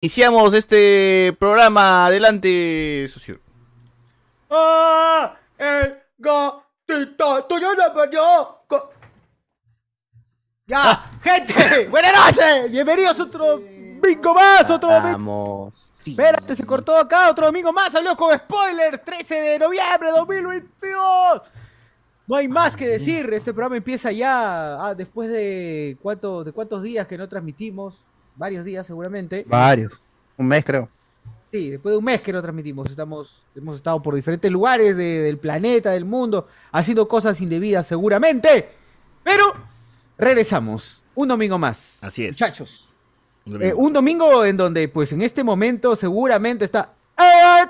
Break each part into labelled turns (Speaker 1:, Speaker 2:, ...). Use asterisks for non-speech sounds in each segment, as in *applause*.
Speaker 1: Iniciamos este programa. Adelante, socio.
Speaker 2: ¡Ah! ¡El gatito! ¡Tú ya lo perdió! Co- Ya, gente, *laughs* buenas noches. Bienvenidos a otro domingo más, otro domingo.
Speaker 3: Vamos. Sí.
Speaker 2: Espérate, se cortó acá, otro domingo más. Salió con spoiler, 13 de noviembre de 2022. No hay más que decir, este programa empieza ya ah, después de, cuánto, de cuántos días que no transmitimos. Varios días seguramente.
Speaker 3: Varios. Un mes, creo.
Speaker 2: Sí, después de un mes que no transmitimos, estamos, hemos estado por diferentes lugares de- del planeta, del mundo, haciendo cosas indebidas seguramente. Pero regresamos, un domingo más.
Speaker 1: Así es.
Speaker 2: Muchachos,
Speaker 1: Un
Speaker 2: eh,
Speaker 1: domingo.
Speaker 2: un domingo en donde pues en este momento seguramente está... ¡Eh!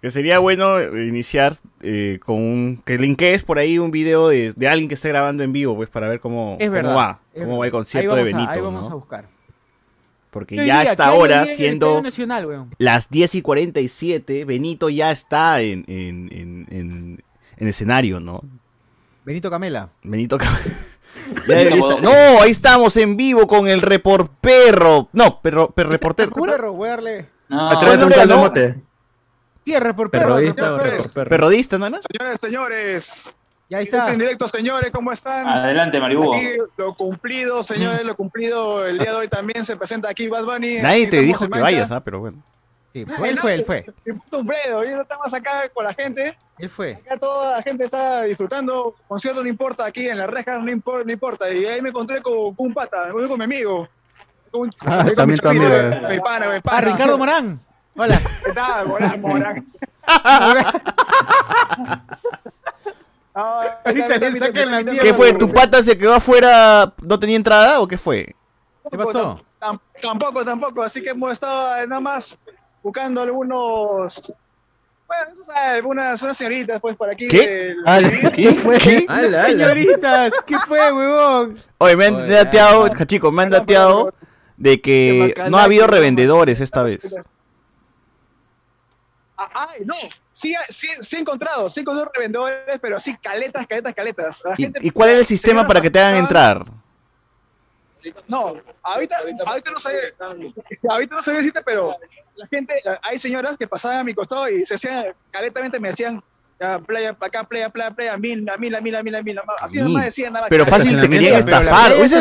Speaker 1: Que sería bueno iniciar eh, con un. Que linkees por ahí un video de, de alguien que esté grabando en vivo, pues, para ver cómo,
Speaker 2: Es
Speaker 1: cómo
Speaker 2: verdad.
Speaker 1: va.
Speaker 2: es
Speaker 1: Cómo va el concierto de
Speaker 2: vamos a-
Speaker 1: Benito.
Speaker 2: ahí vamos
Speaker 1: ¿no?
Speaker 2: a buscar.
Speaker 1: Porque
Speaker 2: ¿Qué
Speaker 1: ya
Speaker 2: día?
Speaker 1: hasta
Speaker 2: ¿Qué hay hoy
Speaker 1: ahora, siendo
Speaker 2: Nacional, weón?
Speaker 1: las 10 y 47, Benito ya está en, en, en, en, en escenario, ¿no?
Speaker 2: Benito Camela.
Speaker 1: Benito Cam- *laughs* Ya debería estar- No, ahí estamos en vivo con el report perro. No, perro, perro *laughs* reportero. ¿Cómo era?
Speaker 2: Perro, voy a darle...
Speaker 4: No,
Speaker 3: Atrévete un
Speaker 1: no,
Speaker 3: caldo
Speaker 1: no.
Speaker 3: mote.
Speaker 2: Tierra por perro.
Speaker 5: Perrodista o
Speaker 2: perro.
Speaker 5: repor- perro.
Speaker 1: Perrodista, ¿no? no?
Speaker 6: Señores, señores,
Speaker 2: Ya está.
Speaker 6: en directo, señores, ¿cómo están?
Speaker 4: adelante, Maribugo.
Speaker 6: Aquí lo cumplido, señores, lo cumplido. El día de hoy también se presenta aquí Bad Bunny.
Speaker 1: Nadie te dijo que
Speaker 6: Mancha.
Speaker 1: vayas, ¿ah? Pero bueno.
Speaker 2: Sí, fue, él fue, él fue.
Speaker 6: Y puto un bledo, y no estamos acá con la gente.
Speaker 2: Él fue.
Speaker 6: Acá toda la gente está disfrutando. Concierto no importa, aquí en las rejas no importa. No importa. Y ahí me encontré con, con un pata, me encontré con mi amigo. Con,
Speaker 3: Ah,
Speaker 6: con
Speaker 3: también
Speaker 6: mi
Speaker 3: amigo,
Speaker 6: amigo, Mi pana, mi
Speaker 2: Ah,
Speaker 6: pana.
Speaker 2: Ricardo Morán. Hola.
Speaker 6: ¿Qué tal? Morán, Morán. Ah,
Speaker 2: Ahorita le sacan la mierda.
Speaker 1: ¿Qué fue? ¿Tu pata se quedó afuera? ¿No tenía entrada o qué fue?
Speaker 2: ¿Qué pasó?
Speaker 6: Tam- Tampoco, tampoco. Así que hemos estado eh, nada más buscando algunos. Bueno, sabes, unas, unas señoritas, pues, por aquí.
Speaker 1: ¿Qué?
Speaker 6: del-
Speaker 3: Ah, *laughs* ¿Qué fue?
Speaker 5: Ala, ala.
Speaker 2: Señoritas, ¿qué fue, huevón?
Speaker 1: Oye, me han
Speaker 5: Oye,
Speaker 1: dateado, chicos, me han dateado de que
Speaker 6: Qué
Speaker 1: no ha habido revendedores esta vez.
Speaker 6: Ay, no. Sí, sí, sí he encontrado, sí he encontrado revendedores, pero así caletas, caletas, caletas. La
Speaker 1: ¿Y,
Speaker 6: gente-
Speaker 1: y cuál era el sistema para que te hagan entrar?
Speaker 6: No, ahorita, ahorita no sabía, ahorita no sabía decirte, pero la gente, hay señoras que pasaban a mi costado y se hacían, caletamente me decían, ya, playa, acá, playa, playa, playa, mil, a mil, a mil, a mil, a mil, así nomás decían nada.
Speaker 1: Pero fácil te querían estafar.
Speaker 2: La
Speaker 1: Hubiese-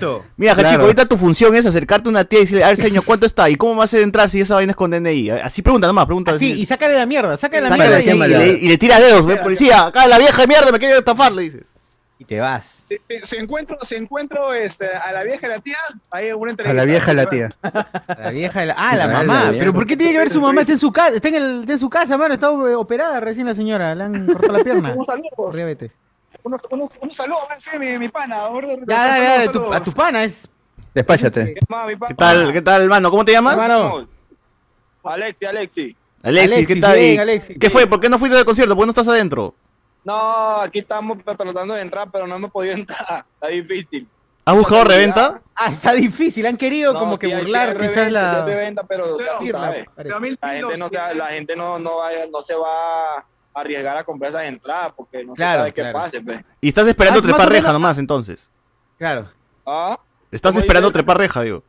Speaker 2: de.
Speaker 1: Mira,
Speaker 3: Claro.
Speaker 1: chico, ahorita tu función es acercarte a una tía y decirle, a ver, señor, ¿cuánto está? ¿Y cómo me hace entrar si esa vaina es con DNI? Así pregunta nomás, pregunta.
Speaker 2: Así. y sácale la mierda, sácale la
Speaker 1: Sácale
Speaker 2: mierda y,
Speaker 1: le, y le tiras dedos, ve, policía, acá la vieja de mierda me quiere estafar, le dices.
Speaker 2: Y te vas.
Speaker 6: Si encuentro, si encuentro este, a la vieja y la tía, ahí una
Speaker 3: A
Speaker 6: entrevista.
Speaker 3: la vieja y la tía.
Speaker 2: La vieja de la... Ah, la
Speaker 5: Ah, la
Speaker 2: mamá. Pero ¿por qué tiene que ver su mamá? Está en su casa, está en, el, está en su casa, mano. Está operada recién la señora. Le han cortado la pierna. *laughs*
Speaker 6: Un saludo,
Speaker 2: diabetes.
Speaker 6: unos, unos, unos saludos, sí, mi, mi pana.
Speaker 2: Ya, dale, dale, tu- a tu pana es...
Speaker 3: Despáchate.
Speaker 1: ¿Qué tal, qué tal, hermano? ¿Cómo te llamas?
Speaker 2: Hermano,
Speaker 7: Alexi, Alexi.
Speaker 1: Alexis, ¿qué
Speaker 2: Alexis,
Speaker 1: tal?
Speaker 2: bien,
Speaker 1: ¿Y
Speaker 2: Alexis.
Speaker 1: ¿Qué fue? ¿Por qué no fuiste al concierto? ¿Por qué no estás adentro?
Speaker 7: No, aquí estamos tratando de entrar, pero no hemos podido entrar. *laughs* Está difícil.
Speaker 1: ¿Has buscado reventa?
Speaker 2: Ah, está difícil. Han querido
Speaker 7: No,
Speaker 2: como que
Speaker 7: sí
Speaker 2: burlar
Speaker 7: sí
Speaker 2: quizás
Speaker 7: reventa, sí hay
Speaker 2: la...
Speaker 7: reventa, pero sabes, la gente no, se- la gente no, no, vaya- no se va a arriesgar a comprar esas entradas porque no
Speaker 2: Claro,
Speaker 7: sabe qué
Speaker 2: claro.
Speaker 7: pase. pues.
Speaker 1: Y estás esperando
Speaker 2: Ah,
Speaker 1: trepar reja nomás, entonces.
Speaker 2: Claro,
Speaker 7: ¿Ah?
Speaker 1: Estás
Speaker 7: ¿Cómo
Speaker 1: esperando trepar reja, digo.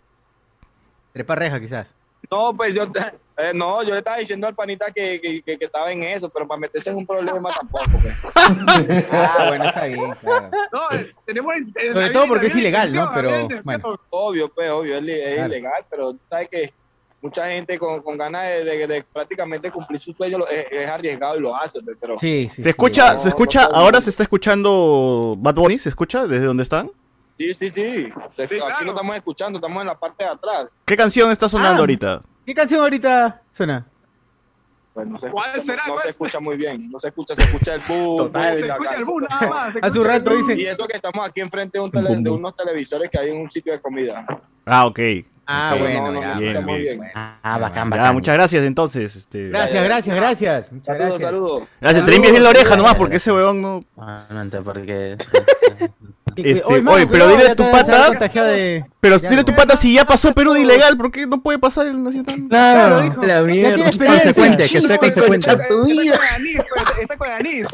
Speaker 2: trepa reja quizás.
Speaker 7: No, pues yo, te- eh, no, yo le estaba diciendo al panita que, que, que, que estaba en eso, pero para meterse en un problema tampoco. pues. *laughs*
Speaker 2: Ah, bueno, está bien, claro.
Speaker 6: No, eh, tenemos.
Speaker 2: Sobre todo porque es ilegal, ¿no? Pero, bueno.
Speaker 7: Obvio, pues, obvio, es, es
Speaker 2: Claro.
Speaker 7: ilegal, pero sabes que mucha gente con, con ganas de, de- de prácticamente cumplir su sueño lo- es, es arriesgado y lo hace, pues, pero...
Speaker 2: Sí, sí.
Speaker 1: ¿Se escucha,
Speaker 7: no,
Speaker 1: se escucha,
Speaker 7: no,
Speaker 1: ahora
Speaker 7: no.
Speaker 1: se está escuchando Bad Bunny? ¿Se escucha desde donde están?
Speaker 7: Sí, sí, sí. Se- aquí
Speaker 6: claro.
Speaker 7: no estamos escuchando, estamos en la parte de atrás.
Speaker 1: ¿Qué canción está sonando
Speaker 2: Ah.
Speaker 1: ahorita?
Speaker 2: ¿Qué canción ahorita suena?
Speaker 7: Pues no se
Speaker 6: ¿Cuál
Speaker 7: escucha,
Speaker 6: será?
Speaker 7: no
Speaker 6: ¿Cuál
Speaker 7: se escucha muy bien, no se escucha, se escucha el boom.
Speaker 1: Total.
Speaker 6: Se escucha el boom nada más. se
Speaker 2: Hace un rato
Speaker 6: boom.
Speaker 2: dice-
Speaker 7: Y eso que estamos aquí enfrente de, un tele- de unos televisores que hay en un sitio de comida.
Speaker 1: Ah, ok.
Speaker 2: Ah, bueno,
Speaker 7: no,
Speaker 2: ya.
Speaker 1: Bien.
Speaker 3: Ah, bacán,
Speaker 1: Ya,
Speaker 3: bacán.
Speaker 1: muchas gracias entonces. Este...
Speaker 2: Gracias, gracias, gracias. Muchas
Speaker 7: Saludos,
Speaker 2: gracias.
Speaker 7: saludos.
Speaker 1: Gracias, te limpias bien la oreja nomás porque ese huevón no...
Speaker 3: Ah, no entiendo por qué.
Speaker 2: Que- *laughs*
Speaker 1: Este,
Speaker 2: oye, mano,
Speaker 1: oye, pero
Speaker 2: cuidado,
Speaker 1: dile
Speaker 2: ya
Speaker 1: tu pata-
Speaker 2: de-
Speaker 1: Pero
Speaker 2: Ya,
Speaker 1: dile tu pata si ya pasó Perú de ilegal, ¿por qué no puede pasar el nacional?
Speaker 2: Claro, dijo.
Speaker 5: La
Speaker 2: Ya
Speaker 5: mierda.
Speaker 2: tiene experiencia.
Speaker 3: Consecuente, que sea consecuente.
Speaker 6: Está con anís, pues, está con anís.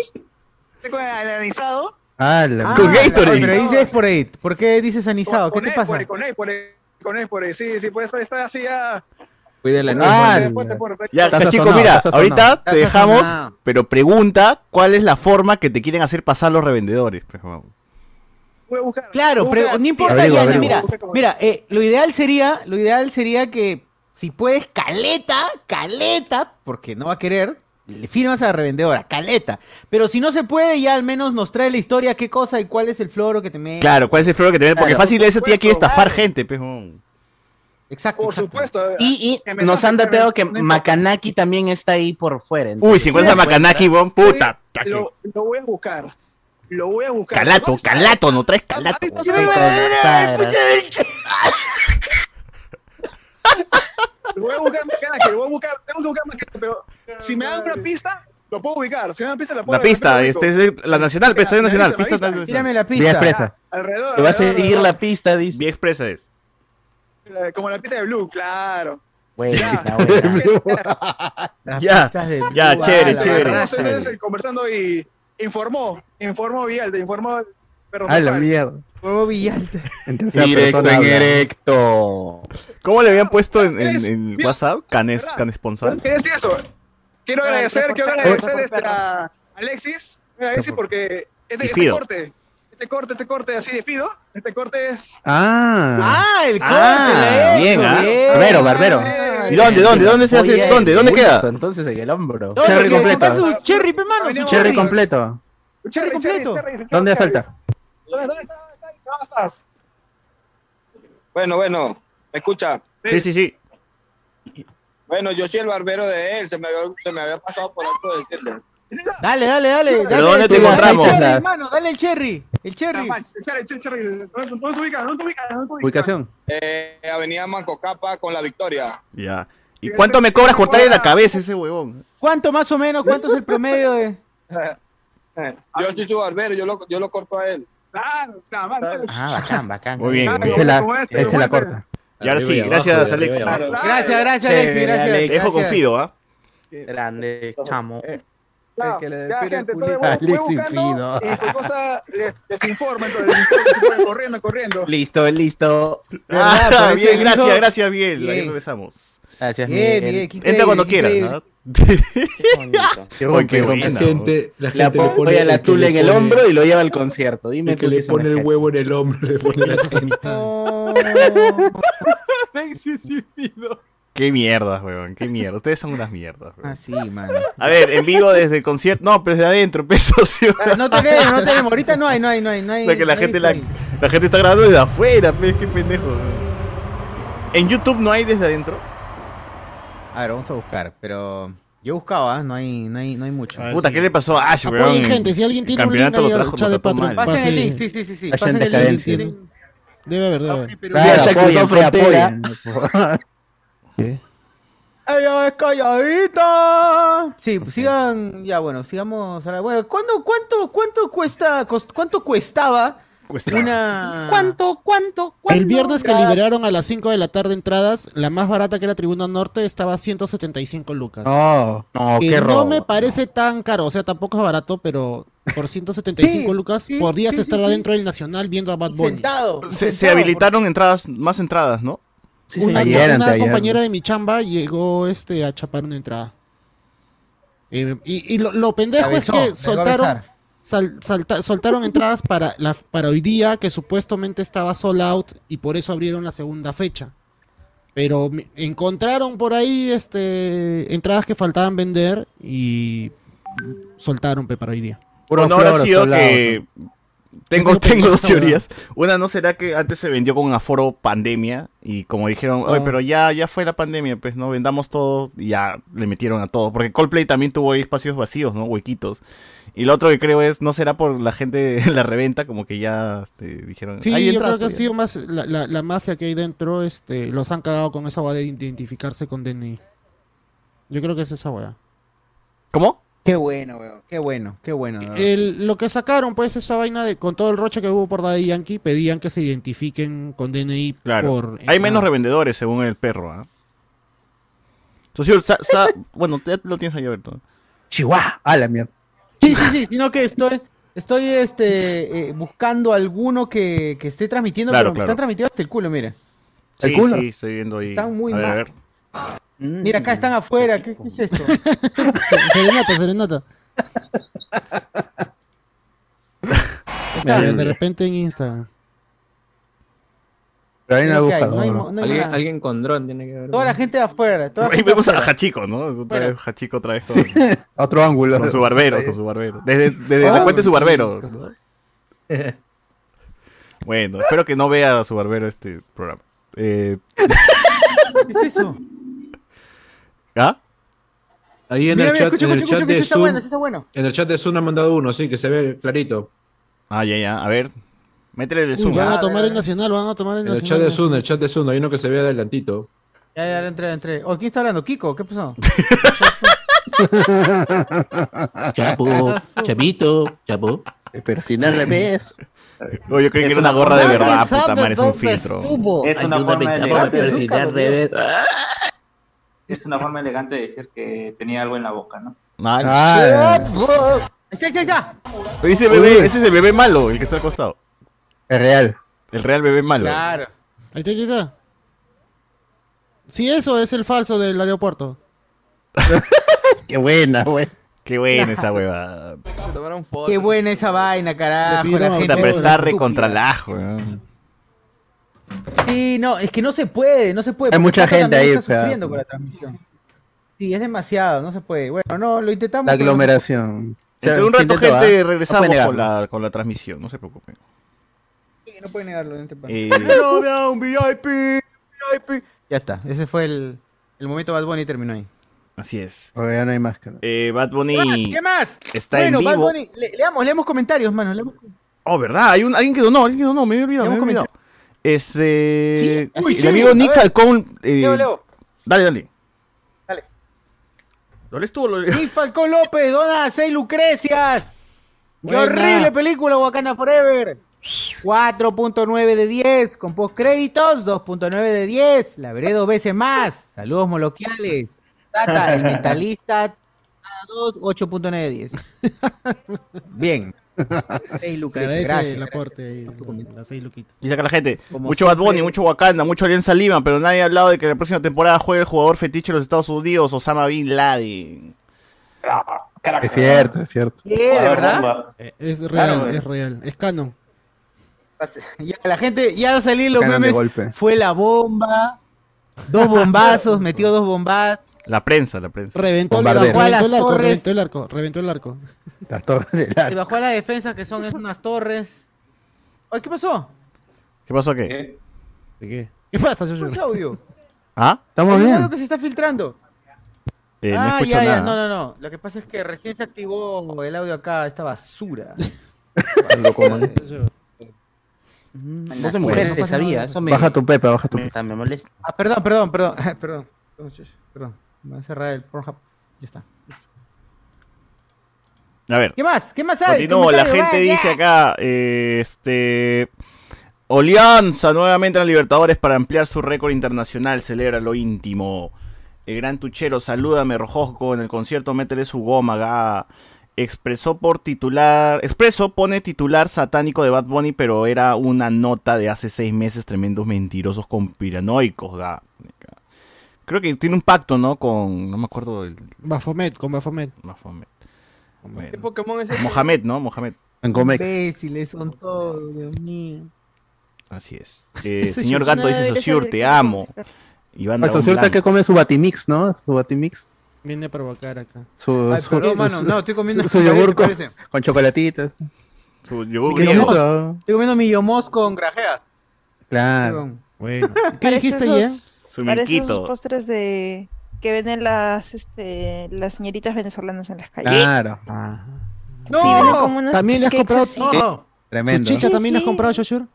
Speaker 6: Está con el anisado.
Speaker 3: Ah, la
Speaker 2: Ah,
Speaker 1: Con Gatorade.
Speaker 2: Pero dices por ahí. ¿Por qué dices anisado? ¿Qué
Speaker 6: Con
Speaker 2: te
Speaker 6: él,
Speaker 2: pasa?
Speaker 6: Por, con él, por el, con Espore, sí, sí, pues está, está así ya.
Speaker 4: Cuídela, no.
Speaker 3: Ah.
Speaker 1: Ya,
Speaker 3: sazonado,
Speaker 1: mira, ahorita te dejamos, pero pregunta cuál es la forma que te quieren hacer pasar los revendedores. pues, vamos.
Speaker 6: Voy a buscar.
Speaker 2: Claro,
Speaker 6: voy a
Speaker 2: pero no importa, mira, mira, eh, lo ideal sería, lo ideal sería que si puedes caleta, caleta, porque no va a querer, le firmas a la revendedora, caleta. Pero si no se puede, ya al menos nos trae la historia, qué cosa y cuál es el floro que te me.
Speaker 1: Claro, ¿cuál es el floro que te ven? Porque
Speaker 3: Claro.
Speaker 1: fácil ese tía quiere estafar
Speaker 6: claro.
Speaker 1: gente, vamos.
Speaker 2: Exacto.
Speaker 6: Por
Speaker 2: exacto.
Speaker 6: supuesto.
Speaker 3: Y, y nos han dateado que. Makanaki también está ahí por fuera.
Speaker 1: Uy, si encuentras a Makanaki, weón, puta.
Speaker 6: Lo, lo voy a buscar. Lo voy a buscar.
Speaker 1: Calato, calato, no traes calato.
Speaker 6: ¿Has visto
Speaker 3: encuentras,
Speaker 6: esa-
Speaker 3: con Sara.
Speaker 6: Lo voy a buscar más que lo voy a buscar, tengo que buscar más que pero si me dan una pista, lo puedo ubicar. Si me dan pista, la puedo
Speaker 1: La pista,
Speaker 6: la
Speaker 1: este es la nacional, pues, estadio
Speaker 6: Me
Speaker 1: nacional, pista nacional.
Speaker 2: Tírame la
Speaker 3: Vía
Speaker 2: pista.
Speaker 3: expresa.
Speaker 6: Alrededor.
Speaker 3: Te va a seguir la pista, dice.
Speaker 1: Vía expresa es.
Speaker 6: Eh, Como la pista de Blue, claro.
Speaker 3: Buena, *laughs*
Speaker 6: Ya.
Speaker 3: buena.
Speaker 1: Ya, chévere,
Speaker 2: ah, la
Speaker 1: chévere.
Speaker 6: conversando y informó, informó Vialde, informó el perro
Speaker 3: A la mierda.
Speaker 2: Huevo Villalta.
Speaker 3: En tercera
Speaker 4: Directo
Speaker 3: persona
Speaker 4: en
Speaker 3: habla.
Speaker 4: erecto.
Speaker 1: ¿Cómo le habían puesto en, en- en
Speaker 6: Mira,
Speaker 1: WhatsApp? Canes,
Speaker 6: ¿verdad?
Speaker 1: can sponsor.
Speaker 6: Eso. Quiero agradecer, quiero agradecer este, a Alexis, a Alexis porque este, este corte, este corte, este corte así de Fido, este corte es
Speaker 3: Ah.
Speaker 2: Ah, el corte.
Speaker 1: Ah,
Speaker 2: he
Speaker 1: bien, ah.
Speaker 2: bien.
Speaker 3: Barbero, barbero.
Speaker 1: ¿Y dónde, dónde, dónde se hace?
Speaker 2: Oye,
Speaker 1: ¿Dónde, dónde queda?
Speaker 3: Entonces en el hombro. Cherry completo.
Speaker 2: su cherry, pe, mano, su
Speaker 6: Cherry
Speaker 3: completo.
Speaker 2: Cherry completo.
Speaker 3: ¿Dónde asalta?
Speaker 6: ¿Dónde, dónde estás? ¿Dónde estás? ¿Dónde estás?
Speaker 7: Bueno, bueno, ¿me escucha?
Speaker 1: Sí, sí, sí.
Speaker 7: Bueno, yo soy el barbero de él, se me había, se me había pasado por alto decirle.
Speaker 2: Dale, dale, dale.
Speaker 1: ¿Pero
Speaker 2: dale,
Speaker 1: dónde te encontramos?
Speaker 2: el cherry, hermano, dale el cherry. El cherry.
Speaker 6: ¿Dónde te ubicas?
Speaker 3: Ubicación.
Speaker 7: Eh, Avenida Mancocapa con la Victoria.
Speaker 1: Ya. ¿Y cuánto me cobras cortarle la cabeza ese huevón?
Speaker 2: ¿Cuánto más o menos? ¿Cuánto es el promedio de...? *laughs*
Speaker 7: Yo soy su barbero, yo lo, yo lo corto a él.
Speaker 6: Claro, nada más.
Speaker 3: Ah, bacán, bacán.
Speaker 1: Muy bien,
Speaker 3: Él se la,
Speaker 6: este,
Speaker 3: corta.
Speaker 1: Y ahora sí, gracias,
Speaker 4: abajo,
Speaker 1: Alex.
Speaker 2: Gracias, gracias, Alexi, gracias.
Speaker 3: Alex.
Speaker 1: Te dejo confido, ¿ah?
Speaker 3: Grande, chamo.
Speaker 6: Claro,
Speaker 3: que le
Speaker 6: ya,
Speaker 3: despide
Speaker 6: gente,
Speaker 3: el
Speaker 6: entonces
Speaker 3: culito.
Speaker 6: voy- voy
Speaker 3: Alex
Speaker 6: buscando
Speaker 3: Infido.
Speaker 6: Y cualquier cosa les, les informa, entonces les informo, se pueden corriendo, corriendo.
Speaker 3: Listo, listo.
Speaker 1: Ah, bien,
Speaker 2: que
Speaker 1: gracias,
Speaker 2: hizo-
Speaker 1: gracias, bien. Ahí
Speaker 2: Bien.
Speaker 1: regresamos.
Speaker 3: Gracias,
Speaker 2: Bien,
Speaker 3: Miguel.
Speaker 2: bien,
Speaker 1: Entra cuando quieras. ¿no?
Speaker 3: Qué bonito. *laughs* Qué
Speaker 1: buena.
Speaker 4: La gente, la
Speaker 3: le
Speaker 4: pone
Speaker 3: la tula
Speaker 4: le
Speaker 3: en el hombro y lo lleva al concierto. Dime
Speaker 4: El que
Speaker 3: tú
Speaker 4: le
Speaker 3: si
Speaker 4: pone el
Speaker 3: que-
Speaker 4: huevo en el hombro, le pone la *laughs* cinta. *laughs*
Speaker 1: Qué mierdas, weón, qué mierda. Ustedes son unas mierdas, weón.
Speaker 2: Ah, sí, mano.
Speaker 1: A ver, en vivo desde el concierto. No, pero desde adentro, peso, *laughs* sí.
Speaker 2: Ah, No tenemos, no tenemos. Ahorita no hay, no hay, no hay. No hay
Speaker 1: O sea, que la
Speaker 2: no hay
Speaker 1: gente, la, la gente está grabando desde afuera, pues, qué pendejo. weón. En YouTube no hay desde adentro.
Speaker 2: A ver, vamos a buscar, pero... Yo buscaba, ¿ah? no hay, no hay, no hay mucho.
Speaker 5: Ah,
Speaker 1: Puta,
Speaker 5: sí.
Speaker 1: ¿qué le pasó a Ash, weón?
Speaker 5: Apoyen, gente, si alguien
Speaker 1: El
Speaker 5: tiene un link
Speaker 1: lo trajo, lo
Speaker 5: de Patreon.
Speaker 2: Pasen el link, sí, sí, sí, sí. Pasen
Speaker 3: en
Speaker 2: el link.
Speaker 5: Debe haber, debe haber.
Speaker 3: Claro, apoyen, apoyen.
Speaker 2: ¡Ella es calladita! Sí, sigan, ya bueno, sigamos. a la- Bueno, ¿cuándo, cuánto, cuánto cuesta, cos- cuánto cuestaba
Speaker 1: Cuesta.
Speaker 2: una...
Speaker 3: ¿Cuánto, cuánto,
Speaker 5: El viernes que liberaron a las 5 de la tarde entradas, la más barata que era Tribuna Norte estaba a 175 lucas.
Speaker 3: No, no,
Speaker 5: que
Speaker 3: qué
Speaker 5: no
Speaker 3: robo.
Speaker 5: me parece tan caro, o sea, tampoco es barato, pero por 175
Speaker 2: Sí,
Speaker 5: lucas
Speaker 2: sí,
Speaker 5: podrías
Speaker 2: sí,
Speaker 5: estar
Speaker 2: sí, sí.
Speaker 5: adentro del Nacional viendo a Bad Bunny.
Speaker 2: Sentado.
Speaker 1: Se, habilitaron entradas, más entradas, ¿no?
Speaker 3: Sí,
Speaker 5: una.
Speaker 3: Ayer,
Speaker 5: compañera de mi chamba llegó este a chapar una entrada. Eh, y y lo, lo pendejo es que soltaron, sal- salta- soltaron entradas para, la, para hoy día, que supuestamente estaba sold out, y por eso abrieron la segunda fecha. Pero encontraron por ahí este entradas que faltaban vender y soltaron pe, para hoy día.
Speaker 3: Puro
Speaker 1: ¿O no habrá sido que... Tengo
Speaker 5: tengo
Speaker 1: dos teorías. Una, ¿no será que antes se vendió con aforo pandemia? Y como dijeron, oye,
Speaker 5: Ah.
Speaker 1: pero ya, ya fue la pandemia, pues no vendamos todo y ya le metieron a todo. Porque Coldplay también tuvo ahí espacios vacíos, ¿no? Huequitos. Y lo otro que creo es, ¿no será por la gente en *laughs* la reventa? Como que ya este, dijeron,
Speaker 5: Sí,
Speaker 1: "Hay
Speaker 5: yo creo que ha
Speaker 1: todavía".
Speaker 5: sido más la, la- la mafia que hay dentro, este, los han cagado con esa hueá de identificarse con DNI. Yo creo que es esa hueá.
Speaker 1: ¿Cómo?
Speaker 2: Qué bueno, weón. Qué bueno, qué bueno.
Speaker 5: El- lo que sacaron, pues, esa vaina de, con todo el roche que hubo por Daddy Yankee, pedían que se identifiquen con DNI
Speaker 1: Claro.
Speaker 5: por...
Speaker 1: Hay menos revendedores, según el perro, ¿ah? Sa- sa- bueno, ya lo tienes ahí abierto.
Speaker 3: Chihuahua, a la mierda.
Speaker 2: Sí, sí, sí, sino que estoy, estoy este, eh, buscando alguno que, que esté transmitiendo,
Speaker 1: Claro,
Speaker 2: pero me
Speaker 1: claro.
Speaker 2: están transmitiendo hasta el culo, mire.
Speaker 1: Sí,
Speaker 3: culo?
Speaker 1: sí, estoy viendo ahí.
Speaker 2: Están muy
Speaker 1: a ver, a
Speaker 2: mal.
Speaker 1: ver.
Speaker 2: Mira, acá están afuera. ¿Qué, qué es esto?
Speaker 5: Serenata, serenata. Mira, de repente en Instagram.
Speaker 3: Pero hay una
Speaker 2: ¿Qué hay? No hay
Speaker 3: buscadora.
Speaker 2: mo- no hay
Speaker 4: Alguien,
Speaker 2: nada.
Speaker 4: alguien con dron tiene que ver.
Speaker 2: Toda la gente de afuera. Toda
Speaker 1: Ahí vemos a
Speaker 2: afuera.
Speaker 1: Hachiko, ¿no? Otra vez Hachiko otra vez con,
Speaker 3: Otro ángulo.
Speaker 1: con su barbero, con su barbero. Desde, desde
Speaker 3: Ah,
Speaker 1: la cuenta de su barbero. *laughs* Bueno, espero que no vea a su barbero este programa. Eh,
Speaker 2: ¿Qué es eso?
Speaker 1: ¿Ah?
Speaker 4: Ahí en
Speaker 2: Mira,
Speaker 4: el chat,
Speaker 2: escucha,
Speaker 4: en el
Speaker 2: escucha,
Speaker 4: chat de Zoom,
Speaker 2: bueno, ese está bueno.
Speaker 4: en el chat de Zoom ha mandado uno, sí, que se ve clarito.
Speaker 1: Ah, ya, ya. A ver. Métele el
Speaker 5: Uy,
Speaker 1: zoom.
Speaker 5: van
Speaker 2: Ah,
Speaker 5: a tomar el nacional, van a tomar el
Speaker 4: En el
Speaker 5: nacional.
Speaker 4: chat de Zoom, en el chat de Zoom, hay uno que se ve adelantito.
Speaker 2: Ya, ya, entré, entré. Oh, ¿quién está hablando? Kiko, ¿qué pasó? *laughs*
Speaker 8: Chapo, Chapito, Chapo.
Speaker 3: Pero no al revés. *laughs*
Speaker 1: Oh, yo creí que era una gorra de verdad, puta madre, es un filtro.
Speaker 9: Es una
Speaker 8: Ayúdame,
Speaker 9: forma
Speaker 8: Chapo, a
Speaker 9: elegante.
Speaker 8: perfilar revés.
Speaker 9: Es una forma elegante de decir que tenía algo en la boca, ¿no?
Speaker 1: Mal.
Speaker 3: Ah,
Speaker 2: está, está, está.
Speaker 1: Pero ese bebé, ese es el bebé malo, el que está al costado.
Speaker 3: es real.
Speaker 1: El real bebé malo.
Speaker 2: Claro.
Speaker 5: Ahí está, ahí está. Sí, eso es el falso del aeropuerto. *laughs*
Speaker 3: Qué buena, güey.
Speaker 1: Qué buena esa hueva.
Speaker 2: Qué buena esa vaina, carajo. La gente
Speaker 1: pero está recontra lajo, weón.
Speaker 2: Sí, no, es que no se puede, no se puede.
Speaker 3: Hay mucha gente ahí,
Speaker 2: está sufriendo con la transmisión. Sí, es demasiado, no se puede. Bueno, no, lo intentamos.
Speaker 3: La
Speaker 2: pero no se
Speaker 3: aglomeración.
Speaker 1: Entre un rato,
Speaker 3: intentó,
Speaker 1: gente,
Speaker 3: ¿ah?
Speaker 1: regresamos
Speaker 3: No
Speaker 1: con, la, con la transmisión, no se preocupen.
Speaker 2: puede, no puede negarlo. en este.
Speaker 1: Eh, *laughs*
Speaker 2: un VIP, VIP. Ya está, ese fue el, el momento Bad Bunny terminó ahí.
Speaker 1: así es.
Speaker 3: Porque ya no hay máscara.
Speaker 1: Eh, Bad Bunny
Speaker 2: ¿Qué más?
Speaker 1: está
Speaker 2: bueno,
Speaker 1: en
Speaker 2: Bad
Speaker 1: vivo.
Speaker 2: Bunny, le- leamos, leamos comentarios, mano. leamos-
Speaker 1: Oh, ¿verdad? Hay un, alguien que donó, alguien que donó, me había olvidado, me había olvidado. Este...
Speaker 2: Sí,
Speaker 1: el
Speaker 2: uy, sí,
Speaker 1: amigo Nick. Falcón... eh,
Speaker 2: Leo, Leo.
Speaker 1: Dale, dale.
Speaker 2: Dale.
Speaker 1: ¿Lo lees tú lo lees?
Speaker 2: Nick Falcón López, dona 6 Lucrecias. ¡Qué horrible película, Wakanda Forever! 4.9 de 10, con postcréditos, 2.9 de 10. La veré dos veces más. Saludos moloquiales. Tata, el mentalista, *laughs* 2, 8.9 de 10. *laughs* Bien. 6
Speaker 5: Se
Speaker 2: Lucrecias,
Speaker 5: agradece
Speaker 2: gracias.
Speaker 5: el aporte ahí, las seis luquitas.
Speaker 1: Dice acá la gente,
Speaker 2: Como
Speaker 1: mucho Bad Bunny, mucho Wakanda, mucho Alianza Lima, pero nadie ha hablado de que la próxima temporada juegue el jugador fetiche de los Estados Unidos, Osama Bin Laden.
Speaker 3: Es cierto, es cierto.
Speaker 2: ¿Qué? ¿De verdad?
Speaker 5: Eh, Es real,
Speaker 9: Claro,
Speaker 5: es real. Es canon.
Speaker 2: Ya, la gente, ya va a salir los memes.
Speaker 3: golpe.
Speaker 2: Fue la bomba. Dos bombazos, *laughs* metió dos bombas.
Speaker 1: La prensa, la prensa.
Speaker 5: Reventó el,
Speaker 2: Bajó a las
Speaker 5: reventó el arco,
Speaker 2: torres.
Speaker 5: reventó el arco, reventó el arco. *laughs*
Speaker 3: Las torres del
Speaker 2: Se
Speaker 3: arco.
Speaker 2: bajó a la defensa, que son unas torres. Ay, ¿qué pasó?
Speaker 1: ¿Qué pasó qué?
Speaker 9: ¿Qué?
Speaker 5: ¿De qué? ¿Qué pasa, Joshua?
Speaker 2: ¿Qué audio?
Speaker 1: ¿Ah?
Speaker 3: Estamos
Speaker 2: Hay un audio
Speaker 3: bien.
Speaker 2: que se está filtrando.
Speaker 1: Eh, no
Speaker 2: ah,
Speaker 1: escucho
Speaker 2: ya, ya.
Speaker 1: nada.
Speaker 2: No, no, no. Lo que pasa es que recién se activó el audio acá, esta basura. *laughs* *laughs*
Speaker 8: No se mujer, te sabía, eso me,
Speaker 3: Baja tu pepe, baja tu
Speaker 8: me,
Speaker 3: pepe.
Speaker 8: me molesta.
Speaker 2: Ah, perdón, perdón, perdón. perdón. Perdón, voy a cerrar el Pornhub. Ya está.
Speaker 1: A ver.
Speaker 2: ¿Qué más? ¿Qué más hay?
Speaker 1: Continúo, la gente
Speaker 2: vaya.
Speaker 1: dice acá, eh, este... Alianza nuevamente en Libertadores para ampliar su récord internacional, celebra lo íntimo. El gran tuchero, salúdame, Rojosco, en el concierto métele su goma, ga. Expresó por titular, Expreso pone titular satánico de Bad Bunny, pero era una nota de hace seis meses, tremendos mentirosos conspiranoicos, ga. Creo que tiene un pacto, ¿no? Con, no me acuerdo del...
Speaker 5: Bafomet, con Bafomet.
Speaker 1: Mahomet.
Speaker 10: ¿Qué
Speaker 1: Bueno,
Speaker 10: Pokémon es ese?
Speaker 1: Mohamed, ¿no? Mohamed.
Speaker 3: En Comex.
Speaker 2: Imbéciles son todos, Dios mío.
Speaker 1: Así es. *laughs* Eh, señor Gato dice
Speaker 11: ser
Speaker 1: te
Speaker 11: el-
Speaker 1: amo. Iván
Speaker 3: Eso
Speaker 1: Dragón
Speaker 3: cierto que come su batimix, ¿no? Su batimix.
Speaker 5: Viene a provocar acá.
Speaker 3: Su,
Speaker 2: Ay,
Speaker 3: su-
Speaker 2: mano.
Speaker 3: su-
Speaker 2: No, estoy comiendo.
Speaker 3: su, su yogur con, con chocolatitas.
Speaker 1: Su yogur
Speaker 3: ¿Qué
Speaker 1: griego.
Speaker 2: Estoy comiendo mi yomos con grajeas.
Speaker 3: Claro.
Speaker 5: Bueno. ¿Qué dijiste ya?
Speaker 1: Su milquito.
Speaker 11: postres de que venden las este las señoritas venezolanas en las calles.
Speaker 3: Claro.
Speaker 11: Sí, unos
Speaker 5: ¿También le has comprado
Speaker 11: así.
Speaker 2: No.
Speaker 5: ¿Tu
Speaker 3: Tremendo.
Speaker 5: chicha
Speaker 11: Sí,
Speaker 5: también le has
Speaker 11: sí.
Speaker 5: comprado, Joshua?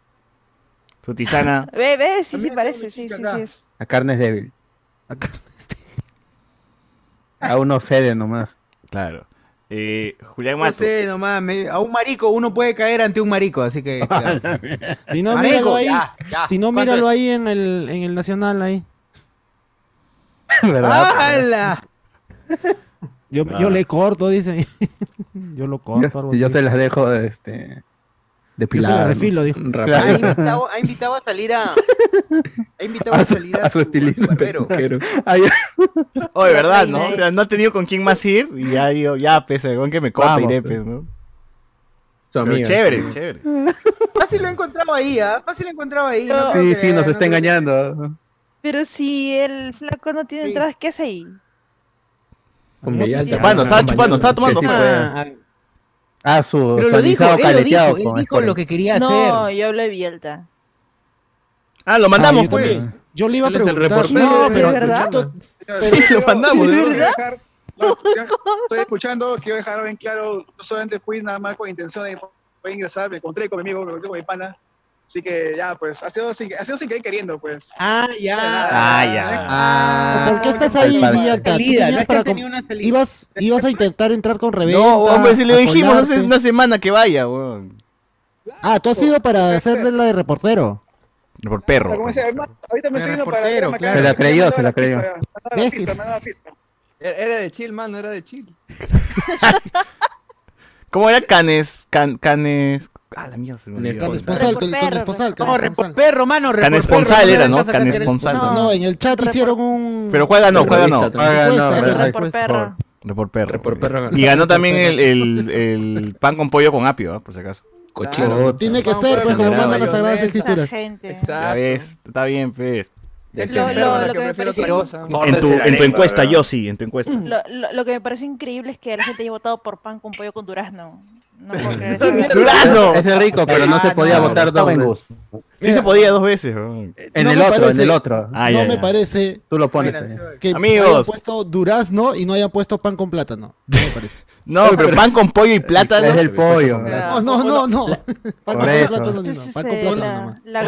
Speaker 1: Su tisana. *laughs*
Speaker 11: Ve, ve, sí, sí parece, sí, sí, sí.
Speaker 2: acá.
Speaker 11: es.
Speaker 3: La carne es débil.
Speaker 5: Acá. este.
Speaker 3: A uno cede nomás.
Speaker 1: Claro. Eh, Julián
Speaker 2: No
Speaker 1: Matos.
Speaker 2: sé, nomás. me- a un marico, uno puede caer ante un marico, así que. *laughs*
Speaker 5: Si no,
Speaker 2: Marico,
Speaker 5: míralo ahí.
Speaker 2: ya, ya.
Speaker 5: Si no,
Speaker 2: ¿Cuánto
Speaker 5: míralo
Speaker 2: es?
Speaker 5: ahí en el, en el Nacional ahí. *laughs*
Speaker 3: ¿Verdad?
Speaker 2: ¡Hala!
Speaker 5: Yo,
Speaker 1: Ah.
Speaker 5: yo le corto, dice. *laughs* yo lo corto. algo
Speaker 3: Yo, yo
Speaker 5: así.
Speaker 3: se las dejo este, depilada.
Speaker 5: refilo, dijo.
Speaker 2: Ha invitado, ha invitado a salir a. Ha invitado a,
Speaker 3: A su-
Speaker 2: salir a,
Speaker 3: a su estilista.
Speaker 2: barbero.
Speaker 3: Ay,
Speaker 1: Oye, ¿verdad, no? O sea, no ha tenido con quién más ir y ya digo, ya, pese, con que me corta iré,
Speaker 3: pues.
Speaker 1: pues, ¿no?
Speaker 4: Su
Speaker 1: Pero chévere, chévere.
Speaker 2: Fácil lo he encontrado ahí, ¿ah? Fácil lo he encontrado ahí. no
Speaker 3: sí, sí, nos
Speaker 2: no
Speaker 3: está engañando.
Speaker 11: Pero si el flaco no tiene
Speaker 2: Sí.
Speaker 11: entradas, ¿qué hace ahí?
Speaker 1: Chupando, estaba chupando, estaba tomando.
Speaker 3: Sí, sí.
Speaker 2: Ah, ah,
Speaker 3: Ah, su
Speaker 2: pero lo dijo, él lo
Speaker 3: caleteado
Speaker 2: dijo, él
Speaker 3: con
Speaker 2: dijo lo que quería
Speaker 11: No,
Speaker 2: hacer.
Speaker 11: yo hablo de Bielta.
Speaker 1: Ah, lo
Speaker 5: Ah,
Speaker 1: mandamos,
Speaker 5: yo
Speaker 1: pues.
Speaker 5: también. Yo le iba a
Speaker 4: el
Speaker 5: preguntar.
Speaker 4: reportero
Speaker 5: No, pero
Speaker 11: ¿De verdad?
Speaker 5: to- *laughs*
Speaker 1: Sí, lo mandamos,
Speaker 6: ¿De
Speaker 1: ¿no?
Speaker 6: No, ya estoy escuchando, quiero dejar bien claro, no solamente fui nada más con intención de ingresar, me encontré con mi amigo, me encontré con mi pana, así que ya, pues, ha sido sin, ha sido sin querer queriendo, pues.
Speaker 2: Ah, ya.
Speaker 1: Ah, ya.
Speaker 3: Ah,
Speaker 5: ¿Por qué estás ahí? ¿Tú
Speaker 2: Salida, no es que tenía una salida.
Speaker 5: ibas, ibas a intentar entrar con reventa.
Speaker 1: No, hombre, si le dijimos hace una semana que vaya, weón.
Speaker 5: Ah, tú has ido para hacerle la de reportero.
Speaker 1: Por perro.
Speaker 6: Ahorita me estoy para.
Speaker 3: Se la creyó, se la creyó.
Speaker 6: pista.
Speaker 10: Era de chill, mano, era de chill. *laughs*
Speaker 1: ¿Cómo era Canes? Can, canes. Ah, la mierda se me olvidó.
Speaker 5: Canesponsal, con.
Speaker 2: No, reportero, mano.
Speaker 1: Canesponsal era, ¿no?
Speaker 2: escuchar.
Speaker 5: No, en el chat hicieron un...
Speaker 1: Pero
Speaker 5: Encuesta,
Speaker 3: no, pues,
Speaker 11: perro.
Speaker 1: Report perro.
Speaker 4: Report perro.
Speaker 1: Y ganó también el, el, el pan con pollo con apio, ¿ah? por si acaso.
Speaker 4: Cochino.
Speaker 5: Tiene que ser, pues, como mandan las Sagradas Escrituras.
Speaker 10: Exacto.
Speaker 1: está bien, pues.
Speaker 11: Lo-
Speaker 10: que
Speaker 11: lo-
Speaker 10: perro,
Speaker 11: lo
Speaker 10: la
Speaker 11: que me.
Speaker 1: En tu, en tu encuesta, yo sí, en tu encuesta.
Speaker 11: Lo, lo, lo que me parece increíble es que la gente haya votado por pan con pollo con durazno. No.
Speaker 1: ¡Durazno!
Speaker 3: Ese es rico, pero no
Speaker 2: Ah,
Speaker 3: se podía votar dos veces.
Speaker 1: Sí se podía dos veces. weón.
Speaker 3: En el otro, en el otro.
Speaker 1: Ah,
Speaker 5: no
Speaker 1: ya,
Speaker 5: me parece
Speaker 3: Tú lo pones
Speaker 5: que
Speaker 1: Amigos.
Speaker 5: hayan puesto durazno y no hayan puesto pan con plátano. No me parece. *laughs*
Speaker 1: No, pero pan con pollo y plátano.
Speaker 3: Es el pollo.
Speaker 5: No, no, no, no. Pan con plátano, no. Pan con
Speaker 11: eh,
Speaker 5: plátano
Speaker 11: la,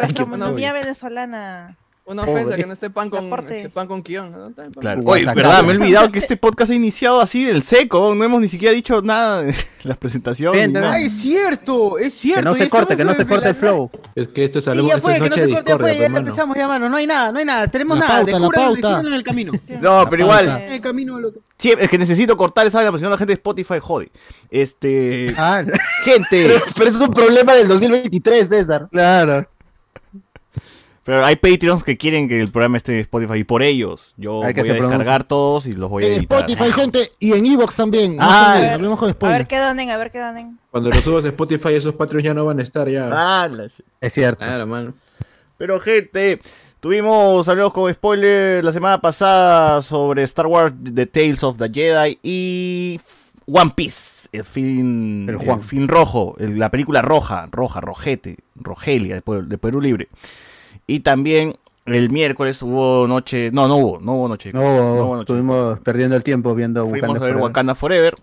Speaker 11: gastronomía venezolana.
Speaker 10: Una ofensa
Speaker 3: Pobre.
Speaker 10: que no esté pan con, este, pan con guion. ¿no? Pan
Speaker 1: Claro. Oye, verdad, me he olvidado que este podcast ha iniciado así del seco. No hemos ni siquiera dicho nada de *laughs* la presentación.
Speaker 3: Bien,
Speaker 1: ni nada.
Speaker 2: Ah, es cierto, es cierto.
Speaker 3: Que no se corte, que no se corte el flow.
Speaker 4: Es que esto es algo,
Speaker 2: ya fue,
Speaker 4: es
Speaker 2: que no
Speaker 4: noche
Speaker 2: se
Speaker 4: de
Speaker 2: corte, fue, ya empezamos ya, mano. No hay nada, no hay nada. Tenemos
Speaker 5: La
Speaker 2: nada.
Speaker 5: pauta, la pauta.
Speaker 2: en el camino. *laughs*
Speaker 1: No, pero igual.
Speaker 2: En el camino
Speaker 1: Sí, es que necesito cortar esa vaina, porque si no la gente de Spotify jode. Este.
Speaker 3: Ah,
Speaker 1: Gente. *laughs*
Speaker 8: Pero eso es un problema del 2023, César.
Speaker 3: claro.
Speaker 1: Pero hay Patreons que quieren que el programa esté en Spotify y por ellos yo
Speaker 3: Hay que
Speaker 1: voy a descargar todos y los voy a
Speaker 5: En
Speaker 1: editar.
Speaker 5: Spotify, gente, y en Evox también. No
Speaker 1: Ah,
Speaker 5: olviden, hablemos con
Speaker 11: ver, a ver qué donen, a ver qué donen.
Speaker 4: Cuando lo subas a Spotify, esos Patreons ya no van a estar ya.
Speaker 1: Ah,
Speaker 3: Es cierto.
Speaker 4: Claro, mano.
Speaker 1: Pero gente, tuvimos hablamos con spoiler la semana pasada sobre Star Wars The Tales of the Jedi y One Piece, el fin,
Speaker 3: El
Speaker 1: el
Speaker 3: Juan.
Speaker 1: fin rojo, el- la película roja, roja, rojete, Rogelia de, Pueblo- de Perú Libre. Y también el miércoles hubo noche, no, no hubo, no hubo noche.
Speaker 3: No,
Speaker 1: hubo noche.
Speaker 3: estuvimos perdiendo el tiempo viendo
Speaker 1: Fuimos
Speaker 3: Wakanda
Speaker 1: a ver
Speaker 3: Forever.
Speaker 1: Wakanda Forever.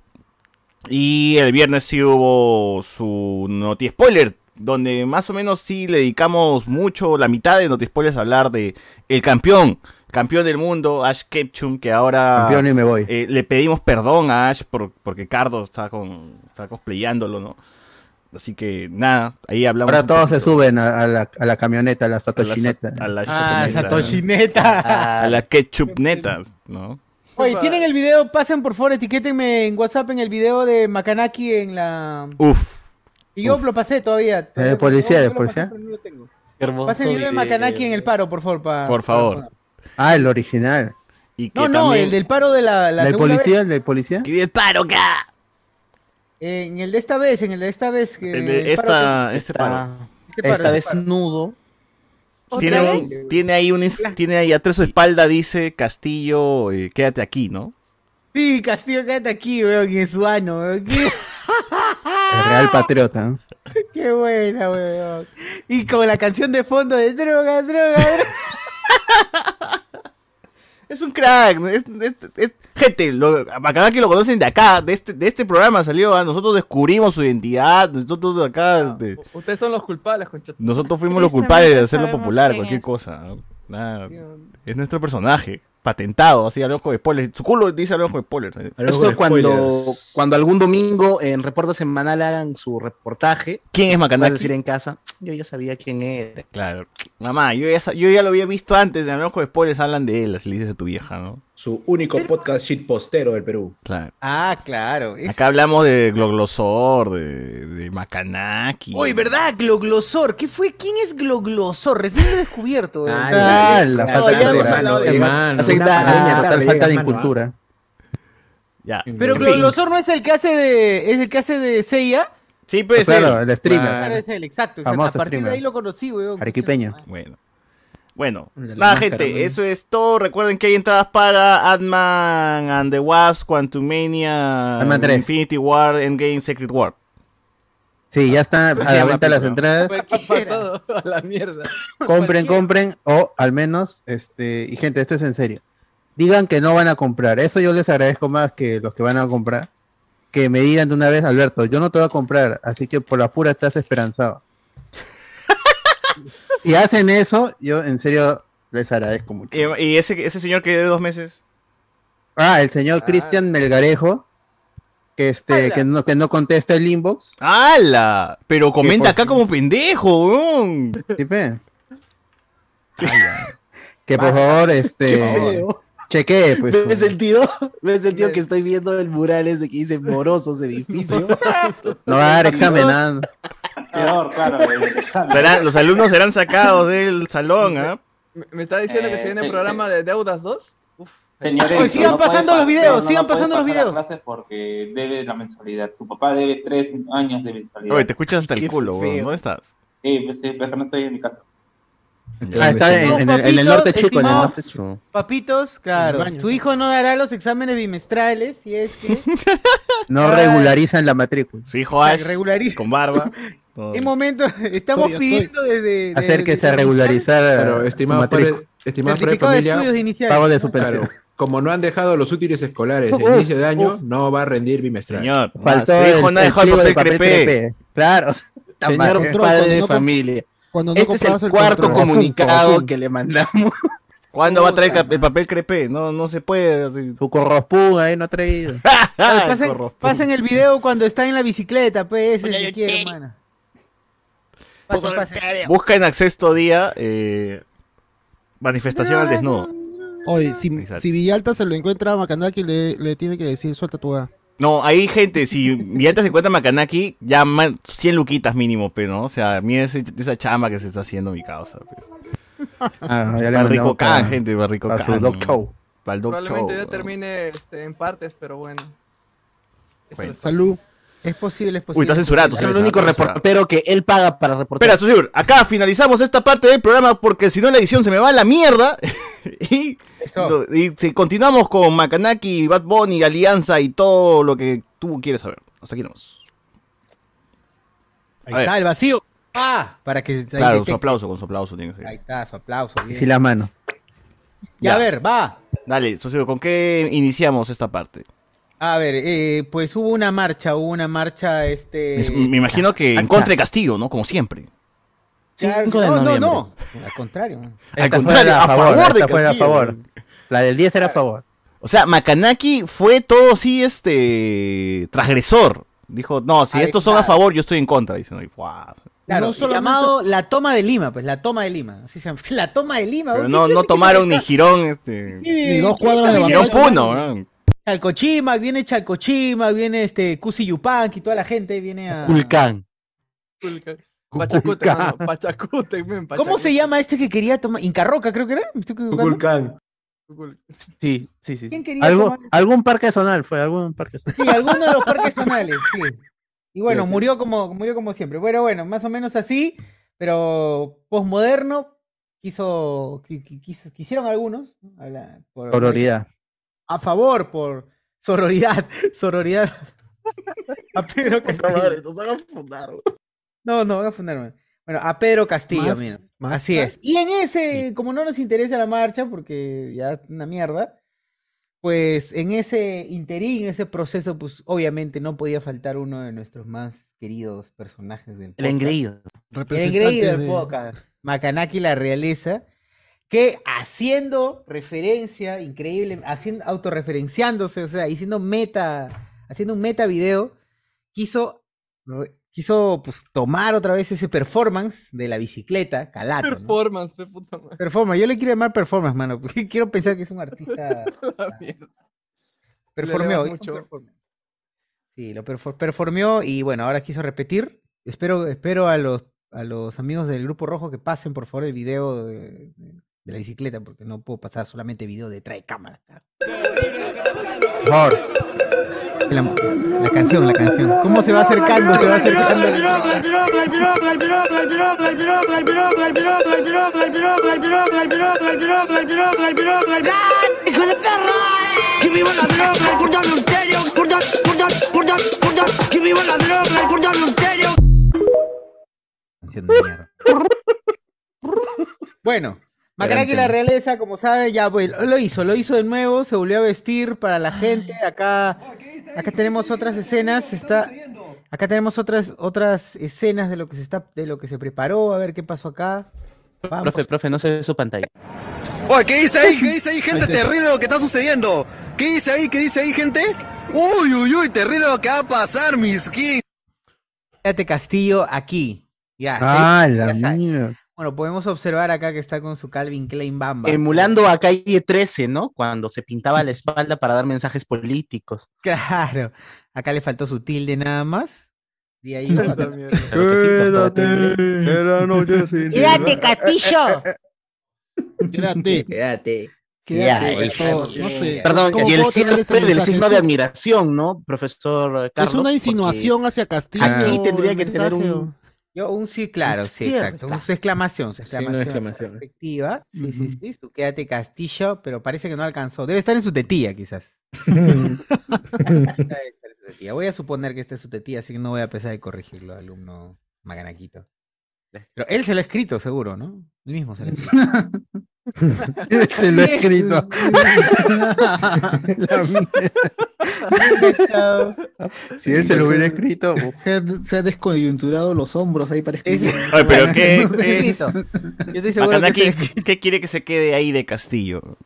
Speaker 1: Y el viernes sí hubo su Noti Spoiler, donde más o menos sí le dedicamos mucho, la mitad de Noti Spoilers a hablar de el campeón, campeón del mundo, Ash Ketchum, que ahora
Speaker 3: Campeón y me voy.
Speaker 1: eh, le pedimos perdón a Ash por, porque Cardo está, con, está cosplayándolo, ¿no? Así que nada, ahí hablamos.
Speaker 3: Ahora todos se suben a, a la, a la camioneta, a la
Speaker 1: a la sa-
Speaker 3: Satoshineta.
Speaker 1: A la,
Speaker 2: Ah.
Speaker 1: A la Ketchup Neta, ¿no?
Speaker 2: Oye, ¿tienen el video? Pasen por favor, etiquétenme en WhatsApp en el video de Makanaki en la...
Speaker 1: Uf.
Speaker 2: Y yo
Speaker 1: Uf.
Speaker 2: lo pasé todavía.
Speaker 3: ¿De policía, de
Speaker 2: pasé,
Speaker 3: policía?
Speaker 2: pero no lo tengo.
Speaker 8: Hermoso.
Speaker 2: Pasen el video de. Makanaki en el paro, por favor. pa-
Speaker 1: Por favor.
Speaker 3: Ah, el original.
Speaker 1: Y que
Speaker 2: No, no,
Speaker 1: también-
Speaker 2: el del paro de la, la
Speaker 3: ¿El
Speaker 2: segunda
Speaker 3: policía?
Speaker 2: vez.
Speaker 3: ¿El del policía?
Speaker 1: ¡Que el paro acá!
Speaker 2: En el de esta vez, en el de esta vez. Que
Speaker 1: El de esta, este paro.
Speaker 2: este paro,
Speaker 3: Esta
Speaker 2: este
Speaker 3: vez
Speaker 2: paro.
Speaker 3: nudo.
Speaker 1: Tiene, tiene ahí un tiene ahí atrás de su espalda dice Castillo, eh, quédate aquí, ¿no?
Speaker 2: Sí, Castillo, quédate aquí, weón, en su ano, weón. *laughs*
Speaker 3: El Real Patriota.
Speaker 2: qué buena, weón. Y con la canción de fondo de droga, droga, droga. *laughs*
Speaker 1: Es un crack, es, es- es- gente, lo, acá que lo conocen de acá, de este, de este programa salió, ¿ah? nosotros descubrimos su identidad, nosotros acá, de-
Speaker 10: Ustedes son los culpables, concha.
Speaker 1: nosotros fuimos los
Speaker 11: Tristemente
Speaker 1: culpables de hacerlo popular, cualquier
Speaker 11: es.
Speaker 1: cosa, ¿no? Nada, es nuestro personaje. Patentado, así, hablamos con spoilers. Su culo dice hablamos con spoilers.
Speaker 8: Esto cuando, cuando algún domingo en Reporte Semanal hagan su reportaje.
Speaker 1: ¿Quién es Macanaki?
Speaker 8: decir en casa, yo ya sabía quién era.
Speaker 1: Claro. Mamá, yo ya, yo ya lo había visto antes, de hablamos con spoilers, hablan de él, así le dices a tu vieja, ¿no?
Speaker 4: Su único podcast shitpostero del Perú.
Speaker 1: Claro.
Speaker 2: Ah, claro. es-
Speaker 1: Acá hablamos de Gloglosor, de, de Macanaki.
Speaker 2: Oye, ¿verdad? Gloglosor. ¿Qué fue? ¿Quién es Gloglosor? Recién lo he descubierto. weón.
Speaker 3: Ah, la
Speaker 2: No,
Speaker 3: falta
Speaker 2: ya
Speaker 3: de-
Speaker 2: Hace total falta de mano,
Speaker 3: incultura.
Speaker 1: Ya.
Speaker 2: Pero. Gloglosor no es el que hace de. es el que hace de Seiya.
Speaker 1: Sí,
Speaker 3: pues, Claro, el streamer.
Speaker 2: Claro, es él, exacto. exacto.
Speaker 3: Famoso
Speaker 2: A partir
Speaker 3: streamer.
Speaker 2: de ahí lo conocí, weón.
Speaker 3: Arequipeño.
Speaker 1: Bueno. Bueno, nada, gente, eso es todo. Recuerden que hay entradas para Ant-Man and the Wasp, Quantumania,
Speaker 3: Ant-Man 3.
Speaker 1: Infinity War, Endgame, Secret War.
Speaker 3: Sí, ya están
Speaker 1: ¿Cómo
Speaker 3: a la venta las entradas.
Speaker 10: Todo a la mierda.
Speaker 3: Compren, compren, o al menos, este, y gente, esto es en serio. Digan que no van a comprar. Eso yo les agradezco más que los que van a comprar. Que me digan de una vez, Alberto, yo no te voy a comprar, así que por la pura estás esperanzado. Y hacen eso, yo en serio les agradezco mucho.
Speaker 1: Y, y ese, ese señor que de dos meses.
Speaker 3: Ah, el señor Cristian Melgarejo, que este, que no, que no contesta el inbox.
Speaker 1: ¡Hala! Pero comenta acá como pendejo, weón.
Speaker 3: Sí, pe. *laughs* Que por favor, este. Chequee, pues.
Speaker 8: me he sentido, me he sentido que estoy viendo el mural ese que dice morosos edificio. *laughs*
Speaker 3: No va a dar examen, nada.
Speaker 9: Peor, claro. *laughs*
Speaker 1: Serán- los alumnos serán sacados del salón, ¿ah?
Speaker 10: ¿Me, me está diciendo que se viene el programa de Deudas 2?
Speaker 9: Señores,
Speaker 2: Oye, sigan
Speaker 9: no
Speaker 2: pasando los videos, sigan
Speaker 9: no
Speaker 2: pasando los videos.
Speaker 9: clases porque debe la mensualidad. Su papá debe tres años de mensualidad.
Speaker 1: Oye, te escuchas hasta el
Speaker 9: Qué
Speaker 1: culo,
Speaker 9: feo.
Speaker 1: ¿Dónde estás?
Speaker 9: Sí, pues sí, pero no estoy en mi casa.
Speaker 3: Ah, está en, en el, en el norte chico, en el norte chico.
Speaker 2: Papitos, claro. Su hijo no dará los exámenes bimestrales si es que. *laughs*
Speaker 3: No regularizan la matrícula.
Speaker 1: Su hijo Ash,
Speaker 2: regulariza.
Speaker 1: con barba. *laughs*
Speaker 2: En momento, *laughs* estamos
Speaker 3: Estoy-
Speaker 2: pidiendo desde. desde-
Speaker 3: Acérquese a
Speaker 2: desde-
Speaker 3: regularizar
Speaker 4: Pero,
Speaker 3: su
Speaker 4: estimado
Speaker 3: matrícula.
Speaker 4: padre, estimado padre de
Speaker 2: Certificado de
Speaker 4: familia,
Speaker 2: iniciales.
Speaker 3: Pago de su
Speaker 4: claro, como no han dejado los útiles escolares
Speaker 3: Uf,
Speaker 4: en inicio de año,
Speaker 3: uf.
Speaker 4: no va a rendir bimestral.
Speaker 1: Señor,
Speaker 3: Faltó
Speaker 1: su hijo
Speaker 3: el-
Speaker 1: no ha
Speaker 3: el
Speaker 1: dejado el
Speaker 3: de
Speaker 1: papel crepé.
Speaker 3: crepé. Claro.
Speaker 8: Señor padre
Speaker 5: cuando
Speaker 8: de
Speaker 5: no
Speaker 8: familia.
Speaker 5: Cuando no
Speaker 8: este es el
Speaker 5: el
Speaker 8: cuarto
Speaker 5: control.
Speaker 8: comunicado que le mandamos.
Speaker 1: ¿Cuándo va a traer el papel crepé? No, no se puede. así.
Speaker 3: Su corrospún ahí no ha traído. *laughs*
Speaker 1: El
Speaker 2: pasen, el video cuando está en la bicicleta, pues, ese si quiere, hermano. Pasen, pasen.
Speaker 1: Busca en Acceso Día eh, manifestación al desnudo.
Speaker 5: Oye, si, si Villalta se lo encuentra a Macanaki, le, le tiene que decir, suelta tu A.
Speaker 1: No, hay gente, si Villalta se encuentra Macanaki, ya man- 100 luquitas mínimo, pero ¿no? O sea, mira ese- esa chamba que se está haciendo mi causa.
Speaker 3: Ah, ya le
Speaker 1: Para Rico
Speaker 3: mandamos
Speaker 1: Can,
Speaker 3: para-
Speaker 1: gente, para Rico
Speaker 3: para
Speaker 1: ¿no?
Speaker 3: show.
Speaker 1: Para el show.
Speaker 10: Probablemente ya
Speaker 1: ¿no?
Speaker 10: termine este, en partes, pero bueno.
Speaker 1: Bueno.
Speaker 5: Salud.
Speaker 2: Es posible, es posible.
Speaker 1: Uy, está censurado.
Speaker 8: Es el único reportero que él paga para reportar.
Speaker 1: Espera, Susur, acá finalizamos esta parte del programa porque si no la edición se me va a la mierda. *laughs* y,
Speaker 2: Eso.
Speaker 1: y si continuamos con Macanaki, Bad Bunny, Alianza y todo lo que tú quieres saber. Hasta aquí nomás.
Speaker 2: Ahí
Speaker 1: A ver.
Speaker 2: está, el vacío. Ah, para que.
Speaker 1: Claro, su aplauso, con su aplauso tiene que ser.
Speaker 2: Ahí está, su aplauso.
Speaker 3: Y
Speaker 2: bien.
Speaker 3: si la mano.
Speaker 2: Ya,
Speaker 1: Ya.
Speaker 2: a ver, va.
Speaker 1: Dale, Susur, ¿con qué iniciamos esta parte?
Speaker 2: A ver, eh, pues hubo una marcha, hubo una marcha, este...
Speaker 1: Es- me imagino que en contra de Castillo, ¿no? Como siempre.
Speaker 2: Claro,
Speaker 3: 5 de
Speaker 2: no, no,
Speaker 3: noviembre.
Speaker 2: no, al contrario.
Speaker 1: Al contrario, a favor de
Speaker 3: la a
Speaker 1: Castillo.
Speaker 3: favor. La del 10 era a favor.
Speaker 1: O sea, Macanaki fue todo así, este, transgresor. Dijo, no, si estos son a favor, yo estoy en contra. Dicen, y, "Guau".
Speaker 2: Claro,
Speaker 5: No solamente-
Speaker 2: llamado la toma de Lima, pues la toma de Lima, así se llama. *laughs* La toma de Lima.
Speaker 1: Pero
Speaker 2: ¿qué
Speaker 1: no, no tomaron ni Girón, este,
Speaker 5: Ni dos cuadras de
Speaker 1: Girón. Puno, ¿no?
Speaker 2: Chalcochima, viene Chalcochima, viene este Cusi Yupanqui, toda la gente viene a...
Speaker 8: Culcán.
Speaker 10: Pachacute, mano, Pachacute, men,
Speaker 2: ¿Cómo
Speaker 10: Pachacute.
Speaker 2: se llama este que quería tomar? Incarroca, creo que era. ¿Me estoy equivocando?
Speaker 4: Kukulkan.
Speaker 8: Sí, sí, sí.
Speaker 2: ¿Quién quería
Speaker 3: Algo,
Speaker 2: tomar?
Speaker 3: algún parque zonal fue, algún parque zonal.
Speaker 2: Sí, alguno de los parques zonales, sí. Y bueno,
Speaker 3: Sí, sí.
Speaker 2: murió como, murió como siempre. Bueno, bueno, más o menos así, pero posmoderno quiso, qui- qui- quiso- quisieron algunos por-
Speaker 3: Sororidad.
Speaker 2: A favor por sororidad, *laughs* sororidad. a Pedro Castillo. No, no, voy a fundar. Bueno, a Pedro Castillo,
Speaker 5: Más-
Speaker 2: mira.
Speaker 5: más
Speaker 2: Así es. Y en ese, como no nos interesa la marcha, porque ya es una mierda, pues en ese interín, ese proceso, pues obviamente no podía faltar uno de nuestros más queridos personajes del
Speaker 8: El
Speaker 2: podcast.
Speaker 8: engreído.
Speaker 2: El engreído del
Speaker 5: de-
Speaker 2: podcast. Macanaki la realeza, que haciendo referencia, increíble, haciendo, autorreferenciándose, o sea, haciendo meta, haciendo un meta video, quiso, quiso pues, tomar otra vez ese performance de la bicicleta, calato. ¿no?
Speaker 10: Performance, de puta madre.
Speaker 2: Performance, yo le quiero llamar performance, mano, porque *laughs* quiero pensar que es un artista. *laughs* Performeó,
Speaker 10: mucho.
Speaker 2: Sí, lo perfor- performeó y bueno, ahora quiso repetir. Espero, espero a los, a los amigos del Grupo Rojo que pasen por favor el video de, de- de la bicicleta, porque no puedo pasar solamente video detrás de cámara. carajo. La, la canción, la canción. ¿Cómo se va acercando? Se va acercando.
Speaker 12: ¡Hijo de perra! ¡Que viva la droga, la droga, el!
Speaker 2: Canción de mierda. *laughs* Bueno, Macaraki la realeza, como sabe, ya pues, lo hizo, lo hizo de nuevo, se volvió a vestir para la gente. Acá, acá tenemos otras escenas, está, acá tenemos otras, otras escenas de lo que se está, de lo que se preparó. A ver qué pasó acá. Vamos.
Speaker 8: Profe, profe, no se ve su pantalla.
Speaker 13: Oye, ¿qué dice ahí? ¿Qué dice ahí, gente? Terrible lo que está sucediendo. ¿Qué dice ahí? ¿Qué dice ahí, gente? Uy, uy, uy, terrible lo que va a pasar, mis.
Speaker 2: Quédate Castillo aquí. Ya.
Speaker 3: Ah,
Speaker 2: ¿sí?
Speaker 3: la
Speaker 2: Ya sabe. Bueno, podemos observar acá que está con su Calvin Klein Bamba.
Speaker 8: Emulando a calle 13, ¿no? Cuando se pintaba la espalda para dar mensajes políticos. *laughs*
Speaker 2: Claro. Acá le faltó su tilde nada más. Y ahí acá- *laughs* *laughs*
Speaker 3: Quédate.
Speaker 2: Quédate, Castillo.
Speaker 5: Quédate.
Speaker 4: Quédate.
Speaker 5: Quédate. todo, no sé.
Speaker 8: Perdón,
Speaker 5: ¿Cómo
Speaker 8: y el
Speaker 5: ese
Speaker 8: del signo de admiración, ¿no, profesor Carlos?
Speaker 5: Es una
Speaker 8: Porque
Speaker 5: insinuación hacia Castillo.
Speaker 8: Aquí tendría que tener un...
Speaker 2: Yo, un sí, claro, sí, exacto. Un, su exclamación, su
Speaker 4: Sí, una
Speaker 2: exclamación. Efectiva. Sí, sí, sí. Su quédate Castillo, pero parece que no alcanzó. Debe estar en su tetilla, quizás. *laughs* Debe estar en su tetilla. Voy a suponer que esté en su tetilla, así que no voy a pesar de corregirlo, alumno Maganaquito. Pero él se lo ha escrito, seguro, ¿no? Él mismo se lo ha *laughs* escrito. *laughs*
Speaker 3: Se lo he escrito. *laughs* La mierda. Si él se lo hubiera escrito.
Speaker 14: Se ha, se ha descoyunturado los hombros ahí para escribir.
Speaker 1: Oye, pero *laughs* qué,
Speaker 2: No. Yo estoy seguro que
Speaker 1: Macanaki,
Speaker 2: se-
Speaker 1: ¿qué quiere que se quede ahí de Castillo?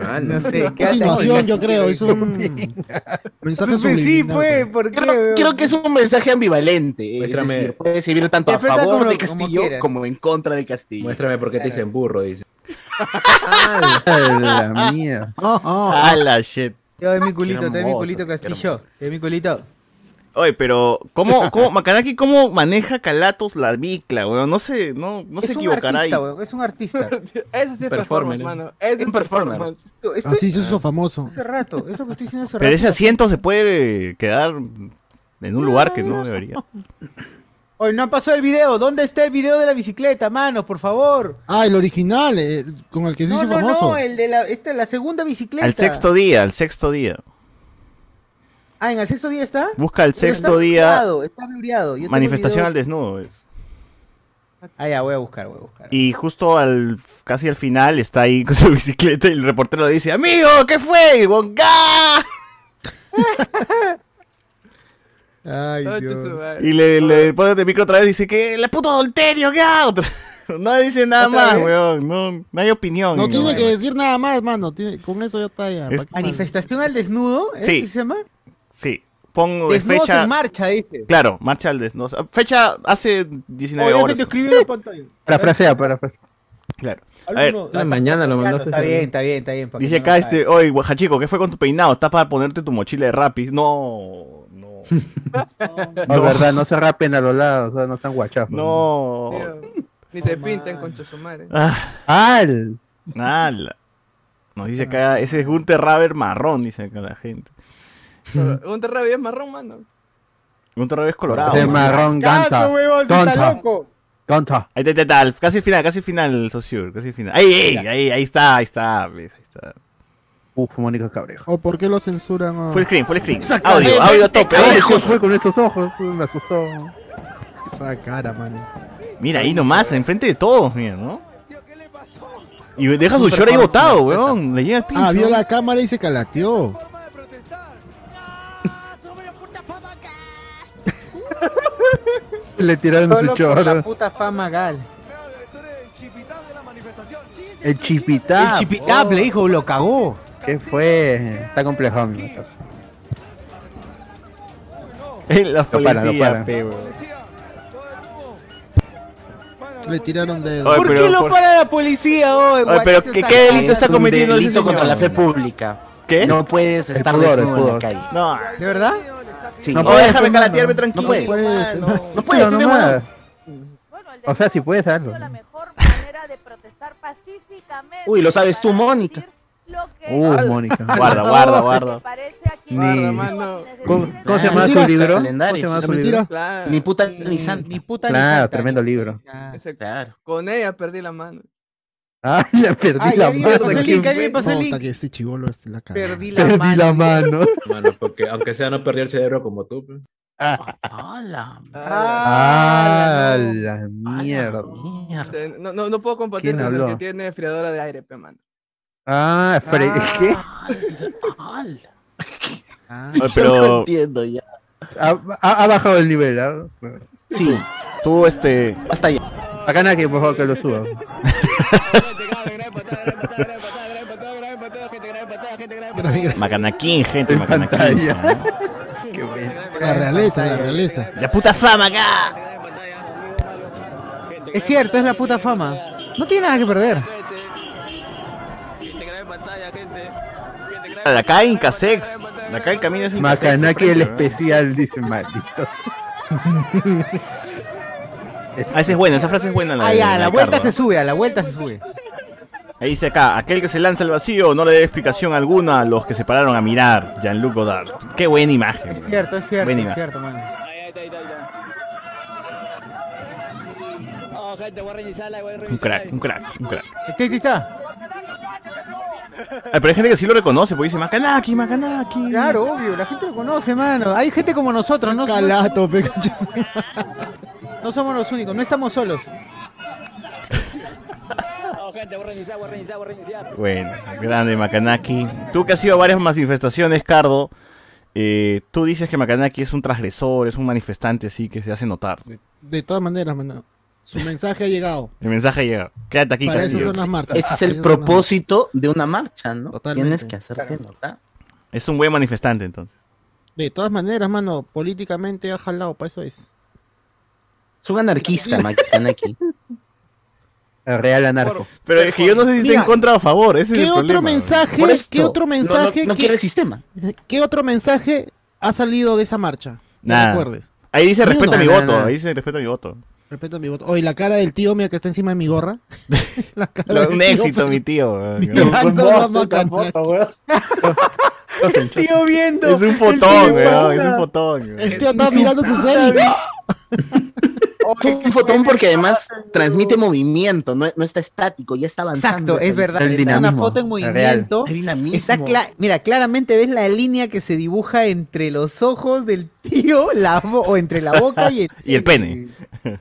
Speaker 4: Ah,
Speaker 2: No sé,
Speaker 5: Es
Speaker 2: quédate
Speaker 5: insinuación, yo creo. Es un *laughs* mensaje
Speaker 2: sí,
Speaker 5: subliminal.
Speaker 2: pues, ¿por qué?
Speaker 8: Creo,
Speaker 2: weón?
Speaker 8: creo que es un mensaje ambivalente. Es
Speaker 4: Muéstrame.
Speaker 8: decir, puede servir tanto a favor
Speaker 2: como-
Speaker 8: de Castillo como en contra de Castillo.
Speaker 4: Muéstrame por qué te dicen burro, dice. *laughs*
Speaker 3: A la mierda.
Speaker 1: Ah, la shit.
Speaker 2: Yo de mi culito,
Speaker 8: Qué
Speaker 2: te doy mi culito,
Speaker 8: qué
Speaker 2: Castillo. Te doy mi culito.
Speaker 1: Oye, pero ¿cómo, *laughs* cómo Macanaki cómo maneja Calatos la bicla, weón? No se, no, no se
Speaker 2: es un
Speaker 1: equivocará ahí.
Speaker 2: artista, weón, es un artista. *laughs*
Speaker 10: Eso sí es performance, mano. Eso es
Speaker 8: Un performer.
Speaker 10: performance.
Speaker 5: Así se hizo famoso.
Speaker 2: Hace rato, esto que estoy diciendo hace
Speaker 1: Pero
Speaker 2: rato.
Speaker 1: ese asiento se puede quedar en un lugar que no debería.
Speaker 2: Hoy no pasó el video. ¿Dónde está el video de la bicicleta, mano? Por favor.
Speaker 5: Ah, el original, eh, con el que se
Speaker 2: No,
Speaker 5: hizo
Speaker 2: no,
Speaker 5: famoso.
Speaker 2: no, el de la, esta, la segunda bicicleta.
Speaker 1: Al sexto día, al sexto día.
Speaker 2: Ah, ¿en el sexto día está?
Speaker 1: Busca el
Speaker 2: Pero está
Speaker 1: sexto día.
Speaker 2: Está. Yo
Speaker 1: Manifestación al desnudo. es.
Speaker 2: Ah, ya, voy a buscar, voy a buscar.
Speaker 1: Y justo al casi al final está ahí con su *laughs* bicicleta y el reportero le dice, amigo, ¿qué fue? Y Bonga. *laughs*
Speaker 2: Ay, Dios.
Speaker 1: Y le, le pone el micro otra vez y dice que la puto adulterio, ¿qué hago? Otra- *laughs* No dice nada
Speaker 2: ¿Otra
Speaker 1: más,
Speaker 2: vez?
Speaker 1: weón. No, no hay opinión.
Speaker 5: No
Speaker 1: en
Speaker 5: tiene que decir nada más, mano. Tiene- con eso ya está.
Speaker 2: Manifestación al desnudo, ¿eh?
Speaker 1: Sí.
Speaker 2: ¿Sí se llama?
Speaker 1: Sí. Pongo de fecha.
Speaker 2: en marcha, dice.
Speaker 1: Claro, marcha al desnudo. Fecha hace 19
Speaker 2: Oye,
Speaker 1: horas.
Speaker 2: te escribí en la pantalla.
Speaker 3: Parafrasea, parafrasea.
Speaker 1: Claro. A ver,
Speaker 2: Alguno-
Speaker 4: Ah, mañana lo mandaste
Speaker 2: Está bien, está bien, está bien. para que
Speaker 1: dice
Speaker 2: no
Speaker 1: acá
Speaker 2: lo
Speaker 1: este, oye, guajachico, ¿qué fue con tu peinado? ¿Estás para ponerte tu mochila de rapis? No, no, *laughs*
Speaker 3: No, es verdad, no se rapen a los lados, o sea, no sean guachafos.
Speaker 1: no.
Speaker 10: Ni te pinten, concha su madre.
Speaker 1: Ah,
Speaker 3: ¡Al!
Speaker 1: Nos dice acá, ese es Gunter Raber marrón, dice acá la gente.
Speaker 10: Un terrabio es marrón, mano.
Speaker 1: Gunter Raber es colorado. Man.
Speaker 3: marrón ganta.
Speaker 2: Loco.
Speaker 3: Gonta.
Speaker 1: Ahí está, está, casi final, casi final, Sociur, casi final. Ahí, ahí, ahí, ahí está, ahí está, ahí está.
Speaker 3: Uf, Mónica Cabrejo.
Speaker 5: ¿O por qué lo censuran? ah?
Speaker 1: Full screen, full screen. Audio, audio a tope.
Speaker 3: ¿qué fue con esos ojos? Me asustó.
Speaker 5: Esa cara, mano.
Speaker 1: Mira, ahí nomás, enfrente de todos, mira, ¿no? Y deja su short ahí botado, weón. Le llega el pincho.
Speaker 5: Ah, vio la cámara y se calateó. *laughs*
Speaker 3: Le tiraron su
Speaker 2: Solo por la
Speaker 3: choro.
Speaker 2: puta fama gal.
Speaker 3: El chipitap.
Speaker 2: El chipitap, le dijo, lo cagó.
Speaker 3: ¿Qué fue? Está complejo mi caso.
Speaker 1: La
Speaker 3: Lo para, lo para.
Speaker 5: Le tiraron dedo.
Speaker 1: Oye,
Speaker 2: ¿Por
Speaker 1: pero
Speaker 2: qué lo
Speaker 1: por-
Speaker 2: para la policía, oh,
Speaker 1: Oye, pero ¿qué, qué delito está cometiendo ese
Speaker 8: delito
Speaker 1: señor?
Speaker 8: contra la fe pública.
Speaker 1: ¿Qué?
Speaker 8: No puedes
Speaker 3: El
Speaker 8: estar
Speaker 3: pudor, el
Speaker 8: desnudo en la calle.
Speaker 1: No,
Speaker 2: ¿De verdad?
Speaker 8: Sí.
Speaker 3: No
Speaker 1: no,
Speaker 3: puedes,
Speaker 1: déjame
Speaker 3: hermano.
Speaker 1: calatearme tranquilo.
Speaker 8: No puedes. No puedes.
Speaker 15: Bueno, el
Speaker 3: O sea, si puedes hazlo.
Speaker 15: la mejor manera de protestar pacíficamente.
Speaker 8: Uy, lo sabes tú, Mónica.
Speaker 15: decir lo que
Speaker 3: Uh, Mónica.
Speaker 1: Guarda, guarda, guarda.
Speaker 3: Ni-. ¿Cómo, cómo se llama su libro? ¿Cómo
Speaker 8: calendarios.
Speaker 3: se llama su
Speaker 5: La
Speaker 3: libro?
Speaker 5: mentira.
Speaker 10: Claro.
Speaker 8: Ni puta ni santa.
Speaker 2: Ni puta ni
Speaker 3: Claro,
Speaker 2: santa.
Speaker 3: tremendo libro.
Speaker 2: Ah.
Speaker 10: Ese-
Speaker 8: Claro.
Speaker 10: Con ella perdí la mano.
Speaker 3: Ah, *laughs* le perdí
Speaker 2: Ay,
Speaker 3: la mano.
Speaker 5: que este chivolo es la cara.
Speaker 2: Perdí la
Speaker 3: Perdí
Speaker 2: mano.
Speaker 3: la mano.
Speaker 4: Mano, *laughs* porque aunque sea no perdió el cerebro como tú. pues.
Speaker 8: Hola.
Speaker 3: Ah, la mierda.
Speaker 10: Este, No, no, no puedo compartir
Speaker 3: ¿Quién
Speaker 10: con el
Speaker 3: habló?
Speaker 10: que tiene enfriadora de aire, pe, mano.
Speaker 3: Ah, Fre- ¿qué?
Speaker 2: Ah.
Speaker 1: Oye,
Speaker 8: No
Speaker 1: pero
Speaker 8: entiendo ya.
Speaker 3: Ha, ha- ha bajado el nivel. ¿ah?
Speaker 8: Sí,
Speaker 1: tú, este.
Speaker 8: hasta allá.
Speaker 3: Bacana que por favor que lo suba.
Speaker 1: Macanaquín, gente,
Speaker 3: En
Speaker 1: Macanaquín.
Speaker 5: La realeza, la realeza.
Speaker 1: La puta fama acá.
Speaker 2: Es cierto, es la puta fama. No tiene nada que perder.
Speaker 1: De acá hay Incasex. De acá el camino es.
Speaker 3: Macanaki el especial, dice malditos. *laughs*
Speaker 1: Ah, esa es buena, esa frase es buena. La
Speaker 2: Ah, ya,
Speaker 1: la
Speaker 2: vuelta se sube, a la vuelta se sube.
Speaker 1: Ahí dice acá, aquel que se lanza al vacío no le dé explicación alguna a los que se pararon a mirar. Jean-Luc Godard. Qué buena imagen.
Speaker 2: Es
Speaker 1: bro.
Speaker 2: cierto, es cierto,
Speaker 1: Buena
Speaker 2: es
Speaker 1: imagen.
Speaker 2: cierto, mano.
Speaker 1: Un crack, un crack, un crack.
Speaker 2: Este, está.
Speaker 1: Ay, pero hay gente que sí lo reconoce, porque dice Macanaki, Macanaki.
Speaker 2: Claro, obvio, la gente lo conoce, mano. Hay gente como nosotros, no,
Speaker 5: Calato,
Speaker 2: no somos los únicos, no estamos solos.
Speaker 1: Bueno, grande Macanaki. Tú que has ido a varias manifestaciones, Cardo, eh, tú dices que Macanaki es un transgresor, es un manifestante así que se hace notar.
Speaker 5: De todas maneras, mano. Su mensaje ha llegado.
Speaker 1: El mensaje llega. Quédate aquí,
Speaker 5: Para eso son las marchas.
Speaker 8: Ese es el propósito de una marcha, ¿no?
Speaker 5: Totalmente.
Speaker 8: Tienes que hacerte notar.
Speaker 1: Es un buen manifestante, entonces.
Speaker 5: De todas maneras, mano, políticamente ha jalado, para eso es.
Speaker 8: Es un anarquista, Macanaki. *laughs*
Speaker 3: El real anarco.
Speaker 1: Pero es que yo no sé si está
Speaker 5: Mira,
Speaker 1: en contra o a favor. Ese es
Speaker 5: ¿Qué
Speaker 1: el
Speaker 5: otro
Speaker 1: problema.
Speaker 5: mensaje?
Speaker 8: Por esto,
Speaker 5: ¿Qué otro
Speaker 8: no- no-
Speaker 5: mensaje?
Speaker 8: No,
Speaker 5: qué-
Speaker 8: quiere el sistema.
Speaker 5: ¿Qué otro mensaje ha salido de esa marcha?
Speaker 1: Nada.
Speaker 5: recuerdes.
Speaker 1: Ahí dice
Speaker 5: Ni
Speaker 1: respeta
Speaker 5: uno.
Speaker 1: mi
Speaker 3: Nada,
Speaker 1: voto.
Speaker 3: nada.
Speaker 1: Ahí dice respeta mi voto.
Speaker 5: Respeta mi voto. Oye, la cara del tío, mira que está encima de mi gorra. *laughs* la cara del
Speaker 1: un
Speaker 5: tío,
Speaker 1: éxito,
Speaker 5: pero-
Speaker 1: mi tío.
Speaker 5: Macanaki. *laughs*
Speaker 2: Tío viendo.
Speaker 1: Es un
Speaker 2: el
Speaker 1: fotón, weón. Es un fotón.
Speaker 5: El tío está mirando su serie.
Speaker 8: Es un fotón porque además transmite movimiento, no, no está estático, ya está avanzando.
Speaker 2: Exacto, es verdad.
Speaker 3: El
Speaker 2: Es una foto en movimiento. Está cla- Mira, claramente ves la línea que se dibuja entre los ojos del tío, la o entre la boca y el, *laughs*
Speaker 1: Y el pene.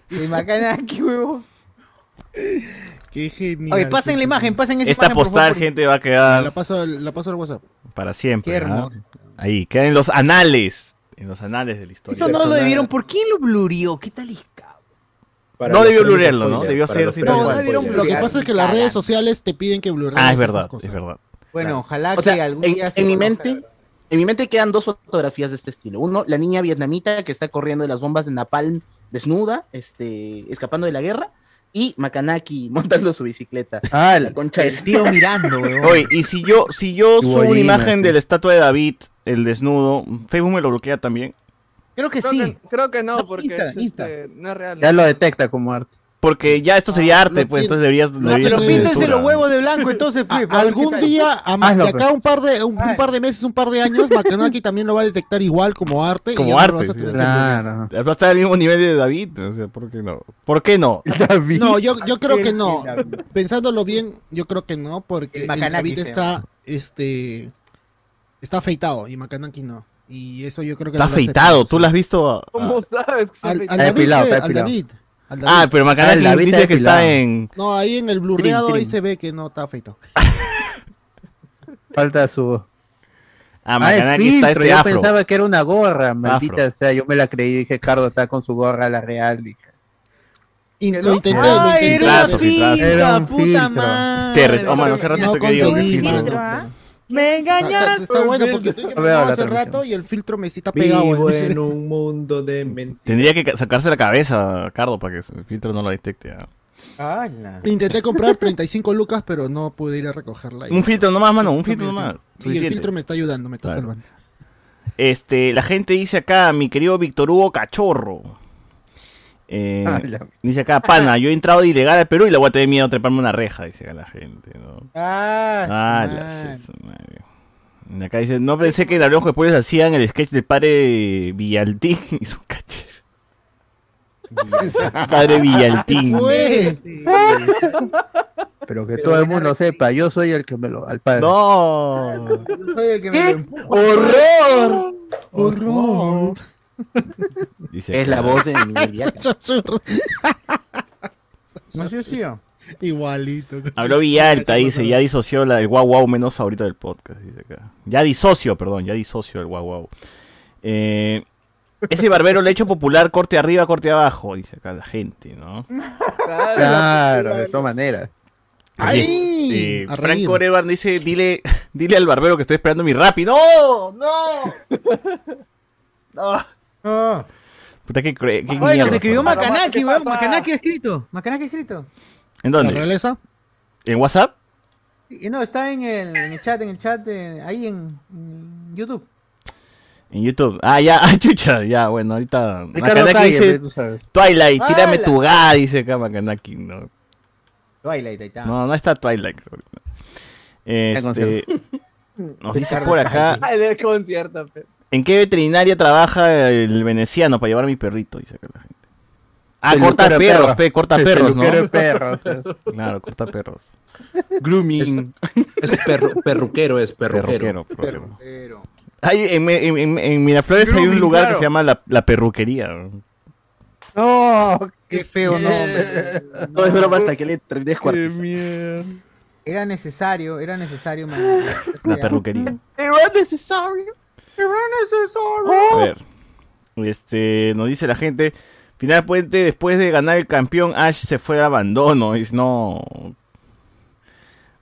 Speaker 2: El Macanaki, *laughs* huevo.
Speaker 5: Qué genial.
Speaker 2: Oye, pasen la imagen, pasen esa
Speaker 1: Esta
Speaker 2: imagen, por
Speaker 1: postal,
Speaker 2: favor.
Speaker 1: gente, va a
Speaker 5: La
Speaker 1: quedar
Speaker 5: paso, al- la paso al WhatsApp.
Speaker 1: para siempre.
Speaker 2: Qué
Speaker 1: ¿ah?
Speaker 2: hermoso.
Speaker 1: Ahí, queda en los anales. En los anales de la historia.
Speaker 2: Eso no lo debieron. ¿Por quién lo blurió? ¿Qué tal? isca-
Speaker 4: Para
Speaker 1: No debió
Speaker 4: premios
Speaker 1: blurearlo, ¿no? Debió ser sin
Speaker 2: No.
Speaker 5: Lo que pasa es que las redes sociales te piden que blurrees
Speaker 1: Ah, es verdad, es verdad.
Speaker 2: Bueno, ojalá
Speaker 8: O sea,
Speaker 2: que algún
Speaker 8: en,
Speaker 2: día se
Speaker 8: en mi mente, en mi mente quedan dos fotografías de este estilo. Uno, la niña vietnamita que está corriendo de las bombas de Napalm desnuda, este, escapando de la guerra, y Macanaki *laughs* montando su bicicleta.
Speaker 3: Ah,
Speaker 8: La
Speaker 3: el,
Speaker 8: concha de
Speaker 2: tío mirando, *laughs* weón.
Speaker 1: Oye, y si yo, si yo subo una imagen
Speaker 3: sí.
Speaker 1: de la estatua de David, el desnudo, Facebook me lo bloquea también.
Speaker 2: Creo que
Speaker 10: Creo,
Speaker 2: sí.
Speaker 10: que, creo que no,
Speaker 2: No,
Speaker 10: porque
Speaker 2: Insta,
Speaker 10: es,
Speaker 2: Insta.
Speaker 10: este, no es real.
Speaker 3: ya lo detecta como arte.
Speaker 1: Porque ya esto sería arte,
Speaker 5: lo
Speaker 1: pues entonces deberías.
Speaker 5: no,
Speaker 1: deberías
Speaker 2: Pero píntense los huevos de blanco, entonces, pues,
Speaker 5: A- algún día, a
Speaker 3: Hazlo,
Speaker 5: de acá
Speaker 3: pues.
Speaker 5: un par de un, un par de meses, un par de años, Macanaki también lo va a detectar igual como arte.
Speaker 1: Como arte, sí.
Speaker 3: Claro.
Speaker 1: Va a estar al mismo nivel de David. O sea, ¿por qué no? ¿Por qué no? *laughs*
Speaker 3: David.
Speaker 5: No, yo, yo creo que no. Pensándolo bien, yo creo que no, porque
Speaker 2: El
Speaker 5: David está, este, está afeitado y Macanaki no. Y eso yo creo que
Speaker 1: Está
Speaker 5: no
Speaker 1: afeitado. ¿Tú lo has visto? a-
Speaker 10: ¿Cómo sabes? que
Speaker 5: Al, al
Speaker 3: Está
Speaker 5: David,
Speaker 3: depilado, está
Speaker 5: al
Speaker 3: depilado.
Speaker 5: David, al
Speaker 1: Ah,
Speaker 5: David.
Speaker 1: pero
Speaker 3: David
Speaker 1: dice
Speaker 3: está
Speaker 1: que está
Speaker 3: depilado.
Speaker 1: en.
Speaker 5: No, ahí en el blurreado ahí se ve que no está afeitado. *laughs*
Speaker 3: Falta su.
Speaker 1: Ah,
Speaker 3: Ah, es
Speaker 1: Macanaki está este
Speaker 3: Yo
Speaker 1: afro.
Speaker 3: pensaba que era una gorra, maldita
Speaker 1: Afro.
Speaker 3: sea. Yo me la creí. Dije, Cardo está con su gorra, la real. Dije.
Speaker 5: In-
Speaker 10: ¿Que
Speaker 5: lo
Speaker 10: no?
Speaker 5: intenté, lo intenté.
Speaker 2: era
Speaker 1: Filtrazo,
Speaker 2: un filtro,
Speaker 1: filtrazo.
Speaker 3: Era un
Speaker 2: puta
Speaker 3: filtro.
Speaker 2: madre.
Speaker 1: Res- Oh, mano, hace rato
Speaker 5: No
Speaker 1: que digo que filtro,
Speaker 11: ¿ah?
Speaker 2: Me engañaste.
Speaker 5: está- está bueno porque estoy que me hace rato y el filtro me está pegado.
Speaker 4: Vivo
Speaker 5: en
Speaker 4: un mundo de mentiras.
Speaker 1: Tendría que ca- sacarse la cabeza, Cardo, para que el filtro no lo detecte.
Speaker 2: ¡Hala!
Speaker 5: Intenté comprar 35 lucas, pero no pude ir a recogerla.
Speaker 1: Un filtro nomás, mano, un filtro nomás.
Speaker 5: Y el filtro me está ayudando, me está
Speaker 1: Claro.
Speaker 5: salvando.
Speaker 1: Este, la gente dice acá, mi querido Víctor Hugo Cachorro. Eh,
Speaker 3: Ah, la-
Speaker 1: dice acá, pana, yo he entrado de ilegal al Perú y le voy a tener miedo a treparme una reja, dice acá la gente, ¿no?
Speaker 2: ¡Ah!
Speaker 1: Ah, la acá dice, no pensé que en Hablemos después hacían el sketch del padre Villaltín *laughs* y su cachero. padre Villaltín.
Speaker 3: Pero que todo el mundo sepa, yo soy el que me lo. Al padre.
Speaker 1: No.
Speaker 2: Yo soy el que me lo empuja.
Speaker 8: ¡Horror!
Speaker 5: Horror.
Speaker 1: Dice
Speaker 8: Es la voz de Miguel. *laughs*
Speaker 2: ¿No si yo?
Speaker 5: Igualito.
Speaker 1: Habló Villalta, dice, ya disoció la, el guau guau menos favorito del podcast, dice acá. Ya disocio, perdón, ya disocio el guau guau. Eh, ese barbero le ha hecho popular corte arriba, corte abajo, dice acá la gente, ¿no?
Speaker 3: Claro, de todas maneras.
Speaker 1: Así es,
Speaker 5: ¡Ay!
Speaker 1: eh,
Speaker 5: reír.
Speaker 1: Orevan dice, dile, dile al barbero que estoy esperando mi rapi. ¡No! ¡No! ¡No! *laughs*
Speaker 2: No.
Speaker 1: Puta, qué, cre- qué
Speaker 2: Oye, se escribió. Macanaki,
Speaker 7: ¿Qué
Speaker 2: weón. Macanaki ha escrito. Macanaki escrito.
Speaker 1: ¿En
Speaker 5: ¿La
Speaker 1: dónde?
Speaker 5: realeza?
Speaker 1: ¿En WhatsApp?
Speaker 2: Y No, está en el, en el chat, en el chat, eh, ahí en, en YouTube.
Speaker 1: En YouTube. Ah, ya, ah, *laughs* chucha, ya, bueno, ahorita. Macanaki
Speaker 3: Calle,
Speaker 1: dice,
Speaker 3: tú sabes.
Speaker 1: Twilight, tírame tu ga, dice acá Macanaki, ¿no?
Speaker 2: Twilight, ahí está.
Speaker 1: No, no está Twilight, creo. Este, *laughs* nos dice por acá,
Speaker 10: Ay, del concierto.
Speaker 1: ¿En qué veterinaria trabaja el veneciano para llevar a mi perrito? Dice acá la gente. Ah,
Speaker 3: El
Speaker 1: corta perros,
Speaker 3: perros.
Speaker 1: pe, corta perros, ¿no?
Speaker 3: peluquero de perros, eh.
Speaker 1: Claro, corta perros.
Speaker 8: Grooming.
Speaker 4: Es perru- perruquero, es perruquero.
Speaker 1: Perruquero, perruquero. Hay, en, en- en- en Miraflores hay un lugar que se llama la, la perruquería.
Speaker 3: No,
Speaker 2: Qué feo nombre.
Speaker 8: No es broma hasta que le terminé de cuartizar.
Speaker 2: Era necesario, era necesario. man.
Speaker 1: La perruquería.
Speaker 8: Era necesario.
Speaker 2: Era necesario.
Speaker 1: A ver. Este, nos dice la gente. Final puente, después de ganar el campeón, Ash se fue al abandono. Dice, no.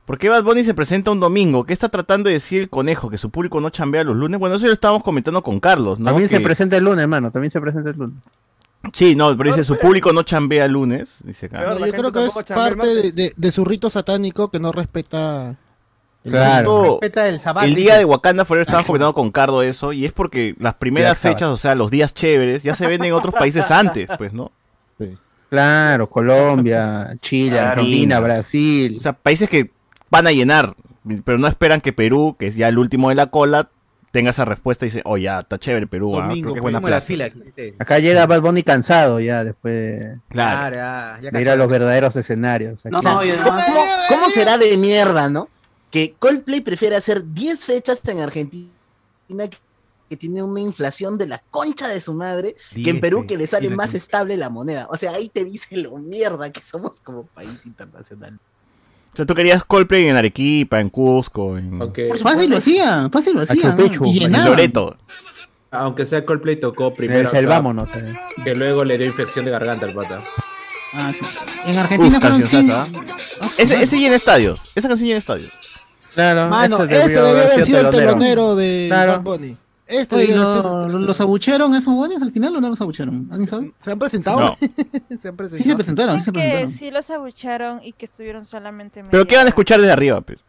Speaker 1: ¿Por qué Bad Bunny se presenta un domingo? ¿Qué está tratando de decir el conejo? ¿Que su público no chambea los lunes? Bueno, eso lo estábamos comentando con Carlos, ¿no?
Speaker 3: También se presenta el lunes, hermano. También se presenta el lunes.
Speaker 1: Sí, no, pero dice, su público no chambea el lunes. Dice
Speaker 10: la
Speaker 5: yo creo que es parte de,
Speaker 10: martes.
Speaker 5: de- de su rito satánico que no respeta. El
Speaker 3: Claro.
Speaker 2: el
Speaker 1: día de Wakanda Forever estábamos comentando con Cardo eso, y es porque las primeras fechas, o sea, los días chéveres, ya se venden en otros países *laughs* antes, pues, ¿no?
Speaker 3: Claro, Colombia, Chile,
Speaker 1: Argentina.
Speaker 3: Brasil.
Speaker 1: O sea, países que van a llenar, pero no esperan que Perú, que es ya el último de la cola, tenga esa respuesta y dice, oh, ya, está chévere Perú, ah,
Speaker 5: Domingo,
Speaker 1: creo que es buena plaza.
Speaker 2: fila que.
Speaker 3: Acá llega Bad Bunny cansado ya después de,
Speaker 1: Claro.
Speaker 2: ya, ya
Speaker 3: de ir a los verdaderos escenarios.
Speaker 9: No,
Speaker 3: Aquí-
Speaker 9: no, y además,
Speaker 8: ¿Cómo, cómo será de mierda, no? Que Coldplay prefiere hacer 10 fechas en Argentina que, que tiene una inflación de la concha de su madre, que en
Speaker 1: 10,
Speaker 8: Perú
Speaker 1: pe,
Speaker 8: que le sale más
Speaker 1: concha.
Speaker 8: estable la moneda. O sea, ahí te dice lo mierda que somos como país internacional.
Speaker 1: O sea, tú querías Coldplay en Arequipa, en Cusco, en,
Speaker 14: Fácil lo hacía, fácil lo hacía. Y
Speaker 1: en. Loreto.
Speaker 4: aunque sea Coldplay tocó primero
Speaker 3: Selvámonos. eh.
Speaker 4: que luego le dio infección de garganta al pata.
Speaker 14: Ah, sí. En Argentina
Speaker 1: Uf,
Speaker 14: fueron
Speaker 1: cancionzaza,
Speaker 14: cien-
Speaker 1: ¿ah?
Speaker 14: Ah,
Speaker 1: Ese, ese llena estadios, esa canción llena estadios.
Speaker 3: Claro,
Speaker 5: Mano, este
Speaker 3: debió
Speaker 5: debe haber
Speaker 3: sido
Speaker 5: el
Speaker 3: telonero.
Speaker 5: telonero de
Speaker 3: Claro.
Speaker 5: Bad Bunny. Este
Speaker 14: Oye,
Speaker 5: debe
Speaker 14: ¿lo-
Speaker 5: ser-
Speaker 14: lo- ¿Los abuchearon esos buenos al final o no los abuchearon? ¿Alguien sabe?
Speaker 5: ¿Se han presentado?
Speaker 1: No. *laughs*
Speaker 5: se han
Speaker 14: Sí se
Speaker 5: presentado.
Speaker 14: presentaron, sí se
Speaker 11: que
Speaker 14: presentaron.
Speaker 11: sí los abucharon y que estuvieron solamente
Speaker 1: Pero ¿qué van a escuchar desde arriba, pues?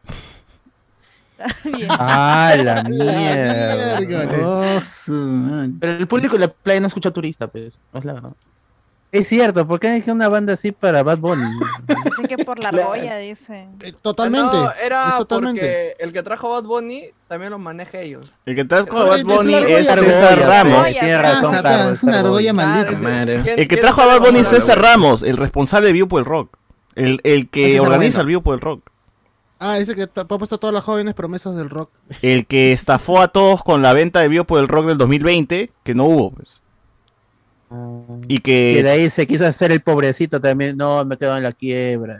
Speaker 3: Ah, la *laughs* mierda.
Speaker 14: Oh.
Speaker 8: Pero el público en la playa no escucha turista, pues. No es la verdad.
Speaker 3: Es cierto, ¿por qué dejé una banda así para Bad Bunny?
Speaker 11: Dicen que por la argolla, dicen.
Speaker 5: Eh, Totalmente.
Speaker 10: No, era
Speaker 5: es totalmente.
Speaker 10: porque el que trajo Bad Bunny también lo maneja ellos.
Speaker 1: El que trajo a Bad Bunny es César
Speaker 3: Argolla,
Speaker 1: Ramos.
Speaker 3: pues, Tiene razón,
Speaker 14: Ah, o sea,
Speaker 3: Carlos.
Speaker 14: es una argolla maldita.
Speaker 10: Claro,
Speaker 4: Madre.
Speaker 10: ¿quién-
Speaker 1: El que trajo a Bad Bunny es César Ramos, el responsable de por el Rock. El, el que organiza el por el Rock.
Speaker 5: Ah, ese que ha puesto a todas las jóvenes promesas del rock.
Speaker 1: El que estafó a todos con la venta de Vivo por el Rock del 2020, que no hubo, pues. Y
Speaker 3: Que de ahí se quiso hacer el pobrecito también. No, me quedo en la quiebra.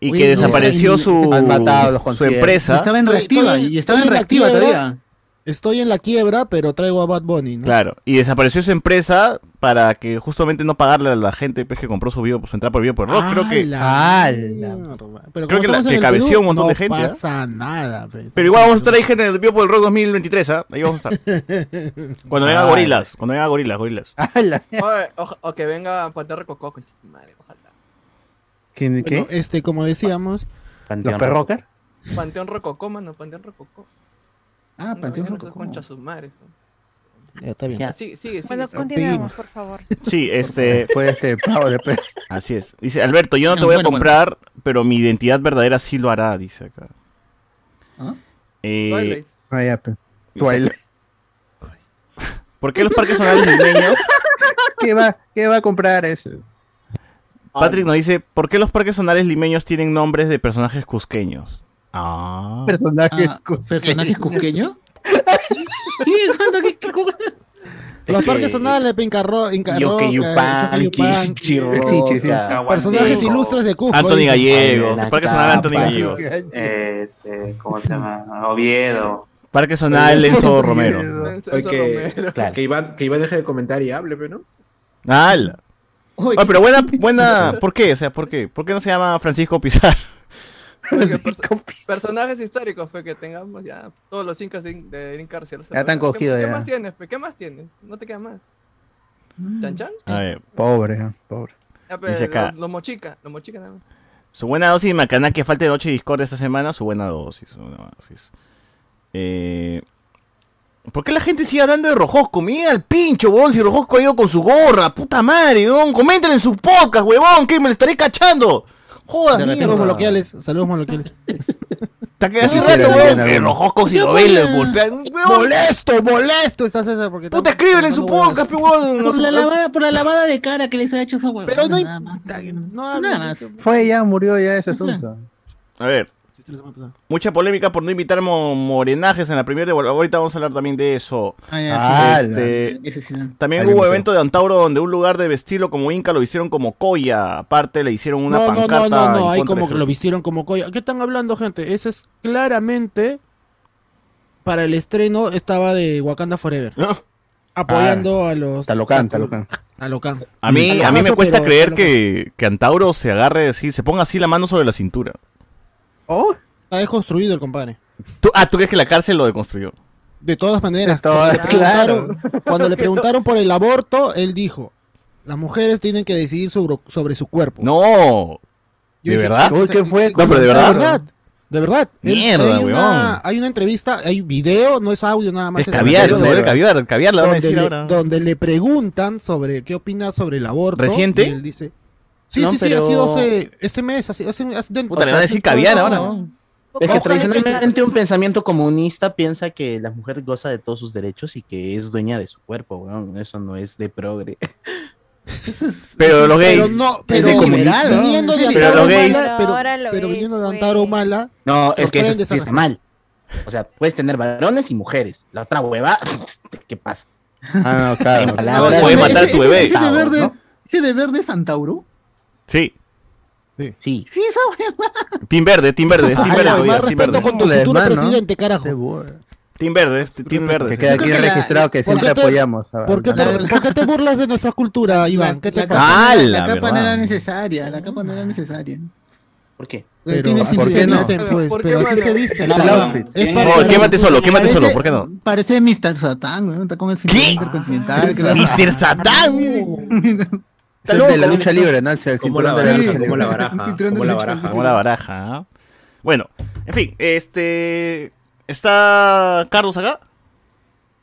Speaker 1: y que
Speaker 14: no,
Speaker 1: desapareció su,
Speaker 3: han matado los
Speaker 1: su empresa.
Speaker 14: Estaba en reactiva y estaba en reactiva todavía.
Speaker 5: Estoy en la quiebra, pero traigo a Bad Bunny, ¿no?
Speaker 1: Claro, y desapareció esa empresa para que justamente no pagarle a la gente pues, que compró su video, su entrada por video por rock. creo que.
Speaker 5: ¡Ah, Pero
Speaker 1: Creo que, la- que cabeció
Speaker 5: Perú,
Speaker 1: un montón
Speaker 5: no
Speaker 1: de gente. ¿ah?
Speaker 5: pasa nada. pe.
Speaker 1: Pero igual vamos a estar ahí, gente, en el video por el rock 2023, ¿ah? Ahí vamos a estar. *laughs* Cuando venga. Gorilas, cuando venga Gorilas, Gorilas.
Speaker 10: O, o que venga Panteón Rococó, su madre, ojalá.
Speaker 3: ¿Qué?
Speaker 5: Bueno, este, como decíamos,
Speaker 3: ¿Los perrockers?
Speaker 10: Panteón Rococó, mano, Panteón Rococó.
Speaker 14: Ah, Panteón
Speaker 10: Rococó.
Speaker 14: Rococó.
Speaker 10: Concha sus madres.
Speaker 5: Ya, está bien.
Speaker 10: Sigue, sigue, sigue.
Speaker 11: Bueno,
Speaker 10: sigue.
Speaker 11: continuemos, por favor.
Speaker 1: Sí, este.
Speaker 3: Después este pago después. *laughs*
Speaker 1: Así es. Dice, Alberto, yo no te
Speaker 14: Ah,
Speaker 1: voy a
Speaker 14: bueno,
Speaker 1: comprar, pero mi identidad verdadera sí lo hará, dice acá.
Speaker 14: ¿Ah?
Speaker 1: Eh,
Speaker 10: Twilight.
Speaker 3: Ah, ya. Twilight. *laughs*
Speaker 1: ¿Por qué los parques zonales limeños? *laughs*
Speaker 3: ¿Qué va, ¿Qué va a comprar eso?
Speaker 1: Patrick nos dice, ¿por qué los parques zonales limeños tienen nombres de personajes cusqueños? Ah.
Speaker 3: Personajes
Speaker 14: Ah, ¿Personajes cusqueños? *laughs* Qué- cómo?
Speaker 5: los
Speaker 8: que-
Speaker 5: parques zonales, Pincarro, Incarro, personajes ilustres de Cusco.
Speaker 1: Anthony. Gallegos, Parque Zonal Anthony. Gallegos.
Speaker 9: Este, ¿Cómo se llama? Oviedo.
Speaker 1: Parque Zonal Enzo Romero.
Speaker 4: Que, que, Iván, que Iván deje de comentar y hable, pero no.
Speaker 1: Ah, pero buena, buena, ¿por qué? O sea, ¿por qué? ¿Por qué no se llama Francisco Pizarro?
Speaker 10: Porque perso- personajes históricos fue que tengamos ya todos los incas de, de.
Speaker 3: Ya están
Speaker 10: ¿Qué-
Speaker 3: cogidos
Speaker 10: ¿Qué,
Speaker 3: ya.
Speaker 10: más tienes? pe? ¿Qué más tienes? No te queda más. ¿Chan Chan?
Speaker 1: A ver,
Speaker 3: Pobre, ¿eh? pobre.
Speaker 10: Ya, pero
Speaker 1: Dice acá.
Speaker 10: Los, los mochica, los mochica nada más.
Speaker 1: su buena dosis de Macaná que falta de noche y discordia esta semana, su buena dosis. su buena dosis. Eh, ¿Por qué la gente sigue hablando de Rojosco? Mira al pincho, huevón, si Rojosco ha ido con su gorra, puta madre, huevón. Coméntale en su podcast, huevón, que me le estaré cachando. Joda,
Speaker 5: Saludos
Speaker 1: mierda.
Speaker 5: moloquiales, saludos moloquiales. *laughs*
Speaker 1: Está que hace
Speaker 3: No,
Speaker 1: rato, que
Speaker 3: bien.
Speaker 1: Rojosco si
Speaker 5: ¿Qué
Speaker 1: lo ve, le
Speaker 5: pasa?
Speaker 1: golpea. huevón.
Speaker 5: Molesto, molesto está César porque
Speaker 1: Puta, escríbele en su podcast, huevón. *laughs*
Speaker 14: Por la, lavada, por la lavada de cara que les ha hecho esa huevona.
Speaker 5: Pero no hay-
Speaker 14: Nada más.
Speaker 3: Fue ya, murió ya ese asunto.
Speaker 1: A ver, mucha polémica por no invitar mo- morenajes en la primera de Ahorita vamos a hablar también de eso.
Speaker 14: Ah, ya, sí.
Speaker 1: Este,
Speaker 14: Ese sí, no.
Speaker 1: También hubo
Speaker 3: me
Speaker 1: evento de Antauro donde un lugar de vestirlo como Inca lo hicieron como Coya. Aparte le hicieron una
Speaker 5: no, no,
Speaker 1: pancarta.
Speaker 5: no, no, no,
Speaker 1: en contra
Speaker 5: como
Speaker 1: de
Speaker 5: que lo vistieron como colla. ¿Qué están hablando, gente? Eso es claramente para el estreno estaba de Wakanda Forever. Apoyando a los
Speaker 3: Talocán, Talocán.
Speaker 5: a Locan. *laughs*
Speaker 1: A mí, a mí me cuesta
Speaker 5: pero-
Speaker 1: creer que, que Antauro se agarre decir, se ponga así la mano sobre la cintura.
Speaker 3: Oh,
Speaker 5: Está desconstruido el compadre.
Speaker 1: ¿Tú, ah, ¿tú crees que la cárcel lo deconstruyó?
Speaker 5: De todas maneras.
Speaker 3: De todas,
Speaker 5: cuando, le preguntaron, cuando le preguntaron por el aborto, él dijo, las mujeres tienen que decidir sobre, sobre su cuerpo.
Speaker 1: No.
Speaker 5: Yo
Speaker 1: ¿De
Speaker 5: dije,
Speaker 1: verdad?
Speaker 3: Uy, ¿qué fue?
Speaker 1: No, pero de verdad.
Speaker 5: De verdad. De verdad.
Speaker 1: Mierda,
Speaker 5: hay, una,
Speaker 1: weón.
Speaker 5: hay una entrevista, hay video, no es audio nada más.
Speaker 1: Es caviar, se vuelve caviar, caviar la van a
Speaker 5: donde,
Speaker 1: decir
Speaker 5: le,
Speaker 1: ahora.
Speaker 5: donde le preguntan sobre qué opina sobre el aborto.
Speaker 1: ¿Reciente?
Speaker 5: y él dice, sí,
Speaker 8: No,
Speaker 5: sí, sí, ha sido hace, este mes, hace, hace, hace-
Speaker 1: Puta, le van a decir caviar ahora,
Speaker 5: no.
Speaker 8: Es que tradicionalmente un pensamiento comunista piensa que la mujer goza de todos sus derechos y que es dueña de su cuerpo, weón. Eso no es de progre. *laughs*
Speaker 1: Pero los gays.
Speaker 5: Pero no,
Speaker 8: Es
Speaker 5: pero
Speaker 8: de
Speaker 5: viniendo de
Speaker 1: Pero
Speaker 5: Antaro
Speaker 1: gays-
Speaker 5: Mala, pero, viniendo de. Antaro Mala,
Speaker 8: No, es que eso sí está mal. O sea, puedes tener varones y mujeres. La otra hueva, *laughs* ¿qué pasa?
Speaker 3: Ah, no, claro. *laughs*
Speaker 1: No, matar a tu bebé.
Speaker 14: Ese de verde,
Speaker 8: ¿no?
Speaker 14: ese de verde es Santauro.
Speaker 1: Sí.
Speaker 8: Sí.
Speaker 14: Sí, esa hueva.
Speaker 1: Team Verde, Team Verde, Team Verde. Todavía,
Speaker 5: más
Speaker 1: Team
Speaker 5: respeto
Speaker 1: Verde.
Speaker 5: con tu futuro presidente, carajo.
Speaker 1: Team Verde, Team Verde.
Speaker 3: Que queda aquí
Speaker 14: que la-
Speaker 3: registrado que
Speaker 5: ¿por
Speaker 3: siempre
Speaker 5: qué te-
Speaker 3: apoyamos. a-
Speaker 5: ¿Por qué, te, por qué te burlas de nuestra cultura, Iván? ¿Qué te
Speaker 14: la
Speaker 5: pasa?
Speaker 1: Ah,
Speaker 14: no-
Speaker 1: la
Speaker 14: la capa no era necesaria, la capa no era necesaria.
Speaker 8: ¿Por qué?
Speaker 5: Pero
Speaker 3: ¿por
Speaker 5: se
Speaker 3: qué no?
Speaker 5: visten, pues,
Speaker 10: ¿Por qué,
Speaker 5: pero así se visten.
Speaker 3: Es el outfit.
Speaker 5: Es
Speaker 9: Oh,
Speaker 1: Oh,
Speaker 5: la
Speaker 1: quémate solo, quémate solo,
Speaker 14: Parece-
Speaker 1: ¿por qué no?
Speaker 14: Parece Mr. Satán, weón, está con el cinturón intercontinental. *laughs* la-
Speaker 1: Mr. *laughs* Satán.
Speaker 3: Es el de la lucha libre, ¿no? El cinturón de la lucha
Speaker 4: baraja, como la baraja, como la baraja.
Speaker 1: Como la baraja. Bueno, en fin, este. ¿Está Carlos acá?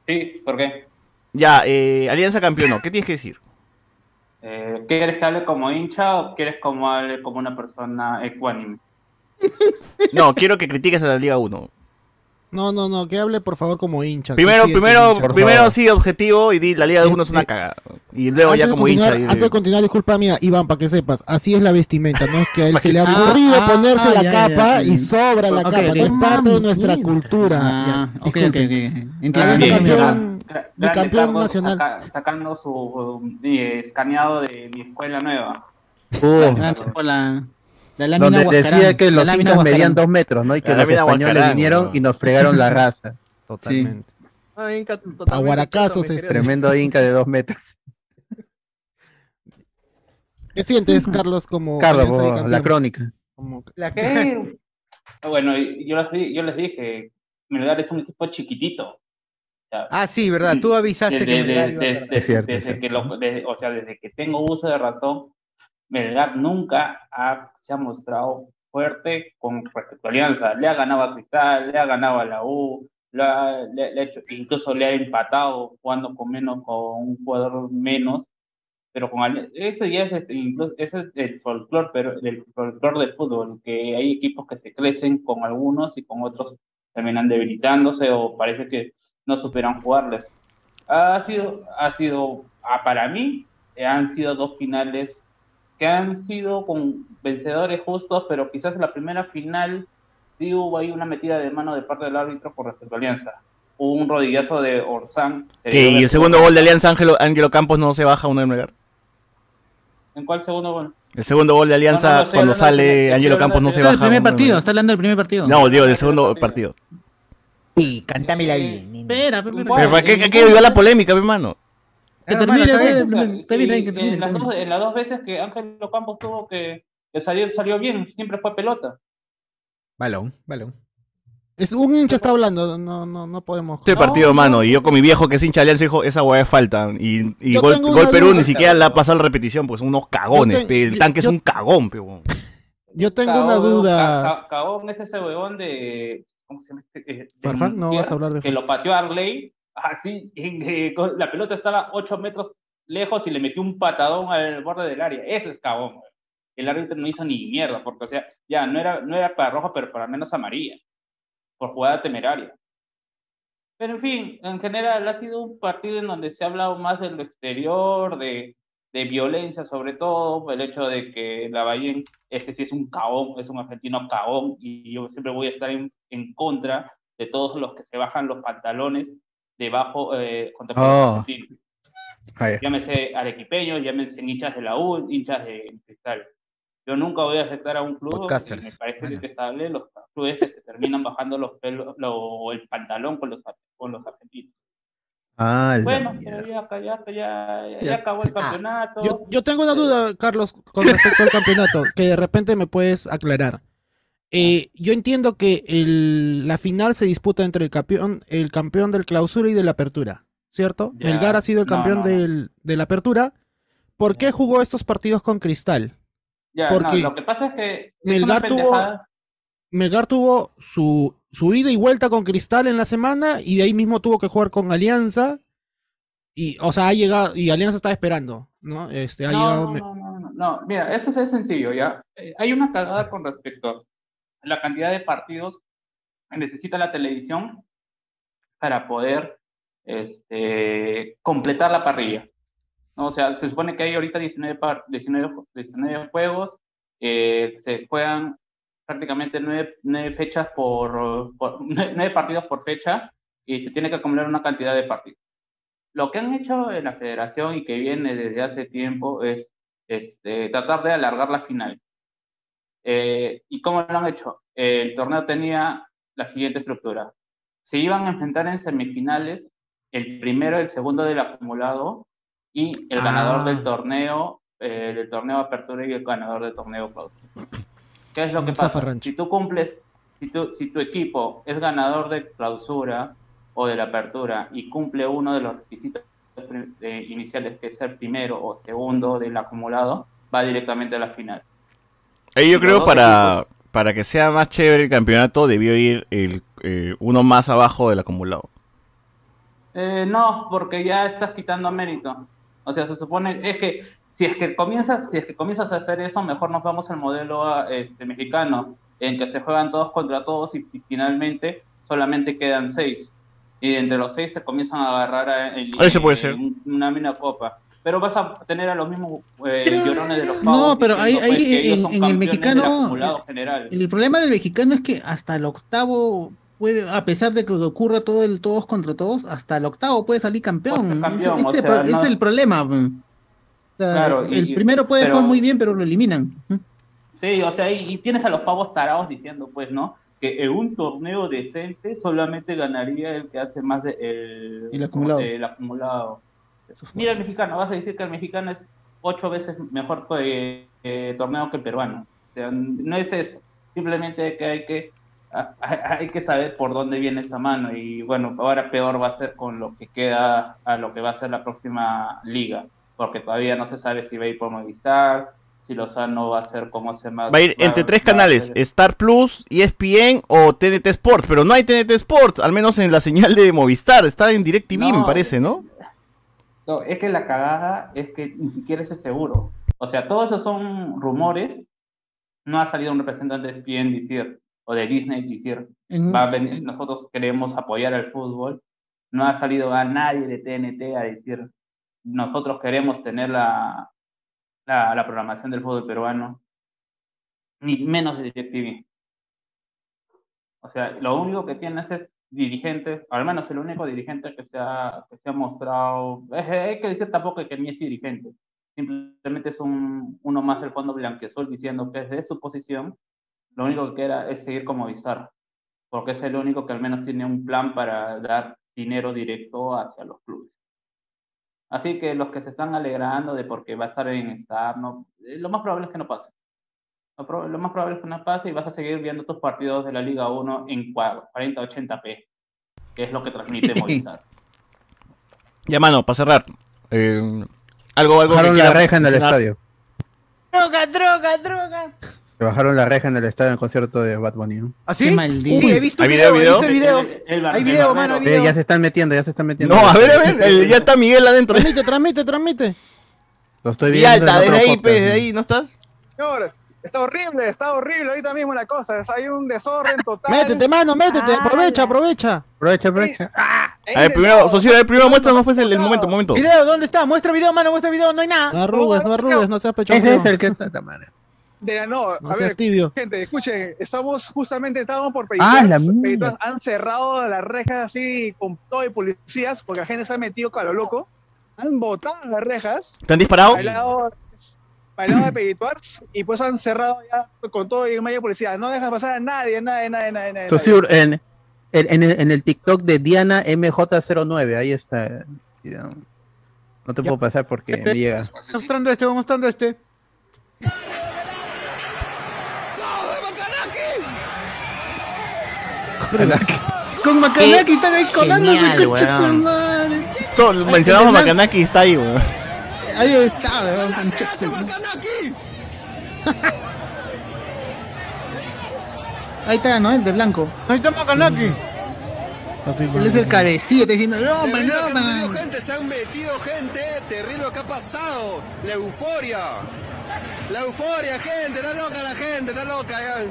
Speaker 9: Sí, ¿por qué?
Speaker 1: Ya, eh, Alianza Campeonó. ¿Qué tienes que decir?
Speaker 9: Eh, ¿Quieres que hable como hincha o quieres como hable como una persona ecuánime?
Speaker 1: No, quiero que critiques a la Liga 1.
Speaker 5: No, no, no, que hable por favor como hincha.
Speaker 1: Primero, primero,
Speaker 5: hincha.
Speaker 1: primero sí objetivo y di la Liga 1 es una cagada. Y luego
Speaker 5: Antes
Speaker 1: ya
Speaker 5: de
Speaker 1: como hincha. y-
Speaker 5: Antes de continuar, disculpa, mira, Iván, para que sepas, así es la vestimenta, no es que a él se le ha ocurrido
Speaker 14: Ah,
Speaker 5: ponerse
Speaker 14: ah,
Speaker 5: la
Speaker 14: ya,
Speaker 5: capa
Speaker 14: ya,
Speaker 5: y
Speaker 14: sí.
Speaker 5: sobra la capa, no es parte de nuestra
Speaker 14: Mami,
Speaker 5: cultura.
Speaker 14: Ah, ok, ok. Entiendo.
Speaker 5: Mi campeón nacional.
Speaker 9: saca- sacando su eh, escaneado de mi escuela nueva.
Speaker 3: Uh,
Speaker 14: Ah, tipo la, la lámina
Speaker 3: donde
Speaker 14: Huascarán,
Speaker 3: decía que los incas medían dos metros, ¿no? Y que
Speaker 1: La
Speaker 3: los españoles
Speaker 1: Huascarán,
Speaker 3: vinieron y nos fregaron la raza. *laughs*
Speaker 1: Totalmente.
Speaker 10: Ah, Inca, totalmente
Speaker 5: Aguaracazos,
Speaker 10: mi
Speaker 5: este.
Speaker 3: Tremendo Inca de dos metros.
Speaker 5: ¿Qué sientes, Carlos, como *laughs*
Speaker 3: Carlos, la crónica.
Speaker 5: Como-
Speaker 9: ¿Qué? Bueno, yo les, di- yo les dije, Melgar es un equipo chiquitito.
Speaker 2: Ah, sí, verdad. Tú avisaste
Speaker 9: desde-
Speaker 2: que
Speaker 9: desde- desde-.
Speaker 3: Es cierto,
Speaker 9: desde
Speaker 3: es
Speaker 9: que lo- desde- o sea, desde que tengo uso de razón, Melgar nunca se ha mostrado fuerte con respecto a Alianza. Le ha ganado a Cristal, le ha ganado a la U, le ha- le- le ha hecho- incluso le ha empatado jugando con menos, con un jugador menos. Pero con eso ya es, este, incluso, eso es el folclore, pero del folclore del fútbol, que hay equipos que se crecen con algunos y con otros terminan debilitándose o parece que no superan jugarles. Ha sido, ha sido, ah, para mí, eh, han sido dos finales que han sido con vencedores justos, pero quizás en la primera final sí hubo ahí una metida de mano de parte del árbitro por respecto a Alianza. Hubo un rodillazo de Orsán. que
Speaker 1: ¿Qué,
Speaker 9: dio
Speaker 1: ¿Y el segundo gol de Alianza, Ángelo, Ángelo Campos no se baja uno de Melgar?
Speaker 9: ¿En cuál segundo gol?
Speaker 1: El segundo gol de Alianza,
Speaker 9: No, no, no, estoy
Speaker 1: cuando sale Ángelo Campos no se
Speaker 14: Está
Speaker 1: baja.
Speaker 14: el primer partido, está hablando del primer partido.
Speaker 1: No, digo, del segundo partido.
Speaker 2: Sí, cántamela bien.
Speaker 14: Espera, espera,
Speaker 1: Pero ¿para qué, qué, la polémica, mi hermano?
Speaker 14: Que termine,
Speaker 9: en, las dos, veces que Ángelo Campos tuvo que, que salir, salió bien, siempre fue pelota.
Speaker 2: Balón, balón.
Speaker 5: Es un hincha está hablando, no, no, no podemos.
Speaker 1: Este partido, mano, y yo con mi viejo que es hincha de Alianza dijo, esa weá es falta. Y, y gol, Perú
Speaker 5: duda.
Speaker 1: ni siquiera la ha pasado la repetición, pues son unos cagones. Pe, el
Speaker 5: yo-
Speaker 1: tanque es un cagón, pe.
Speaker 5: Yo tengo una duda.
Speaker 9: ca- ca- Cagón es ese huevón de. ¿Cómo se llama este? Eh, de
Speaker 5: Farfán, no
Speaker 9: Munguía,
Speaker 5: vas a hablar de
Speaker 9: Que lo pateó a Arley, así, en- eh, con- la pelota estaba 8 metros lejos y le metió un patadón al borde del área. Eso es weón. El árbitro no hizo ni mierda, porque, o sea, ya no era, no era para rojo, pero para menos amarilla, por jugada temeraria. Pero en fin, en general ha sido un partido en donde se ha hablado más de lo exterior, de, de violencia sobre todo, el hecho de que Lavallén, ese sí es un cagón, es un argentino cagón, y yo siempre voy a estar en, en contra de todos los que se bajan los pantalones debajo eh, contra los
Speaker 3: Oh. Ah.
Speaker 9: Llámese arequipeños, llámense hinchas de la U, hinchas de Cristal. Yo nunca voy a aceptar a un club, y
Speaker 2: Podcasters.
Speaker 9: me parece detestable los clubes que se terminan bajando los pelos, lo- el pantalón con los, con los argentinos.
Speaker 3: Ah,
Speaker 9: Bueno, ya, ya, ya, ya,
Speaker 5: Ya.
Speaker 9: ya acabó el campeonato.
Speaker 5: Yo, yo tengo una duda, Carlos, con respecto al campeonato, que de repente me puedes aclarar. Eh, yo entiendo que el- la final se disputa entre el campeón, el campeón del clausura y de la apertura, ¿cierto? Melgar ha sido el campeón
Speaker 9: no, no.
Speaker 5: del- de la apertura. ¿Por qué jugó estos partidos con Cristal?
Speaker 9: Ya,
Speaker 5: porque
Speaker 9: no, lo que pasa es que es
Speaker 5: Melgar tuvo,
Speaker 9: pendejada.
Speaker 5: Melgar tuvo su, su ida y vuelta con Cristal en la semana y de ahí mismo tuvo que jugar con Alianza. Y, o sea, ha llegado, y Alianza está esperando, ¿no? Este, ha
Speaker 9: No,
Speaker 5: llegado.
Speaker 9: no, no, no, no, mira, esto es sencillo, ¿ya? Eh, hay una cagada con respecto la cantidad de partidos que necesita la televisión para poder este, completar la parrilla. ¿no? O sea, se supone que hay ahorita 19, par- 19, 19 juegos, eh, se juegan prácticamente nueve, nueve fechas por, por *laughs* partidos por fecha y se tiene que acumular una cantidad de partidos. Lo que han hecho en la federación y que viene desde hace tiempo es este, tratar de alargar la final. Eh, ¿Y cómo lo han hecho? el torneo tenía la siguiente estructura. Se iban a enfrentar en semifinales el primero y el segundo del acumulado y el ganador
Speaker 5: Ah.
Speaker 9: del torneo, eh, del torneo apertura y el ganador del torneo clausura. ¿Qué es lo que pasa? Si tú cumples, si tu, si tu equipo es ganador de clausura o de la apertura y cumple uno de los requisitos eh, iniciales, que es ser primero o segundo del acumulado, va directamente a la final.
Speaker 1: Ahí yo creo para, para que sea más chévere el campeonato debió ir el, eh, uno más abajo del acumulado.
Speaker 9: Eh, no, porque ya estás quitando mérito. O sea, se supone, es que si es que comienzas, si es que comienzas a hacer eso, mejor nos vamos al modelo ah, este, mexicano, en que se juegan todos contra todos y, y finalmente solamente quedan seis. Y entre los seis se comienzan a agarrar a- en,
Speaker 1: Eso puede
Speaker 9: en
Speaker 1: ser.
Speaker 9: un- una mina copa. Pero vas a tener a los mismos eh,
Speaker 14: Pero-
Speaker 9: llorones de los
Speaker 14: no,
Speaker 9: pavos
Speaker 14: pero ahí-
Speaker 9: pues,
Speaker 14: ahí en- el mexicano. El problema del mexicano es que hasta el octavo puede, a pesar de que ocurra todo el todos contra todos, hasta el octavo puede salir campeón. Ese
Speaker 9: o
Speaker 14: ese
Speaker 9: sea,
Speaker 14: pro-
Speaker 9: no-
Speaker 14: es el problema. mm. O sea,
Speaker 9: Claro, y-
Speaker 14: el primero puede
Speaker 9: pero-
Speaker 14: jugar muy bien, pero lo eliminan.
Speaker 9: Sí, o sea, y, y tienes a los pavos tarados diciendo, pues, ¿no? que en un torneo decente solamente ganaría el que hace más de el,
Speaker 14: El acumulado.
Speaker 9: el acumulado. Mira el mexicano, vas a decir que el mexicano es ocho veces mejor eh, eh, torneo que el peruano. O sea, no es eso. Simplemente que hay que a- a- hay que saber por dónde viene esa mano y bueno, ahora peor va a ser con lo que queda a lo que va a ser la próxima liga, porque todavía no se sabe si va a ir por Movistar, si Lozano va a ser como se más
Speaker 1: Va a ir entre tres canales, Star Plus, ESPN o TNT Sport, pero no hay TNT Sport, al menos en la señal de Movistar, está en DirecTV me
Speaker 9: No,
Speaker 1: parece, ¿no?
Speaker 9: No, es que la cagada es que ni siquiera es seguro. O sea, todos esos son rumores. No ha salido un representante de ESPN decir, o de Disney decir,
Speaker 14: En-
Speaker 9: va a venir, nosotros queremos apoyar al fútbol. No ha salido a nadie de TNT a decir, nosotros queremos tener la, la, la programación del fútbol peruano. Ni menos de DirecTV. O sea, lo único que tiene es dirigentes, al menos el único dirigente que se ha, que se ha mostrado, es- que decir tampoco que ni es dirigente, simplemente es un, uno más del fondo blanquezol diciendo que desde su posición lo único que queda es seguir como Bizarro, porque es el único que al menos tiene un plan para dar dinero directo hacia los clubes. Así que los que se están alegrando de porque va a estar en Star, no, eh, lo más probable es que no pase. Lo, más probable es que no pase y vas a seguir viendo tus partidos de la Liga 1 en 40-80p, que es lo que transmite *laughs* Movistar.
Speaker 1: Ya mano, para cerrar, eh, algo, algo
Speaker 3: Bajaron
Speaker 1: que
Speaker 3: la reja en el estadio.
Speaker 2: Droga, droga, droga.
Speaker 3: Se bajaron la reja en el estadio en el concierto de Bad Bunny. ¿no?
Speaker 2: ¿Ah, sí?
Speaker 14: Qué maldito.
Speaker 2: Sí, he visto
Speaker 1: ¿Hay
Speaker 2: video, visto
Speaker 1: video?
Speaker 2: el video.
Speaker 9: El- el bar-
Speaker 2: Hay video, mano,
Speaker 3: Eh, ya se están metiendo, ya se están metiendo.
Speaker 1: No, a ver, a ver, el- ya está Miguel adentro.
Speaker 5: Transmite, transmite, transmite.
Speaker 3: Lo estoy
Speaker 1: Y
Speaker 3: viendo.
Speaker 1: alta,
Speaker 3: en
Speaker 1: desde ahí,
Speaker 3: podcast,
Speaker 1: pues, desde
Speaker 3: ¿no?
Speaker 1: ahí, ¿no estás?
Speaker 6: Señores, está horrible, está horrible ahorita mismo la cosa. es- Hay un desorden total.
Speaker 5: Métete, mano, métete. Aprovecha, aprovecha.
Speaker 3: Aprovecha, aprovecha.
Speaker 1: A ver, primero, socio, a ver, primero muéstranos pues el, el momento, momento.
Speaker 2: Video, ¿dónde está? Muestra video, mano, muestra video, no hay nada.
Speaker 5: No arrugues, no arrugues, no seas pecho
Speaker 3: Ese es el que está madre.
Speaker 6: De la no,
Speaker 5: No
Speaker 6: a ver,
Speaker 5: tibio.
Speaker 6: gente, escuchen, estamos justamente, estábamos por
Speaker 3: Ah, la
Speaker 6: Peitoas,
Speaker 3: mierda.
Speaker 6: Peitoas han cerrado las rejas así con todo de policías, porque la gente se ha metido con lo loco, han botado las rejas,
Speaker 1: ¿Te han disparado?
Speaker 6: Lado de *clears throat* Peituars, y pues han cerrado ya con todo y de policía, no dejan pasar a nadie, nadie, nadie, nadie, nadie.
Speaker 3: Sosur, en, en, en el, en el TikTok de Diana MJ09, ahí está. No te puedo pasar porque me llega.
Speaker 2: Mostrando este, voy mostrando este. Con Macanaki están ahí colándose.
Speaker 1: Todo, mencionamos y está ahí, weón.
Speaker 2: Ahí está, weón, su- *laughs*
Speaker 14: Ahí está, ¿no? El de blanco.
Speaker 2: Ahí está Macanaki.
Speaker 14: Él es el cabecilla, está diciendo, no,
Speaker 13: Terrible
Speaker 14: no, man.
Speaker 13: gente, se han metido gente, terrible lo que ha pasado, la euforia, la euforia, gente, está loca la gente, está loca ya.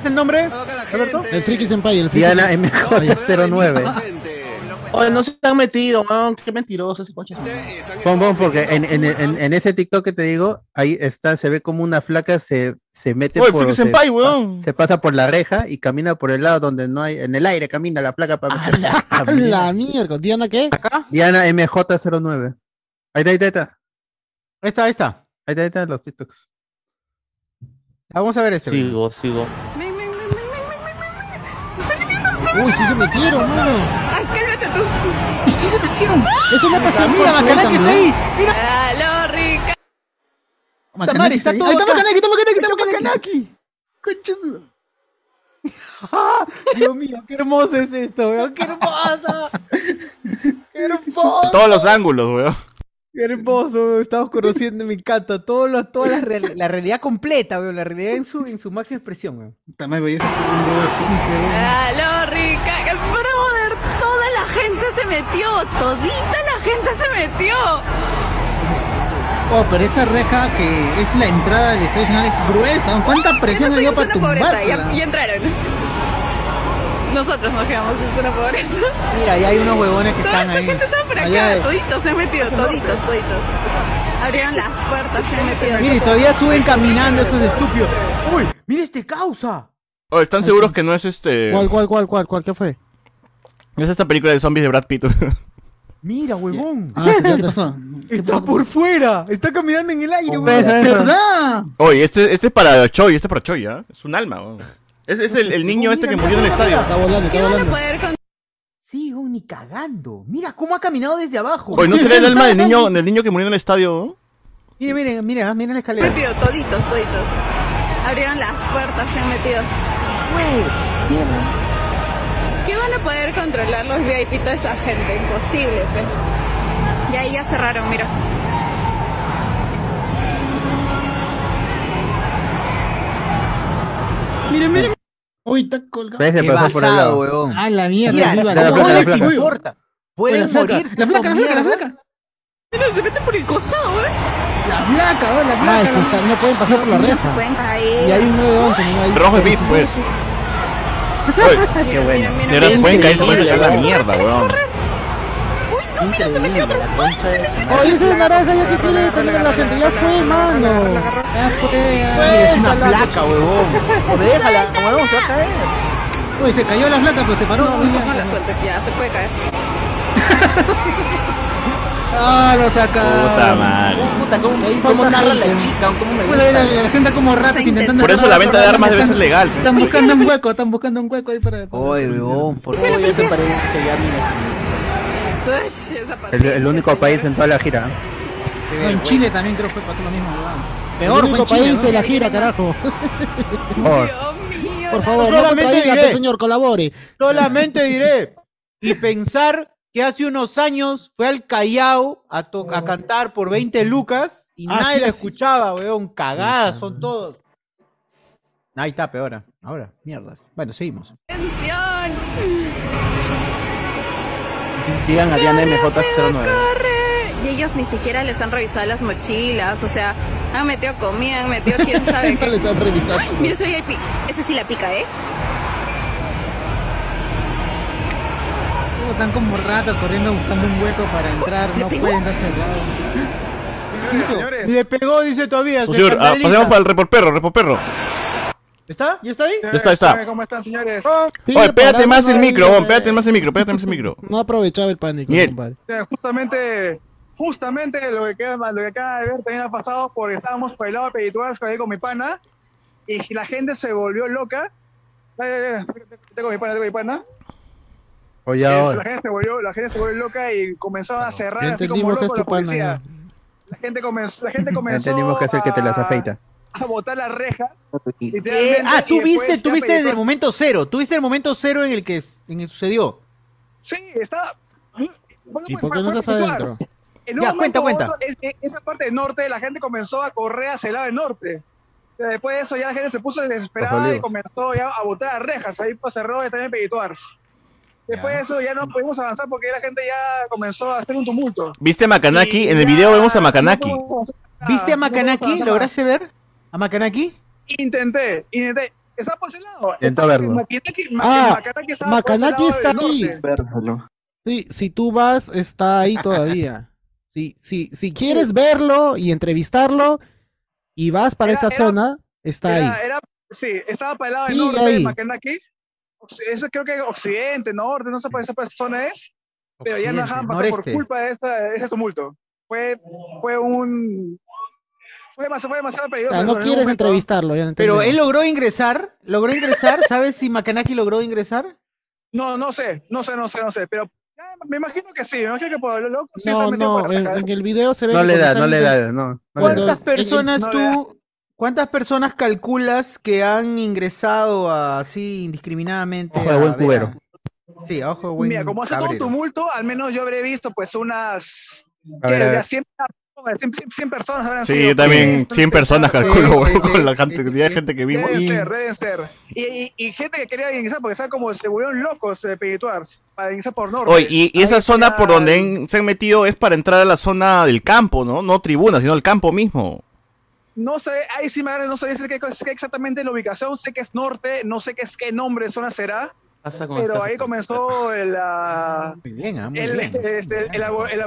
Speaker 2: ¿Es el nombre?
Speaker 13: Está loca la
Speaker 2: Alberto?
Speaker 13: gente.
Speaker 5: El Friki Senpai, el Friki
Speaker 3: Diana
Speaker 5: Senpai.
Speaker 3: MJ09.
Speaker 8: Oye, no se han metido, weón. Qué mentiroso ese coche.
Speaker 3: Pon, pon, porque en, en, en, en ese TikTok que te digo, ahí está, se ve como una flaca se, se mete
Speaker 1: Oye,
Speaker 3: por. Se,
Speaker 1: Senpai, weón.
Speaker 3: se pasa por la reja y camina por el lado donde no hay. En el aire camina la flaca para.
Speaker 5: A la *laughs* mierda. ¿Diana qué?
Speaker 3: Diana MJ09. Ahí está, ahí está, ahí está.
Speaker 2: Ahí está, ahí está.
Speaker 3: Ahí está, ahí está los TikToks.
Speaker 2: Vamos a ver este.
Speaker 8: Sigo, sigo.
Speaker 5: Uy, sí se metieron, mano.
Speaker 15: Tú.
Speaker 14: Y sí se metieron.
Speaker 5: Eso no pasó
Speaker 2: Mira, Macanaki está
Speaker 5: también.
Speaker 2: ahí. Mira,
Speaker 15: Aló, rica.
Speaker 2: Tamari, está todo
Speaker 14: Ahí está
Speaker 2: acá.
Speaker 14: Macanaki, está Macanaki, está Macanaki.
Speaker 2: Macanaki. *laughs* Dios mío, qué hermoso es esto, weón. Qué hermoso. Qué hermoso.
Speaker 1: Todos los ángulos, weón.
Speaker 2: Qué hermoso, estamos conociendo, me encanta. Todo lo, toda la, real- la realidad completa, weón. La realidad en su, en su máxima expresión, weón.
Speaker 14: Gente, güey.
Speaker 15: Aló, rica. Brother, metió. Todita la gente se metió.
Speaker 14: Oh, pero esa reja que es la entrada del Estadio Nacional es gruesa. ¿Cuánta presión había para
Speaker 15: pobreza. Ya,
Speaker 14: tumbarla?
Speaker 15: ya entraron. Nosotros nos quedamos, es una pobreza.
Speaker 2: Mira, y hay unos huevones que
Speaker 15: Toda
Speaker 2: están
Speaker 15: esa
Speaker 2: ahí.
Speaker 15: gente está por
Speaker 2: Allá
Speaker 15: acá.
Speaker 2: es.
Speaker 15: Toditos se han metido, toditos, toditos. Abrieron las puertas, se han metido.
Speaker 2: Mire, todavía suben caminando esos estúpidos. Uy, mira este causa.
Speaker 1: Oye, ¿están seguros que no es este.
Speaker 5: ¿Cuál, cuál, cuál, cuál, cuál? ¿Qué fue?
Speaker 1: No es esta película de zombies de Brad Pitt? *laughs*
Speaker 2: Mira, huevón.
Speaker 5: Ah, sí, ya
Speaker 14: ¿Qué
Speaker 5: te-
Speaker 14: pasó?
Speaker 2: Está por fuera. Está caminando en el aire,
Speaker 3: ¿Ves
Speaker 2: huevón.
Speaker 14: ¿Verdad?
Speaker 1: Oye, este, este es para Choi, este es para Choi, ¿ah? Es un alma, weón. Es, es el, el niño este que murió en el estadio.
Speaker 5: Está volando, está volando.
Speaker 2: Sí, oh, ni cagando. Mira cómo ha caminado desde abajo.
Speaker 1: Oye, ¿no será el *laughs* alma del niño, del niño que murió en el estadio?
Speaker 2: Miren, miren, miren, ah, miren la escalera.
Speaker 15: Metido, toditos, toditos. Abrieron las puertas, se han metido. ¿Qué van a poder controlar los VIP toda esa gente? Imposible, pues. Y ahí ya cerraron, mira. Miren, miren.
Speaker 14: Uy, está colgado.
Speaker 3: Ves, se
Speaker 2: Qué
Speaker 3: pasó por el
Speaker 2: basado,
Speaker 3: lado.
Speaker 2: weón.
Speaker 14: Ah, la mierda.
Speaker 2: Mira, la-
Speaker 14: la
Speaker 2: ¿cómo les importa? Pueden morir.
Speaker 14: la flaca, la flaca, la flaca.
Speaker 15: Mira, se mete por el costado, ¿eh?
Speaker 14: La flaca, oh, la
Speaker 5: Ah,
Speaker 14: flaca.
Speaker 5: es que está- no pueden pasar por la reja. Y hay un 911, ¿no? Ahí-
Speaker 1: Rojo es VIP, pues.
Speaker 3: Qué bueno.
Speaker 1: De verdad se pueden caer, se pueden sacar la mierda, weón.
Speaker 8: Increíble, la concha de su
Speaker 5: Oye, esa naranja ya que quiere tener a la gente. Ya fue, mano.
Speaker 14: Ya fue.
Speaker 2: Mira, es una placa, huevón.
Speaker 8: Déjala, huevón, se va a caer.
Speaker 14: Uy, se cayó la flaca, pues se paró.
Speaker 15: No,
Speaker 14: Uy,
Speaker 15: no, no la sueltes, ya, se puede caer. *laughs*
Speaker 14: Ah, lo saca.
Speaker 1: Puta madre.
Speaker 8: Puta, ¿cómo,
Speaker 5: Ahí
Speaker 8: cómo narra la chica? ¿Cómo me
Speaker 14: la,
Speaker 8: gusta?
Speaker 14: la gente como ratas intentando.
Speaker 1: Por eso la venta de armas debe ser legal.
Speaker 14: Están buscando un hueco, están buscando un hueco ahí para.
Speaker 2: Oye, huevón, por favor.
Speaker 8: Ese parece
Speaker 3: El, el único país en toda la gira.
Speaker 14: No, en Chile también creo que pasó lo mismo. weón.
Speaker 5: El
Speaker 14: Peor fue
Speaker 5: único país
Speaker 14: ¿no?
Speaker 5: de la gira, carajo.
Speaker 3: Por-
Speaker 15: Dios mío,
Speaker 5: Por
Speaker 15: la-
Speaker 5: favor, no
Speaker 2: diré.
Speaker 5: pues, señor, colabore.
Speaker 2: Solamente diré. Y pensar que hace unos años fue al Callao a, to- a cantar por 20 lucas y
Speaker 5: Ah,
Speaker 2: nadie
Speaker 5: sí,
Speaker 2: la
Speaker 5: sí.
Speaker 2: escuchaba, weón. Cagadas son todos. Ahí está peor. ah. Ahora, mierdas. Bueno, seguimos.
Speaker 15: Atención.
Speaker 8: Digan a Diana MJ09.
Speaker 15: Corre. Y ellos ni siquiera les han revisado las mochilas, o sea, han metido comida, han metido quién sabe *laughs*
Speaker 5: No
Speaker 15: qué.
Speaker 5: les han revisado.
Speaker 15: Mira ese VIP, ese sí la pica, ¿eh?
Speaker 14: Están como ratas corriendo buscando un hueco para entrar. No pueden estar cerrados.
Speaker 6: Señores,
Speaker 2: le pegó, dice todavía. se
Speaker 1: Señor, ah, pasemos para el reporperro, reporperro.
Speaker 2: ¿Está? ¿Ya está ahí?
Speaker 1: Ya está, está.
Speaker 6: ¿Cómo están, señores?
Speaker 5: Pide
Speaker 1: Oye, pégate más el
Speaker 5: no,
Speaker 1: micro, weón, pégate más el micro, pégate más el micro.
Speaker 5: No aprovechaba el pánico, compadre.
Speaker 6: Justamente, justamente lo que, queda- lo que acaba de ver también ha pasado porque estábamos por el lado de Pedituas con, con mi pana y la gente se volvió loca. Tengo mi pana, tengo mi pana.
Speaker 3: Oye,
Speaker 6: la,
Speaker 3: ahora.
Speaker 6: gente se volvió, la gente se volvió loca y comenzó a cerrar
Speaker 5: Ya
Speaker 6: así como
Speaker 5: entendimos que es
Speaker 6: loco
Speaker 5: tu
Speaker 6: la policía. La gente comenzó, la gente *laughs* comenzó
Speaker 3: Entendimos que es el que te las
Speaker 6: a-
Speaker 3: afeita.
Speaker 6: a botar las rejas. Literalmente,
Speaker 2: Ah, tú viste, tú viste desde el momento cero. Tú viste el momento cero en el que, en el que sucedió.
Speaker 6: Sí, estaba.
Speaker 5: ¿Y por qué no estás adentro?
Speaker 6: En un
Speaker 2: Ya, cuenta, cuenta.
Speaker 6: otro, es- es- esa parte del norte, la gente comenzó a correr hacia el lado del norte. Después de eso, ya la gente se puso desesperada y comenzó ya a botar las rejas. Ahí pues, cerró y también Pedituars. Después de eso, ya no pudimos avanzar porque la gente ya comenzó a hacer un tumulto.
Speaker 1: ¿Viste a Makanaki?
Speaker 6: Y
Speaker 1: En el video vemos a Makanaki.
Speaker 6: no
Speaker 2: ¿Viste a Makanaki? ¿Lograste ver? ¿A Makanaki?
Speaker 6: Intenté, intenté. Estaba por ese lado.
Speaker 3: Intentó verlo.
Speaker 6: Makanaki,
Speaker 5: Ah,
Speaker 6: Makanaki ese
Speaker 5: Makanaki está ahí. Sí, si tú vas, está ahí *laughs* todavía. Si, si, si quieres verlo y entrevistarlo y vas para
Speaker 6: Era-
Speaker 5: esa
Speaker 6: era-
Speaker 5: zona, está ahí.
Speaker 6: Era, era- sí, estaba para el lado del norte
Speaker 5: ahí.
Speaker 6: de Macanaki. Eso creo que occidente, norte, no sé por esa zona es. Pero ya no dejaban pasar por
Speaker 2: noreste.
Speaker 6: culpa de, esta- de ese tumulto. Fue, fue un. Fue demasiado, fue demasiado
Speaker 5: O
Speaker 6: peligroso.
Speaker 5: sea,
Speaker 6: en
Speaker 5: no
Speaker 6: un
Speaker 5: quieres entrevistarlo, ya
Speaker 2: Pero él logró ingresar. ¿Logró ingresar? *laughs* ¿Sabes si Makanaki logró ingresar?
Speaker 6: No, no sé, no sé, no sé, no sé. Pero me imagino que sí, me imagino que por lo loco sí se
Speaker 5: No,
Speaker 6: por
Speaker 5: no, en, en el video se ve
Speaker 3: No le da, no le da, no. no le da.
Speaker 2: ¿Cuántas
Speaker 5: en-
Speaker 2: personas tú, cuántas personas calculas que han ingresado así indiscriminadamente?
Speaker 3: Ojo de buen cubero.
Speaker 2: Sí, ojo de buen
Speaker 6: Mira, como hace todo un tumulto, al menos yo habré visto pues unas.
Speaker 3: A ver, a ver.
Speaker 6: Ya 100, 100, 100 personas habrán
Speaker 1: Sí, yo también
Speaker 6: pues,
Speaker 1: 100 personas
Speaker 2: Sí,
Speaker 1: calculo,
Speaker 2: sí,
Speaker 1: con la cantidad
Speaker 2: sí,
Speaker 1: de gente que vimos.
Speaker 6: Deben
Speaker 5: Y-
Speaker 6: ser, deben ser. Y, y, y gente que quería ingresar porque saben como se volvieron locos de Pedituars para ingresar por norte.
Speaker 1: Oye, y, y esa
Speaker 6: Ahí
Speaker 1: zona
Speaker 6: ya-
Speaker 1: por donde se han metido es para entrar a la zona del campo, ¿no? No tribuna, sino el campo mismo.
Speaker 6: No sé, ahí sí me agarra, no sé decir qué, qué exactamente la ubicación, sé que es norte, no sé qué es qué nombre de zona será,
Speaker 8: Pasa con
Speaker 6: pero ahí comenzó el,
Speaker 2: Muy bien, ah, muy
Speaker 6: el,
Speaker 2: bien. *laughs*
Speaker 6: este, el, el el.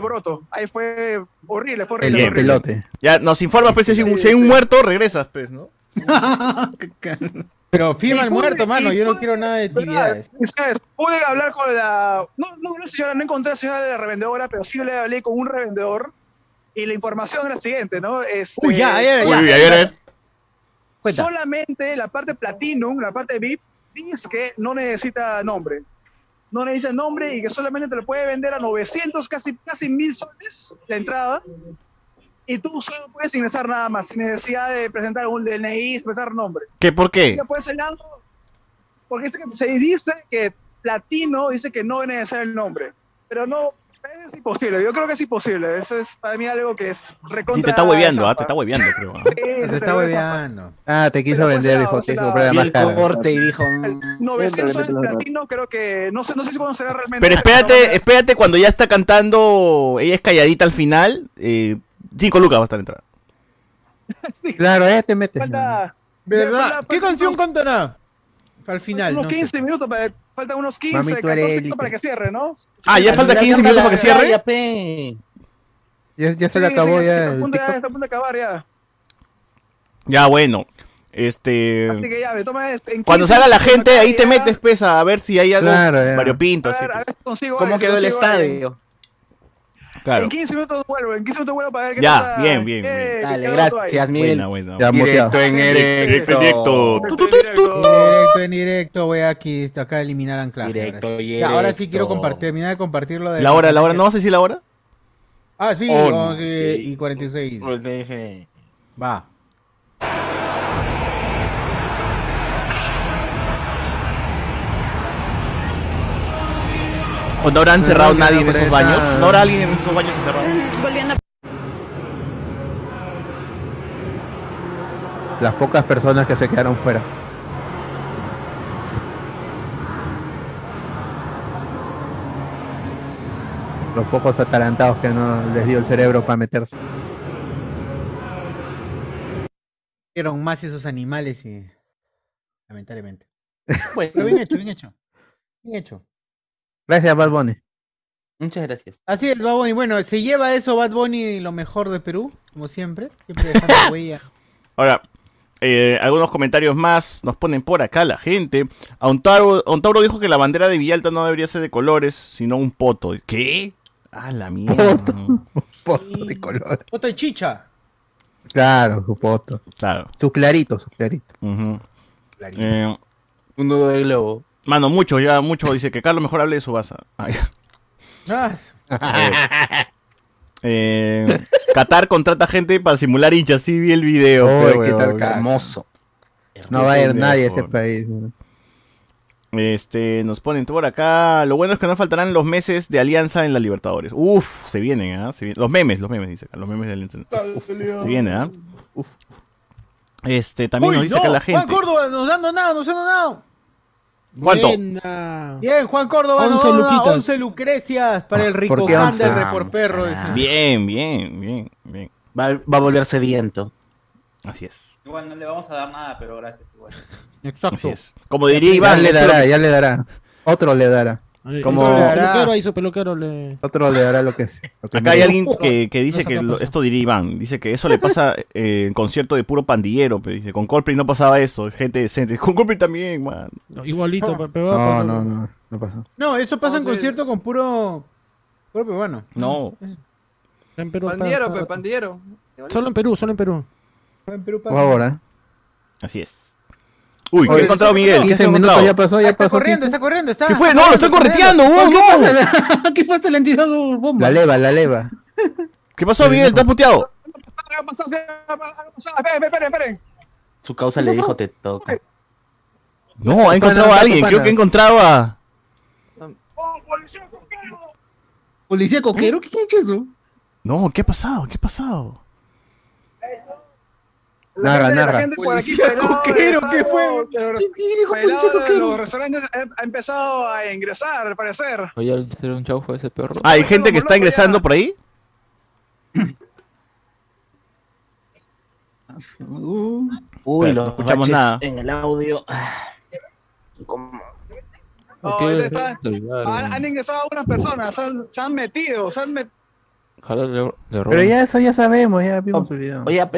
Speaker 6: Ahí fue horrible, fue
Speaker 3: El
Speaker 6: horrible. Horrible.
Speaker 3: pelote.
Speaker 1: Ya nos informas, pues, si hay un, si hay un muerto, regresas, pues, ¿no? *laughs*
Speaker 2: Pero firma el muerto, mano. Yo no quiero nada de actividades.
Speaker 6: Pude hablar con la. No, no, no, señora, no encontré a la señora de la revendedora, pero sí le hablé con un revendedor. Y la información era la siguiente, ¿no? Este,
Speaker 2: Uy, ya, ya,
Speaker 1: Uy,
Speaker 2: ya.
Speaker 1: uy, a ver, a ver.
Speaker 2: Cuenta.
Speaker 6: Solamente la parte Platinum, la parte VIP, dice que no necesita nombre. No necesita nombre y que solamente te lo puede vender a 900, casi, casi 1000 soles la entrada. Y tú solo puedes ingresar nada más, sin necesidad de presentar un DNI, presentar nombre.
Speaker 1: ¿Qué por qué?
Speaker 6: Ya porque se dice que Platino dice que no es necesario el nombre, pero no, es imposible, yo creo que es imposible, eso es para mí algo que es recontra...
Speaker 1: Sí, te está hueveando, ah, te está hueveando, *laughs* creo.
Speaker 6: Sí,
Speaker 2: Te
Speaker 6: se
Speaker 2: está
Speaker 6: ve
Speaker 2: hueveando.
Speaker 3: Ah, te quiso vender, dijo, tienes que comprar más cara.
Speaker 8: corte y dijo.
Speaker 6: 900 soles platino, creo que no sé, no sé si cuándo será realmente.
Speaker 1: Pero espérate, espérate cuando ya está cantando, ella es calladita al final, eh, cinco lucas va a estar entrada. *laughs*
Speaker 3: Claro, ya te metes.
Speaker 6: Falta,
Speaker 2: ¿Verdad? ¿Qué canción cantará? Al final.
Speaker 6: unos
Speaker 2: no sé.
Speaker 6: 15 minutos, para, faltan unos 15,
Speaker 3: Mami, tú
Speaker 6: 14
Speaker 3: eres
Speaker 6: minutos para que cierre, ¿no?
Speaker 1: Ah, ya falta 15 minutos para que cierre.
Speaker 3: Ya, ya se
Speaker 6: Sí,
Speaker 3: le acabó
Speaker 6: sí,
Speaker 3: ya
Speaker 6: está a
Speaker 3: el
Speaker 6: punto
Speaker 3: TikTok.
Speaker 6: está a punto de acabar ya.
Speaker 1: Ya, bueno. Este.
Speaker 6: Así que ya, me toma este, en
Speaker 1: Cuando
Speaker 6: 15
Speaker 1: salga la gente, ahí te
Speaker 6: ya-
Speaker 1: metes, pesa, a ver si hay algo
Speaker 3: Claro, ya.
Speaker 1: variopinto.
Speaker 6: A
Speaker 1: así.
Speaker 6: ver, a ver si consigo
Speaker 8: ¿Cómo
Speaker 6: si
Speaker 8: quedó el estadio?
Speaker 1: Claro.
Speaker 6: En 15 minutos vuelvo, en 15 minutos vuelvo para ver qué
Speaker 1: Ya,
Speaker 6: pasa,
Speaker 1: bien, bien, bien.
Speaker 8: Dale, gracias. Miguel.
Speaker 1: Buena, buena.
Speaker 13: Directo en
Speaker 1: Directo, directo.
Speaker 2: Directo, en directo, voy aquí acá a eliminar anclaje.
Speaker 8: Directo,
Speaker 2: ahora, sí. Ya, ahora sí quiero compartir, terminar de compartirlo de
Speaker 1: La hora, la hora, ¿no vas a decir la hora?
Speaker 2: Ah, sí,
Speaker 1: Oh,
Speaker 2: 11
Speaker 1: sí.
Speaker 2: y 46. Va.
Speaker 1: ¿O no habrán cerrado nadie en esos baños?
Speaker 3: no.
Speaker 1: ¿No habrá alguien en esos baños encerrado?
Speaker 15: Volviendo
Speaker 3: Las pocas personas que se quedaron fuera. Los pocos atalantados que no les dio el cerebro para meterse.
Speaker 2: Vieron más esos animales y. Lamentablemente. *laughs* Pero bien hecho, bien hecho. Bien hecho.
Speaker 3: Gracias, Bad Bunny.
Speaker 8: Muchas gracias.
Speaker 2: Así es, Bad Bunny. Bueno, se lleva eso Bad Bunny lo mejor de Perú, como siempre. Siempre dejando *laughs* huella.
Speaker 1: Ahora, eh, algunos comentarios más nos ponen por acá la gente. Ontauro, Ontauro dijo que la bandera de Villalta no debería ser de colores, sino un poto. ¿Qué? Ah, la mierda.
Speaker 3: Foto *laughs* de color.
Speaker 2: Foto de chicha.
Speaker 3: Claro, su foto.
Speaker 1: Claro.
Speaker 3: Sus claritos, sus claritos.
Speaker 1: Ujú. Eh,
Speaker 8: Un nudo de globo.
Speaker 1: Mano, mucho, ya mucho. Dice que Carlos mejor hable de su base. Ah. *laughs*
Speaker 2: Ah,
Speaker 1: Eh, Qatar contrata gente para simular hinchas. Sí, vi el video.
Speaker 3: Qué tal.
Speaker 8: Hermoso.
Speaker 3: No va a ir nadie a ese país.
Speaker 1: Este, nos ponen por acá. Lo bueno es que no faltarán los meses de alianza en la Libertadores. Uf, se vienen, ¿ah? Se vienen. Los memes, los memes, dice acá. Los memes de alianza. Se viene, ¿ah? Este, también
Speaker 2: Uy,
Speaker 1: nos dice
Speaker 2: no,
Speaker 1: acá la
Speaker 2: Juan
Speaker 1: gente.
Speaker 2: Córdoba nos han donado, nos han donado.
Speaker 1: ¿Cuánto?
Speaker 5: Buena.
Speaker 2: Bien, Juan Córdoba nos
Speaker 5: 11
Speaker 2: ha donado
Speaker 5: luquitas.
Speaker 2: 11 lucrecias para el rico
Speaker 3: ¿Por qué
Speaker 2: can
Speaker 3: 11?
Speaker 2: del Reporperro. ese.
Speaker 1: Bien, bien, bien, bien.
Speaker 8: Va, va a volverse viento.
Speaker 1: Así es.
Speaker 9: Igual no le vamos a dar nada, pero gracias igual.
Speaker 2: Exacto.
Speaker 1: Así es. Como diría Iván,
Speaker 3: ya le dará, ya le dará. Otro le dará.
Speaker 1: Como-
Speaker 5: Su peluquero ahí, su peluquero le.
Speaker 3: Otro le dará lo que es. lo que
Speaker 1: Acá hay alguien que, que dice
Speaker 5: No
Speaker 1: que lo- esto diría Iván, dice que eso le pasa eh, en concierto de puro pandillero, pero dice, con Coldplay no pasaba eso, gente decente, con Coldplay también, man.
Speaker 5: No, igualito, pe- pe- va a
Speaker 3: No,
Speaker 5: pasar.
Speaker 3: no, no, no pasa.
Speaker 2: No, eso pasa en
Speaker 10: No,
Speaker 2: concierto con puro. Puro peruano.
Speaker 1: No,
Speaker 5: En Perú, pa-
Speaker 10: Pandillero,
Speaker 5: pa-
Speaker 10: pandillero.
Speaker 5: Solo en Perú, solo en Perú.
Speaker 2: En Perú
Speaker 3: favor, ¿eh?
Speaker 1: así es. Uy, ¿qué ha encontrado Miguel? ¿Qué
Speaker 3: 15
Speaker 1: has
Speaker 3: minutos
Speaker 1: encontrado?
Speaker 3: ya pasó,
Speaker 2: Ah,
Speaker 3: ya
Speaker 2: está
Speaker 3: pasó.
Speaker 2: corriendo,
Speaker 3: 15.
Speaker 2: está corriendo, está.
Speaker 1: ¿Qué fue?
Speaker 2: está
Speaker 1: No, lo estoy correteando,
Speaker 14: ¿Qué
Speaker 1: weón, no.
Speaker 14: pasa? *laughs* ¿Qué pasa? Le han tirado bomba.
Speaker 3: La leva, la leva.
Speaker 1: ¿Qué pasó, Miguel? ¿Estás puteado?
Speaker 6: Esperen, esperen, esperen.
Speaker 8: Su causa le dijo te toca.
Speaker 1: No, ha encontrado a alguien, creo que ha encontrado a...
Speaker 6: ¡Oh, policía coquero!
Speaker 14: Policía coquero, ¿qué ha hecho eso?
Speaker 1: No, ¿qué ha pasado? ¿Qué ha pasado?
Speaker 6: La
Speaker 3: Narra,
Speaker 6: gente- la
Speaker 3: narra.
Speaker 6: gente por aquí,
Speaker 2: Policía coquero, ¿qué fue?
Speaker 14: ¿Qué dijo policía coquero?
Speaker 6: Los restaurantes ha, empezado a ingresar, al parecer.
Speaker 16: Oye, ¿será un chaufa ese perro?
Speaker 1: Ah, ¿Hay gente que está ingresando por ahí? *coughs*
Speaker 8: Uy,
Speaker 1: no escuchamos nada.
Speaker 8: en el audio. *sighs*
Speaker 16: ¿Qué?
Speaker 6: ahorita está- han, han ingresado algunas personas, se han, se han metido, se han metido.
Speaker 3: Pero ya eso ya sabemos, ya vimos el video.
Speaker 8: Oye, *laughs*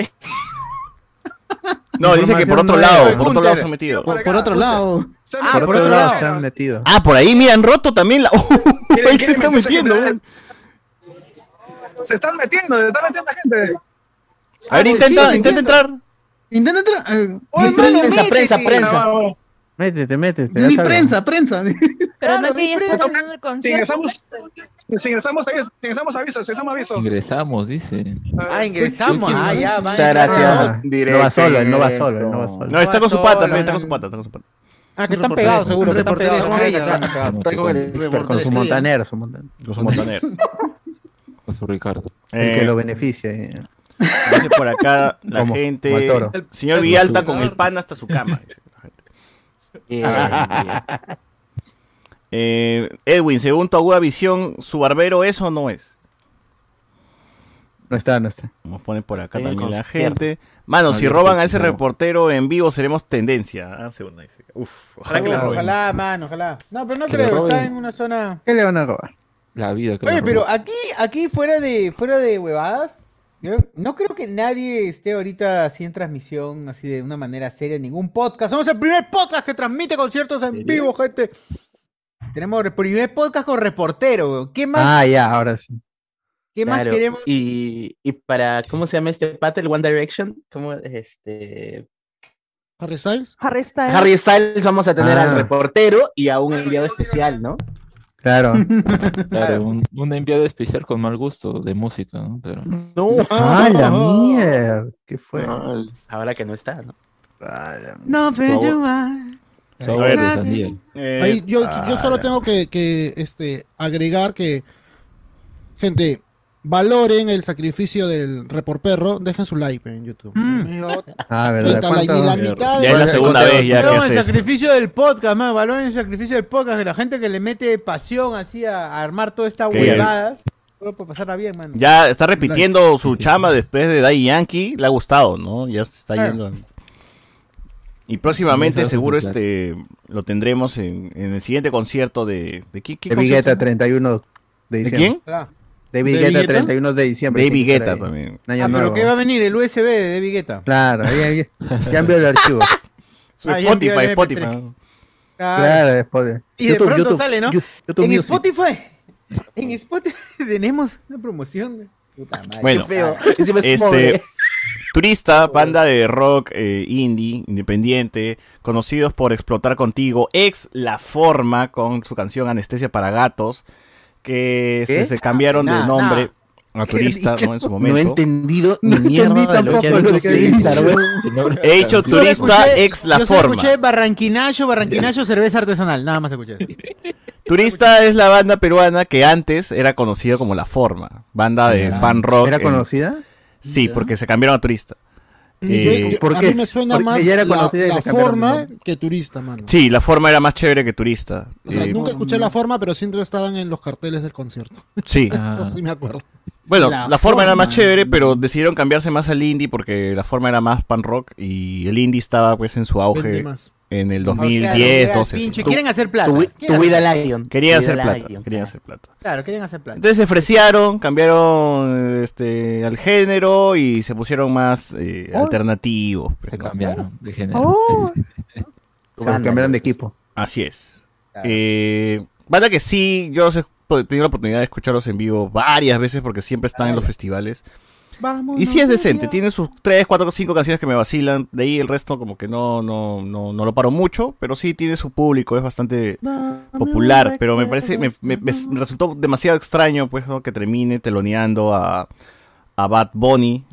Speaker 1: No, dice que por otro lado, por otro lado se han metido.
Speaker 14: por, por otro lado.
Speaker 2: Ah,
Speaker 3: Por otro lado se han metido.
Speaker 1: Ah, por ahí, mira, han roto también la... *laughs* Ahí se está metiendo, weón.
Speaker 6: Se están metiendo, se están metiendo gente.
Speaker 1: A ver,
Speaker 14: Ah,
Speaker 1: intenta,
Speaker 14: sí,
Speaker 1: intenta
Speaker 14: sí.
Speaker 1: entrar.
Speaker 14: Intenta entrar. eh,
Speaker 8: prensa, prensa, prensa.
Speaker 6: Ah.
Speaker 3: Métete, métete. Algo.
Speaker 14: prensa, prensa.
Speaker 11: Pero *laughs* no que ya
Speaker 6: prensa.
Speaker 11: estás el
Speaker 6: Si
Speaker 11: concierto.
Speaker 6: ingresamos, si ingresamos, aviso, si ingresamos aviso, si ingresamos aviso.
Speaker 16: Ingresamos, dice.
Speaker 2: Ah, ingresamos.
Speaker 16: Sí, sí,
Speaker 2: ah, ya, va.
Speaker 8: Muchas gracias.
Speaker 3: Ah, no va solo, él no va solo, él no va solo.
Speaker 1: No, está con su pata, está con su pata, está con su pata.
Speaker 2: Ah, que están pegados, seguro. Que están pegados. Ah,
Speaker 8: con el
Speaker 3: Expert con su montanero, su montanero.
Speaker 1: Con su montanero. *laughs*
Speaker 16: Con su Ricardo.
Speaker 3: El que
Speaker 1: Eh,
Speaker 3: lo beneficia. eh.
Speaker 1: Dice por acá la gente. Señor Villalta con el pan hasta su cama. *laughs* Eh, Edwin, según tu aguda visión, ¿su barbero es o no es?
Speaker 3: No está, no está.
Speaker 1: Nos ponen por acá también la gente. Mano,
Speaker 16: No,
Speaker 1: si roban a ese
Speaker 16: no.
Speaker 1: reportero en vivo, seremos tendencia. Ah, dice. Uf, ojalá que la
Speaker 2: Ojalá,
Speaker 1: roben.
Speaker 2: ojalá, mano, ojalá. No, pero no
Speaker 16: Que
Speaker 2: creo, está en una zona.
Speaker 3: ¿Qué le van a robar?
Speaker 16: La vida que
Speaker 2: Oye, pero aquí, aquí fuera de, fuera de huevadas, yo no creo que nadie esté ahorita así en transmisión, así de una manera seria, ningún podcast. Somos el primer podcast que transmite conciertos en vivo, gente. Tenemos el primer podcast con reportero. ¿Qué más,
Speaker 3: Ah, ya, ahora sí.
Speaker 2: ¿qué más queremos?
Speaker 8: Y, y para, ¿cómo se llama este pata? El One Direction. ¿Cómo este?
Speaker 5: Harry Styles.
Speaker 11: Harry Styles.
Speaker 8: Harry Styles vamos a tener
Speaker 3: Ah.
Speaker 8: al reportero y a un enviado especial, ¿no? *laughs*
Speaker 3: Claro.
Speaker 16: Claro, un, un enviado especial con mal gusto de música, ¿no? Pero.
Speaker 8: No.
Speaker 3: Ah, la *laughs* mierda. ¿Qué fue?
Speaker 16: Mal.
Speaker 8: Ahora que no está, ¿no?
Speaker 3: Ah, la
Speaker 2: No, pero yo.
Speaker 1: Eh,
Speaker 5: Ahí yo,
Speaker 3: ah,
Speaker 5: yo solo tengo que, que, este, agregar que, gente, valoren el sacrificio del reporperro, dejen su like en YouTube.
Speaker 2: Mm.
Speaker 3: Ah, ¿verdad?
Speaker 5: Puta, la- y la
Speaker 3: ¿Cuánto?
Speaker 5: mitad de-
Speaker 1: ya es la segunda
Speaker 3: ¿Cuánto-
Speaker 1: vez ya que
Speaker 2: el
Speaker 1: esto.
Speaker 2: sacrificio del podcast, man. Valoren el sacrificio del podcast de la gente que le mete pasión así a, a armar toda esta huevada. Solo por pasarla bien, mano.
Speaker 1: Ya está repitiendo su chama después de Daddy Yankee. Le ha gustado, ¿no? Ya se está
Speaker 2: Claro.
Speaker 1: yendo. Y próximamente
Speaker 16: Sí,
Speaker 1: seguro este lo tendremos en, en el siguiente concierto de... ¿De quién? qué
Speaker 3: De
Speaker 1: concierto?
Speaker 3: Guetta 31 de
Speaker 1: ¿De
Speaker 3: diciembre.
Speaker 1: quién?
Speaker 2: Ah,
Speaker 3: David
Speaker 14: ¿David
Speaker 3: Guetta
Speaker 14: Guetta?
Speaker 3: 31 de diciembre.
Speaker 1: David
Speaker 3: que
Speaker 1: Guetta también.
Speaker 3: Un año
Speaker 2: Ah, pero
Speaker 3: nuevo.
Speaker 2: ¿qué va a venir? El USB de David Guetta.
Speaker 3: Claro, ya, ya, ya envió el archivo. *laughs*
Speaker 1: Su
Speaker 2: Ah,
Speaker 1: Spotify,
Speaker 2: el
Speaker 1: Spotify.
Speaker 2: MP3.
Speaker 3: Claro, después de.
Speaker 2: Y de pronto sale, ¿no?
Speaker 3: YouTube
Speaker 2: en
Speaker 3: Music.
Speaker 2: Spotify. En Spotify *laughs* tenemos una promoción. Puta madre.
Speaker 1: Bueno,
Speaker 8: Qué feo. *laughs*
Speaker 1: Este,
Speaker 8: pobre.
Speaker 1: Turista, banda de rock eh, indie, independiente, conocidos por explotar contigo, ex La Forma con su canción Anestesia para Gatos, que se cambiaron de nombre
Speaker 2: nada. *laughs*
Speaker 1: a Turista,
Speaker 3: ¿Qué
Speaker 1: ¿no? En su *laughs*
Speaker 8: No he
Speaker 1: momento.
Speaker 8: entendido *laughs*
Speaker 3: No
Speaker 8: ni mierda
Speaker 3: entendí
Speaker 8: de lo que ha dicho César,
Speaker 16: nombre
Speaker 1: He dicho Turista,
Speaker 2: escuché-
Speaker 1: ex La
Speaker 2: yo
Speaker 1: Forma.
Speaker 2: escuché Barranquinacho, Barranquinacho, cerveza artesanal. Nada más escuché eso.
Speaker 1: Turista es la banda peruana que antes era conocida como La Forma, banda de
Speaker 16: Ya.
Speaker 1: pan rock.
Speaker 3: ¿Era
Speaker 1: en-
Speaker 3: conocida?
Speaker 1: Sí, porque se cambiaron a Turista. Eh,
Speaker 5: yo-
Speaker 3: ¿por
Speaker 5: a mí me suena
Speaker 3: Porque
Speaker 5: más
Speaker 3: ella era
Speaker 5: la, forma que turista, mano.
Speaker 1: Sí, La Forma era más chévere que Turista.
Speaker 5: O sea,
Speaker 1: Eh,
Speaker 5: nunca escuché la forma, pero siempre estaban en los carteles del concierto. *laughs*
Speaker 1: sí.
Speaker 16: Ah.
Speaker 5: Eso sí me acuerdo.
Speaker 1: Bueno,
Speaker 14: La
Speaker 1: la, forma, era más chévere, pero decidieron cambiarse más al indie porque la forma era más pan rock y el indie estaba pues en su auge
Speaker 5: más.
Speaker 1: En el
Speaker 2: O sea,
Speaker 1: 2010,
Speaker 2: ya,
Speaker 1: 12.
Speaker 2: pinche,
Speaker 1: así.
Speaker 2: quieren hacer plata.
Speaker 8: Tu, tu vida
Speaker 2: hacer-
Speaker 8: Lion.
Speaker 1: Querían hacer plata,
Speaker 8: Lion.
Speaker 1: querían hacer plata.
Speaker 2: Claro, quieren hacer plata.
Speaker 1: Entonces se ofrecieron, cambiaron este al género y se pusieron más eh, alternativos. pues,
Speaker 16: Se
Speaker 1: ¿no?
Speaker 16: cambiaron de género.
Speaker 2: Oh. *laughs*
Speaker 3: Se cambiaron de
Speaker 8: pues.
Speaker 3: equipo.
Speaker 1: Así es.
Speaker 2: Claro.
Speaker 1: Eh, banda que sí, yo he tenido la oportunidad de escucharlos en vivo varias veces porque siempre están en los festivales.
Speaker 2: Vamos.
Speaker 1: Y sí es decente, tiene sus 3, 4, 5 canciones que me vacilan. De ahí el resto como que no, no, no, no lo paro mucho, pero sí tiene su público, es bastante popular. Pero me parece, me, me- me resultó demasiado extraño pues ¿no? que termine teloneando a, a Bad Bunny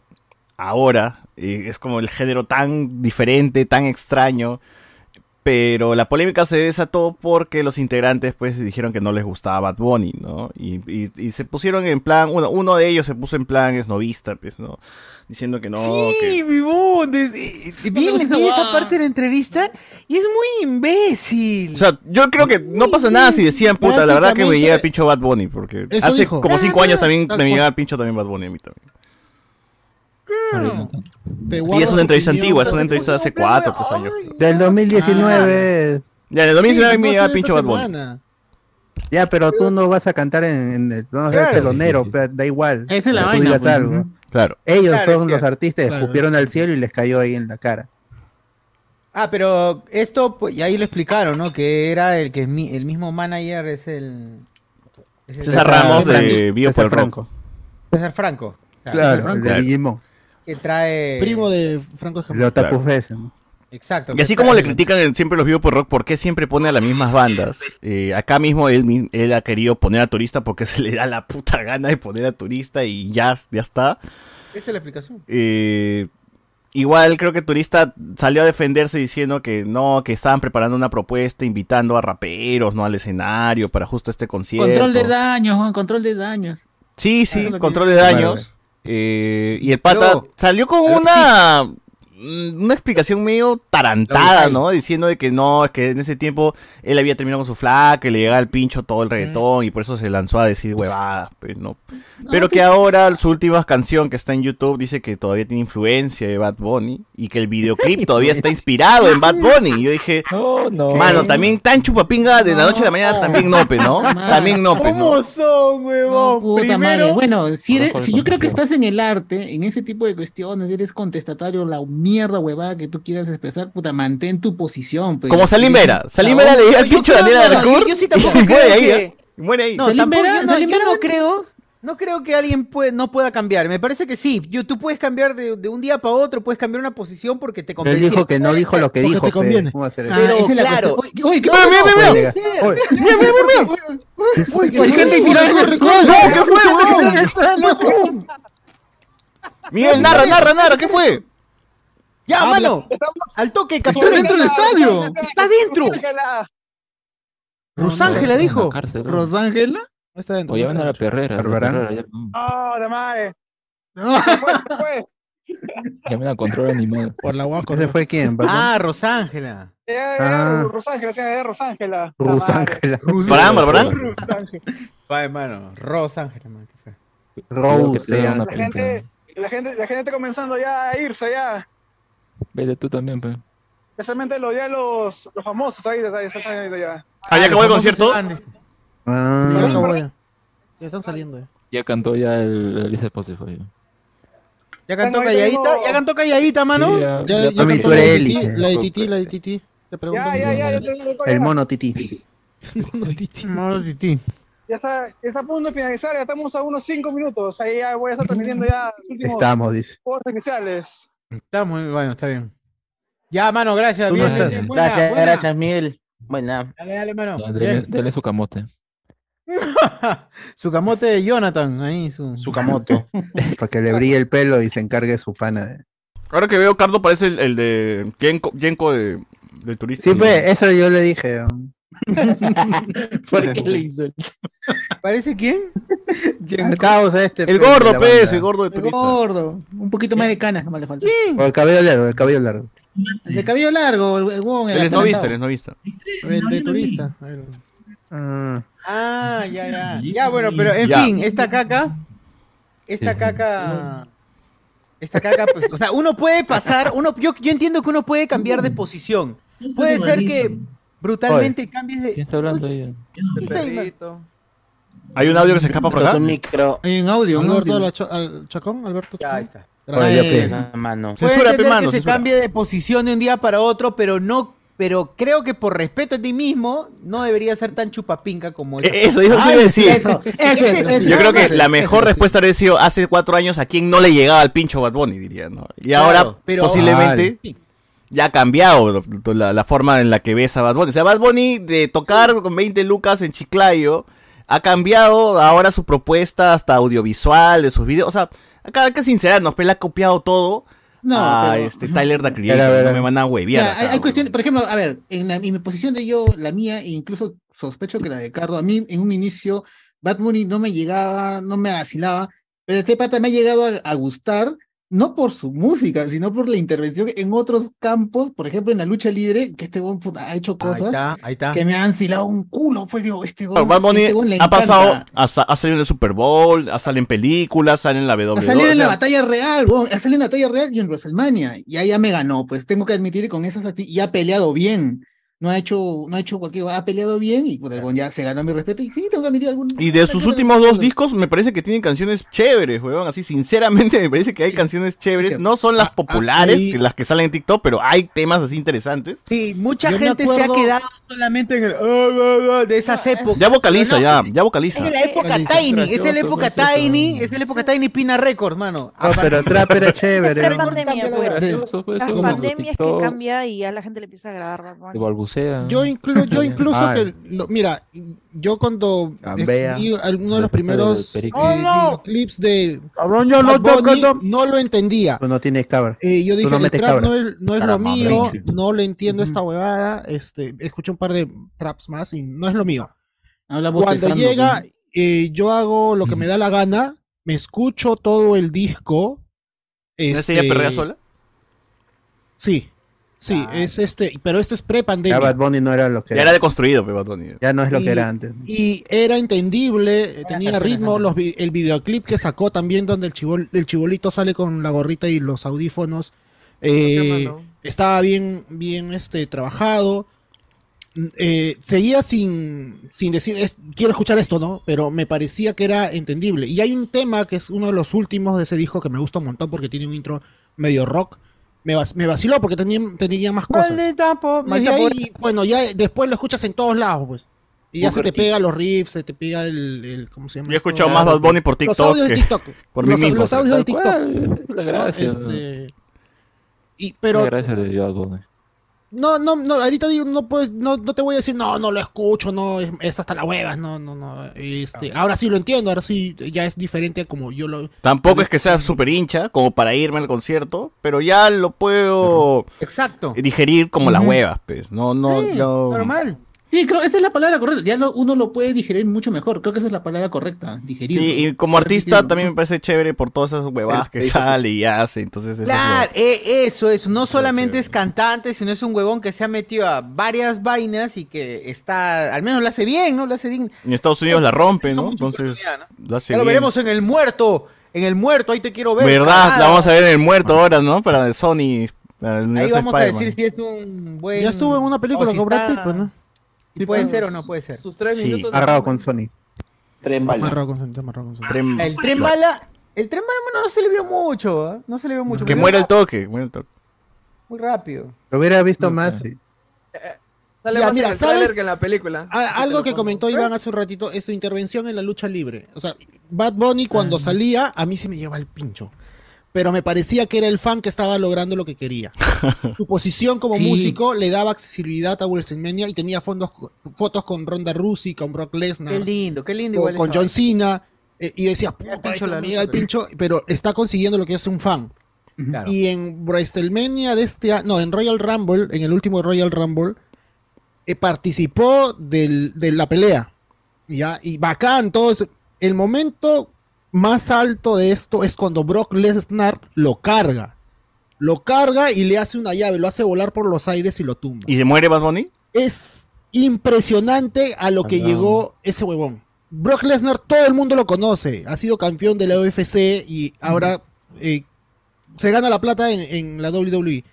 Speaker 1: ahora. Eh, es como el género tan diferente, tan extraño. Pero la polémica se desató porque los integrantes pues dijeron que no les gustaba Bad Bunny, ¿no? Y, y- y se pusieron en plan, uno, uno de ellos se puso en plan esnovista, pues, ¿no? Diciendo que no,
Speaker 2: Sí,
Speaker 1: que...
Speaker 2: vivo. de- de- Vi, vi esa parte de la entrevista y es muy imbécil.
Speaker 1: O sea, yo creo que no pasa nada si decían, puta, la verdad que me llega el pincho Bad Bunny, porque hace
Speaker 5: dijo.
Speaker 1: como cinco años también me llegaba el pincho también Bad Bunny a mí también. Y es una entrevista antigua, es una entrevista de hace cuatro, tres años.
Speaker 3: Del 2019.
Speaker 1: Ya, en el 2019
Speaker 5: Sí,
Speaker 1: me
Speaker 5: no
Speaker 1: el pincho Bad Bunny.
Speaker 3: Ya, pero tú no vas a cantar en, en el,
Speaker 2: Claro.
Speaker 3: telonero, da igual.
Speaker 14: Esa es la
Speaker 3: tú
Speaker 14: vaina,
Speaker 3: digas
Speaker 14: pues.
Speaker 3: algo.
Speaker 1: Claro.
Speaker 3: Ellos
Speaker 2: Claro,
Speaker 3: son los artistas,
Speaker 5: Claro,
Speaker 3: al cielo y les cayó ahí en la cara.
Speaker 2: Ah, pero esto, pues, y ahí lo explicaron, ¿no? Que era el que es mi- el mismo manager es el. es el-
Speaker 1: César Ramos
Speaker 3: Franco.
Speaker 1: de Vivo por
Speaker 3: César
Speaker 1: el Rock.
Speaker 3: Franco.
Speaker 2: César Franco.
Speaker 3: Claro, el
Speaker 14: Franco.
Speaker 3: de Digimon.
Speaker 2: Que trae.
Speaker 5: Primo de Franco Escamilla.
Speaker 3: Otaku
Speaker 1: Claro.
Speaker 3: Fest, ¿no?
Speaker 2: Exacto.
Speaker 1: Y así como le critican siempre los vivos por rock, ¿por qué siempre pone a las mismas bandas? Eh, acá mismo él, ha querido poner a Turista porque *laughs* se le da la puta gana de poner a Turista y ya, ya está.
Speaker 2: Esa es la explicación.
Speaker 1: Eh, igual creo que Turista salió a defenderse diciendo que no, que estaban preparando una propuesta invitando a raperos, no al escenario para justo este concierto.
Speaker 14: Control de daños, Juan, control de daños.
Speaker 1: Sí, sí, control de daños. Eh, y el pata salió con una una explicación medio tarantada. ¿no? Diciendo de que no, es que en ese tiempo él había terminado con su flaca, que le llegaba al pincho todo el reggaetón y por eso se lanzó a decir huevadas, pues no. Pero que ahora su última canción que está en YouTube dice que todavía tiene influencia de Bad Bunny y que el videoclip *laughs* todavía está inspirado en Bad Bunny. Y yo dije, *laughs* mano, también tan chupapinga de la noche a la mañana también no, pe, ¿no? También no, pe, *laughs* ¿no?
Speaker 2: ¿Cómo son, huevón?
Speaker 14: Puta
Speaker 2: Primero,
Speaker 14: madre. Bueno, si, eres-
Speaker 1: Mejor
Speaker 14: si yo creo que estás en el arte, en ese tipo de cuestiones, eres contestatario, la mierda huevada que tú quieras expresar, puta, mantén tu posición. pues.
Speaker 1: Como Salim Vera. Salim Vera le llega al pincho a Daniela Darcourt
Speaker 2: yo sí tampoco
Speaker 1: muere ahí, ¿eh? Muere ahí.
Speaker 2: No,
Speaker 14: Salim
Speaker 2: tampoco,
Speaker 14: Vera-
Speaker 2: yo, no,
Speaker 14: Salim
Speaker 2: yo
Speaker 14: Vera-
Speaker 2: no creo, no creo que alguien puede, no pueda cambiar. Me parece que sí. Yo, tú puedes cambiar de, de un día para otro, puedes cambiar una posición porque te
Speaker 3: Él
Speaker 2: conviene.
Speaker 3: dijo que no dijo lo que dijo. pe. ¿Cómo va a ser eso?
Speaker 2: Pero
Speaker 14: es
Speaker 2: claro.
Speaker 14: cuestión. Oye, oye, ¿qué
Speaker 2: Mira,
Speaker 14: pasó?
Speaker 2: mira, mira, mira. mira.
Speaker 14: Oye, Hay gente en el suelo.
Speaker 1: No, ¿qué fue, weón? Miguel, narra, narra, narra, ¿qué fue?
Speaker 2: Ya,
Speaker 1: Habla.
Speaker 2: mano. Al toque,
Speaker 14: Está dentro del estadio.
Speaker 2: Está dentro. Rosángela dijo.
Speaker 14: ¿Rosángela?
Speaker 5: Está dentro.
Speaker 16: O llevan a la perrera. la
Speaker 3: ¿Barbarán?
Speaker 16: perrera, ya, no.
Speaker 6: No, de madre. *laughs*
Speaker 16: Llamen a control animal.
Speaker 5: Por la guaco.
Speaker 3: ¿Ese fue quién?
Speaker 2: Ah, Rosángela.
Speaker 3: Ah.
Speaker 6: Rosángela, sí, de Rosángela.
Speaker 3: Rusángela.
Speaker 1: ¿Barbarán, Barbarán?
Speaker 2: Rosángela. Va, hermano. Rosángela, man. ¿qué fue?
Speaker 3: Rose.
Speaker 6: La gente, la gente, la gente está comenzando ya a irse ya.
Speaker 16: Vete tú también, pues.
Speaker 6: Especialmente los, ya los, los famosos ahí, ahí están saliendo ya.
Speaker 1: Ah, ya acabó el concierto.
Speaker 3: Ah.
Speaker 5: Ya acabó ya. Ya están saliendo. ya.
Speaker 16: Ya cantó ya el, de Spotify.
Speaker 2: Ya cantó
Speaker 6: Bueno, ahí
Speaker 2: calladita,
Speaker 6: tengo-
Speaker 2: ya cantó calladita, mano.
Speaker 16: Sí, ya-
Speaker 5: Ya,
Speaker 16: ya
Speaker 5: ya
Speaker 3: Mami,
Speaker 5: cantó
Speaker 3: tú
Speaker 5: la
Speaker 3: eres
Speaker 5: de
Speaker 3: Eli.
Speaker 5: Titi, La de Titi, la de Titi. Te pregunto.
Speaker 6: Ya, ya, ya,
Speaker 3: El
Speaker 6: ya.
Speaker 3: mono tití. *laughs*
Speaker 2: Mono Titi.
Speaker 6: Ya está, ya está a punto de finalizar, ya estamos a unos 5 minutos. Ahí ya voy a estar transmitiendo ya los últimos
Speaker 3: Estamos, dice.
Speaker 6: juegos especiales.
Speaker 2: Está muy bueno, está bien. Ya, mano, gracias.
Speaker 3: ¿Tú no
Speaker 2: bien,
Speaker 3: estás?
Speaker 2: bien, buena,
Speaker 8: Gracias,
Speaker 2: buena.
Speaker 8: gracias, Miguel. Buena.
Speaker 2: Dale, dale, mano.
Speaker 16: Dele, dele su camote. *laughs*
Speaker 2: su camote de Jonathan, ahí su.
Speaker 8: Sukamoto. *laughs*
Speaker 3: Para que le brille el pelo y se encargue su pana. de-
Speaker 1: Ahora que veo, Cardo parece el, el de Yenko, Yenko de, de turista.
Speaker 3: Siempre, eso yo le dije. *laughs*
Speaker 8: ¿Por qué le hizo?
Speaker 2: ¿Parece quién?
Speaker 3: El caos este.
Speaker 1: El gordo, pez,
Speaker 3: banda.
Speaker 1: el gordo de
Speaker 14: El
Speaker 1: turista.
Speaker 14: gordo. Un poquito más de canas, nomás le falta.
Speaker 3: O el cabello largo, el cabello largo.
Speaker 14: El de cabello largo, el, el huevón,
Speaker 1: Él es
Speaker 14: atarantado.
Speaker 1: novista, él es novista.
Speaker 5: El de turista.
Speaker 3: Ah,
Speaker 2: Ah, ya, ya. Ya, bueno, pero en
Speaker 1: Ya.
Speaker 2: fin, esta caca. Esta caca. Esta caca, pues, o sea, uno puede pasar, uno, yo, yo entiendo que uno puede cambiar de posición. Puede ser que brutalmente cambies de.
Speaker 16: ¿Quién está hablando ahí?
Speaker 2: ¿Qué está ahí, man?
Speaker 10: Perrito.
Speaker 1: ¿Hay un audio que se escapa por acá?
Speaker 8: Micro.
Speaker 14: Hay un audio, un
Speaker 5: Alberto
Speaker 14: audio.
Speaker 5: la Cho- al Chacón, Alberto
Speaker 2: Ya, ahí
Speaker 5: Chacón.
Speaker 2: está.
Speaker 3: Oye.
Speaker 8: Esa mano.
Speaker 2: Puede
Speaker 1: Censura,
Speaker 2: entender
Speaker 1: pe, mano,
Speaker 2: que se cambie de posición de un día para otro, pero no, pero creo que por respeto a ti mismo, no debería ser tan chupapinca como
Speaker 1: Eh, Eso, eso sí iba a decir.
Speaker 14: Eso, eso, eso,
Speaker 1: Yo creo que
Speaker 14: eso,
Speaker 1: la
Speaker 14: eso,
Speaker 1: mejor
Speaker 14: eso,
Speaker 1: respuesta habría sido hace cuatro años a quien no le llegaba al pincho Bad Bunny, diría, ¿no? Y
Speaker 2: Claro,
Speaker 1: ahora
Speaker 2: pero-
Speaker 1: posiblemente ya ha cambiado la, la forma en la que ves a Bad Bunny. O sea, Bad Bunny de tocar con 20 lucas en Chiclayo ha cambiado ahora su propuesta hasta audiovisual de sus videos. O sea, acá hay que sincerarnos, pero ha copiado todo
Speaker 14: No,
Speaker 1: a
Speaker 14: pero-
Speaker 1: este Tyler
Speaker 3: era.
Speaker 1: No me van a hueviar.
Speaker 14: Ya,
Speaker 1: acá,
Speaker 14: hay, cuestiones, por ejemplo, a ver, en, la- en mi posición de yo, la mía, e incluso sospecho que la de Cardo, a mí en un inicio Bad Bunny no me llegaba, no me vacilaba, pero este pata me ha llegado a, a gustar, no por su música, sino por la intervención en otros campos, por ejemplo en la lucha libre, que este puta, ha hecho
Speaker 2: Ahí
Speaker 14: cosas
Speaker 2: está, ahí está.
Speaker 14: que me han silado un culo, pues digo, este
Speaker 1: Bad Bunny
Speaker 14: este le
Speaker 1: ha pasado, ha, ha salido en el Super Bowl, ha salido en películas, sale en la WWE.
Speaker 14: A salir en la batalla real, weón, a salir en la batalla real y en WrestleMania. Y ahí ya me ganó, pues tengo que admitir que con esas acti- y ha peleado bien. No ha hecho, no ha hecho cualquier, ha peleado bien y pues, el huevón ya se ganó mi respeto y sí, tengo que admitir algún.
Speaker 1: Y de sus últimos dos discos me parece que tienen canciones chéveres, weón. Así, sinceramente me parece que hay canciones chéveres. No son las populares,
Speaker 2: ahí-
Speaker 1: que las que salen en TikTok, pero hay temas así interesantes.
Speaker 2: Sí, mucha
Speaker 1: Yo
Speaker 2: gente se ha quedado solamente en el "Ah, ah, ah", de esas épocas.
Speaker 1: Ya vocaliza, ya, ya vocaliza.
Speaker 2: Es de la época Tiny, es de la época Tiny, es de la época Tiny Pina Records, mano.
Speaker 3: No, pero Trap era chévere.
Speaker 11: Pues. La pandemia es que cambia y a la gente le empieza a agradar.
Speaker 5: Yo, inclu- yo *laughs* incluso que, lo- mira, yo cuando vi uno de los primeros eh.
Speaker 3: ¡Oh, no!
Speaker 5: clips de
Speaker 3: Cabrón, yo no
Speaker 5: Bunny, no lo entendía.
Speaker 3: Tú no tienes cabra.
Speaker 5: Eh, yo
Speaker 3: Tú
Speaker 5: dije,
Speaker 3: no
Speaker 5: el trap no es, no es lo mío, no le entiendo esta huevada, este, escuché un par de raps más y no es lo mío. Cuando llega, eh, yo hago lo que me da la gana, me escucho todo el disco.
Speaker 1: ¿Ese ella
Speaker 5: este,
Speaker 1: perrea sola?
Speaker 5: Sí, sí, es este, pero esto es
Speaker 3: Ya
Speaker 5: pre-pandemia.
Speaker 3: Bad Bunny no era lo que
Speaker 1: Ya era deconstruido, pe, Bad Bunny.
Speaker 3: Ya no es lo
Speaker 5: Y-
Speaker 3: que era antes.
Speaker 5: Y era entendible, eh, tenía ritmo, los vi- el videoclip que sacó también donde el, chibol, el chibolito sale con la gorrita y los audífonos. eh, estaba bien, bien este, trabajado. Mm, eh, seguía sin, sin decir, "Es- quiero escuchar esto, ¿no? Pero me parecía que era entendible. Y hay un tema que es uno de los últimos de ese disco que me gusta un montón porque tiene un intro medio rock. Me, vac- me vaciló porque tenía, tenía más cosas.
Speaker 2: Maldita po-
Speaker 5: Desde
Speaker 2: maldita
Speaker 5: ahí, bueno, ya después lo escuchas en todos lados, pues. Y ya se te pega los riffs, se te pega el, el- ¿cómo se llama?
Speaker 1: Yo he
Speaker 5: esto?
Speaker 1: escuchado más Bad Bunny por
Speaker 5: Los
Speaker 1: TikTok
Speaker 5: audios de TikTok. *laughs*
Speaker 1: por mí
Speaker 5: los,
Speaker 1: mismo,
Speaker 5: los audios de TikTok.
Speaker 16: cual, la gracia,
Speaker 5: ¿no? Este, y, pero
Speaker 16: Gracias de Bad Bunny.
Speaker 5: No, no, no, ahorita digo, no puedes, no, no te voy a decir, no, no lo escucho, no, es, es hasta la huevas, no, no, no. Este, ahora sí lo entiendo, ahora sí ya es diferente a como yo lo.
Speaker 1: Tampoco es que sea súper hincha como para irme al concierto, pero ya lo puedo
Speaker 2: Exacto.
Speaker 1: digerir como las huevas, pues. No, no,
Speaker 14: Sí,
Speaker 1: no.
Speaker 2: Normal.
Speaker 14: Sí, creo esa es la palabra correcta. Ya lo- uno lo puede digerir mucho mejor. Creo que esa es la palabra correcta. Digerir.
Speaker 1: Sí, y como artista también me parece chévere por todas esas huevadas que sale y hace, entonces eso es lo-
Speaker 2: Claro, eh, eso, eso. No solamente es cantante, sino es un huevón que se ha metido a varias vainas y que está, al menos lo hace bien, ¿no? Lo hace digno.
Speaker 1: En Estados Unidos la rompe, ¿no? Entonces, lo hace
Speaker 2: Ya lo
Speaker 1: bien.
Speaker 2: veremos en el muerto. En el muerto, ahí te quiero ver.
Speaker 1: ¿Verdad? La vamos a ver en el muerto ahora, ¿no? Para el Sony,
Speaker 2: Ahí vamos a decir si es un buen.
Speaker 5: Ya estuvo en una película
Speaker 2: o si
Speaker 5: con Brad Pitt, pues, ¿no?
Speaker 2: Si puede ser o no puede ser.
Speaker 10: Sus tres
Speaker 1: Sí.
Speaker 10: minutos.
Speaker 3: con Sony.
Speaker 7: Tren
Speaker 5: Amarrado con Sony, amarrado con Sony.
Speaker 1: Tren-
Speaker 2: El tren bala. El tren bala, bueno, no se le vio mucho. ¿ah? No se le vio mucho.
Speaker 1: Que muera el toque, muera el toque.
Speaker 2: Muy rápido.
Speaker 3: Lo hubiera visto más. sí.
Speaker 10: Sale
Speaker 5: Ya,
Speaker 10: más
Speaker 5: mira,
Speaker 10: en el
Speaker 5: ¿sabes?
Speaker 10: que en la película.
Speaker 5: Ah, algo que comentó Iván hace un ratito es su intervención en la lucha libre. O sea, Bad Bunny cuando salía, a mí se me lleva el pincho. Pero me parecía que era el fan que estaba logrando lo que quería. *laughs* Su posición como
Speaker 14: Sí.
Speaker 5: músico le daba accesibilidad a WrestleMania y tenía fondos, fotos con Ronda Rousey, con Brock Lesnar,
Speaker 2: Qué lindo, qué lindo.
Speaker 5: o
Speaker 2: igual
Speaker 5: con John. Cena. eh, y decía,
Speaker 2: Mira
Speaker 5: puta, llega el
Speaker 2: pero-
Speaker 5: pincho, pero está consiguiendo lo que es un fan.
Speaker 2: Claro.
Speaker 5: Y en WrestleMania de este año, no, en Royal Rumble, en el último Royal Rumble, eh, participó del- de la pelea. ¿ya? Y bacán, todo eso. El momento más alto de esto es cuando Brock Lesnar lo carga. Lo carga y le hace una llave, lo hace volar por los aires y lo tumba.
Speaker 1: ¿Y se muere Bad Bunny?
Speaker 5: Es impresionante a lo que
Speaker 1: Perdón.
Speaker 5: llegó ese huevón. Brock Lesnar, todo el mundo lo conoce. Ha sido campeón de la UFC y ahora eh, se gana la plata en, en la WWE.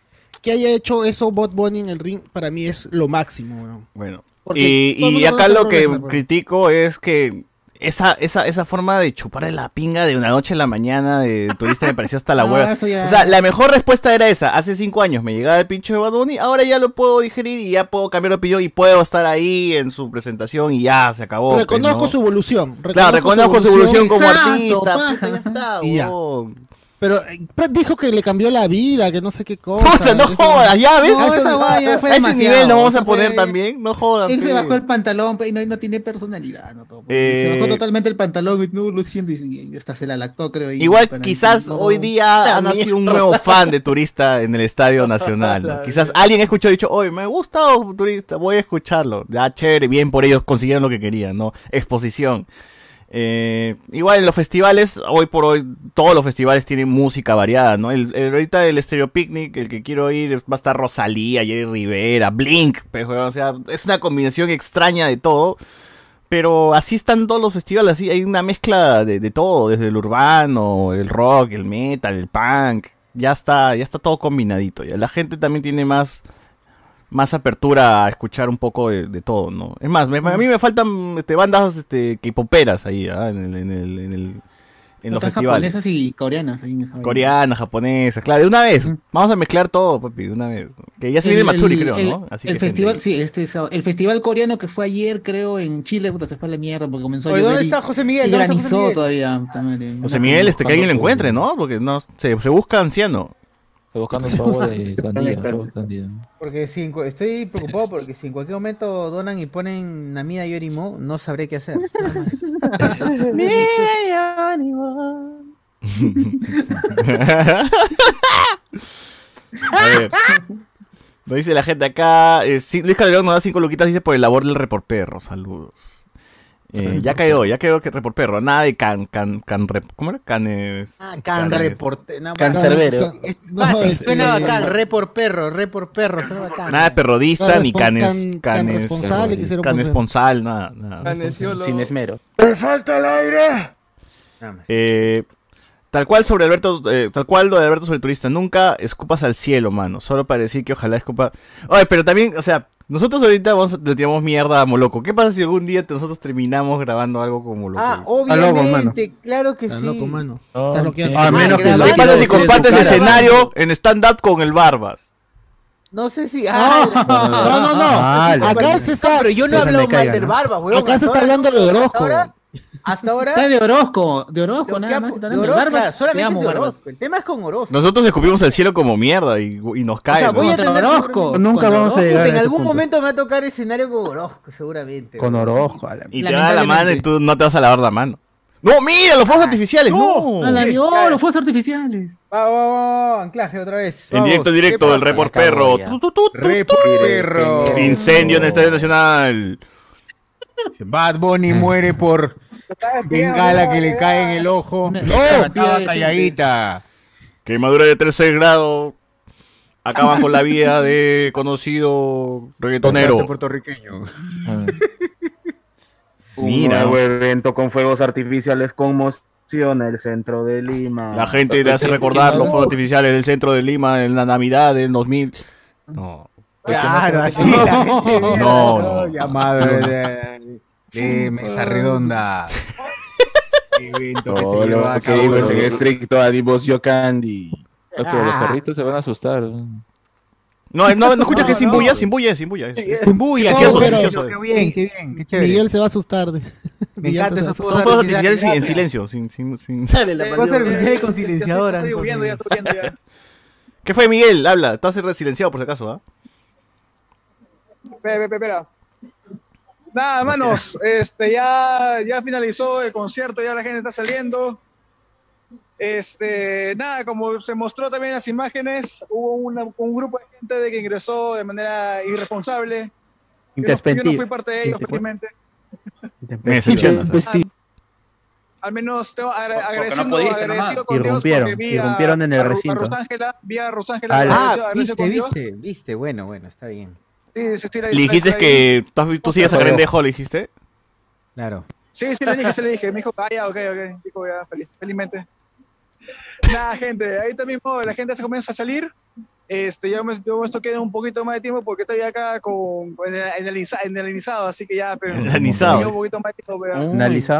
Speaker 5: Que haya hecho eso Bot Bunny en el ring, para mí es lo máximo. weón.
Speaker 1: Bueno.
Speaker 5: Porque
Speaker 1: Y, y acá lo que
Speaker 5: Lesnar, weón.
Speaker 1: critico es que esa, esa, esa forma de chuparle la pinga de una noche a la mañana de turista me pareció hasta la *laughs*
Speaker 14: Ah,
Speaker 1: hueva.
Speaker 14: ya-
Speaker 1: O sea, la mejor respuesta era esa. Hace cinco años me llegaba el pinche de Bad Bunny, ahora ya lo puedo digerir y ya puedo cambiar de opinión y puedo estar ahí en su presentación y ya se acabó. pues,
Speaker 5: Reconozco
Speaker 1: ¿no?
Speaker 5: su evolución.
Speaker 1: Claro, reconozco su evolución como
Speaker 5: Exacto,
Speaker 1: artista. puta, ya está,
Speaker 5: Y ya. Pero eh, Pratt dijo que le cambió la vida, que no sé qué cosa. *laughs*
Speaker 1: Puta, no jodas, ya ves.
Speaker 14: No,
Speaker 1: a ese,
Speaker 14: esa guaya fue
Speaker 1: a ese
Speaker 14: demasiado,
Speaker 1: nivel no vamos a poner
Speaker 14: fue-
Speaker 1: también. No jodas.
Speaker 14: Él se bajó el pantalón y no, no tiene personalidad. No, todo,
Speaker 1: Eh,
Speaker 14: Se bajó totalmente el pantalón y no luciendo y, y hasta se la lactó, creo. y
Speaker 1: Igual quizás
Speaker 14: no.
Speaker 1: hoy día ha nacido un nuevo fan de *laughs* turista en el Estadio Nacional. *laughs* Quizás alguien escuchó y dicho, oye, me gusta turista, voy a escucharlo. Ya, chévere, bien por ellos, consiguieron lo que querían, ¿no? Exposición. Eh, igual en los festivales, hoy por hoy, todos los festivales tienen música variada, ¿no? Ahorita el Stereo Picnic, el que quiero ir, va a estar Rosalía, Jerry Rivera, Blink, weón, o sea, es una combinación extraña de todo. Pero así están todos los festivales, así hay una mezcla de, de todo, desde el urbano, el rock, el metal, el punk, ya está, ya está todo combinadito. Ya. La gente también tiene más, más apertura a escuchar un poco de, de todo, ¿no? Es más, me- a mí me faltan este, bandas este, K-poperas ahí, ¿ah? en, el, en, el, en, el- en los festivales.
Speaker 14: japonesas y coreanas. ahí en.
Speaker 1: Coreanas, japonesas, claro, de una vez. Vamos a mezclar todo, papi, de una vez. Que ya se viene el Matsuri, creo,
Speaker 14: el-
Speaker 1: ¿no? Así
Speaker 14: el
Speaker 1: que,
Speaker 14: festival,
Speaker 1: gente,
Speaker 14: sí, este el festival coreano que fue ayer, creo, en Chile, puta, se fue a la mierda porque comenzó a
Speaker 2: Oye,
Speaker 14: llover
Speaker 2: ¿dónde está José Miguel?
Speaker 14: Y
Speaker 2: ¿Dónde está José Miguel?
Speaker 14: todavía.
Speaker 1: José Miguel, este, que alguien lo encuentre, ¿no? Porque no, se, se busca anciano.
Speaker 16: Estoy buscando *laughs* un pavo de sandía, de sandía.
Speaker 2: Porque si estoy preocupado porque *laughs* si en cualquier momento donan y ponen Namida Yorimo, no sabré qué hacer. *laughs*
Speaker 1: A ver. Nos dice la gente acá. eh, Luis Calderón nos da cinco luquitas, dice por el labor del reporperro. Saludos. Eh, ya quedó, ya quedó que reporperro. Nada de can, can, can, rep- ¿cómo era? Canes.
Speaker 2: Ah, can
Speaker 1: canes-
Speaker 2: reporte. no,
Speaker 1: Cancerbero.
Speaker 2: Es
Speaker 5: No,
Speaker 2: fácil,
Speaker 5: este-
Speaker 2: suena bacán. Re por perro, re por perro. Suena bacán.
Speaker 1: Nada de perrodista ni canes.
Speaker 5: can- can
Speaker 1: canes
Speaker 5: responsable quisieron
Speaker 1: can
Speaker 5: poner.
Speaker 1: responsal, nada. nada.
Speaker 8: Sin esmero.
Speaker 1: ¡Me falta el aire! Eh, tal cual sobre Alberto, eh, tal cual lo de Alberto sobre el turista, nunca escupas al cielo, mano. Solo para decir que ojalá escupa. Oye, pero también, o sea, nosotros ahorita vamos a- le tiramos mierda a Moloco. ¿Qué pasa si algún día nosotros terminamos grabando algo con Moloco?
Speaker 2: Ah,
Speaker 1: loco,
Speaker 2: obviamente, claro que sí.
Speaker 5: loco, mano.
Speaker 1: A menos que
Speaker 2: Ah,
Speaker 1: ¿Qué pasa si compartes escenario en stand-up con el Barbas?
Speaker 2: No sé si. ah, *laughs*
Speaker 5: No, no, no.
Speaker 3: Vale.
Speaker 5: Acá se está.
Speaker 2: Pero yo no hablo mal del barba, weón.
Speaker 5: Acá se está hablando de Orozco.
Speaker 2: ahora, hasta ahora
Speaker 14: Está de Orozco, de Orozco, nada más.
Speaker 2: de Orozco,
Speaker 14: Barbas.
Speaker 2: claro, solamente es de
Speaker 14: Barbas.
Speaker 2: Orozco. El tema es con Orozco.
Speaker 1: Nosotros escupimos el cielo como mierda y, y nos cae.
Speaker 2: sea, voy a tener
Speaker 14: Orozco.
Speaker 3: Nunca vamos a llegar a
Speaker 2: en
Speaker 3: ese
Speaker 2: algún
Speaker 3: punto.
Speaker 2: momento me va a tocar escenario con Orozco, seguramente.
Speaker 3: Con. Orozco. a la-
Speaker 1: Y te da la mano y tú no te vas a lavar la mano. ¡No, mira! ¡Los fuegos artificiales! ¡No!
Speaker 14: A la vio, los fuegos artificiales.
Speaker 2: Va, va, va, va, anclaje otra vez.
Speaker 1: En directo, en directo, del Report Perro. Tu, tu, tu, tu,
Speaker 2: Re
Speaker 1: tu.
Speaker 2: perro.
Speaker 1: Incendio en el Estadio Nacional.
Speaker 2: Bad Bunny muere por bengala que le cae en el ojo.
Speaker 14: No,
Speaker 2: No, estaba calladita.
Speaker 1: Quemadura de tercer grado. Acaban con la vida de conocido reggaetonero.
Speaker 2: puertorriqueño. *laughs*
Speaker 1: Mira,
Speaker 8: Un nuevo evento con fuegos artificiales conmociona el centro de Lima.
Speaker 1: la gente le hace recordar los fuegos artificiales del centro de Lima en la Navidad del 2000. No.
Speaker 2: Claro, así. la gente, mira,
Speaker 1: No, no.
Speaker 2: Llamado de, de mesa redonda. *laughs* Evento que se
Speaker 8: Todo
Speaker 2: lleva a
Speaker 8: lo que
Speaker 2: cabo.
Speaker 8: digo es en estricto a Divocio Candy.
Speaker 16: Pero los
Speaker 2: Ah.
Speaker 16: perritos se van a asustar.
Speaker 1: No, no, no escuchas que es sin bulla, sin bulla, sin bulla.
Speaker 2: Sin bulla, Qué bien, qué bien, qué chévere.
Speaker 5: Miguel se va a asustar. de-
Speaker 2: Me
Speaker 5: Miguel
Speaker 2: encanta esos.
Speaker 1: Son fuegos artificiales en, silencio. Sin, sin, sin...
Speaker 2: Fuegos artificiales con silenciadora.
Speaker 6: Estoy huyendo ya, estoy huyendo ya.
Speaker 1: ¿Qué fue, Miguel? Habla. Estás silenciado por si acaso, ¿ah?
Speaker 6: Espera, espera, espera. Nada, manos, *laughs* este, ya, ya finalizó el concierto, ya la gente está saliendo. Este, nada, como se mostró también en las imágenes, hubo una- un grupo de gente de que ingresó de manera irresponsable. Yo no, yo no fui parte de ellos, felizmente.
Speaker 1: Me.
Speaker 6: Al menos tengo agra-
Speaker 9: no
Speaker 6: agradecido con Dios
Speaker 3: Irrumpieron,
Speaker 6: vi
Speaker 3: irrumpieron en el recinto.
Speaker 6: A Rosángela, vi a Rosángela,
Speaker 3: Ah,
Speaker 2: viste,
Speaker 6: con Dios.
Speaker 2: viste, viste. Bueno, bueno, está bien.
Speaker 6: Sí, sí, sí, la-
Speaker 1: Le dijiste
Speaker 6: la-
Speaker 1: que tú, tú sigues a. Grendejo, le dijiste.
Speaker 2: Claro.
Speaker 6: Sí, sí le dije, sí le dije. Me dijo, ah, ya, ok, ok. Dijo, ya, feliz, felizmente. Nada, gente, ahí también mismo la gente se comienza a salir. Este, yo, me, yo esto queda un poquito más de tiempo porque estoy acá con, en, el, en, el, así que ya, pero *laughs*
Speaker 1: Analizado.
Speaker 6: un poquito más de tiempo. pero-
Speaker 8: Uy,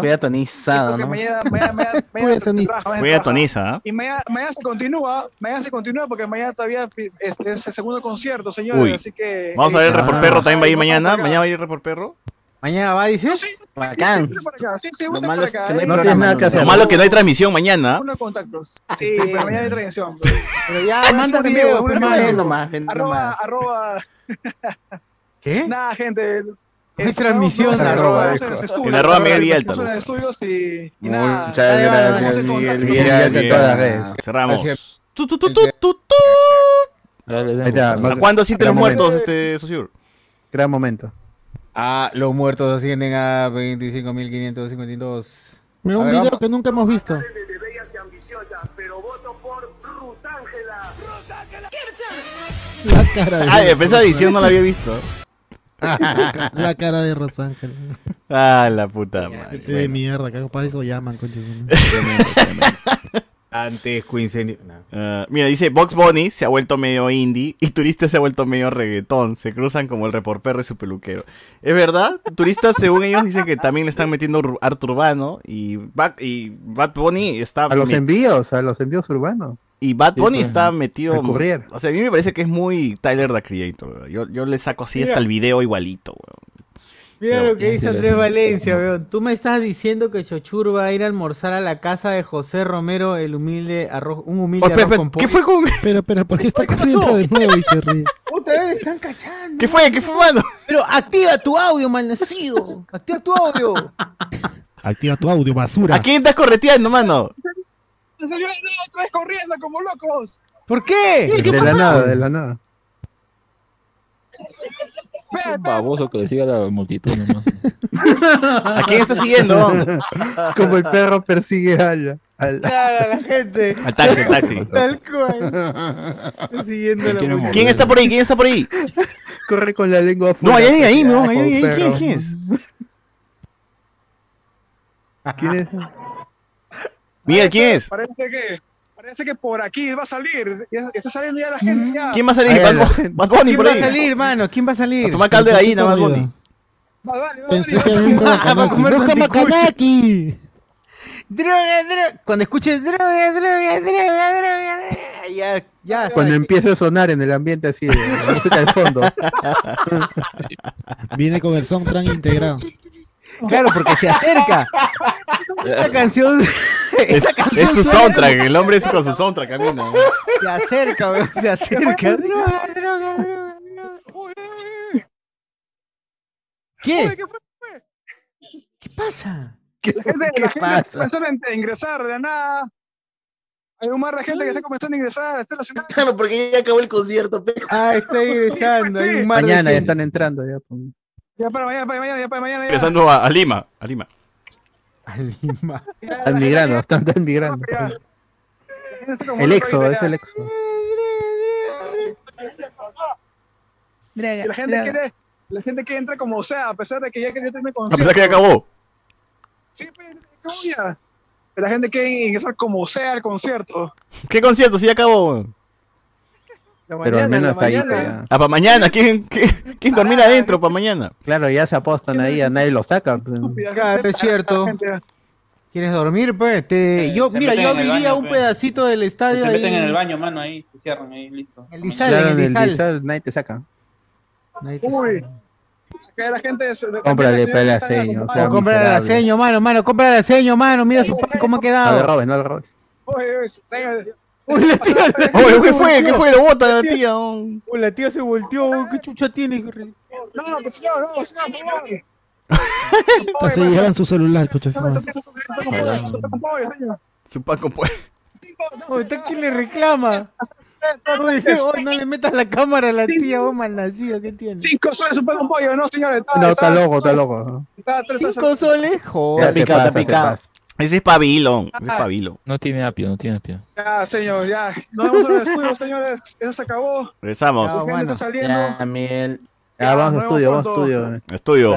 Speaker 6: Eso
Speaker 8: atonizado,
Speaker 6: que
Speaker 8: ¿no?
Speaker 6: mañana, mañana, *laughs*
Speaker 1: ¿ah?
Speaker 6: Y mañana, mañana se continúa, mañana se continúa porque mañana todavía este, es el segundo concierto, señores,
Speaker 1: Uy.
Speaker 6: así que...
Speaker 1: Vamos a ver el
Speaker 3: Ah.
Speaker 1: Report Perro, también va a ir mañana. Mañana va a ir el Report Perro.
Speaker 2: Mañana va, dices.
Speaker 8: Bacán.
Speaker 6: Sí, por acá, sí, sí,
Speaker 8: Lo malo es que no hay.
Speaker 3: No tienes nada que
Speaker 8: ¿no?
Speaker 3: hacer.
Speaker 1: Lo malo es que no hay transmisión mañana.
Speaker 6: Uno de contactos. *laughs* Sí, pero mañana hay transmisión.
Speaker 2: Pero ya, manda video,
Speaker 8: nomás, ven
Speaker 6: Arroba, arroba.
Speaker 2: ¿Qué?
Speaker 6: Nada, gente.
Speaker 2: No hay
Speaker 6: este,
Speaker 2: transmisión,
Speaker 3: arroba,
Speaker 6: en
Speaker 1: arroba Miguel
Speaker 6: en nada.
Speaker 8: Muchas gracias, Miguel.
Speaker 3: Miguel en todas las redes.
Speaker 1: Cerramos. Tu, tu, tu,
Speaker 2: El
Speaker 1: tu,
Speaker 2: que-
Speaker 1: tu, tu.
Speaker 16: Dale, dale.
Speaker 3: Ahí está,
Speaker 1: ¿A
Speaker 3: va-
Speaker 1: cuándo sienten los muertos, este, Sociur?
Speaker 3: Gran momento.
Speaker 2: Ah, los muertos ascienden a 25.552.
Speaker 5: Mira un
Speaker 2: ver,
Speaker 5: video
Speaker 2: vamos.
Speaker 5: que nunca hemos visto. La cara de
Speaker 1: Ah, esa edición no la había visto. *laughs*
Speaker 5: La cara de Rosángel.
Speaker 1: Ah, la puta madre.
Speaker 5: Qué de mierda, que capaz eso llaman, concha.
Speaker 1: Antes Quincendio. Ah, mira, dice Box Bunny se ha vuelto medio indie y Turista se ha vuelto medio reggaetón. Se cruzan como el reporperro y su peluquero. ¿Es verdad? Turistas, según ellos, dicen que también le están metiendo arte urbano y Bad, y Bad Bunny está.
Speaker 3: A los envíos, a los envíos urbanos.
Speaker 1: Y Bad
Speaker 3: Sí,
Speaker 1: Bunny
Speaker 3: pues,
Speaker 1: está metido. O sea, a mí me parece que es muy Tyler the Creator. Yo, yo le saco así hasta el video igualito, weón.
Speaker 2: Mira
Speaker 1: Pero-
Speaker 2: lo que dice Andrés Valencia, weón. Tú me estás diciendo que Chochur va a ir a almorzar a la casa de José Romero, el humilde arroz, un humilde
Speaker 1: Oh,
Speaker 2: arroz con
Speaker 1: ¿qué
Speaker 2: pollo.
Speaker 1: fue con.? *laughs*
Speaker 5: Pero, pero, ¿por qué está
Speaker 2: ¿qué
Speaker 5: corriendo
Speaker 2: pasó?
Speaker 5: de nuevo y se ríe?
Speaker 2: Otra vez están cachando.
Speaker 1: ¿Qué fue? ¿Qué fue, mano?
Speaker 2: Pero activa tu audio, malnacido. Activa tu audio. *laughs*
Speaker 5: Activa tu audio, basura.
Speaker 1: ¿A quién estás correteando, mano?
Speaker 6: Se salió no, otra vez corriendo como locos.
Speaker 2: ¿Por qué?
Speaker 3: De la nada, de la nada.
Speaker 16: Un baboso que le siga la multitud nomás.
Speaker 1: ¿A quién está siguiendo? *laughs*
Speaker 3: Como el perro persigue a la. a la-
Speaker 2: Claro, a la gente.
Speaker 1: Al taxi, al taxi.
Speaker 2: Tal cual. *laughs* Siguiendo la.
Speaker 1: ¿Quién está por ahí? ¿Quién está por ahí?
Speaker 3: Corre con la lengua
Speaker 1: No,
Speaker 3: afuera.
Speaker 1: ahí, ahí, ahí, no, ahí, ahí, ahí. ¿Quién, quién es?
Speaker 3: ¿Quién es?
Speaker 1: Miguel, ¿quién es?
Speaker 6: Parece que, parece que por aquí va a salir. Ya, está saliendo ya la gente. Ya.
Speaker 1: ¿Quién va a salir? Bad, Bad Bunny
Speaker 2: ¿Quién
Speaker 1: por
Speaker 2: va a salir, mano? ¿Quién va a salir?
Speaker 1: A tomar caldo de gallina, Bad Bunny.
Speaker 5: Pensé que *laughs*
Speaker 2: Va a
Speaker 5: Macanaki.
Speaker 2: Droga, droga. Cuando escuches droga, droga, droga, droga, droga, ya, ya.
Speaker 3: Cuando empieza a sonar en el ambiente así, de la música de fondo.
Speaker 5: Viene con el soundtrack integrado. *laughs*
Speaker 2: Claro, porque se acerca. Esa canción. *laughs*
Speaker 1: Es,
Speaker 2: Esa canción
Speaker 1: es su
Speaker 2: suena-
Speaker 1: soundtrack, el hombre es con su soundtrack camina. ¿no?
Speaker 2: Se acerca, weón, se acerca. Droga, droga, droga, droga. ¿Qué?
Speaker 6: ¿Qué fue?
Speaker 2: ¿Qué pasa?
Speaker 3: ¿Qué,
Speaker 6: La gente,
Speaker 3: qué
Speaker 6: la gente
Speaker 3: pasa?
Speaker 6: comenzó a ingresar de la nada. Hay un mar de gente que está comenzando a ingresar. Está relacionado.
Speaker 8: Claro, porque ya acabó el concierto. pe.
Speaker 2: Ah, está ingresando. Hay un mar de
Speaker 3: Mañana ya
Speaker 2: gente.
Speaker 3: están entrando. Ya, pues.
Speaker 6: Ya para mañana, para mañana, ya para mañana. Ya.
Speaker 1: Regresando a, a Lima, a Lima.
Speaker 2: A Lima. *laughs*
Speaker 3: Están migrando, están, están migrando. El exo, es el exo.
Speaker 6: La gente quiere, la gente que entra como sea, a pesar de que ya quería tener
Speaker 1: A pesar que ya acabó.
Speaker 6: Sí, pues, acabó ya. Pero la gente quiere ingresar como sea al concierto.
Speaker 1: ¿Qué concierto? Sí, ya acabó.
Speaker 6: La
Speaker 3: Pero al menos
Speaker 6: la
Speaker 3: está ahí. pues.
Speaker 1: Ah, para mañana. ¿Quién, quién, quién dormir adentro para mañana?
Speaker 3: Claro, ya se apostan ahí, a nadie lo saca. pues.
Speaker 2: Claro, es cierto.
Speaker 6: la
Speaker 2: ¿Quieres dormir, pues? Te... Yo, mira, yo abriría
Speaker 9: baño,
Speaker 2: un
Speaker 9: pues.
Speaker 2: pedacito del estadio
Speaker 9: Se
Speaker 2: ahí.
Speaker 9: meten en el baño, mano, ahí. Se cierran ahí, listo.
Speaker 2: El Dizal,
Speaker 3: Claro,
Speaker 2: el
Speaker 3: el
Speaker 2: Dizal.
Speaker 3: Dizal nadie te saca.
Speaker 2: Ahí te
Speaker 6: Uy.
Speaker 2: saca.
Speaker 6: La gente es-
Speaker 3: Cómprale,
Speaker 6: la
Speaker 3: pele a
Speaker 6: gente está
Speaker 3: seño, o
Speaker 6: como-
Speaker 3: sea,
Speaker 2: Oh, cómprale la seño, mano, mano, cómprale la seño, mano. Mira su pan cómo ha
Speaker 3: No le
Speaker 2: quedado.
Speaker 3: robes, no le robes.
Speaker 6: Oye, oye, señor,
Speaker 2: Uy, la tía, la
Speaker 1: Oye,
Speaker 2: tía
Speaker 1: ¿qué
Speaker 2: se
Speaker 1: fue? ¿Qué
Speaker 2: volteó.
Speaker 1: fue? Lo bota la tía. oh.
Speaker 2: Uy, la tía se volteó. Uy, ¿Qué chucha tiene?
Speaker 6: No, no, pues señor, no, señor, por favor.
Speaker 5: Así llevan su celular,
Speaker 6: Dame su
Speaker 5: madre.
Speaker 6: queso con pollo, su queso con pollo, señor.
Speaker 1: Su pan con pollo.
Speaker 2: Uy, ¿está quién le reclama? Oh, no le metas la cámara a la tía, vos malnacido, ¿qué tiene?
Speaker 6: Cinco soles su pan con pollo, no, señor. Está,
Speaker 3: No, está loco, está loco.
Speaker 6: Está.
Speaker 2: ¿Cinco soles? Joder.
Speaker 3: se
Speaker 8: picado, está
Speaker 3: se
Speaker 8: picado.
Speaker 1: Ese es Pavilon. Ese es Pavilon.
Speaker 16: No tiene apio, no tiene apio.
Speaker 6: Ya, señor, ya. Nos vemos en el estudio, señores. Eso se acabó.
Speaker 1: Regresamos.
Speaker 2: Ya, bueno.
Speaker 6: está saliendo.
Speaker 8: Ya, Miel.
Speaker 3: Ya, vamos a
Speaker 6: nos
Speaker 3: estudio, vamos estudio.
Speaker 1: Estudio.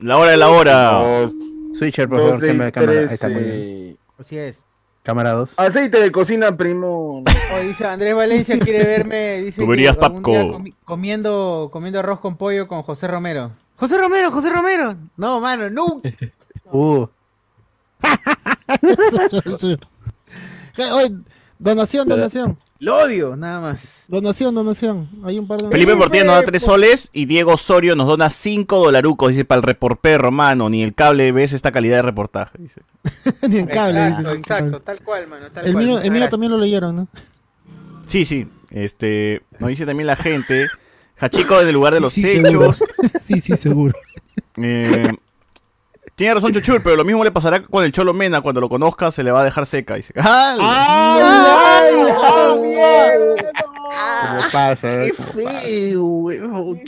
Speaker 1: La hora de la hora.
Speaker 3: Switcher, por favor,
Speaker 8: 12
Speaker 3: cámara,
Speaker 8: y
Speaker 3: cámara. Ahí está, muy bien.
Speaker 8: 13.
Speaker 2: Así es.
Speaker 3: Cámara 2.
Speaker 8: Aceite de cocina, primo.
Speaker 2: Oh, dice Andrés Valencia quiere verme, dice
Speaker 1: Tú verías,
Speaker 2: que algún día
Speaker 1: Papco.
Speaker 2: comi- comiendo, comiendo arroz con pollo con José Romero. José Romero, José Romero. No, mano, no. *laughs*
Speaker 3: Uh, *laughs*
Speaker 5: donación, donación.
Speaker 2: Lo odio, nada más.
Speaker 5: Donación, donación. Hay un par de.
Speaker 1: Felipe Portilla nos da 3 soles y Diego Osorio nos dona 5 dolarucos. Dice, para el reporperro, mano. Ni el cable ves esta calidad de reportaje. Dice. *laughs*
Speaker 5: Ni en cable.
Speaker 2: Exacto,
Speaker 5: dice.
Speaker 2: exacto, tal cual, mano, tal
Speaker 5: El
Speaker 2: cual.
Speaker 5: el también lo leyeron, ¿no?
Speaker 1: Sí, sí. Este, nos dice también la gente. Hachico en el lugar de los
Speaker 5: Sí,
Speaker 1: hechos.
Speaker 5: seguro. *laughs* sí, sí, seguro.
Speaker 1: Eh, tiene razón Chuchur, pero lo mismo le pasará con el Cholo Mena. Cuando lo conozca se le va a dejar seca. Dice. ¡Ah!
Speaker 3: ¿Cómo pasa?
Speaker 8: Qué feo, weón.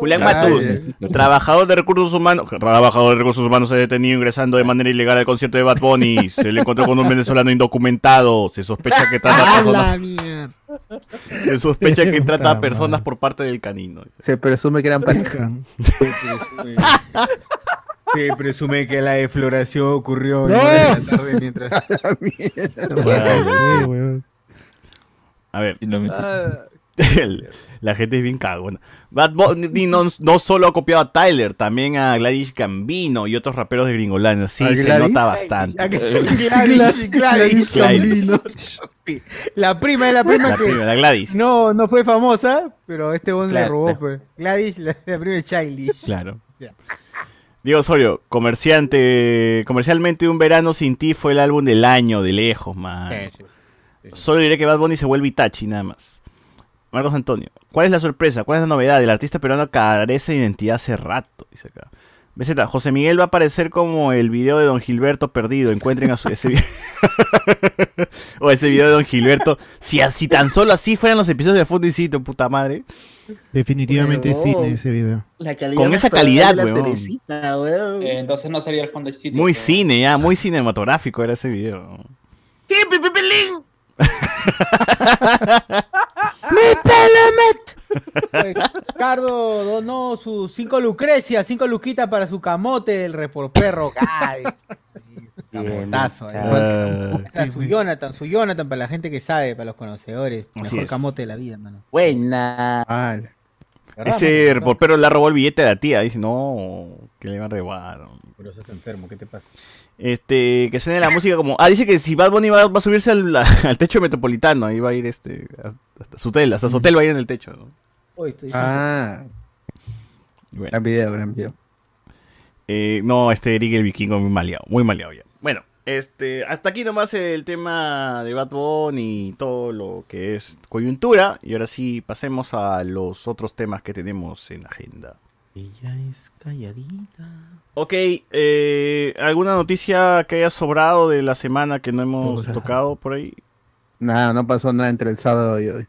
Speaker 1: Julián
Speaker 3: Ay,
Speaker 1: Matus, trabajador de recursos humanos, trabajador de recursos humanos se ha detenido ingresando de manera ilegal al concierto de Bad Bunny. Se le encontró con un venezolano indocumentado. Se sospecha que trata a
Speaker 5: ¡A
Speaker 1: personas, se sospecha que trata a personas por parte del canino.
Speaker 3: Se presume que eran pareja.
Speaker 2: Que presume que la defloración ocurrió
Speaker 5: ¡No!
Speaker 2: en de la tarde mientras. *laughs*
Speaker 1: A ver.
Speaker 10: Ah,
Speaker 1: El- La gente es bien cagona. Bad Bunny no, no solo ha copiado a Tyler, también a Gladys Gambino y otros raperos de Gringolandia. Sí,
Speaker 2: ¿A
Speaker 1: se
Speaker 2: Gladys?
Speaker 1: nota bastante.
Speaker 2: Gladys, Gladys,
Speaker 1: Gladys.
Speaker 2: La prima es la prima
Speaker 1: La
Speaker 2: que
Speaker 1: prima, la Gladys.
Speaker 2: no, no fue famosa, pero este bon le
Speaker 1: Claro,
Speaker 2: robó.
Speaker 1: claro.
Speaker 2: Pues. Gladys, la, la prima de Childish.
Speaker 1: Claro. Diego Osorio, comerciante, comercialmente Un Verano Sin Ti fue el álbum del año, de lejos, man.
Speaker 2: Sí, sí,
Speaker 1: Solo diré que Bad Bunny se vuelve Itachi, nada más. Marcos Antonio, ¿cuál es la sorpresa? ¿Cuál es la novedad? El artista peruano carece de identidad hace rato, dice acá. BZ, José Miguel va a aparecer como el video de Don Gilberto perdido. Encuentren a su, ese video. *laughs* o ese video de Don Gilberto. Si, si tan solo así fueran los episodios de Fondo y Sitio, puta madre.
Speaker 5: Definitivamente
Speaker 8: Huevón.
Speaker 5: cine ese video.
Speaker 8: La calidad
Speaker 1: Con esa calidad,
Speaker 8: la
Speaker 1: weón.
Speaker 8: Teresita, weón.
Speaker 9: Eh, entonces no sería el fondo de sitio.
Speaker 1: Muy cine, ya, muy cinematográfico era ese video.
Speaker 8: ¿Qué, Pepe *laughs* Pelín?
Speaker 2: Ricardo donó sus cinco lucrecias, cinco luquitas para su camote, el reporperro. Ay, Camotazo, eh.
Speaker 1: Ah.
Speaker 2: Está su Jonathan, su Jonathan para la gente que sabe, para los conocedores.
Speaker 1: Así
Speaker 2: Mejor
Speaker 1: es.
Speaker 2: camote de la vida, mano.
Speaker 8: Buena.
Speaker 1: Ese reportero le robó el billete a la tía. Dice, no, que le van a robar.
Speaker 2: Está enfermo, ¿qué te pasa?
Speaker 1: Este, que suene la música como. Ah, dice que si Bad Bunny va, va a subirse al, *laughs* al techo metropolitano, ahí va a ir este. Hasta su hotel, hasta su hotel va a ir en el techo. ¿no?
Speaker 2: Hoy estoy
Speaker 3: Ah,
Speaker 1: Bueno.
Speaker 3: gran video, gran video.
Speaker 1: Eh, no, este Eric el Vikingo muy maleado, muy maleado ya. Bueno, este, hasta aquí nomás el tema de Bad Bunny y todo lo que es coyuntura. Y ahora sí, pasemos a los otros temas que tenemos en agenda.
Speaker 2: Ella es calladita.
Speaker 1: Ok, eh, ¿alguna noticia que haya sobrado de la semana que no hemos tocado por ahí?
Speaker 3: Nada, no pasó nada entre el sábado y hoy.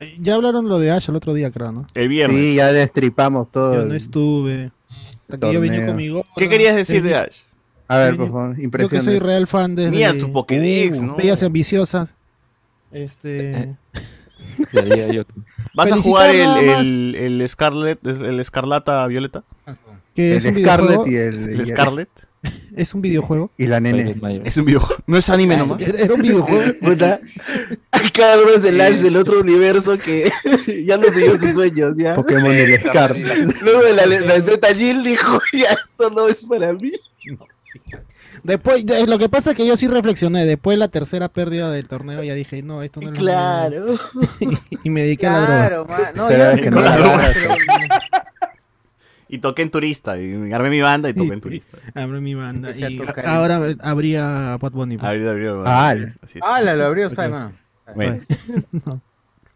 Speaker 5: Eh, Ya hablaron lo de Ash el otro día, creo, ¿no?
Speaker 1: El viernes.
Speaker 3: Sí, ya destripamos todo.
Speaker 5: Yo no estuve. Hasta que yo venía
Speaker 3: torneo.
Speaker 5: con mi gorra.
Speaker 1: ¿Qué querías decir de Ash?
Speaker 3: A ver, por favor,
Speaker 5: Yo que
Speaker 3: impresiones.
Speaker 5: soy real fan de.
Speaker 1: Mira tu Pokédex, ¿no?
Speaker 5: Bellas ambiciosas. Este. *laughs*
Speaker 1: ¿Vas a jugar el, el, el Scarlet, el Escarlata Violeta?
Speaker 5: Que es
Speaker 3: El Scarlet y el,
Speaker 1: ¿El Scarlet?
Speaker 5: Es un videojuego.
Speaker 3: y la nene.
Speaker 1: Es un videojuego. No es anime nomás.
Speaker 5: Era un videojuego. *laughs*
Speaker 8: Puta. Cada uno es el Ash del otro universo que *laughs* ya no siguió sus sueños, ya.
Speaker 3: Pokémon y el Scarlet.
Speaker 8: Luego de la, la Z Jill dijo, ya esto no es para mí.
Speaker 5: Después, de- lo que pasa es que yo sí reflexioné. Después de la tercera pérdida del torneo, ya dije, no, esto no es.
Speaker 8: Claro. *laughs*
Speaker 5: y me dediqué a la droga.
Speaker 2: Claro, man. No,
Speaker 3: Será que no.
Speaker 1: Y toqué en turista. Y armé mi banda y toqué en turista.
Speaker 5: Abrí mi banda. Y
Speaker 2: tocar.
Speaker 5: ahora habría Bad Bunny. pues.
Speaker 1: Abrió, abrió.
Speaker 3: Ah,
Speaker 1: Así es.
Speaker 2: Ah, la lo abrió, ¿sabes, mano?
Speaker 1: Bueno. *laughs*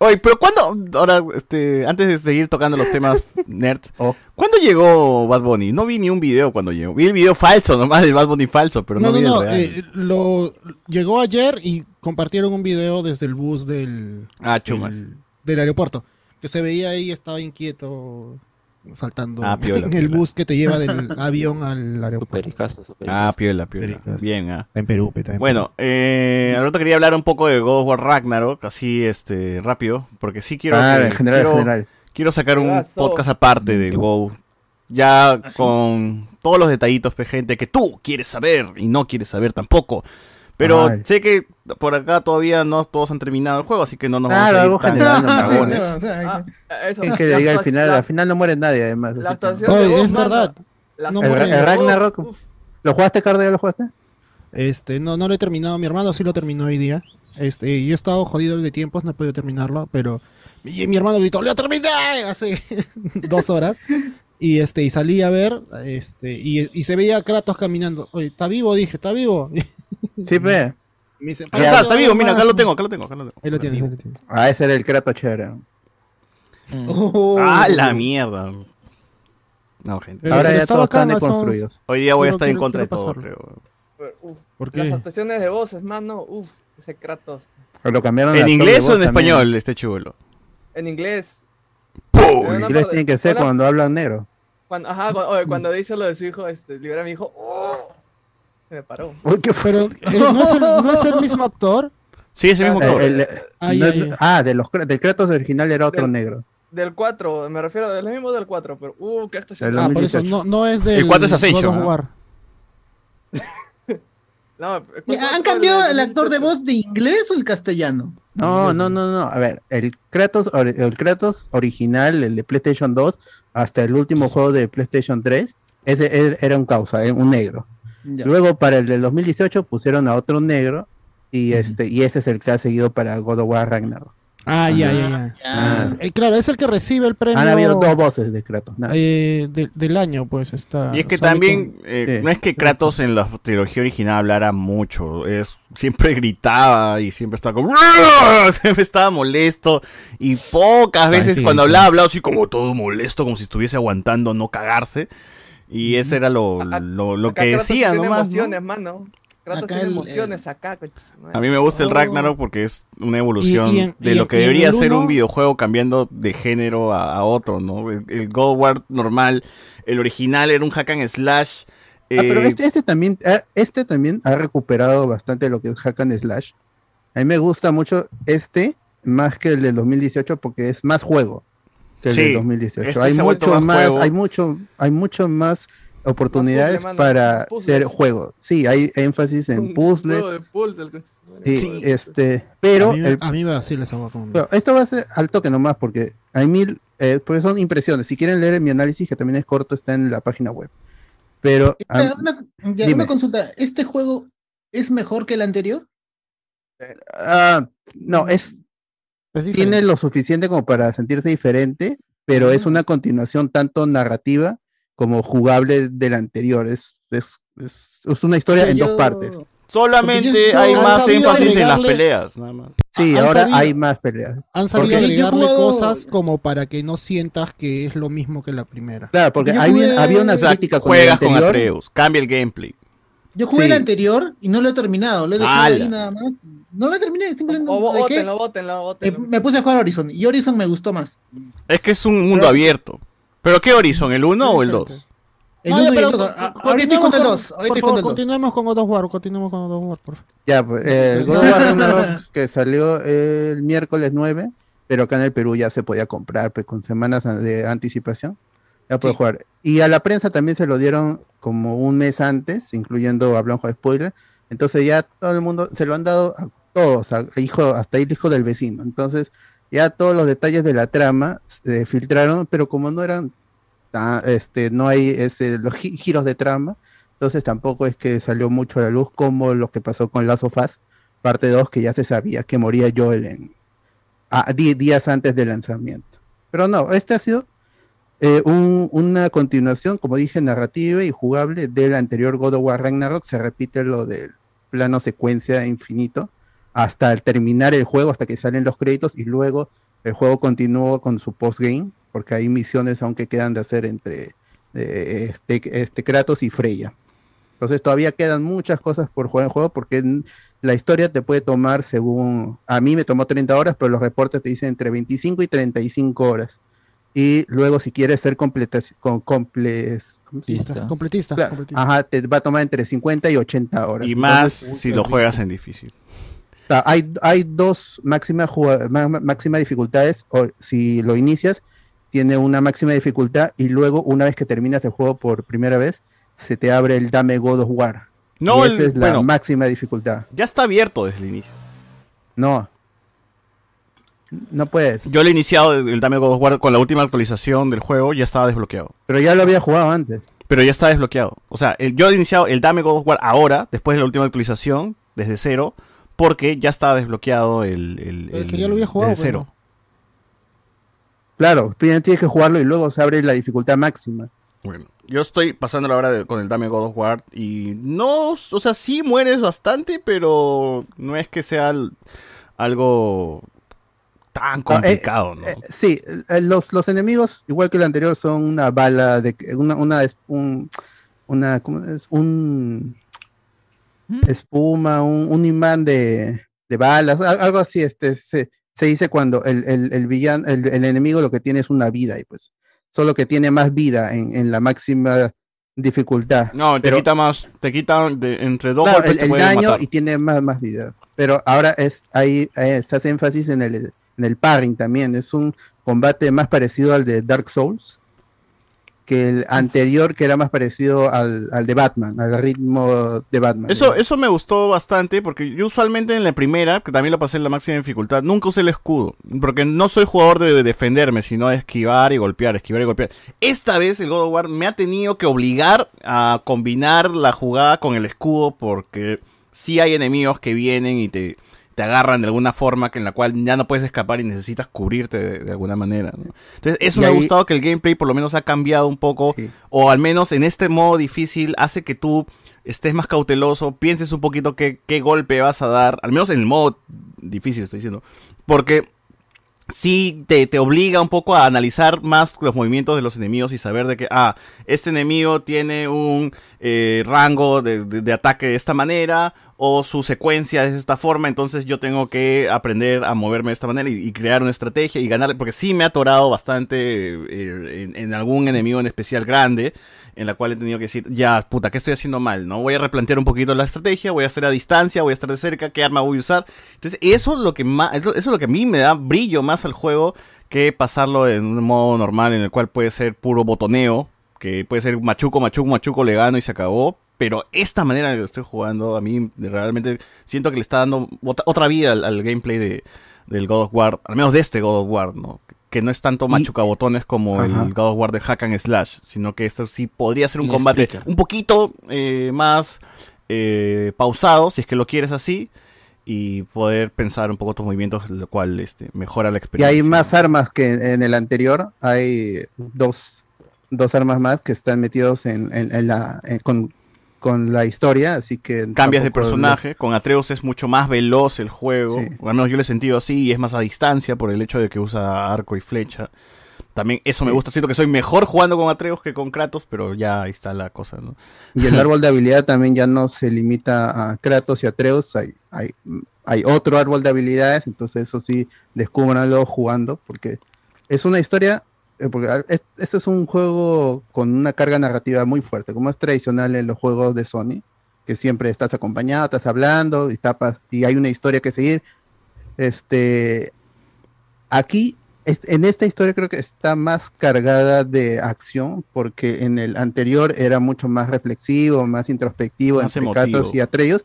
Speaker 1: Oye, pero ¿cuándo? Ahora, este, antes de seguir tocando los temas *laughs* nerd,
Speaker 3: Oh.
Speaker 1: ¿cuándo llegó Bad Bunny? No vi ni un video cuando llegó. Vi el video falso nomás de Bad Bunny falso, pero no,
Speaker 5: no, no,
Speaker 1: vi el real.
Speaker 5: eh, lo, llegó ayer y compartieron un video desde el bus del,
Speaker 1: ah, chumas.
Speaker 5: del aeropuerto. Que se veía ahí, estaba inquieto, saltando
Speaker 1: Ah, piola,
Speaker 5: en el bus que te lleva del *laughs* avión al aeropuerto.
Speaker 1: Ah, piola, piola. Bien, ah.
Speaker 5: En Perú, pe, está en
Speaker 1: Bueno, eh, Alberto quería hablar un poco de God of War Ragnarok, así, este, rápido, porque sí quiero,
Speaker 3: Ah,
Speaker 1: que-
Speaker 3: en general, en
Speaker 1: quiero,
Speaker 3: general.
Speaker 1: quiero sacar un podcast aparte del Go. Ya con todos los detallitos, pe, gente, que tú quieres saber y no quieres saber tampoco. Pero
Speaker 3: Ay.
Speaker 1: sé que por acá todavía no todos han terminado el juego, así que no nos
Speaker 3: Claro,
Speaker 1: vamos a ir tan
Speaker 14: o sea,
Speaker 10: Ah, eso.
Speaker 3: Es que
Speaker 10: La
Speaker 3: le diga al final,
Speaker 10: la-
Speaker 3: al final no muere nadie, además.
Speaker 10: La actuación de
Speaker 5: es verdad.
Speaker 10: La
Speaker 5: No
Speaker 3: El, el Ragnarok.
Speaker 10: uf.
Speaker 3: ¿Lo jugaste, Cardo? ¿Ya lo jugaste?
Speaker 5: Este, no, no lo he terminado. Mi hermano sí lo terminó hoy día. Este, yo he estado jodido de tiempos, no he podido terminarlo, pero mi, mi hermano gritó, ¡lo terminé! hace *laughs* dos horas. Y este, y salí a ver, este, y, y se veía a Kratos caminando. Oye, ¿está vivo? Dije, ¿está vivo? *laughs*
Speaker 3: Sí, pe.
Speaker 5: Me dice, "Para
Speaker 1: está, está vivo, mira, acá
Speaker 5: más".
Speaker 1: lo tengo, acá lo tengo, acá lo tengo.
Speaker 5: Ahí lo tienes, ahí lo tienes.
Speaker 3: Ah, ese era el Kratos chévere.
Speaker 2: Oh.
Speaker 1: Ah, la mierda. No, gente.
Speaker 3: Ahora ya todos están deconstruidos.
Speaker 1: Hoy día voy a
Speaker 5: quiero-
Speaker 1: estar en contra de todo, creo.
Speaker 10: Uf,
Speaker 5: ¿Por
Speaker 10: Las
Speaker 5: qué?
Speaker 10: actuaciones de voces, mano, uff, ese Kratos.
Speaker 3: O lo cambiaron
Speaker 1: ¿En inglés o en
Speaker 3: también.
Speaker 1: español este chulo?
Speaker 10: En inglés.
Speaker 3: En
Speaker 10: Una
Speaker 3: inglés tiene que ser cuando hablan negro.
Speaker 10: Cuando, ajá, cuando, oye, cuando dice lo de su hijo, este, libera a mi hijo. ¡oh! Se me paró.
Speaker 5: Eh, ¿no, es el, ¿no es el *laughs* mismo actor?
Speaker 1: Sí, ese mismo
Speaker 10: Ah,
Speaker 1: actor.
Speaker 3: El- el-
Speaker 5: Ah,
Speaker 3: no es- ah, de los, del Kratos original era otro
Speaker 10: Del-
Speaker 3: negro.
Speaker 10: del 4, me refiero del mismo del 4, pero uh, que esto
Speaker 5: Ah, por eso no, no es del
Speaker 1: El 4 es Ascension, *laughs*
Speaker 10: el
Speaker 14: ¿Han
Speaker 10: 4
Speaker 14: cambiado el actor de
Speaker 10: 2018.
Speaker 14: voz de inglés o el castellano?
Speaker 3: No, no, no, no. A ver, el Kratos, el Kratos original, el de PlayStation 2, hasta el último juego de PlayStation 3, ese er- era un causa, eh, un negro.
Speaker 14: Ya.
Speaker 3: Luego para el del 2018 pusieron a otro negro y este y ese es el que ha seguido para God of War Ragnarok.
Speaker 5: Ah, ya, ya, ya.
Speaker 3: Ah.
Speaker 5: Eh, claro, es el que recibe el premio.
Speaker 3: Han habido dos voces de Kratos.
Speaker 5: eh, de- del año, pues está.
Speaker 1: Y es que también, eh, no es que Kratos en la trilogía original hablara mucho, es siempre gritaba y siempre estaba como *laughs* siempre estaba molesto y pocas veces
Speaker 5: sí,
Speaker 1: cuando
Speaker 5: sí.
Speaker 1: hablaba hablaba así como todo molesto, como si estuviese aguantando no cagarse y ese era lo, lo, lo
Speaker 10: Acá
Speaker 1: que decía
Speaker 10: tiene
Speaker 1: nomás. ¿no?
Speaker 10: emociones, mano. Kratos
Speaker 14: Acá
Speaker 10: tiene
Speaker 14: el-
Speaker 10: emociones acá.
Speaker 1: A mí me gusta el. Ragnarok porque es una evolución
Speaker 5: Y- y en-
Speaker 1: de
Speaker 5: y
Speaker 1: lo que debería ser un videojuego cambiando de género a, a otro, ¿no? El, el War normal, el original era un hack and slash.
Speaker 3: Ah, pero
Speaker 1: eh,
Speaker 3: este, este también ah, este también ha recuperado bastante lo que es Hack and Slash. A mí me gusta mucho este más que el del 2018 porque es más juego que el
Speaker 1: Sí,
Speaker 3: del 2018.
Speaker 1: este
Speaker 3: hay mucho
Speaker 1: más
Speaker 3: hay mucho hay mucho más oportunidades para ser juego. Sí, hay énfasis en puzzles y este, pero
Speaker 5: a mí,
Speaker 3: el-
Speaker 5: a mí me vacila esa guapa.
Speaker 3: Bueno, esto va a ser al toque nomás porque hay mil, eh, pues son impresiones. Si quieren leer mi análisis, que también es corto, está en la página web. Pero
Speaker 14: Espera,
Speaker 3: am-
Speaker 14: una, ya,
Speaker 3: dime.
Speaker 14: una consulta. ¿Este juego es mejor que el anterior?
Speaker 3: ah, no, es, tiene lo suficiente como para sentirse diferente, pero es una continuación tanto narrativa como jugable del anterior. Es, es, es, es una historia en dos partes.
Speaker 1: Solamente
Speaker 14: yo-
Speaker 1: hay más énfasis en las peleas, nada más.
Speaker 3: Sí,
Speaker 5: han
Speaker 3: ahora
Speaker 5: sabido-
Speaker 3: hay más peleas.
Speaker 5: Han sabido
Speaker 3: Porque-
Speaker 5: agregarle
Speaker 14: jugado-
Speaker 5: cosas como para que no sientas que es lo mismo que la primera.
Speaker 3: Claro, porque hay
Speaker 14: jugué-
Speaker 3: había una
Speaker 1: O sea,
Speaker 3: con el
Speaker 1: juegas con
Speaker 3: anterior.
Speaker 1: Atreus, cambia el gameplay.
Speaker 14: Yo jugué
Speaker 3: Sí.
Speaker 14: el anterior y no lo he terminado. Lo he dejado
Speaker 1: ¡Hala!
Speaker 14: ahí nada más. No lo terminé, simplemente
Speaker 10: O
Speaker 14: lo dejé.
Speaker 10: bótenlo, bótenlo,
Speaker 14: Me,
Speaker 10: bótenlo.
Speaker 14: me puse a jugar Horizon y Horizon me gustó más.
Speaker 1: Es que es un mundo abierto. ¿Pero qué Horizon? ¿El 1 o el 2?
Speaker 14: El
Speaker 5: No,
Speaker 14: uno
Speaker 5: ya,
Speaker 14: y
Speaker 5: pero
Speaker 14: el dos.
Speaker 5: co-
Speaker 14: A-
Speaker 5: co-
Speaker 14: Ahorita con el
Speaker 5: con-
Speaker 14: 2. Ahorita
Speaker 5: Por
Speaker 14: estoy con el 2.
Speaker 5: continuemos con God of War, continuemos con God of War, por favor.
Speaker 3: Ya, pues, el God of War Ragnarok, que salió el miércoles 9, pero acá en el Perú ya se podía comprar pues, con semanas de anticipación. Ya puede jugar. Y a la prensa también se lo dieron como un mes antes, incluyendo a Blanco de Spoiler. Entonces ya todo el mundo se lo han dado a todos, a hijo, hasta el hijo del vecino. Entonces ya todos los detalles de la trama se filtraron, pero como no eran, este, no hay ese, los gi- giros de trama, entonces tampoco es que salió mucho a la luz como lo que pasó con Last of Us, parte 2, que ya se sabía que moría Joel en, a- días antes del lanzamiento. Pero no, este ha sido eh, un- una continuación, como dije, narrativa y jugable del anterior God of War Ragnarok. Se repite lo del plano secuencia infinito hasta el terminar el juego, hasta que salen los créditos y luego el juego continúa con su postgame, porque hay misiones aún que quedan de hacer entre eh, este, este Kratos y Freya. Entonces todavía quedan muchas cosas por jugar en juego porque la historia te puede tomar según, a mí me tomó 30 horas, pero los reportes te dicen entre 25 y 35 horas. Y luego si quieres ser completa, con comples.
Speaker 5: Completista.
Speaker 3: Claro,
Speaker 5: completista.
Speaker 3: Ajá, te va a tomar entre 50 y 80 horas.
Speaker 1: Y más
Speaker 3: Entonces,
Speaker 1: si lo juegas en difícil.
Speaker 3: sea, hay, hay dos máximas máxima dificultades. O si lo inicias, tiene una máxima dificultad y luego, una vez que terminas el juego por primera vez, se te abre el Dame God of War.
Speaker 1: No,
Speaker 3: y esa
Speaker 1: el-
Speaker 3: es la
Speaker 1: bueno.
Speaker 3: máxima dificultad.
Speaker 1: Ya está abierto desde el inicio.
Speaker 3: No. No puedes.
Speaker 1: Yo lo he iniciado el Dame God of War con la última actualización del juego, ya estaba desbloqueado.
Speaker 3: Pero ya lo había jugado antes.
Speaker 1: Pero ya está desbloqueado. O sea, el- yo he iniciado el Dame God of War ahora, después de la última actualización, desde cero, porque ya estaba desbloqueado el. el,
Speaker 5: que ya lo había jugado,
Speaker 1: Desde
Speaker 5: pero
Speaker 1: cero.
Speaker 3: Claro, tú ya tienes que jugarlo y luego se abre la dificultad máxima.
Speaker 1: Bueno, yo estoy pasando la hora de- con el Dame God of War y no, o sea, sí mueres bastante, pero no es que sea al- algo tan complicado, ¿no?
Speaker 3: Eh, sí, eh, los, los enemigos, igual que el anterior, son una bala de que- una, una, es- un, una ¿cómo es? un espuma, un, un imán de, de balas, al- algo así, este se, se dice cuando el, el, el villano, el, el enemigo lo que tiene es una vida y pues solo que tiene más vida en, en la máxima dificultad.
Speaker 1: No, te
Speaker 3: Pero-
Speaker 1: quita más, te quita de- entre dos
Speaker 3: Claro,
Speaker 1: golpes
Speaker 3: el, daño
Speaker 1: matar.
Speaker 3: y tiene más, más vida. Pero ahora es ahí eh, se hace énfasis en el, en el parring también. Es un combate más parecido al de Dark Souls que el anterior, que era más parecido al, al de Batman, al ritmo de Batman.
Speaker 1: Eso, eso me gustó bastante porque yo usualmente en la primera, que también lo pasé en la máxima dificultad, nunca usé el escudo. Porque no soy jugador de defenderme, sino de esquivar y golpear, esquivar y golpear. Esta vez el God of War me ha tenido que obligar a combinar la jugada con el escudo porque sí hay enemigos que vienen y te, te agarran de alguna forma que en la cual ya no puedes escapar y necesitas cubrirte de, de alguna manera. ¿no? Entonces, eso
Speaker 3: Y
Speaker 1: me ha gustado que el gameplay por lo menos ha cambiado un poco, o al menos en este modo difícil hace que tú estés más cauteloso, pienses un poquito qué, qué golpe vas a dar, al menos en el modo difícil estoy diciendo, porque sí te, te obliga un poco a analizar más los movimientos de los enemigos y saber de que, ah, este enemigo tiene un eh, rango de, de- de ataque de esta manera o su secuencia es de esta forma, entonces yo tengo que aprender a moverme de esta manera y, crear una estrategia y ganar, porque sí me ha atorado bastante eh, en, algún enemigo en especial grande, en la cual he tenido que decir, ya, puta, ¿qué estoy haciendo mal? ¿No? Voy a replantear un poquito la estrategia, voy a hacer a distancia, voy a estar de cerca, qué arma voy a usar. Entonces, eso es lo que más, eso es lo que a mí me da brillo más al juego que pasarlo en un modo normal en el cual puede ser puro botoneo, que puede ser machuco, machuco, machuco, le gano y se acabó. Pero esta manera en que lo estoy jugando, a mí realmente siento que le está dando otra, vida al, al gameplay de, del God of War, al menos de este God of War, ¿no? Que no es tanto machucabotones como
Speaker 3: Ajá.
Speaker 1: el God of War de Hack and Slash, sino que esto sí podría ser un
Speaker 3: Y
Speaker 1: combate
Speaker 3: explica.
Speaker 1: un poquito eh, más eh, pausado, si es que lo quieres así, y poder pensar un poco tus movimientos, lo cual este, mejora la
Speaker 3: Y
Speaker 1: experiencia.
Speaker 3: hay más armas que en, en el anterior. Hay dos, dos armas más que están metidos en, en- en la, en- con, con la historia, así que...
Speaker 1: Cambias de personaje, con Atreus es mucho más veloz el juego,
Speaker 3: Sí.
Speaker 1: o al menos yo lo he sentido así, y es más a distancia por el hecho de que usa arco y flecha. También eso me gusta, siento que soy mejor jugando con Atreus que con Kratos, pero ya ahí está la cosa, ¿no?
Speaker 3: Y el *laughs* árbol de habilidad también ya no se limita a Kratos y Atreus, hay, hay, hay otro árbol de habilidades, entonces eso sí, descúbranlo jugando, porque es una historia, porque ah, es- esto es un juego con una carga narrativa muy fuerte, como es tradicional en los juegos de Sony, que siempre estás estás estás hablando y, tapas, y hay una historia que seguir. Este, aquí, en esta historia creo que está más cargada de acción, porque en el anterior era mucho más reflexivo, más introspectivo
Speaker 1: Más.
Speaker 3: Kratos y Atreus.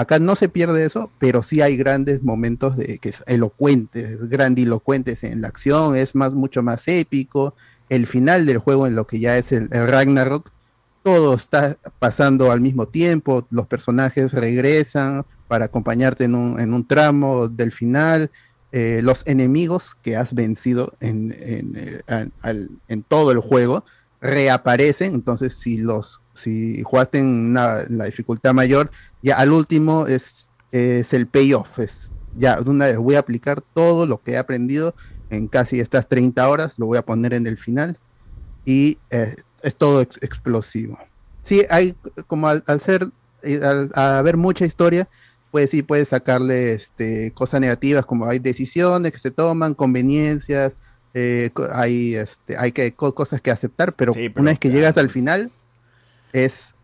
Speaker 3: Acá no se pierde eso, pero sí hay grandes momentos de que es elocuentes, grandilocuentes en la acción, es más, mucho más épico. El final del juego, en lo que ya es el, Ragnarok, todo está pasando al mismo tiempo, los personajes regresan para acompañarte en un, en un tramo del final, eh, los enemigos que has vencido en, eh, en todo el juego reaparecen, entonces si los si jugaste en una- en la dificultad mayor, ya al último es, es el payoff, es ya de una vez voy a aplicar todo lo que he aprendido en casi estas 30 horas, lo voy a poner en el final y eh, es todo ex- explosivo. Sí, hay como al, al ser, eh, al haber mucha historia, pues sí puedes sacarle este, cosas negativas, como hay decisiones que se toman, conveniencias, eh, hay, este, hay que, co- cosas que aceptar, pero, una vez que llegas al final, es,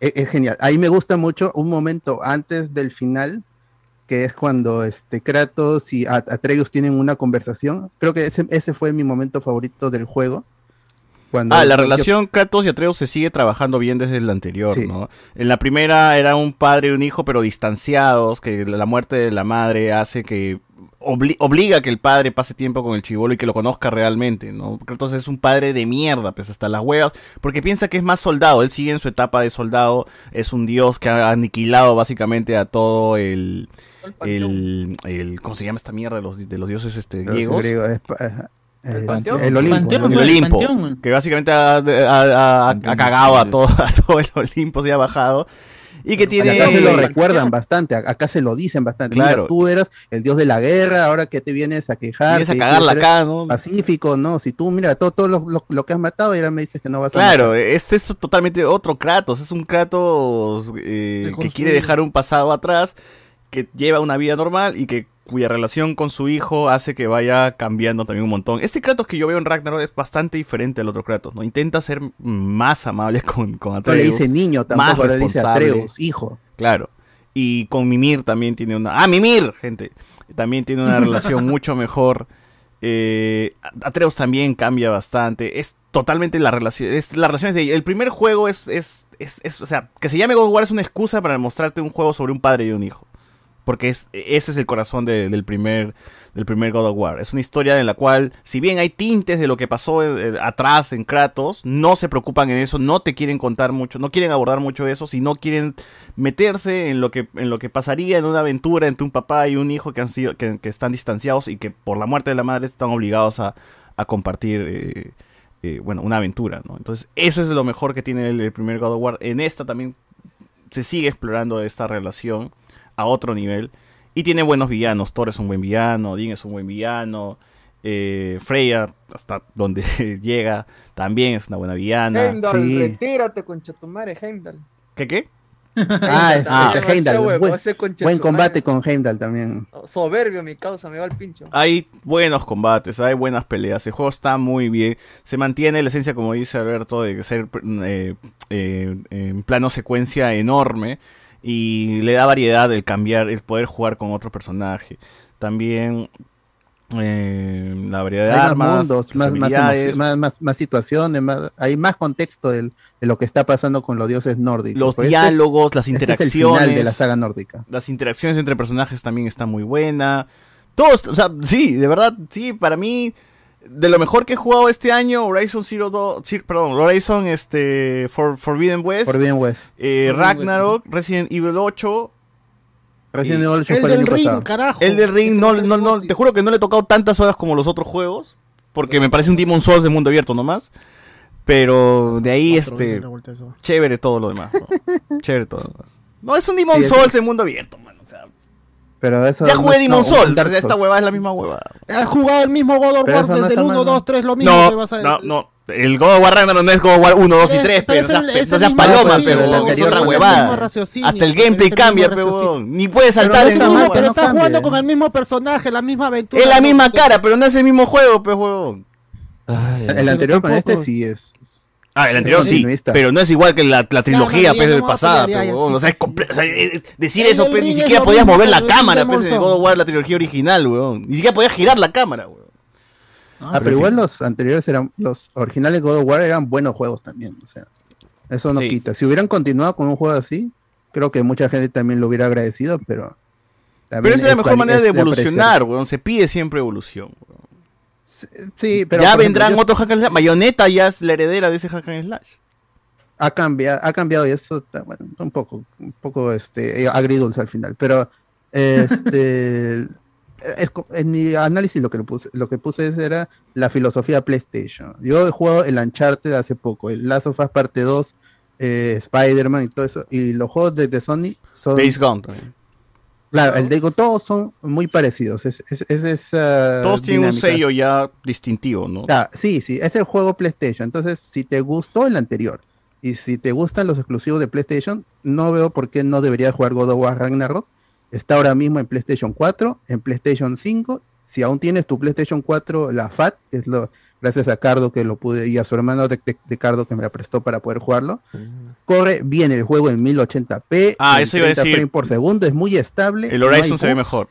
Speaker 3: e- es, genial. Ahí me gusta mucho un momento antes del final, que es cuando este, Kratos y At- Atreus tienen una conversación. Creo que ese, ese fue mi momento favorito del juego. Cuando
Speaker 1: Ah, la
Speaker 3: yo-
Speaker 1: relación Kratos y Atreus se sigue trabajando bien desde el anterior,
Speaker 3: Sí.
Speaker 1: ¿no? En la primera era un padre y un hijo, pero distanciados, que la muerte de la madre hace que obli- obliga a que el padre pase tiempo con el chivolo y que lo conozca realmente, ¿no? Kratos es un padre de mierda, pues hasta las huevas, porque piensa que es más soldado, él sigue en su etapa de soldado, es un dios que ha aniquilado básicamente a todo el... El, el- ¿Cómo se llama esta mierda de los, de los dioses este, griegos,
Speaker 3: es
Speaker 1: Panteón.
Speaker 3: el Olimpo.
Speaker 1: Panteón,
Speaker 3: el Olimpo.
Speaker 1: Que básicamente ha, ha- ha- ha cagado a todo, a todo el Olimpo, se ha bajado. Y que tiene...
Speaker 3: acá se lo recuerdan bastante, a- acá se lo dicen bastante. Mira,
Speaker 1: Claro.
Speaker 3: tú eras el dios de la guerra, ahora que te vienes a quejar.
Speaker 1: Vienes a cagarla acá, ¿no?
Speaker 3: Pacífico, ¿no? Si tú, mira, todo, todo lo, lo- lo que has matado y ahora me dices que no vas a
Speaker 1: Claro,
Speaker 3: matar.
Speaker 1: este es totalmente otro Kratos, es un Kratos eh, que quiere dejar un pasado atrás, que lleva una vida normal y que cuya relación con su hijo hace que vaya cambiando también un montón. Este Kratos que yo veo en Ragnarok es bastante diferente al otro Kratos, ¿no? Intenta ser más amable *laughs* con, con
Speaker 3: No
Speaker 1: Atreus.
Speaker 3: le dice niño
Speaker 1: más
Speaker 3: tampoco, le dice. Atreus, hijo.
Speaker 1: Claro. Y con Mimir también tiene una... ¡Ah, Mimir! Gente. También tiene una relación *laughs* mucho mejor. Eh, Atreus también cambia bastante. Es totalmente la relación. Es la relación de El primer juego es, es, es, es- O sea, que se llame God of War es una excusa para mostrarte un juego sobre un padre y un hijo. Porque es, ese es el corazón de- del, primer, del primer God of War. Es una historia en la cual, si bien hay tintes de lo que pasó eh, atrás en Kratos, no se preocupan en eso, no te quieren contar mucho, no quieren abordar mucho eso, sino quieren meterse en lo que, en lo que pasaría en una aventura entre un papá y un hijo que, han sido, que, están distanciados y que por la muerte de la madre están obligados a, a compartir eh, eh, bueno, una aventura. Entonces, eso es lo mejor que tiene el, el primer God of War. En esta también se sigue explorando esta relación a otro nivel. Y tiene buenos villanos. Thor es un buen villano, Odin es un buen villano. eh, Freya, hasta donde *laughs* llega, también es una buena villana.
Speaker 10: Heimdall, retírate, concha tu madre, Heimdall.
Speaker 1: ¿Qué qué?
Speaker 3: Ah, es-
Speaker 1: Ah.
Speaker 3: este Heimdall.
Speaker 10: Ese huevo,
Speaker 3: buen, buen combate con Heimdall también.
Speaker 10: Soberbio, mi causa, me va el pincho.
Speaker 1: Hay buenos combates, hay buenas peleas, el juego está muy bien, se mantiene la esencia, como dice Alberto, de ser eh, eh, en plano secuencia enorme y le da variedad el cambiar, el poder jugar con otro personaje. También eh, la variedad de
Speaker 3: Hay más
Speaker 1: armas,
Speaker 3: mundos, más, más, más, más- más situaciones, más- hay más contexto del- de lo que está pasando con los dioses nórdicos.
Speaker 1: los
Speaker 3: Pues este es-
Speaker 1: diálogos, las
Speaker 3: este es el
Speaker 1: interacciones
Speaker 3: final de la saga nórdica.
Speaker 1: Las interacciones entre personajes también están muy buena. Todos, o sea, sí, de verdad, sí, para mí, de lo mejor que he jugado este año, Horizon Zero sí, perdón, Horizon este, For- Forbidden West,
Speaker 3: Forbidden West.
Speaker 1: eh,
Speaker 3: Forbidden
Speaker 1: Ragnarok, Resident Evil 8.
Speaker 3: Resident Evil 8 fue el año pasado.
Speaker 1: El del Ring, no, no, no, te juro que no le he tocado tantas horas como los otros juegos, porque me parece un Demon Souls de mundo abierto nomás. Pero de ahí, este, chévere todo lo demás. ¿no? *laughs* chévere todo lo demás. No, es un Demon
Speaker 3: Sí,
Speaker 1: Souls de mundo abierto, man.
Speaker 3: Pero eso
Speaker 1: ya
Speaker 3: no-
Speaker 1: jugué Demon
Speaker 3: no,
Speaker 1: Souls,
Speaker 3: Dark
Speaker 1: esta
Speaker 3: Souls.
Speaker 1: hueva es la misma hueva.
Speaker 5: Has jugado el mismo God of
Speaker 3: Pero
Speaker 5: War
Speaker 3: no
Speaker 5: desde el
Speaker 3: está
Speaker 5: 1,
Speaker 3: mal,
Speaker 5: 2, 3, lo mismo.
Speaker 1: No,
Speaker 5: que vas a-
Speaker 1: no, no. El God of War Ragnarok no es God of War 1, 2 y
Speaker 5: Pero
Speaker 1: 3,
Speaker 5: es-
Speaker 1: pero
Speaker 5: pero
Speaker 1: no
Speaker 5: el-
Speaker 1: pe-
Speaker 5: es
Speaker 1: no seas paloma, pero es otra huevada. Hasta el
Speaker 5: pero
Speaker 1: gameplay cambia, pero ni puedes
Speaker 5: Pero
Speaker 1: saltar
Speaker 5: no
Speaker 1: en
Speaker 5: es
Speaker 1: el
Speaker 5: el mismo, pero
Speaker 1: no
Speaker 5: estás
Speaker 1: cambia.
Speaker 5: jugando con el mismo personaje, la misma aventura.
Speaker 1: Es la
Speaker 5: ¿no?
Speaker 1: misma cara, pero no es el mismo juego, pues, huevón.
Speaker 3: El anterior con este sí es.
Speaker 1: Ah, el anterior sí, pero no es igual que la, la trilogía
Speaker 5: no
Speaker 1: de pues, huevón.
Speaker 5: sí,
Speaker 1: O sea, es
Speaker 5: sí,
Speaker 1: comple- o sea, decir
Speaker 5: El
Speaker 1: eso,
Speaker 5: del
Speaker 1: pues, ni siquiera podías mover la cámara, pues,
Speaker 5: Souls.
Speaker 1: God of War, la trilogía original, weón. Ni siquiera podías girar la cámara, weón.
Speaker 3: Ah, pero igual los anteriores eran. Los originales God of War eran buenos juegos también. O sea, eso no
Speaker 1: Sí.
Speaker 3: quita. Si hubieran continuado con un juego así, creo que mucha gente también lo hubiera agradecido, pero.
Speaker 1: Pero esa es la mejor manera de evolucionar, weón. Se pide siempre evolución. weón.
Speaker 3: Sí, pero.
Speaker 1: ya
Speaker 3: ejemplo,
Speaker 1: vendrán
Speaker 3: yo-
Speaker 1: otros hack and slash. Bayonetta ya es la heredera de ese hack and slash.
Speaker 3: ha cambiado, ha cambiado y eso está, bueno, un poco, un poco este eh, agridulce al final, pero este *laughs* es en mi análisis lo que lo puse, lo que puse era la filosofía PlayStation. Yo he jugado el Uncharted hace poco, el Last of Us parte 2, eh, Spider-Man y todo eso, y los juegos de, de Sony son
Speaker 1: Days Gone también.
Speaker 3: Claro, el Dego todos son muy parecidos. Es, es, es esa
Speaker 1: Todos tienen un sello ya distintivo, ¿no?
Speaker 3: Ah, sí, sí, es el juego PlayStation. Entonces, si te gustó el anterior y si te gustan los exclusivos de PlayStation, no veo por qué no deberías jugar God of War Ragnarok. Está ahora mismo en PlayStation 4, en PlayStation 5. Si aún tienes tu PlayStation 4, la FAT, que es lo, gracias a Cardo que lo pude, y a su hermano de, de- de Cardo que me la prestó para poder jugarlo, corre bien el juego en 1080p,
Speaker 1: Ah,
Speaker 3: en
Speaker 1: eso iba a
Speaker 3: 30
Speaker 1: decir.
Speaker 3: frames por segundo, es muy estable.
Speaker 1: El
Speaker 3: no
Speaker 1: Horizon se ve mejor.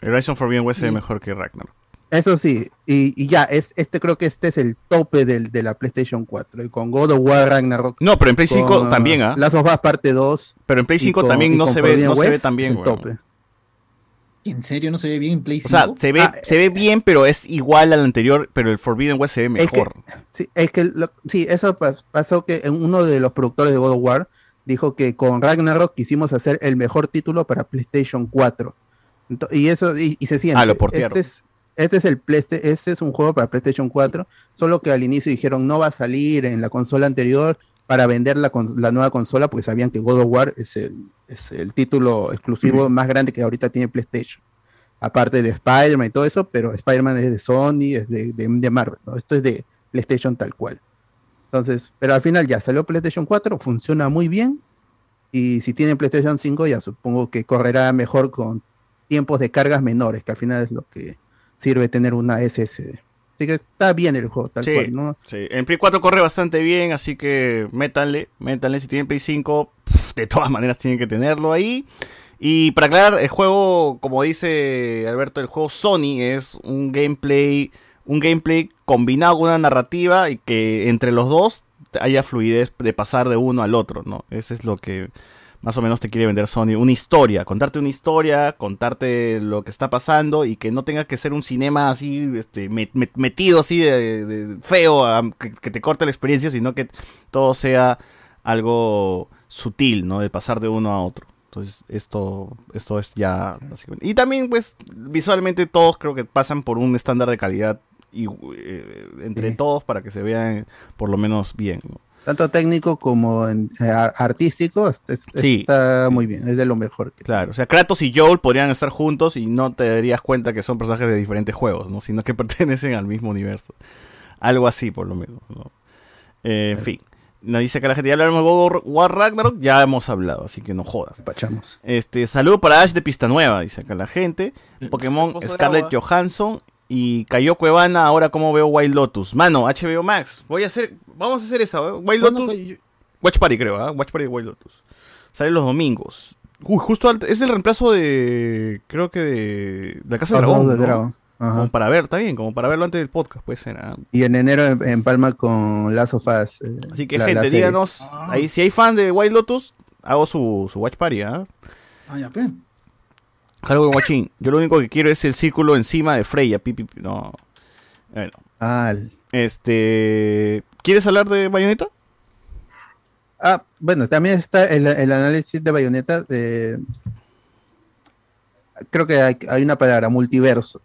Speaker 1: El Horizon Forbidden West se ve mejor que Ragnarok.
Speaker 3: Eso sí, y, y ya, es, este creo que este es el tope del, de la PlayStation 4. Y con God of War Ragnarok.
Speaker 1: No, pero en Play 5
Speaker 3: con,
Speaker 1: también, ¿ah?
Speaker 3: Last of Us parte 2.
Speaker 1: Pero en Play
Speaker 3: y
Speaker 1: 5
Speaker 3: con-
Speaker 1: también no se ve, no se ve tan bien,
Speaker 3: tope.
Speaker 14: ¿En serio no se ve bien en Play
Speaker 1: O sea,
Speaker 14: 5?
Speaker 1: se ve,
Speaker 3: Ah,
Speaker 1: se ve bien, pero es igual al anterior, pero el Forbidden West se ve
Speaker 3: Es que-
Speaker 1: mejor.
Speaker 3: Sí, es que lo- sí, eso pas- pasó que en uno de los productores de God of War dijo que con Ragnarok quisimos hacer el mejor título para PlayStation 4. Ento- y eso, y, y se siente.
Speaker 1: Ah, lo portearon.
Speaker 3: Este es, este es el este es un juego para PlayStation 4, solo que al inicio dijeron no va a salir en la consola anterior para vender la, la nueva consola, porque sabían que God of War es el, es el título exclusivo más grande que ahorita tiene PlayStation. Aparte de Spider-Man y todo eso, pero Spider-Man es de Sony, es de, de- de Marvel, ¿no? Esto es de PlayStation tal cual. Entonces, pero al final ya salió PlayStation 4, funciona muy bien. Y si tienen PlayStation 5, ya supongo que correrá mejor con tiempos de cargas menores, que al final es lo que sirve tener una SSD. Así que está bien el juego, tal
Speaker 1: Sí,
Speaker 3: cual, ¿no?
Speaker 1: sí. En Play 4 corre bastante bien, así que métanle, métanle. Si tienen Play 5, pf, de todas maneras tienen que tenerlo ahí. Y para aclarar, el juego, como dice Alberto, el juego Sony es un gameplay, un gameplay combinado con una narrativa y que entre los dos haya fluidez de pasar de uno al otro, ¿no? Eso es lo que más o menos te quiere vender Sony, una historia, contarte una historia, contarte lo que está pasando y que no tenga que ser un cinema así este, met- met- metido así de, de- feo, a- que, que te corte la experiencia, sino que todo sea algo sutil, ¿no? De pasar de uno a otro. Entonces, esto, esto es ya básicamente. Y también, pues, visualmente todos creo que pasan por un estándar de calidad y, eh, entre todos para que se vean por lo menos bien. ¿no?
Speaker 3: Tanto técnico como en- eh, ar- artístico, es-
Speaker 1: Sí,
Speaker 3: está muy bien, es de lo mejor. que-
Speaker 1: Claro, o sea, Kratos y Joel podrían estar juntos y no te darías cuenta que son personajes de diferentes juegos, ¿no? Sino que *laughs* pertenecen al mismo universo. Algo así, por lo menos, ¿no? Eh, en fin. Nos dice que la gente ya hablamos de War Ragnarok, ya hemos hablado, así que no jodas.
Speaker 3: Pachamos.
Speaker 1: Este, saludo para Ash de Pista Nueva, dice acá la gente. Pokémon
Speaker 10: Pozo de
Speaker 1: Scarlett. Johansson y cayó Cuevana, ahora como veo Wild Lotus. Mano, HBO Max, voy a hacer, vamos a hacer esa, ¿eh? Wild
Speaker 5: ¿Cuándo
Speaker 1: Lotus.
Speaker 5: cayó?
Speaker 1: Watch Party creo, ¿ah? Watch Party de Wild Lotus. Sale los domingos. Uy, justo al- es el reemplazo de, creo que de, de la Casa
Speaker 3: House
Speaker 1: Dragón.
Speaker 3: Ajá.
Speaker 1: Como para ver, está bien, como para verlo antes del podcast, puede ser. ¿ah?
Speaker 3: Y en enero en, en Palma con Last of Us. eh,
Speaker 1: Así que
Speaker 3: la-
Speaker 1: gente, díganos, ahí si hay fan de Wild Lotus, hago su, su Watch Party, ¿ah?
Speaker 14: Ah, ya, pues.
Speaker 1: De Watching. Yo lo único que quiero es el círculo encima de Freya. pi, pi, pi, No. Bueno. Este. ¿Quieres hablar de Bayonetta?
Speaker 3: Ah, bueno, también está el, el análisis de Bayonetta. eh, creo que hay, hay una palabra, multiverso.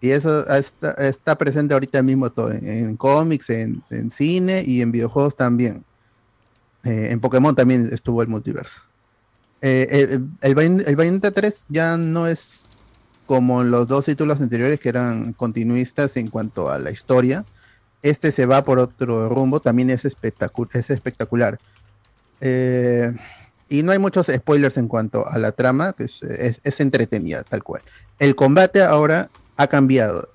Speaker 3: Y eso está, está presente ahorita mismo todo, en, en cómics, en, en cine y en videojuegos también. Eh, en Pokémon también estuvo el multiverso. Eh, el, el, el Bayonetta 3 ya no es como los dos títulos anteriores que eran continuistas en cuanto a la historia. Este se va por otro rumbo, también es, espectacu- es espectacular. Eh, y no hay muchos spoilers en cuanto a la trama, es- es entretenida, tal cual. El combate ahora ha cambiado.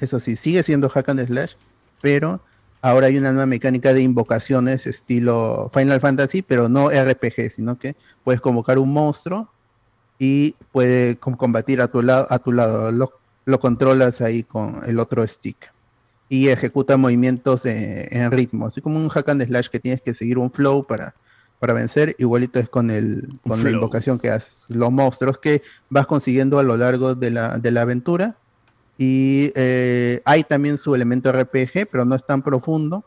Speaker 3: Eso sí, sigue siendo hack and slash, pero ahora hay una nueva mecánica de invocaciones estilo Final Fantasy, pero no RPG, sino que puedes convocar un monstruo y puede com- combatir a tu lado, a tu lado. Lo, lo controlas ahí con el otro stick. Y ejecuta movimientos eh, en ritmo, así como un hack and slash que tienes que seguir un flow para, para vencer. Igualito es con, el, con la invocación que haces. Los monstruos que vas consiguiendo a lo largo de la, de la aventura. Y eh, hay también su elemento RPG, pero no es tan profundo.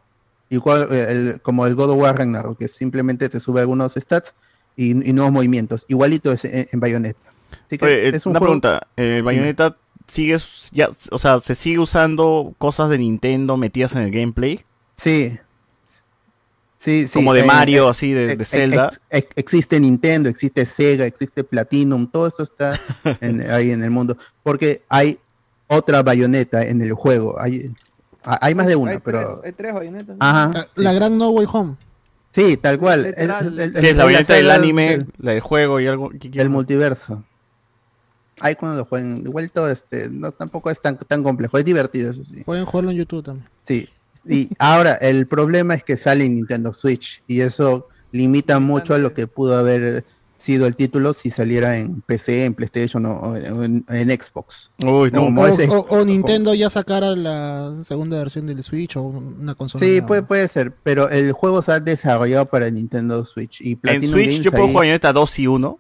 Speaker 3: Igual eh, el- como el God of War Ragnarok, que simplemente te sube algunos stats y, y nuevos movimientos. Igualito es en, en Bayonetta. Así que
Speaker 1: Oye,
Speaker 3: es un
Speaker 1: una
Speaker 3: juego-
Speaker 1: pregunta. ¿El Bayonetta sigue, ya, o sea, se sigue usando cosas de Nintendo metidas en el gameplay?
Speaker 3: Sí. Sí, sí,
Speaker 1: Como de
Speaker 3: eh,
Speaker 1: Mario,
Speaker 3: eh,
Speaker 1: así, de,
Speaker 3: eh,
Speaker 1: de Zelda.
Speaker 3: ex- ex- existe Nintendo, existe Sega, existe Platinum, todo esto está *laughs* en- ahí en el mundo. Porque hay otra bayoneta en el juego. Hay, ha- hay más de una,
Speaker 10: Hay
Speaker 3: pero.
Speaker 10: tres, hay tres bayonetas.
Speaker 3: Ajá.
Speaker 5: La, la gran No Way Home.
Speaker 3: Sí, tal cual. Es-
Speaker 1: ¿Qué es la bayoneta del anime, la del juego y algo? ¿qué- qué
Speaker 3: el
Speaker 1: más?
Speaker 3: multiverso. Ahí cuando lo jueguen. Igual todo este, no, tampoco es tan, tan complejo, es divertido, eso sí.
Speaker 5: Pueden jugarlo en YouTube también.
Speaker 3: Sí. Y ahora, el problema es que sale en Nintendo Switch y eso limita mucho a lo que pudo haber sido el título si saliera en PC, en PlayStation o, o en, en Xbox.
Speaker 1: Uy, no.
Speaker 3: Como
Speaker 5: O,
Speaker 3: ese-
Speaker 5: o- o Nintendo ya sacara la segunda versión del Switch o una consola.
Speaker 3: Sí, puede, puede ser, pero el juego se ha desarrollado para el Nintendo Switch y
Speaker 1: En
Speaker 3: Platinum
Speaker 1: Switch
Speaker 3: Games
Speaker 1: yo puedo
Speaker 3: ahí-
Speaker 1: jugar Bayonetta 2 y 1.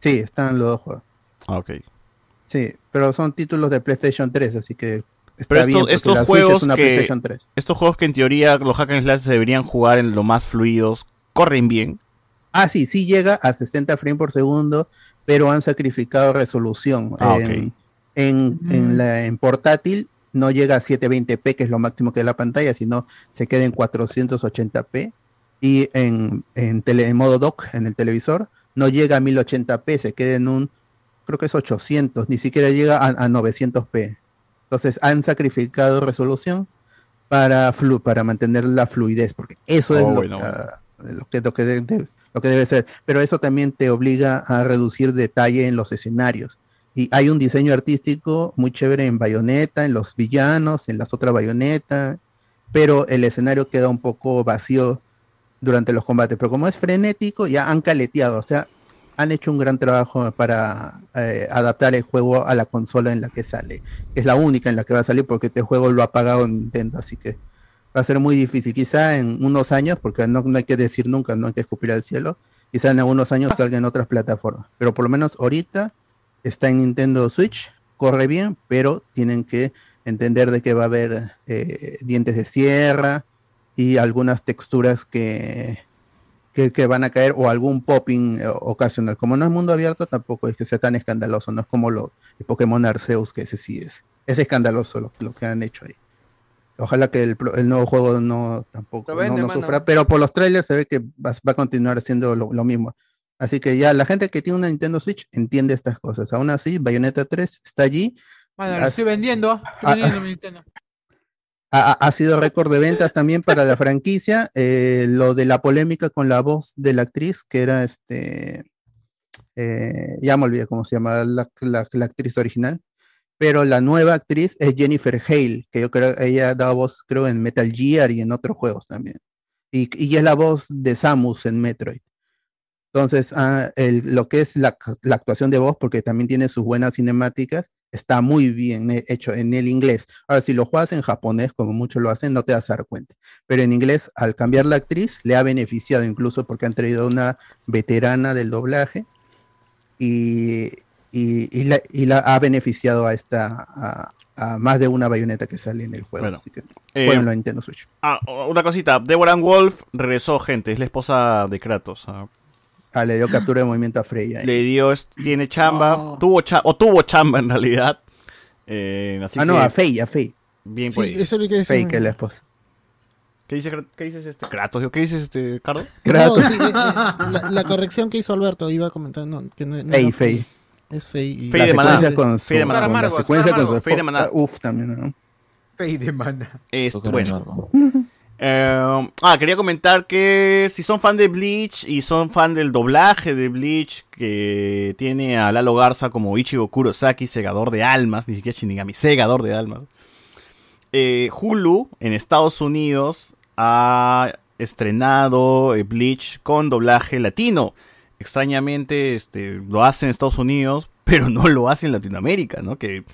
Speaker 3: Sí, están los dos juegos.
Speaker 1: Ah, ok.
Speaker 3: Sí, pero son títulos de PlayStation 3, así que está
Speaker 1: Pero
Speaker 3: bien
Speaker 1: esto- estos
Speaker 3: la Switch
Speaker 1: juegos
Speaker 3: es una
Speaker 1: que
Speaker 3: PlayStation 3.
Speaker 1: estos juegos que en teoría los hack and slash deberían jugar en lo más fluidos, corren bien.
Speaker 3: Ah, sí, sí llega a 60 frames por segundo, pero han sacrificado resolución.
Speaker 1: Ah,
Speaker 3: en, en, en la, en portátil no llega a 720p, que es lo máximo que da la pantalla, sino se queda en 480p. Y en, en, tele- en modo dock, en el televisor, no llega a 1080p, se queda en un, creo que es 800, ni siquiera llega a, a 900p. Entonces han sacrificado resolución para, flu, para mantener la fluidez, porque eso es
Speaker 1: Oh,
Speaker 3: lo,
Speaker 1: bueno.
Speaker 3: ah, lo que, lo, que de- de- lo que debe ser. Pero eso también te obliga a reducir detalle en los escenarios. Y hay un diseño artístico muy chévere en Bayonetta, en los villanos, en las otras Bayonetta, pero el escenario queda un poco vacío durante los combates. Pero como es frenético, ya han caleteado. O sea, han hecho un gran trabajo para eh, adaptar el juego a la consola en la que sale. Es la única en la que va a salir porque este juego lo ha pagado Nintendo, así que va a ser muy difícil. Quizá en unos años, porque no, no hay que decir nunca, no hay que escupir al cielo, quizá en algunos años salga en otras plataformas. Pero por lo menos ahorita está en Nintendo Switch, corre bien, pero tienen que entender de que va a haber eh, dientes de sierra y algunas texturas que, que, que van a caer o algún popping eh, ocasional. Como no es mundo abierto, tampoco es que sea tan escandaloso, no es como lo, el Pokémon Arceus, que ese sí es, es escandaloso lo, lo que han hecho ahí. Ojalá que el, nuevo juego no tampoco
Speaker 2: vende,
Speaker 3: no, sufra, pero por los trailers se ve que va, va a continuar siendo lo, lo mismo. Así que ya la gente que tiene una Nintendo Switch entiende estas cosas. Aún así, Bayonetta 3 está allí.
Speaker 2: Mano, lo estoy vendiendo. ¿ah? Estoy
Speaker 3: Ah,
Speaker 2: vendiendo mi Nintendo.
Speaker 3: ha, ha- ha sido récord de ventas también para la franquicia. Eh, lo de la polémica con la voz de la actriz, que era este. eh, ya me olvidé cómo se llama la, la- la actriz original. Pero la nueva actriz es Jennifer Hale, que yo creo ella ha dado voz, creo, en Metal Gear y en otros juegos también. Y, y es la voz de Samus en Metroid. Entonces, ah, el- lo que es la, la actuación de voz, porque también tiene sus buenas cinemáticas, está muy bien he- hecho en el inglés. Ahora, si lo juegas en japonés, como muchos lo hacen, no te vas a dar cuenta. Pero en inglés, al cambiar la actriz, le ha beneficiado incluso porque han traído una veterana del doblaje y, y- y la, y la ha beneficiado a esta a, a más de una bayoneta que sale en el juego.
Speaker 1: Bueno,
Speaker 3: así que
Speaker 1: eh,
Speaker 3: jueguenlo en Nintendo Switch.
Speaker 1: Ah, una cosita. Deborah Wolf regresó, gente. Es la esposa de Kratos. ah.
Speaker 3: Ah, le dio captura de movimiento a Freya.
Speaker 1: Le dio, tiene chamba. Tuvo cha- o tuvo chamba en realidad. Eh, así
Speaker 3: ah, no,
Speaker 1: que-
Speaker 3: a Fey, a Fey.
Speaker 1: Bien
Speaker 5: Sí,
Speaker 1: por ahí.
Speaker 5: eso es lo que
Speaker 3: Fey,
Speaker 5: decía.
Speaker 3: que es la esposa.
Speaker 1: ¿Qué dice, qué dices este? Kratos, ¿qué dices este, Cardo?
Speaker 5: No, sí, eh, eh, la, la corrección que hizo Alberto iba a comentar, no, que no, no
Speaker 3: Fey, Fey.
Speaker 5: Es Fey. y-
Speaker 1: Fey de Maná.
Speaker 3: secuencia con su,
Speaker 1: Fey de Maná.
Speaker 3: con la
Speaker 1: Amargo,
Speaker 3: secuencia con
Speaker 1: amargo.
Speaker 3: su
Speaker 1: Fey de
Speaker 3: esposa.
Speaker 1: Maná.
Speaker 3: Uf, también, ¿no?
Speaker 2: Fey de mana.
Speaker 1: Esto, bueno. Eh, ah, quería comentar que si son fan de Bleach y son fan del doblaje de Bleach que tiene a Lalo Garza como Ichigo Kurosaki, segador de almas, ni siquiera Shinigami, segador de almas. Eh, Hulu en Estados Unidos ha estrenado eh, Bleach con doblaje latino. Extrañamente este, lo hace en Estados Unidos, *laughs* pero no lo hace en Latinoamérica, ¿no? Que,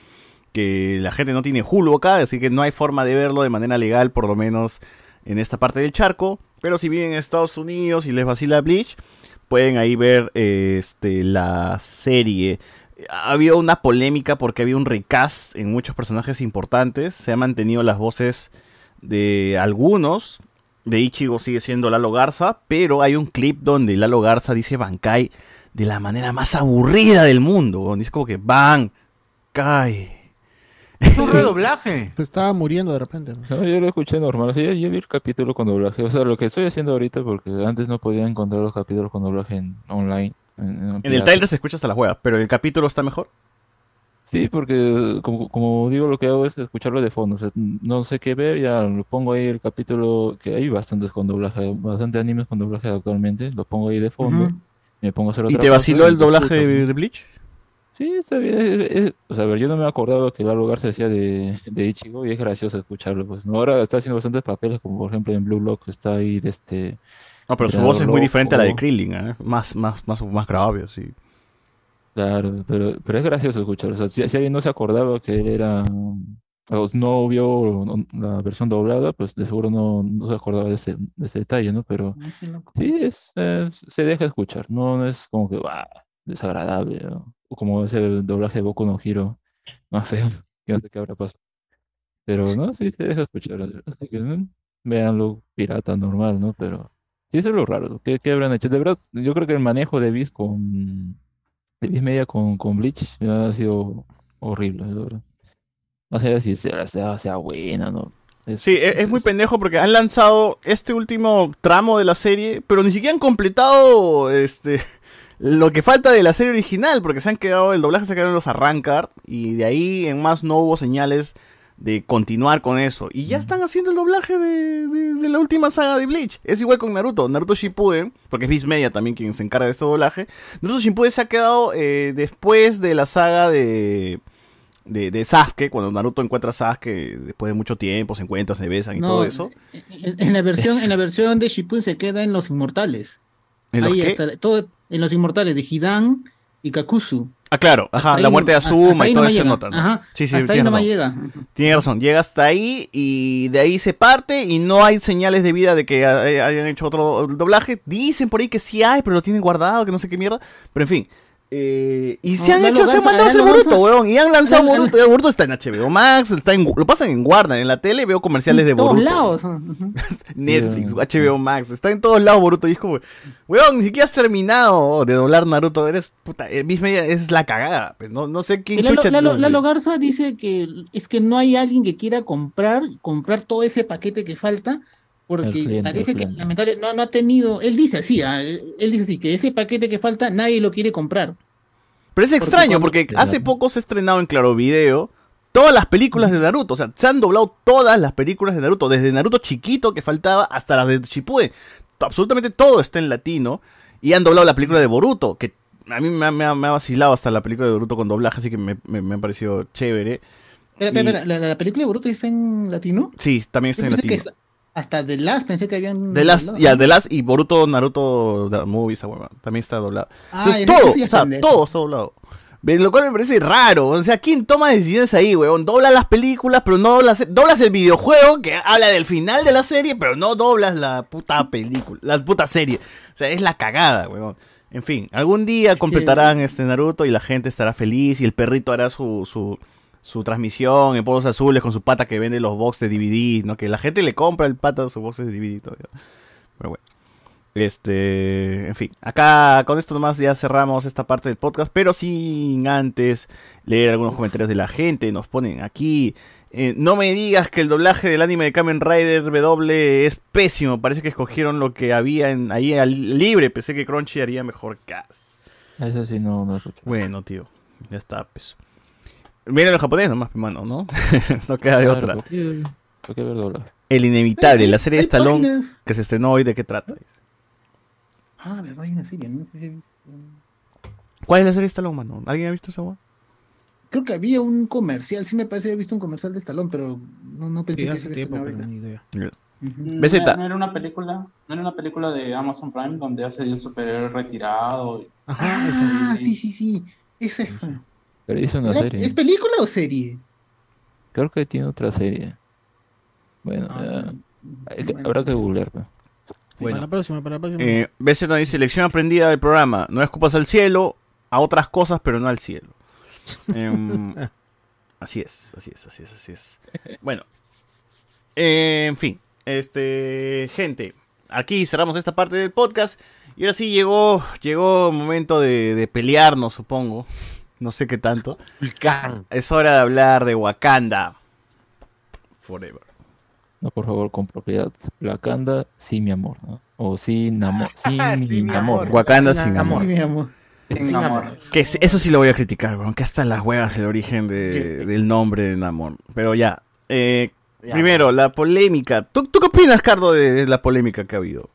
Speaker 1: que la gente no tiene Hulu acá, así que no hay forma de verlo de manera legal, por lo menos en esta parte del charco. Pero si viven en Estados Unidos y les vacila Bleach, pueden ahí ver este, la serie. Había una polémica porque había un recast en muchos personajes importantes. Se han mantenido las voces de algunos. De Ichigo sigue siendo Lalo Garza, pero hay un clip donde Lalo Garza dice Bankai de la manera más aburrida del mundo. weón. Dice como que Bankai.
Speaker 2: Es un redoblaje. *laughs*
Speaker 5: Pues estaba muriendo de repente. ¿no?
Speaker 16: No, yo lo escuché normal. Sí, yo, yo vi el capítulo con doblaje. O sea, lo que estoy haciendo ahorita, porque antes no podía encontrar los capítulos con doblaje en online. En, en
Speaker 1: En el trailer se escucha hasta la hueá, pero el capítulo está mejor.
Speaker 16: Sí, porque como, como digo, lo que hago es escucharlo de fondo. O sea, no sé qué ver, ya lo pongo ahí el capítulo, que hay bastantes con doblaje, bastantes animes con doblaje actualmente. Lo pongo ahí de fondo.
Speaker 3: Ujú.
Speaker 16: Me pongo a hacer
Speaker 1: ¿Y
Speaker 16: otra
Speaker 1: te
Speaker 16: cosa
Speaker 1: vaciló el
Speaker 16: lo
Speaker 1: doblaje
Speaker 16: escucho.
Speaker 1: de, Bleach?
Speaker 16: Sí, está bien. o sea, a ver, yo no me acordaba que Lalo Garza decía de, de Ichigo y es gracioso escucharlo. Pues ¿no? ahora está haciendo bastantes papeles, como por ejemplo en Blue Lock está ahí de este.
Speaker 1: No, pero su voz es muy diferente a la de. Krillin, ¿eh? Más, más, más, más grave, sí.
Speaker 16: Claro, pero, pero es gracioso escucharlo. O sea, si, si alguien no se acordaba que él era. O no vio la versión doblada, pues de seguro no, no se acordaba de ese, de ese detalle, ¿no? Pero sí, es, eh, se deja escuchar. No es como que, "Bah, desagradable. ¿no? O como ese doblaje de Boku no Hero, más feo, que no *laughs* sé qué habrá pasado. Pero no, sí se deja escuchar. Así que mm, véanlo pirata normal, ¿no? Pero sí eso es lo raro. ¿Qué, qué habrán hecho? De verdad, yo creo que el manejo de Viz con de Viz Media con, con Bleach ha sido horrible, verdad. No sé si sea, sea, sea buena, ¿no? Es-
Speaker 1: Sí, e- es, muy pendejo porque han lanzado este último tramo de la serie, pero ni siquiera han completado este *laughs* lo que falta de la serie original, porque se han quedado, el doblaje se quedó en los arrancar, y de ahí en más no hubo señales de continuar con eso. Y ya están haciendo el doblaje de, de- de la última saga de Bleach. Es igual con Naruto. Naruto Shippuden, porque es Viz Media también quien se encarga de este doblaje. Naruto Shippuden se ha quedado eh, después de la saga de, de, de Sasuke, cuando Naruto encuentra a Sasuke después de mucho tiempo, se encuentran, se besan y
Speaker 14: No,
Speaker 1: todo eso.
Speaker 14: En, en la versión, en la versión de Shippuden se queda en los inmortales.
Speaker 1: ¿En los
Speaker 14: Ahí
Speaker 1: qué?
Speaker 14: está, todo, en Los Inmortales de Hidan y Kakuzu.
Speaker 1: Ah, claro, ajá, la muerte de
Speaker 14: no-
Speaker 1: Azuma y todo eso
Speaker 14: llega.
Speaker 1: nota. ¿no?
Speaker 14: Ajá,
Speaker 1: Sí, sí,
Speaker 14: hasta ahí
Speaker 1: razón.
Speaker 14: llega.
Speaker 1: Tienes razón, llega hasta ahí y de ahí se parte y no hay señales de vida de que eh, hayan hecho otro doblaje. Dicen por ahí que sí hay, pero lo tienen guardado, que no sé qué mierda. Pero en fin. Eh, y se
Speaker 14: No,
Speaker 1: han hecho, se han mandado ese Boruto, weón. Y han lanzado
Speaker 14: Lalo-
Speaker 1: Boruto. El Boruto está en HBO Max, está en, lo pasan en Warner, en la tele veo comerciales de
Speaker 14: todos
Speaker 1: Boruto.
Speaker 14: lados. *laughs* Ujú.
Speaker 1: Netflix, HBO Max, está en todos lados Boruto y es como, weón, ni siquiera has terminado de doblar Naruto, eres puta, eh, es la cagada, pues, no, no sé quién chucha
Speaker 14: Lalo-
Speaker 1: lo-
Speaker 14: Lalo Garza dice que es que no hay alguien que quiera comprar, comprar todo ese paquete que falta, porque
Speaker 16: cliente,
Speaker 14: parece que lamentablemente no, no ha tenido, él dice así, ah, él dice así, que ese paquete que falta nadie lo quiere comprar.
Speaker 1: Pero es extraño porque hace poco se ha estrenado en Claro Video todas las películas de Naruto. O sea, se han doblado todas las películas de Naruto. Desde Naruto chiquito que faltaba hasta las de Shippuden. Absolutamente todo está en latino. Y han doblado la película de Boruto. Que a mí me ha, me ha- me ha vacilado hasta la película de Boruto con doblaje. Así que me, me- me ha parecido chévere.
Speaker 14: Espera, ¿la, la película de Boruto está en latino?
Speaker 1: Sí, también está
Speaker 14: Yo
Speaker 1: en latino.
Speaker 14: Hasta The Last pensé que habían...
Speaker 1: The Last, ya, The Last y Boruto Naruto The Movie, esa hueva, también está doblado.
Speaker 14: Ah,
Speaker 1: Entonces, todo,
Speaker 14: ya
Speaker 1: o sea,
Speaker 14: pendejo.
Speaker 1: todo está doblado. Lo cual me parece raro. O sea, ¿quién toma decisiones ahí, weón? Dobla las películas, pero no doblas, doblas el videojuego que habla del final de la serie, pero no doblas la puta película, la puta serie. O sea, es la cagada, weón. En fin, algún día completarán este Naruto y la gente estará feliz y el perrito hará su, su, su transmisión en polvos azules con su pata que vende los box de DVD, ¿no? Que la gente le compra el pata su box de DVD todavía. Pero bueno. Este, en fin, acá con esto nomás ya cerramos esta parte del podcast, pero sin antes leer algunos comentarios de la gente. Nos ponen aquí, eh, no me digas que el doblaje del anime de Kamen Rider W es pésimo. Parece que escogieron lo que había en, ahí al libre. Pensé que Crunchy haría mejor cast.
Speaker 16: Eso sí, no, no escucho.
Speaker 1: Bueno, tío, ya está, pues. Miren el japonés nomás, mano, ¿no? *laughs* no queda de
Speaker 16: Claro,
Speaker 1: otra.
Speaker 16: ¿por qué- por qué ver doblaje?
Speaker 1: El inevitable, la serie de Stallone
Speaker 14: páginas-
Speaker 1: que se estrenó hoy, ¿de qué trata?
Speaker 14: Ah, verdad, hay una serie, no sé si he visto.
Speaker 1: ¿Cuál es la serie de Stallone, mano? ¿Alguien ha visto esa?
Speaker 14: Creo que había un comercial, sí me parece haber visto un comercial de Stallone, pero no, no pensé
Speaker 5: Sí,
Speaker 14: que
Speaker 5: hace
Speaker 14: se había
Speaker 5: tiempo, pero ni idea.
Speaker 9: No, no era una película, no era una película de Amazon Prime donde hace de un superhéroe retirado.
Speaker 14: Ah, sí, sí, sí. Esa es.
Speaker 16: Pero hizo una
Speaker 14: ¿Era-
Speaker 16: serie.
Speaker 14: ¿Es película o serie?
Speaker 16: Creo que tiene otra serie. Bueno,
Speaker 14: Ah,
Speaker 16: que- habrá que googlear. pues.
Speaker 5: Para la próxima, para la próxima.
Speaker 1: Eh, BZ nos dice, lección aprendida del programa. No escupas al cielo, a otras cosas, pero no al cielo. Em, *laughs* así es, así es, así es, así es. Bueno, eh, en fin, este, gente, aquí cerramos esta parte del podcast. Y ahora sí llegó, llegó el momento de, de pelearnos, supongo. No sé qué tanto. Es hora de hablar de Wakanda. Forever.
Speaker 16: No, por favor, con propiedad. Wakanda, sí, mi amor. ¿no? O sí, amor. *laughs* Sí,
Speaker 1: Sí,
Speaker 16: mi amor.
Speaker 1: Wakanda sin amor.
Speaker 14: Mi amor.
Speaker 8: Sin amor.
Speaker 1: Que es- eso sí lo voy a criticar, weón. Que hasta las huevas el origen de- del nombre de Namor. Pero ya. eh,
Speaker 8: Ya.
Speaker 1: primero, la polémica. ¿Tú, tú qué opinas, Cardo, de la polémica que ha habido?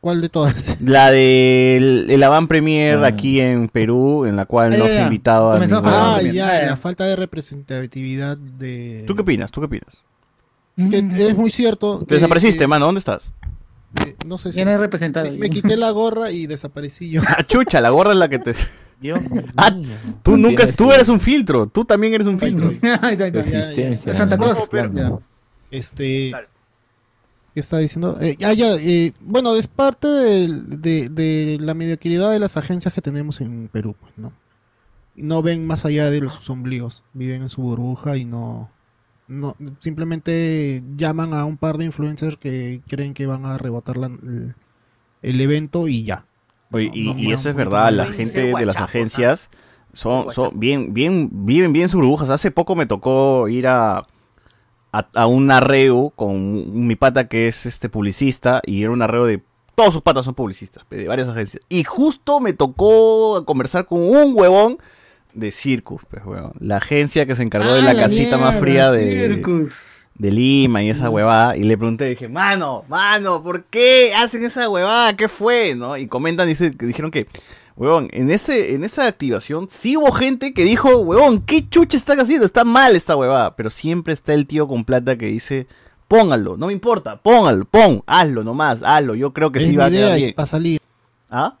Speaker 5: ¿Cuál de todas? *laughs*
Speaker 1: La del el avant premier
Speaker 16: Ah.
Speaker 1: aquí en Perú, en la cual
Speaker 5: Ah,
Speaker 1: no
Speaker 5: ya,
Speaker 1: se ha
Speaker 5: ya.
Speaker 1: invitado a
Speaker 14: Comenzó
Speaker 1: ningún-
Speaker 5: Ah,
Speaker 14: bien.
Speaker 5: ya,
Speaker 14: Ah,
Speaker 5: la falta de representatividad de...
Speaker 1: ¿Tú qué opinas? ¿Tú qué opinas?
Speaker 5: Que es muy cierto.
Speaker 1: Te
Speaker 5: que-
Speaker 1: desapareciste,
Speaker 5: que-
Speaker 1: mano. ¿Dónde estás?
Speaker 5: que- no sé si...
Speaker 14: ¿Quién es representado?
Speaker 5: Me, me quité la gorra y desaparecí yo.
Speaker 1: Ah, chucha, la gorra es la que te... *laughs*
Speaker 8: Dios
Speaker 1: Ah, tú nunca... Tú eres un filtro. Tú también eres un filtro. *laughs*
Speaker 14: Santa. Claus.
Speaker 5: Este... ¿Qué está diciendo? Eh, ah, ya, eh, bueno, es parte de, de la mediocridad de las agencias que tenemos en Perú, pues, ¿no? No ven más allá de los, sus ombligos, viven en su burbuja y no, no, simplemente llaman a un par de influencers que creen que van a rebotar la- el, el evento y ya.
Speaker 1: Oye,
Speaker 5: No,
Speaker 1: y,
Speaker 5: no
Speaker 1: y eso es verdad, la gente de las agencias son, son bien, bien, viven bien sus burbujas. Hace poco me tocó ir a, a, a un arreo con mi pata que es este publicista y era un arreo de todos sus patas son publicistas, de varias agencias. Y justo me tocó conversar con un huevón de Circus, pues, huevón. La agencia que se encargó de
Speaker 14: Ah,
Speaker 1: la casita más fría de,
Speaker 14: Circus.
Speaker 1: de Lima y esa huevada. Y le pregunté, dije, mano, mano, ¿por qué hacen esa huevada? ¿Qué fue? ¿No? Y comentan, dice, que dijeron que, huevón, en, ese, en esa activación sí hubo gente que dijo, huevón, ¿qué chucha están haciendo? Está mal esta huevada. Pero siempre está el tío con plata que dice, póngalo, no me importa, póngalo, pon, hazlo nomás, hazlo. Yo creo que
Speaker 5: Es
Speaker 1: sí va a quedar bien.
Speaker 5: va a salir.
Speaker 1: ¿Ah?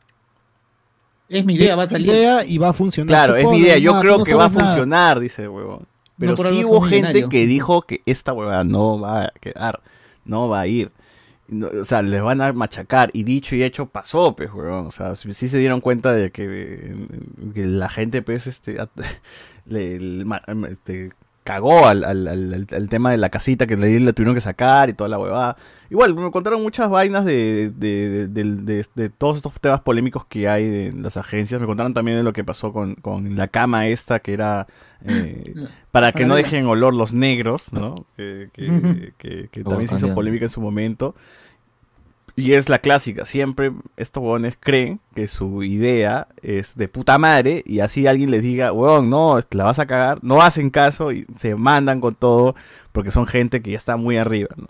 Speaker 14: Es mi idea, va a salir.
Speaker 5: idea y va a funcionar.
Speaker 1: Claro, es mi idea. Yo
Speaker 5: nada,
Speaker 1: creo
Speaker 5: no
Speaker 1: que va a
Speaker 5: sabes nada.
Speaker 1: funcionar, dice el huevón. Pero
Speaker 14: No,
Speaker 1: sí hubo gente que dijo que esta huevada no va a quedar, no va a ir. No, o sea, les van a machacar. Y dicho y hecho pasó, pues, huevón. O sea, sí, se dieron cuenta de que, eh, la gente, pues, este, *laughs* le, este, cagó al, al- al- tema de la casita que le, le tuvieron que sacar y toda la huevada. Igual, me contaron muchas vainas de, de, de- de- todos estos temas polémicos que hay en las agencias. Me contaron también de lo que pasó con, con la cama esta, que era eh, *coughs* para que no dejen olor los negros, ¿no? Que, que- *laughs* que- que también se hizo polémica en su momento. Y es la clásica, siempre estos huevones creen que su idea es de puta madre y así alguien les diga, huevón, no, la vas a cagar, no hacen caso y se mandan con todo porque son gente que ya está muy arriba, ¿no?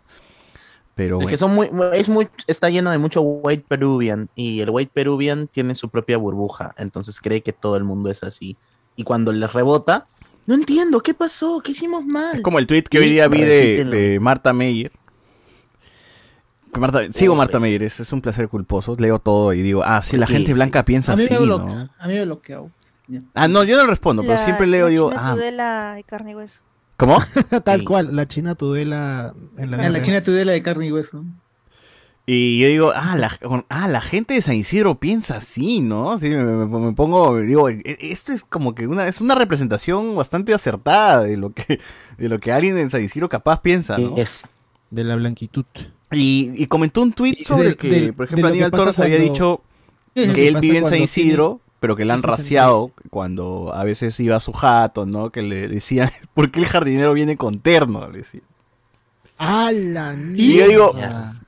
Speaker 1: Pero
Speaker 8: Es
Speaker 1: bueno.
Speaker 8: que son muy, es muy, está lleno de mucho white Peruvian y el white Peruvian tiene su propia burbuja, entonces cree que todo el mundo es así. Y cuando les rebota, no entiendo, ¿qué pasó? ¿Qué hicimos mal?
Speaker 1: Es como el tweet que hoy día vi de, de Marta Meyer. Marta- sigo Marta Meyer, es, es un placer culposo. Leo todo y digo, ah, sí, la
Speaker 8: Sí,
Speaker 1: gente
Speaker 8: sí,
Speaker 1: blanca piensa
Speaker 14: A mí
Speaker 1: así,
Speaker 14: bloquea.
Speaker 1: ¿no?
Speaker 14: A mí me bloqueado.
Speaker 1: Ah, no, yo no respondo, pero siempre leo y digo,
Speaker 11: china
Speaker 1: ah,
Speaker 11: Tudela y carne y hueso.
Speaker 1: ¿cómo? *laughs* *laughs*
Speaker 5: Tal cual, la China Tudela en la,
Speaker 14: En la China Tudela de carne y hueso.
Speaker 1: Y yo digo, ah la, ah, la gente de San Isidro piensa así, ¿no? Sí, me, me- me pongo, digo, e- esto es como que una, es una representación bastante acertada de lo que, de lo que alguien en San Isidro capaz piensa, ¿no?
Speaker 5: De la blanquitud.
Speaker 1: Y, y comentó un tweet sobre
Speaker 5: de-
Speaker 1: que,
Speaker 5: de-
Speaker 1: por ejemplo, Aníbal Torres había
Speaker 5: cuando-
Speaker 1: dicho
Speaker 5: ¿Qué es lo
Speaker 1: que él vive en San Isidro, pero que le han raciado cuando a veces iba a su jato, ¿no? Que le decían, *laughs* ¿por qué el jardinero viene con terno? Le decía.
Speaker 5: ¡Ah, la
Speaker 1: Y yo digo,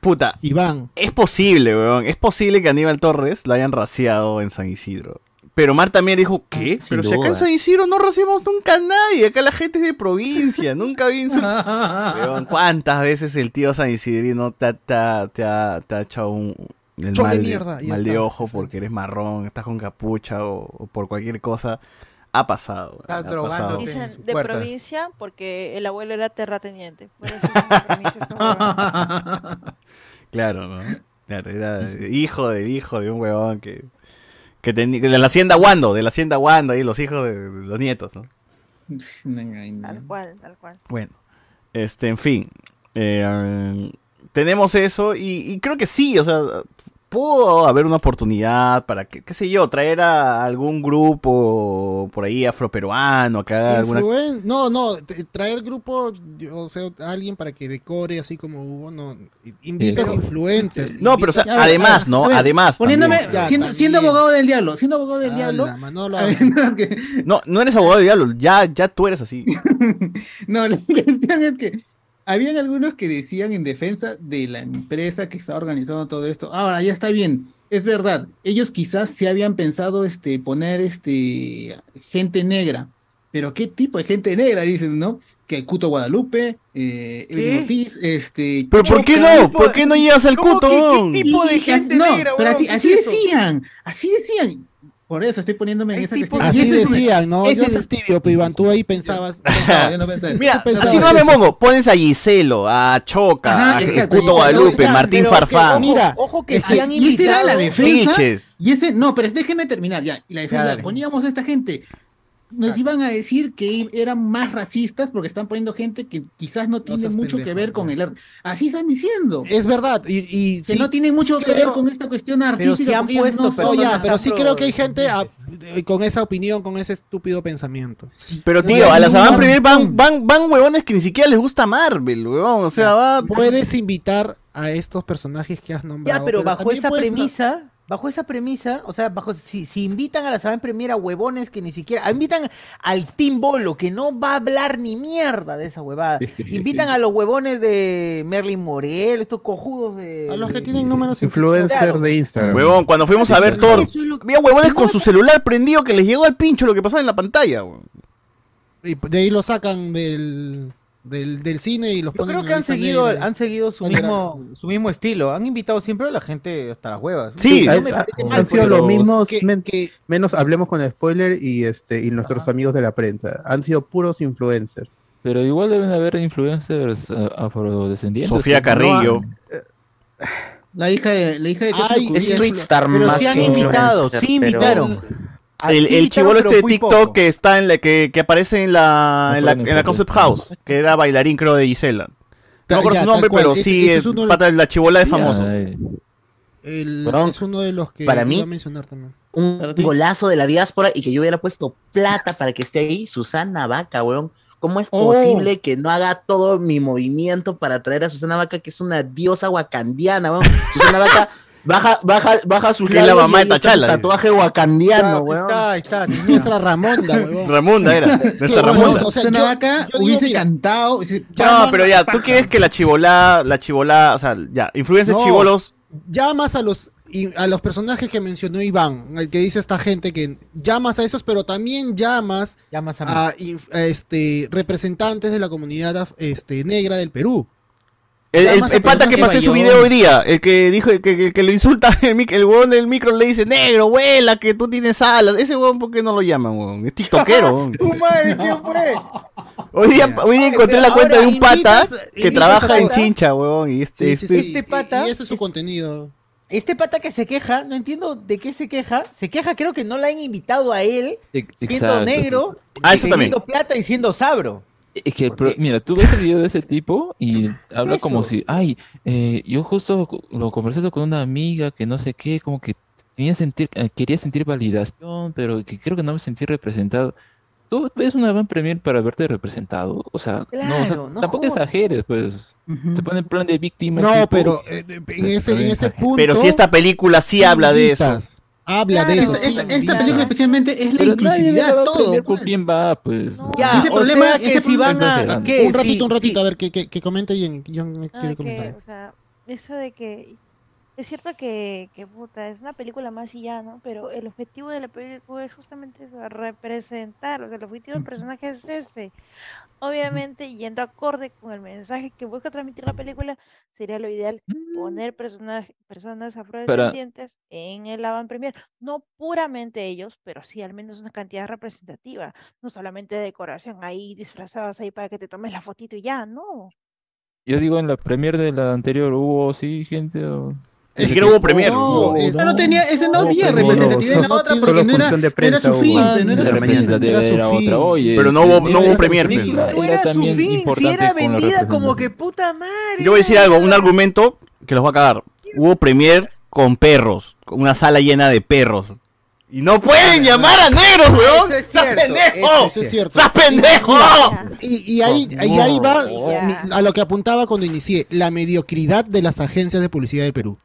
Speaker 1: puta,
Speaker 5: Iván.
Speaker 1: es posible, weón, es posible que Aníbal Torres lo hayan raciado en San Isidro. Pero Mar también dijo, ¿qué?
Speaker 8: Sin
Speaker 1: Pero si acá en. San Isidro no raciamos nunca a nadie, acá la gente es de provincia, *laughs* nunca vi. Weón, ¿Cuántas veces el tío San Isidrino te, ha- te, ha- te ha- te ha echado un el mal, de-
Speaker 5: mierda,
Speaker 1: mal de ojo porque eres marrón, estás con capucha o, o por cualquier cosa? Ha pasado. ha pasado.
Speaker 11: Dicen
Speaker 2: su
Speaker 11: de
Speaker 2: puerta.
Speaker 11: provincia porque el abuelo era terrateniente. Por eso. *laughs*
Speaker 1: Claro, ¿no? Claro, era *laughs* hijo de hijo de un huevón que, que tenía de la hacienda Wando, de la hacienda Wando, ahí los hijos de, de los nietos, ¿no?
Speaker 11: Tal cual, tal cual.
Speaker 1: Bueno, este, en fin, eh, tenemos eso y, y creo que sí, o sea, pudo haber una oportunidad para que, qué sé yo, traer a algún grupo por ahí afroperuano alguna
Speaker 5: Influen- No, no, traer grupo, o sea, a alguien para que decore así como hubo, no. Invitas
Speaker 1: Pero-
Speaker 5: influencers.
Speaker 1: No, pero, o sea,
Speaker 5: invitas-
Speaker 1: además, ¿no?
Speaker 14: Ver,
Speaker 1: Además,
Speaker 14: Poniéndome.
Speaker 5: Ya,
Speaker 14: siendo, abogado del diablo, siendo abogado del diablo.
Speaker 5: Manolo, *laughs*
Speaker 1: No, no eres abogado de diablo, ya, ya tú eres así. *laughs*
Speaker 14: No, la cuestión es que habían algunos que decían en defensa de la empresa que está organizando todo esto. Ahora, ya está bien, es verdad. Ellos quizás sí habían pensado este, poner este, gente negra. Pero ¿qué tipo de gente negra? Dicen, ¿no? Que Cuto Guadalupe, eh, Evelyn Ortiz, este...
Speaker 1: Pero ¿por qué no? ¿Por qué no llegas al
Speaker 2: ¿Cómo
Speaker 1: cuto?
Speaker 2: qué tipo de
Speaker 14: Y-
Speaker 2: gente
Speaker 14: no,
Speaker 2: negra,
Speaker 14: pero así,
Speaker 2: ¿Qué es
Speaker 14: así decían, así decían. Por eso estoy poniéndome en esa cuestión.
Speaker 5: Así
Speaker 14: ese
Speaker 5: decían, ¿no?
Speaker 14: ese
Speaker 5: Yo
Speaker 14: es-
Speaker 5: tibio, pero Iván, tú ahí pensabas.
Speaker 14: No, *laughs* yo no pensaba eso.
Speaker 1: Mira,
Speaker 5: pensabas
Speaker 1: así no me
Speaker 5: eso.
Speaker 1: pongo. Pones a Giselo, a Choca,
Speaker 14: Ajá,
Speaker 1: a
Speaker 14: exacto,
Speaker 1: Cuto Guadalupe,
Speaker 14: no,
Speaker 1: Martín
Speaker 2: pero es que,
Speaker 1: Farfán.
Speaker 2: ojo,
Speaker 5: Mira,
Speaker 2: ojo que
Speaker 14: Ese-
Speaker 2: sí han
Speaker 14: y esa era la
Speaker 2: invitado.
Speaker 14: defensa. Y ese, no, pero déjeme terminar ya. Y la defensa, poníamos a esta gente. Nos iban a decir que eran más racistas porque están poniendo gente que quizás no tiene mucho que ver con el arte. Así están diciendo.
Speaker 5: Es verdad, y, y
Speaker 14: que
Speaker 5: sí,
Speaker 14: no tiene mucho que ver con esta cuestión
Speaker 2: Pero
Speaker 14: artística.
Speaker 2: sí han
Speaker 14: porque ellos
Speaker 2: puesto
Speaker 14: no
Speaker 5: No,
Speaker 14: son-
Speaker 5: ya, pero sí creo que hay gente con esa opinión, con ese estúpido pensamiento.
Speaker 1: Pero
Speaker 14: No,
Speaker 1: tío, a la Saban. Premier van, van, van huevones que ni siquiera les gusta Marvel, huevón. O sea, va.
Speaker 5: Puedes invitar a estos personajes que has nombrado.
Speaker 2: Ya, pero bajo esa premisa, bajo esa premisa, o sea, bajo si, si invitan a la Saban Premier a huevones que ni siquiera, ah, invitan al Team Bolo que no va a hablar ni mierda de esa huevada. Invitan a los huevones de Merlin Morel, estos cojudos de
Speaker 5: A los que tienen números
Speaker 3: Influencer
Speaker 2: Claro.
Speaker 3: de Instagram.
Speaker 1: Huevón, cuando fuimos a ver Thor, había huevones con su celular prendido que les llegó al pincho lo que pasaba en la pantalla, huevón.
Speaker 5: Y de ahí lo sacan del, del, del cine y los
Speaker 2: Yo
Speaker 5: ponen
Speaker 2: creo que han seguido,
Speaker 5: negra.
Speaker 2: han seguido su mismo, su mismo estilo. Han invitado siempre a la gente hasta las huevas.
Speaker 1: Sí,
Speaker 2: no me mal,
Speaker 3: han sido los mismos,
Speaker 5: que-
Speaker 3: men-
Speaker 5: que-
Speaker 3: menos hablemos con spoiler y este y nuestros amigos de la prensa. Han sido puros influencers.
Speaker 16: Pero igual deben haber influencers eh, afrodescendientes.
Speaker 1: Sofía
Speaker 16: no
Speaker 1: Carrillo.
Speaker 16: han-
Speaker 14: La hija de, la hija de
Speaker 8: Ay, es Street Star
Speaker 2: Pero
Speaker 8: más
Speaker 2: sí han
Speaker 8: que
Speaker 2: invitado,
Speaker 8: influencer,
Speaker 2: sí
Speaker 8: pero-
Speaker 2: invitaron. Ah,
Speaker 1: El, el chivolo este de TikTok
Speaker 2: poco.
Speaker 1: que está en la que, que aparece en la, en la,
Speaker 16: pueden
Speaker 1: en la Concept House, que era bailarín creo de Gisela. No recuerdo su nombre, pero
Speaker 5: Ese-
Speaker 1: sí
Speaker 5: ese
Speaker 1: es
Speaker 5: uno
Speaker 1: pata de la chivola de famoso.
Speaker 5: El- es uno de los que
Speaker 8: para
Speaker 5: iba
Speaker 8: mí-
Speaker 5: a mencionar también.
Speaker 8: un golazo de la diáspora y que yo hubiera puesto plata para que esté ahí, Susana Vaca, weón. ¿Cómo es
Speaker 14: Oh.
Speaker 8: posible que no haga todo mi movimiento para traer a Susana Vaca, que es una diosa wakandiana, weón? Susana Vaca baja, baja, baja sus
Speaker 1: es la mamá de
Speaker 8: está
Speaker 1: Tachala,
Speaker 8: tatuaje wakandiano,
Speaker 2: Ahí
Speaker 8: weón.
Speaker 2: está, ahí está. *laughs*
Speaker 5: Nuestra Ramonda, weón.
Speaker 1: Ramunda era, *laughs* nuestra
Speaker 5: bueno,
Speaker 1: Ramunda.
Speaker 5: o sea, yo-
Speaker 14: Vaca
Speaker 5: yo digo,
Speaker 14: hubiese cantado. hubiese-
Speaker 1: No, pero ya, ¿tú quieres que la chivola, la chivola, o sea, ya, influencers
Speaker 5: No.
Speaker 1: chivolos,
Speaker 5: llamas a los y a los personajes que mencionó Iván, el que dice esta gente que llamas a esos, pero también llamas
Speaker 2: Llamas a
Speaker 5: este representantes de la comunidad este negra del Perú.
Speaker 1: El, el- el pata que pasé su video hoy día, el que dijo que, que, que lo insulta, *laughs* el, mic- el huevón del micro le dice, negro, vuela, que tú tienes alas. Ese huevón, ¿por qué no lo llaman, huevón? Es tiktokero. *laughs*
Speaker 2: ¡Su madre, quién fue!
Speaker 1: Hoy día, hoy día encontré la cuenta de un pata que trabaja en Chincha, huevón. Y este,
Speaker 5: Sí, sí,
Speaker 1: este-
Speaker 5: sí.
Speaker 2: Este pata-
Speaker 5: Y, y ese es su contenido.
Speaker 2: Este pata que se queja, no entiendo de qué se queja. Se queja, creo que no la han invitado a él,
Speaker 16: ex-
Speaker 2: siendo negro,
Speaker 1: Ah, eso también.
Speaker 2: teniendo plata y siendo sabro.
Speaker 16: Es que, mira, tú ves el video de ese tipo y habla
Speaker 2: Eso.
Speaker 16: como si, ay, eh, yo justo lo conversé con una amiga que no sé qué, como que tenía sentir, eh, quería sentir validación, pero que creo que no me sentí representado. ¿Tú ves una van premier para verte representado? O sea, no, o sea,
Speaker 2: Claro, no
Speaker 16: tampoco
Speaker 2: jodas.
Speaker 16: exageres, pues. Se pone en plan de víctima.
Speaker 5: No,
Speaker 16: tipo.
Speaker 5: pero eh, en ese, en ese punto.
Speaker 1: Pero si esta película sí habla de eso.
Speaker 5: Habla de
Speaker 14: Esta,
Speaker 5: eso. sí,
Speaker 14: esta- esta
Speaker 5: invitas.
Speaker 14: película especialmente es la
Speaker 16: Pero
Speaker 14: inclusividad,
Speaker 16: va a
Speaker 14: todo.
Speaker 16: por quién va, pues.
Speaker 2: Ya,
Speaker 14: Ese problema-
Speaker 2: sea que
Speaker 14: ese
Speaker 2: si van a...
Speaker 16: problema-
Speaker 2: ¿qué?
Speaker 5: Un ratito, un ratito,
Speaker 2: si-
Speaker 5: a ver, que, que, que comente y en- John me
Speaker 11: Ah,
Speaker 5: quiere
Speaker 11: que,
Speaker 5: comentar.
Speaker 11: o sea, eso de que es cierto que, que puta, es una película más y ya, ¿no? Pero el objetivo de la película es justamente eso, representar, o sea, el objetivo del personaje es ese. Obviamente, yendo acorde con el mensaje que busca transmitir la película, sería lo ideal poner personaje- personas afrodescendientes en el avant premier. No puramente ellos, pero sí al menos una cantidad representativa. No solamente de decoración, ahí disfrazados ahí para que te tomes la fotito y ya, no.
Speaker 16: Yo digo, en la premier de la anterior hubo, sí, gente. o-
Speaker 1: Ni siquiera hubo premier.
Speaker 5: No, es-
Speaker 14: Esa no tenía, ese no había
Speaker 16: pero
Speaker 14: representatividad en la otra porque no era,
Speaker 3: función de
Speaker 14: no era
Speaker 3: prensa
Speaker 14: su
Speaker 3: hubo.
Speaker 14: fin, no era su fin.
Speaker 5: Era su
Speaker 1: Pero no hubo- no
Speaker 16: era
Speaker 1: hubo
Speaker 16: su
Speaker 1: premier,
Speaker 16: fin, era
Speaker 2: su fin, si era vendida como que puta madre.
Speaker 1: Yo voy a decir algo, un argumento que los va a cagar. Hubo premier con perros, con una sala llena de perros. Y no pueden llamar a negros, weón.
Speaker 2: Eso es
Speaker 1: ¡Sas pendejo!
Speaker 5: Eso es cierto.
Speaker 1: ¡Sas pendejo!
Speaker 5: Y, y ahí, y ahí va a lo que apuntaba cuando inicié, la mediocridad de las agencias de publicidad de Perú.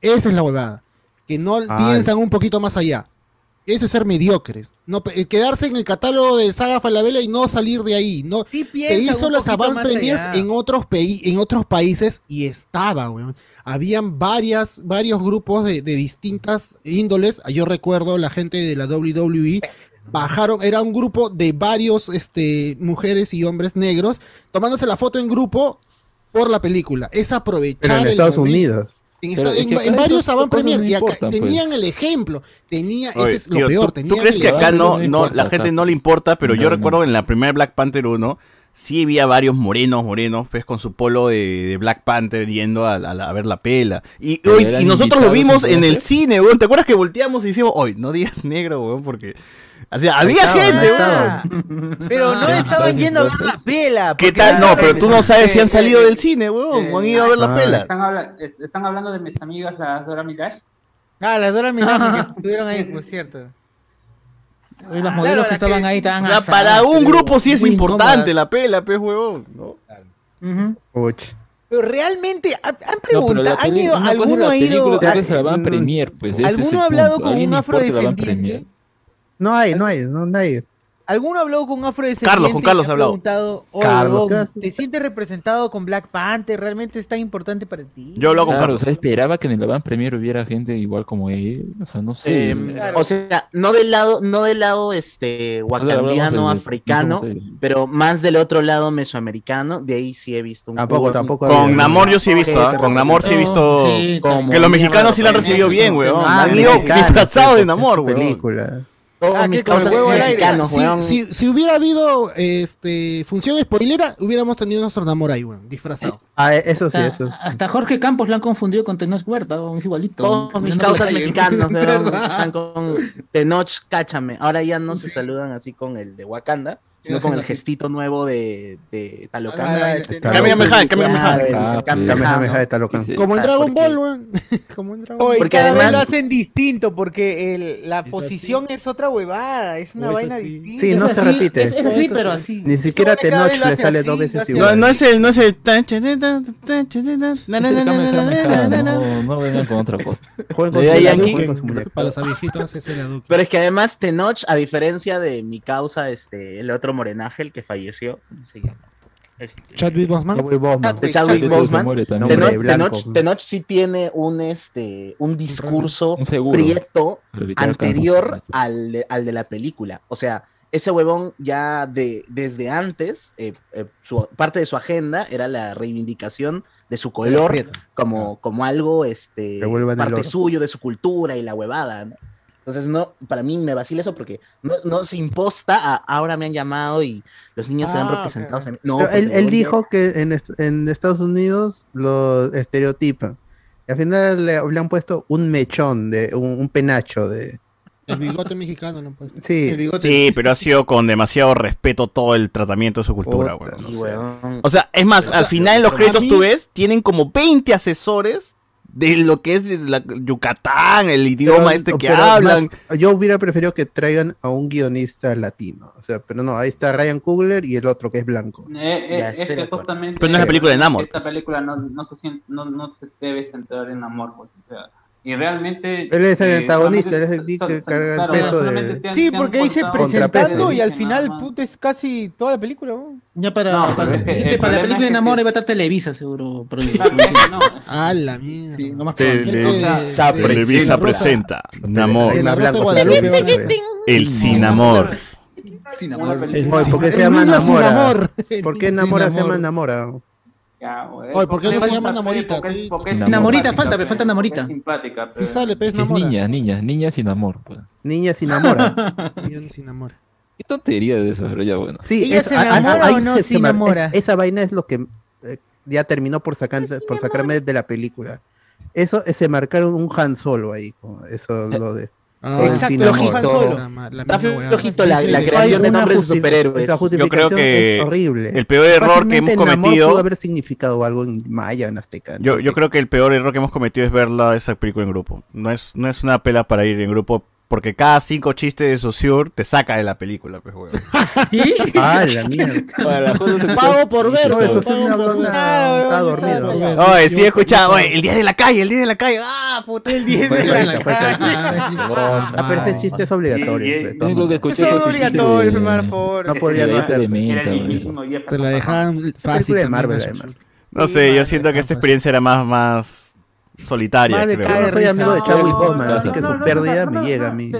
Speaker 5: Esa es la huevada. Que no
Speaker 3: Ay.
Speaker 5: piensan un poquito más allá. Eso es ser mediocres. No, quedarse en el catálogo de Saga Falabella y no salir de ahí. No,
Speaker 2: Sí
Speaker 5: se
Speaker 2: piensan
Speaker 5: hizo las avant premiers
Speaker 2: allá.
Speaker 5: en otros, en otros países y estaba, weón. Habían varias, varios grupos de, de distintas índoles. Yo recuerdo la gente de la WWE bajaron, era un grupo de varios este, mujeres y hombres negros tomándose la foto en grupo por la película. Es aprovechar
Speaker 3: Pero en
Speaker 5: el
Speaker 3: Estados
Speaker 5: momento.
Speaker 3: Unidos.
Speaker 5: En, esta-
Speaker 16: es
Speaker 5: en- varios avant premier
Speaker 16: no
Speaker 5: y acá
Speaker 16: importan, pues.
Speaker 5: tenían el ejemplo. Tenía,
Speaker 1: Oye,
Speaker 5: ese es lo
Speaker 1: tío,
Speaker 5: peor.
Speaker 1: ¿tú- ¿Tú,
Speaker 5: tenían
Speaker 1: crees que acá no,
Speaker 16: no
Speaker 1: la gente
Speaker 16: acá.
Speaker 1: no le importa? Pero yo recuerdo en la primera Black Panther 1, sí había varios morenos, morenos, pues con su polo de, de Black Panther yendo a, a- a ver la pela. Y, hoy- y nosotros lo vimos en el cine, weón. ¿Te acuerdas que volteamos y decimos, hoy no digas negro, weón? Porque. O sea, había
Speaker 3: estaban,
Speaker 1: gente, weón.
Speaker 3: estaban.
Speaker 2: Pero no
Speaker 16: Ah,
Speaker 2: estaban yendo a ver la pela.
Speaker 1: ¿Qué tal? No, pero tú no sabes si han salido del cine, weón.
Speaker 9: eh,
Speaker 1: o han ido a ver la
Speaker 3: ah.
Speaker 1: pela.
Speaker 9: Están, habla- es- están hablando de mis amigas, las Dora Milaje.
Speaker 2: Ah, las Dora que *laughs* estuvieron ahí, pues cierto.
Speaker 14: Oye, los
Speaker 2: Ah,
Speaker 14: modelos
Speaker 2: claro,
Speaker 14: que estaban
Speaker 2: que-
Speaker 14: ahí estaban
Speaker 1: O sea,
Speaker 14: asadas,
Speaker 1: para un grupo sí es importante
Speaker 14: incómodas.
Speaker 1: la pela, pues, huevón. ¿no?
Speaker 3: Uch.
Speaker 2: Pero realmente, han,
Speaker 16: No,
Speaker 2: preguntado,
Speaker 16: la
Speaker 2: ¿han ido, alguno ha ido,
Speaker 16: la
Speaker 3: Ah,
Speaker 16: van
Speaker 3: mm,
Speaker 16: premier, pues.
Speaker 2: ¿Alguno ha hablado con
Speaker 16: ¿A alguien
Speaker 2: un afrodescendiente?
Speaker 3: No hay, no hay, no hay.
Speaker 2: ¿Alguno habló con un afrodescendiente?
Speaker 1: Carlos, con Carlos ha hablado.
Speaker 2: preguntado, "Oye,
Speaker 3: Carlos.
Speaker 2: ¿te sientes representado con Black Panther? ¿Realmente es tan importante para ti?
Speaker 1: Yo hablo con
Speaker 16: Claro, o
Speaker 1: Carlos.
Speaker 16: sea, esperaba que en el van premier hubiera gente igual como él. O sea, no sé.
Speaker 8: Eh,
Speaker 2: Claro.
Speaker 8: O sea, no del lado, no del lado este wakandiano,
Speaker 16: del-
Speaker 8: africano, pero más del otro lado mesoamericano. De ahí sí he visto un
Speaker 3: Tampoco,
Speaker 8: poco-
Speaker 3: tampoco.
Speaker 1: Con
Speaker 3: había.
Speaker 1: Namor yo sí he visto, ¿ah? Con Namor sí he visto.
Speaker 14: Sí,
Speaker 1: Que los mexicanos sí la han
Speaker 8: lo
Speaker 1: recibido bien, weón.
Speaker 3: Ah,
Speaker 1: Han ido disfrazados
Speaker 3: pues,
Speaker 1: de Namor, weón.
Speaker 3: película.
Speaker 2: Ah,
Speaker 8: mis
Speaker 2: el
Speaker 8: causas
Speaker 2: huevo al aire.
Speaker 8: mexicanos,
Speaker 5: Si,
Speaker 8: weón.
Speaker 5: si- si hubiera habido este, función spoilera, hubiéramos tenido nuestro Namor ahí, weón, disfrazado.
Speaker 3: Ah, eso sí,
Speaker 14: Hasta,
Speaker 3: eso sí.
Speaker 14: hasta Jorge Campos lo han confundido con Tenoch Huerta, weón, es igualito.
Speaker 8: Todos mis
Speaker 14: No, no,
Speaker 8: causas
Speaker 14: no,
Speaker 8: mexicanos weón,
Speaker 14: ¿verdad?
Speaker 8: están con Tenoch, cáchame. Ahora ya no se saludan así con el de Wakanda, sino con el gestito nuevo de, de Talocan.
Speaker 2: Ah,
Speaker 1: Kamehameha,
Speaker 8: de-
Speaker 1: Kamehameha.
Speaker 8: el
Speaker 16: Ah,
Speaker 8: Kamehameha,
Speaker 3: de Talocan.
Speaker 5: Como en
Speaker 8: Ah,
Speaker 5: Dragon Ball, weón. *laughs* Como en Dragon
Speaker 2: Oye,
Speaker 8: Porque
Speaker 2: cada vez
Speaker 8: además-
Speaker 2: lo hacen distinto porque el- la
Speaker 5: Es
Speaker 2: posición es otra huevada, es una
Speaker 5: es
Speaker 2: vaina
Speaker 5: así.
Speaker 2: distinta.
Speaker 3: Sí, no
Speaker 14: Es
Speaker 3: se repite.
Speaker 14: Es, es así, pero así.
Speaker 3: Ni siquiera Tenoch le sale dos veces igual.
Speaker 1: No, no es el, no es el.
Speaker 16: Kamehameha, no, no vengan con otra cosa. *laughs*
Speaker 5: Para los ese era Duque.
Speaker 8: Pero es que además Tenoch, a diferencia de mi causa, este, el otro morenaje, el que falleció, ¿cómo se llama? Este,
Speaker 5: Chadwick Boseman.
Speaker 3: Chadwick Boseman.
Speaker 8: de Chadwick
Speaker 16: Se
Speaker 8: Boseman. Tenoch. Tenoch- Tenoch sí tiene un, este, un discurso
Speaker 16: Un
Speaker 8: prieto anterior al de, al de la película. O sea, ese huevón ya de, desde antes, eh, eh, su, parte de su agenda era la reivindicación de su color como, como algo, este, parte suyo, de su cultura y la huevada. ¿no? Entonces, no, para mí me vacila eso porque no, no se imposta a ahora me han llamado y los niños se han
Speaker 2: Ah,
Speaker 8: representado.
Speaker 2: ok.
Speaker 8: en mí". No,
Speaker 3: Pero él, él dijo que en, est- en Estados Unidos lo estereotipan. Y al final le, le han puesto un mechón, de un, un penacho de...
Speaker 5: El bigote mexicano lo han puesto.
Speaker 3: Sí.
Speaker 1: Sí, pero ha sido con demasiado respeto todo el tratamiento de su cultura,
Speaker 3: Puta,
Speaker 1: weón.
Speaker 3: no
Speaker 8: y,
Speaker 3: sé.
Speaker 8: huevón,
Speaker 1: O sea, es más, al final en los créditos
Speaker 5: mí-
Speaker 1: tú ves, tienen como 20 asesores de lo que es la Yucatán, el idioma
Speaker 3: Pero-
Speaker 1: este que hablan.
Speaker 3: más- yo hubiera preferido que traigan a un guionista latino. O sea, pero no, ahí está Ryan Coogler y el otro que es blanco.
Speaker 9: Eh, eh,
Speaker 8: Ya,
Speaker 9: es que justamente
Speaker 1: Pero no es la película de Namor.
Speaker 9: Esta película no, no, se, siente- no, no se debe centrar en amor. Pues, o sea, y realmente.
Speaker 3: Él es el
Speaker 9: eh,
Speaker 3: antagonista, él es el que carga el
Speaker 9: claro,
Speaker 3: peso de-
Speaker 9: han-
Speaker 2: Sí, porque dice presentando y al final, puta, es casi toda la película. ¿no?
Speaker 14: Ya para,
Speaker 9: No,
Speaker 14: para,
Speaker 9: pero es que el
Speaker 14: para la película
Speaker 9: es
Speaker 14: de
Speaker 9: que
Speaker 14: Namor
Speaker 9: sí.
Speaker 14: iba a estar Televisa, seguro. pero-
Speaker 9: no.
Speaker 5: A la mierda.
Speaker 14: Sí, no más
Speaker 1: Televisa presenta Namor, el sin amor.
Speaker 14: Sin amor.
Speaker 3: ¿por qué se llama Namora?
Speaker 5: amor.
Speaker 3: ¿Por qué Namora se llama
Speaker 5: amor.
Speaker 3: Namora?
Speaker 9: Ya,
Speaker 5: Oye, ¿por qué no se llama Namorita?
Speaker 9: porque-
Speaker 5: Estoy-
Speaker 9: porque es
Speaker 14: Namorita, falta,
Speaker 9: pues,
Speaker 14: falta Namorita.
Speaker 9: es simpática,
Speaker 5: Sí sale, pues,
Speaker 16: Es niña, niña, niña sin amor. Pues.
Speaker 3: Niña sin *laughs* Namora.
Speaker 5: Niño sin amor.
Speaker 16: Qué tontería de eso, pero ya bueno.
Speaker 3: Sí,
Speaker 2: ¿Ella
Speaker 3: es,
Speaker 2: se enamora o no
Speaker 3: se-
Speaker 2: enamora?
Speaker 3: esa vaina es lo que eh, ya terminó por, sacar, por sacarme de la película. Eso eh, se marcaron un Han Solo ahí. Eso lo de.
Speaker 5: Ah,
Speaker 2: exacto,
Speaker 5: la
Speaker 8: Está flojito la, la creación de nombres de superhéroes.
Speaker 1: Yo
Speaker 3: justificación
Speaker 1: creo que
Speaker 3: es horrible.
Speaker 1: el peor error que hemos cometido.
Speaker 3: pudo haber significado algo en maya, en azteca.
Speaker 1: Yo, yo creo que el peor error que hemos cometido es verla esa película en grupo. No es, no es una pela para ir en grupo, porque cada cinco chistes de Saussure te saca de la película, pues, weón. *laughs*
Speaker 3: Ah, la mierda.
Speaker 16: Se
Speaker 5: Pago por ver.
Speaker 3: No, eso sí. Estaba dormido.
Speaker 1: Oye, sí he escuchado, oye, el día de la calle, el día de la calle. Ah, puta, el día de
Speaker 3: Fue
Speaker 1: la calle.
Speaker 3: clarita. *laughs* Ah, pero ese chiste es obligatorio.
Speaker 16: Escuché
Speaker 2: Eso es obligatorio, hermano, por favor.
Speaker 3: No podía no hacerse.
Speaker 5: Se la dejaban fácil.
Speaker 3: de Marvel.
Speaker 1: No
Speaker 2: Sí,
Speaker 1: sé, yo siento que esta
Speaker 5: pues.
Speaker 1: experiencia era más, más solitaria, creo.
Speaker 3: Yo no soy amigo de Chadwick Boseman, así que su pérdida me llega a mí.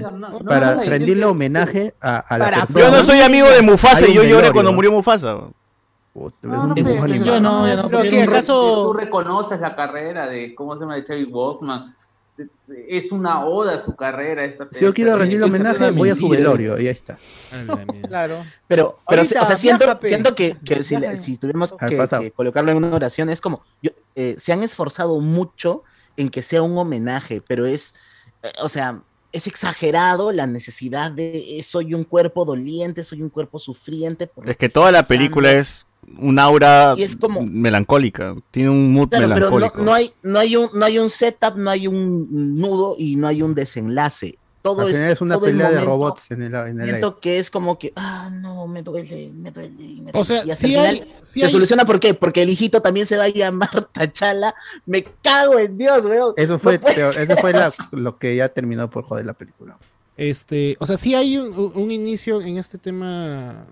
Speaker 3: Para rendirle homenaje a, a la
Speaker 2: Para-
Speaker 3: persona.
Speaker 1: Yo no soy amigo de Mufasa y yo lloré cuando murió Mufasa.
Speaker 3: Puta,
Speaker 9: No,
Speaker 3: es
Speaker 9: no,
Speaker 3: un
Speaker 9: pero-
Speaker 3: dibujo
Speaker 9: pero-
Speaker 3: animado.
Speaker 14: Yo no, yo no.
Speaker 2: Pero
Speaker 14: porque
Speaker 2: que acaso
Speaker 9: Tú reconoces la carrera de, ¿cómo se llama? De Chadwick Boseman. Es una oda a su carrera. Esta
Speaker 3: Si yo quiero rendirle homenaje, voy a su velorio y ahí está. *laughs*
Speaker 2: Claro.
Speaker 8: Pero, pero
Speaker 2: Ahorita,
Speaker 8: o sea, siento, siento que, que si, si tuviéramos que, que colocarlo en una oración, es como, yo, eh, se han esforzado mucho en que sea un homenaje, pero es, eh, o sea, es exagerado la necesidad de, eh, soy un cuerpo doliente, soy un cuerpo sufriente. por
Speaker 1: Es que toda la
Speaker 8: pasando.
Speaker 1: película es un aura
Speaker 8: Y es como-
Speaker 1: melancólica. Tiene un mood
Speaker 8: Claro, pero no,
Speaker 1: melancólico.
Speaker 8: no hay, no, hay un, no hay un setup, no hay un nudo y no hay un desenlace. Todo
Speaker 3: Al
Speaker 8: es,
Speaker 3: final es una
Speaker 8: todo
Speaker 3: pelea de robots en el, en el aire.
Speaker 8: Siento que es como que, ah, no, me duele, me duele. me
Speaker 5: O
Speaker 8: duele.
Speaker 5: sea,
Speaker 8: Y hasta
Speaker 5: sí
Speaker 8: el
Speaker 5: hay-
Speaker 8: final
Speaker 5: sí
Speaker 8: se
Speaker 5: hay-
Speaker 8: soluciona ¿por qué? Porque el hijito también se va a llamar *laughs* Tachala. Me cago en Dios, weón.
Speaker 3: Eso fue,
Speaker 8: No
Speaker 3: peor, eso fue la- lo que ya terminó por joder la película.
Speaker 5: Este, o sea, sí hay un inicio en este tema,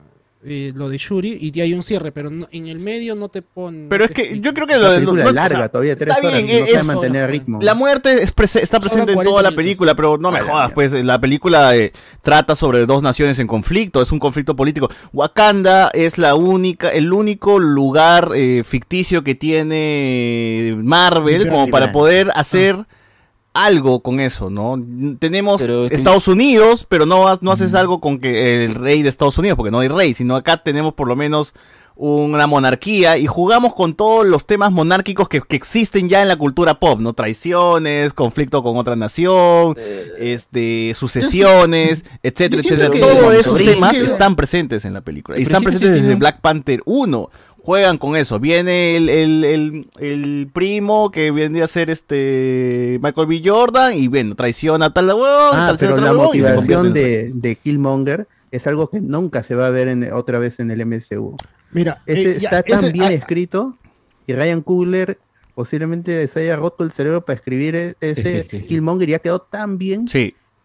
Speaker 5: eh, lo de Shuri, y hay un cierre, pero no- en el medio no te ponen.
Speaker 1: Pero es que yo creo que
Speaker 3: La
Speaker 1: lo
Speaker 3: película
Speaker 1: lo-
Speaker 3: es
Speaker 1: no,
Speaker 3: larga,
Speaker 1: o sea,
Speaker 3: todavía tres
Speaker 1: está
Speaker 3: horas,
Speaker 1: bien,
Speaker 3: no
Speaker 1: es-
Speaker 3: mantener el ritmo.
Speaker 1: La muerte es prese- está presente en
Speaker 5: 40
Speaker 1: toda la película, pero no me
Speaker 3: la
Speaker 1: jodas, pues la película eh, trata sobre dos naciones en conflicto, es un conflicto político. Wakanda es la única, el único lugar eh, ficticio que tiene Marvel como para poder hacer algo con eso, ¿no? Tenemos
Speaker 16: Pero
Speaker 1: Estados Unidos, pero no, no haces algo con que el rey de Estados Unidos, porque no hay rey, sino acá tenemos por lo menos una monarquía y jugamos con todos los temas monárquicos que, que existen ya en la cultura pop, ¿no? Traiciones, conflicto con otra nación, este, sucesiones, *laughs* etcétera, etcétera. Todos esos temas están presentes en la película. Y están presentes desde Black Panther 1. Juegan con eso. Viene el, el, el, el primo que vendría a ser este Michael B. Jordan y bueno, traiciona a tal huevón,
Speaker 3: Ah, pero la motivación de, de Killmonger es algo que nunca se va a ver en- otra vez en el MCU.
Speaker 5: Mira,
Speaker 3: Ese
Speaker 5: eh, ya,
Speaker 3: está tan
Speaker 5: ese-
Speaker 3: bien
Speaker 5: ah,
Speaker 3: escrito y Ryan Coogler posiblemente se haya roto el cerebro para escribir e- ese *laughs* Killmonger y ha quedado tan bien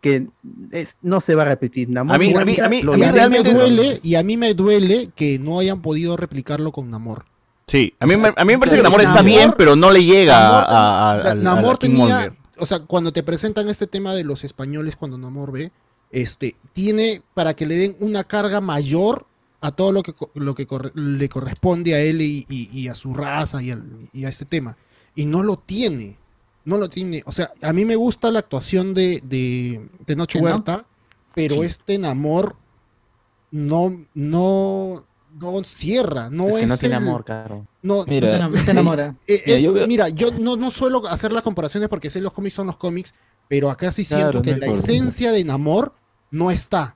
Speaker 3: que es- no se va a repetir. Namor
Speaker 1: A mí- a mí- a mí-
Speaker 3: lo
Speaker 1: a mí realmente
Speaker 5: me
Speaker 1: es-
Speaker 5: duele, y a mí me duele que no hayan podido replicarlo con Namor.
Speaker 1: Sí, a mí, me- a mí me parece que
Speaker 5: Namor-
Speaker 1: Namor está bien, pero no le llega
Speaker 5: Namor-
Speaker 1: a, a, a- a- a
Speaker 5: Namor tenía, o sea, cuando te presentan este tema de los españoles, cuando Namor ve, este, tiene para que le den una carga mayor a todo lo que, co- lo que corre- le corresponde a él y, y- y a su raza y, al- y a este tema. Y no lo tiene, no lo tiene. O sea, a mí me gusta la actuación de, de, de Noche. Huerta, pero
Speaker 14: Sí.
Speaker 5: este Namor no, no, no cierra, no
Speaker 8: es
Speaker 5: es,
Speaker 8: que no tiene
Speaker 5: el-
Speaker 8: amor, claro.
Speaker 5: no,
Speaker 16: Mira,
Speaker 14: No te enamora.
Speaker 5: eh,
Speaker 16: Mira, yo veo-
Speaker 5: mira, yo no, no suelo hacer las comparaciones porque sé los cómics son los cómics, pero acá sí
Speaker 16: Claro,
Speaker 5: siento que
Speaker 16: no
Speaker 5: la esencia de Namor no está.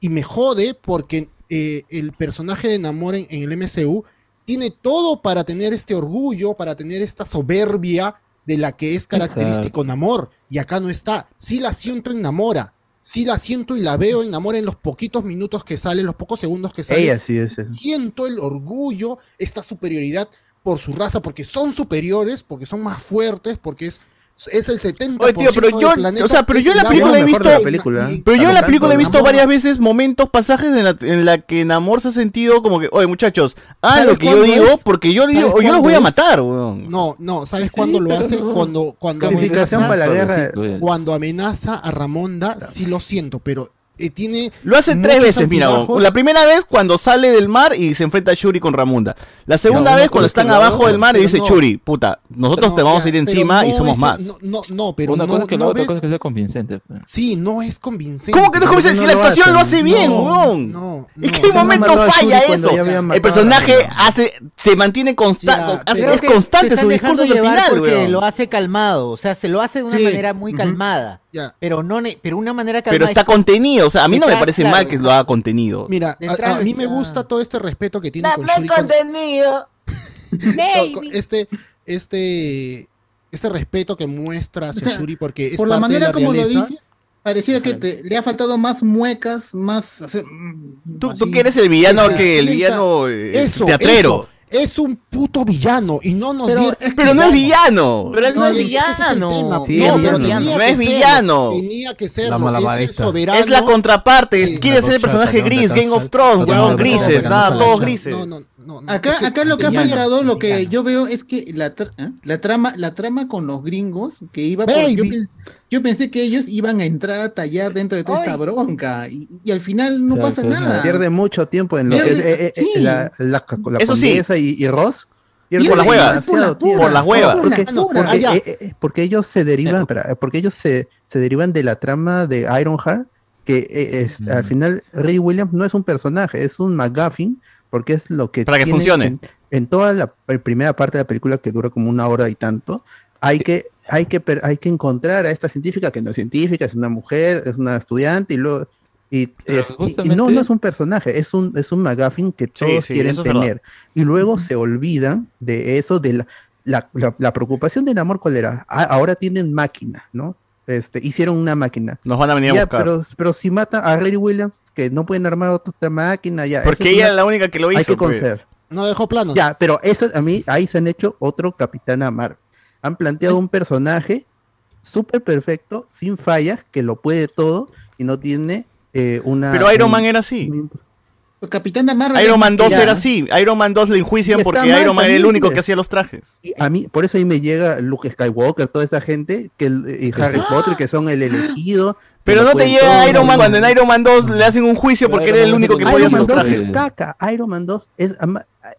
Speaker 5: Y me jode porque eh, el personaje de Namor en, en el MCU tiene todo para tener este orgullo, para tener esta soberbia de la que es característico Namor. Y acá no está. Sí la siento en Namora. Sí la siento y la veo en Namor en los poquitos minutos que sale, en los pocos segundos que sale
Speaker 3: Ella sí es.
Speaker 5: siento el orgullo, esta superioridad por su raza, porque son superiores, porque son más fuertes, porque es, es el 70%
Speaker 1: Oye, tío, pero
Speaker 5: del
Speaker 1: yo,
Speaker 5: planeta
Speaker 1: o sea, pero yo en la
Speaker 5: el
Speaker 1: película he visto, pero yo en la película he visto
Speaker 5: Namor-
Speaker 1: varias veces momentos, pasajes en la, en la que Namor se ha sentido como que, oye muchachos, hagan
Speaker 5: ¿Sabes
Speaker 1: lo que yo digo,
Speaker 5: es?
Speaker 1: porque yo
Speaker 5: ¿Sabes
Speaker 1: digo, yo los voy a matar, weón.
Speaker 5: No, no, ¿sabes cuándo lo hace?
Speaker 1: no.
Speaker 5: Cuando, cuando
Speaker 3: Calificación para la guerra.
Speaker 5: Cuando amenaza a Ramonda, sí lo siento, pero eh, tiene.
Speaker 1: Lo hace tres veces, mira, la primera vez cuando sale del mar y se enfrenta a Shuri con Ramunda. La segunda vez cuando están abajo del mar y dice
Speaker 5: no.
Speaker 1: Shuri, puta, nosotros
Speaker 5: No,
Speaker 1: te vamos
Speaker 5: ya,
Speaker 1: a ir encima y somos más.
Speaker 5: No, no, no, pero
Speaker 16: Una
Speaker 5: no,
Speaker 16: cosa es que
Speaker 5: no
Speaker 16: lo otra
Speaker 5: ves-
Speaker 16: cosa es que sea convincente. pues.
Speaker 5: Sí, no es convincente.
Speaker 1: ¿Cómo que no es convincente? Si la actuación lo hace bien,
Speaker 5: No,
Speaker 1: weón.
Speaker 5: No,
Speaker 1: ¿En qué momento falla eso? El personaje hace, se mantiene constante, es constante su discurso hasta el final,
Speaker 2: porque lo hace calmado, o sea, se lo hace de una manera muy calmada.
Speaker 5: Ya.
Speaker 2: Pero no ne- pero una manera calmada.
Speaker 1: Pero está contenido, o sea, a mí no me parece
Speaker 2: claro,
Speaker 1: mal que lo haga contenido.
Speaker 5: Mira,
Speaker 2: De
Speaker 5: a, a mí me gusta todo este respeto que tiene con
Speaker 15: Dame
Speaker 5: Shuri. con-
Speaker 15: contenido. *laughs*
Speaker 5: con- con este, este, este respeto que muestra hacia *laughs* Shuri porque es
Speaker 14: Por la
Speaker 5: parte de
Speaker 14: manera
Speaker 5: la
Speaker 14: como lo dice, parecía que te- le ha faltado más muecas, más. o sea, mm,
Speaker 1: Tú, tú que eres el villano, que el
Speaker 5: sienta-
Speaker 1: villano eh,
Speaker 5: Eso,
Speaker 1: teatrero.
Speaker 5: eso, es un puto villano y no nos
Speaker 14: Pero-
Speaker 1: Pero no es villano.
Speaker 8: Pero él no es villano.
Speaker 3: Sí,
Speaker 5: no,
Speaker 3: es
Speaker 5: pero
Speaker 3: villano.
Speaker 5: tenía
Speaker 1: No
Speaker 5: que
Speaker 1: es
Speaker 5: serlo,
Speaker 1: villano.
Speaker 5: Tenía que ser
Speaker 17: La
Speaker 5: es soberano.
Speaker 1: La contraparte,
Speaker 5: Sí,
Speaker 1: quiere ser el personaje gris, Game of Thrones, grises, nada, todos
Speaker 17: no,
Speaker 1: grises.
Speaker 5: No, no, no, no,
Speaker 14: Acá,
Speaker 5: es que
Speaker 14: acá lo que ha faltado, lo que yo veo es que la, tra- ¿eh? la trama, la trama con los gringos, que iba por, yo, pen- yo pensé que ellos iban a entrar a tallar dentro de toda esta bronca, y, y al final no
Speaker 16: Claro,
Speaker 14: pasa
Speaker 16: pues,
Speaker 14: nada.
Speaker 3: Pierde mucho tiempo en lo que eh, eh, eh,
Speaker 14: sí.
Speaker 3: la, la, la
Speaker 1: Eso sí.
Speaker 3: y, y Ross.
Speaker 1: Por las huevas.
Speaker 14: por las
Speaker 3: tiempo.
Speaker 1: Por las huevas.
Speaker 14: por
Speaker 3: Porque,
Speaker 14: las puras.
Speaker 3: porque,
Speaker 5: Ah,
Speaker 3: eh, eh, porque ellos se derivan, porque ellos se, se derivan de la trama de Ironheart, que eh, es, al final Ray Williams no es un personaje, es un McGuffin, porque es lo que
Speaker 1: Para que funcione.
Speaker 3: En, en toda la eh, primera parte de la película que dura como una hora y tanto, hay que hay que hay que encontrar a esta científica que no es científica, es una mujer, es una estudiante y luego y, es- y- no, no es un personaje, es un, es un McGuffin que todos
Speaker 1: sí,
Speaker 3: quieren
Speaker 1: es verdad.
Speaker 3: tener. Y luego se olvidan de eso, de la, la, la- la preocupación del amor, ¿cuál era? Ah, ahora tienen máquina, ¿no? Este, hicieron una máquina.
Speaker 1: Nos van a venir a buscar.
Speaker 3: pero, pero si matan a Ray Williams, que no pueden armar otra máquina, ya.
Speaker 1: Porque
Speaker 3: es
Speaker 1: ella
Speaker 3: una-
Speaker 1: es la única que lo
Speaker 3: Hay
Speaker 1: hizo.
Speaker 3: que
Speaker 1: pues.
Speaker 3: conceder.
Speaker 5: No dejó planos.
Speaker 3: Ya, pero eso a mí, ahí se han hecho otro Capitán Amar. Han planteado un personaje súper perfecto, sin fallas, que lo puede todo y no tiene eh, una.
Speaker 1: Pero Iron Man era así.
Speaker 3: un-
Speaker 14: Capitana Marvel.
Speaker 1: Iron Man 2
Speaker 14: maquillada.
Speaker 1: era así. Iron Man 2 le enjuician porque
Speaker 3: mal
Speaker 1: Iron Man era el único
Speaker 3: pues.
Speaker 1: que hacía los trajes.
Speaker 3: Y a mí, por eso ahí me llega Luke Skywalker, toda esa gente, que el- y Harry Potter, que son el elegido. *gasps*
Speaker 1: Pero no te llega
Speaker 3: todo,
Speaker 1: Iron Man cuando en Iron Man 2 le hacen un juicio porque era el único que podía
Speaker 3: Iron
Speaker 1: hacer
Speaker 3: Man
Speaker 1: los
Speaker 3: 2
Speaker 1: trajes.
Speaker 3: es caca. Iron Man 2 es,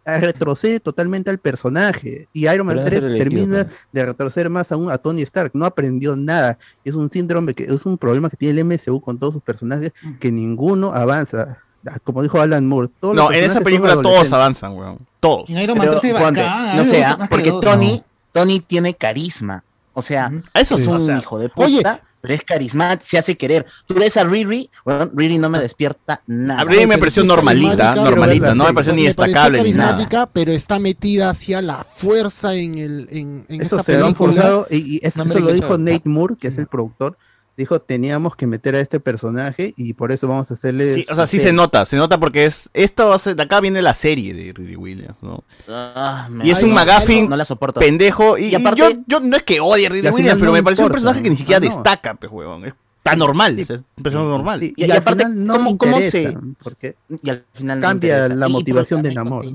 Speaker 3: retrocede totalmente al personaje. Y Iron Man
Speaker 16: Pero
Speaker 3: 3
Speaker 16: es elegido,
Speaker 3: termina de retroceder más aún a Tony Stark. No aprendió nada. Es un síndrome que es un problema que tiene el MCU con todos sus personajes que ninguno avanza. Ah, Como dijo Alan Moore. todos los
Speaker 1: No, en esa película todos avanzan, weón. Todos.
Speaker 8: Pero,
Speaker 14: 3 es
Speaker 8: ponte,
Speaker 14: bacán, a mí
Speaker 8: no
Speaker 14: que
Speaker 8: porque. Tony, Tony tiene carisma. O sea,
Speaker 1: Eso
Speaker 8: es
Speaker 1: sí.
Speaker 8: un
Speaker 1: O sea,
Speaker 8: hijo de puta, pero es carismático, se hace querer. Tú ves a Riri, bueno, Riri no me despierta nada.
Speaker 1: A Riri me pareció normalita, normalita, no me pareció ni destacable ni nada.
Speaker 5: carismática, pero está metida hacia la fuerza en el en, en
Speaker 3: Eso
Speaker 5: esta
Speaker 3: se lo han
Speaker 5: película.
Speaker 3: forzado y, y es-
Speaker 5: No,
Speaker 3: eso lo dijo. Nate Moore, que es el productor. Dijo, teníamos que meter a este personaje y por eso vamos a hacerle...
Speaker 1: Sí, o sea, sí se
Speaker 3: serie".
Speaker 1: nota, se nota porque es esto va a ser, de acá viene la serie de Riri Williams, ¿no?
Speaker 8: Ah, me-
Speaker 1: Y es
Speaker 8: Ay,
Speaker 1: un
Speaker 8: no,
Speaker 1: McGuffin
Speaker 8: no la soporto.
Speaker 1: pendejo y,
Speaker 8: Y aparte-
Speaker 1: yo, yo no es que odie a Riri Williams, pero
Speaker 3: no
Speaker 1: me pareció un personaje que ni siquiera
Speaker 3: no.
Speaker 1: destaca, pues, huevón. Es tan normal, o sea, es un personaje normal.
Speaker 3: Y,
Speaker 8: Y-
Speaker 3: y
Speaker 8: y
Speaker 3: al
Speaker 8: aparte,
Speaker 3: final no
Speaker 8: ¿cómo- se-
Speaker 3: porque
Speaker 8: Y al final no
Speaker 3: cambia la motivación
Speaker 8: por-
Speaker 3: de Namor.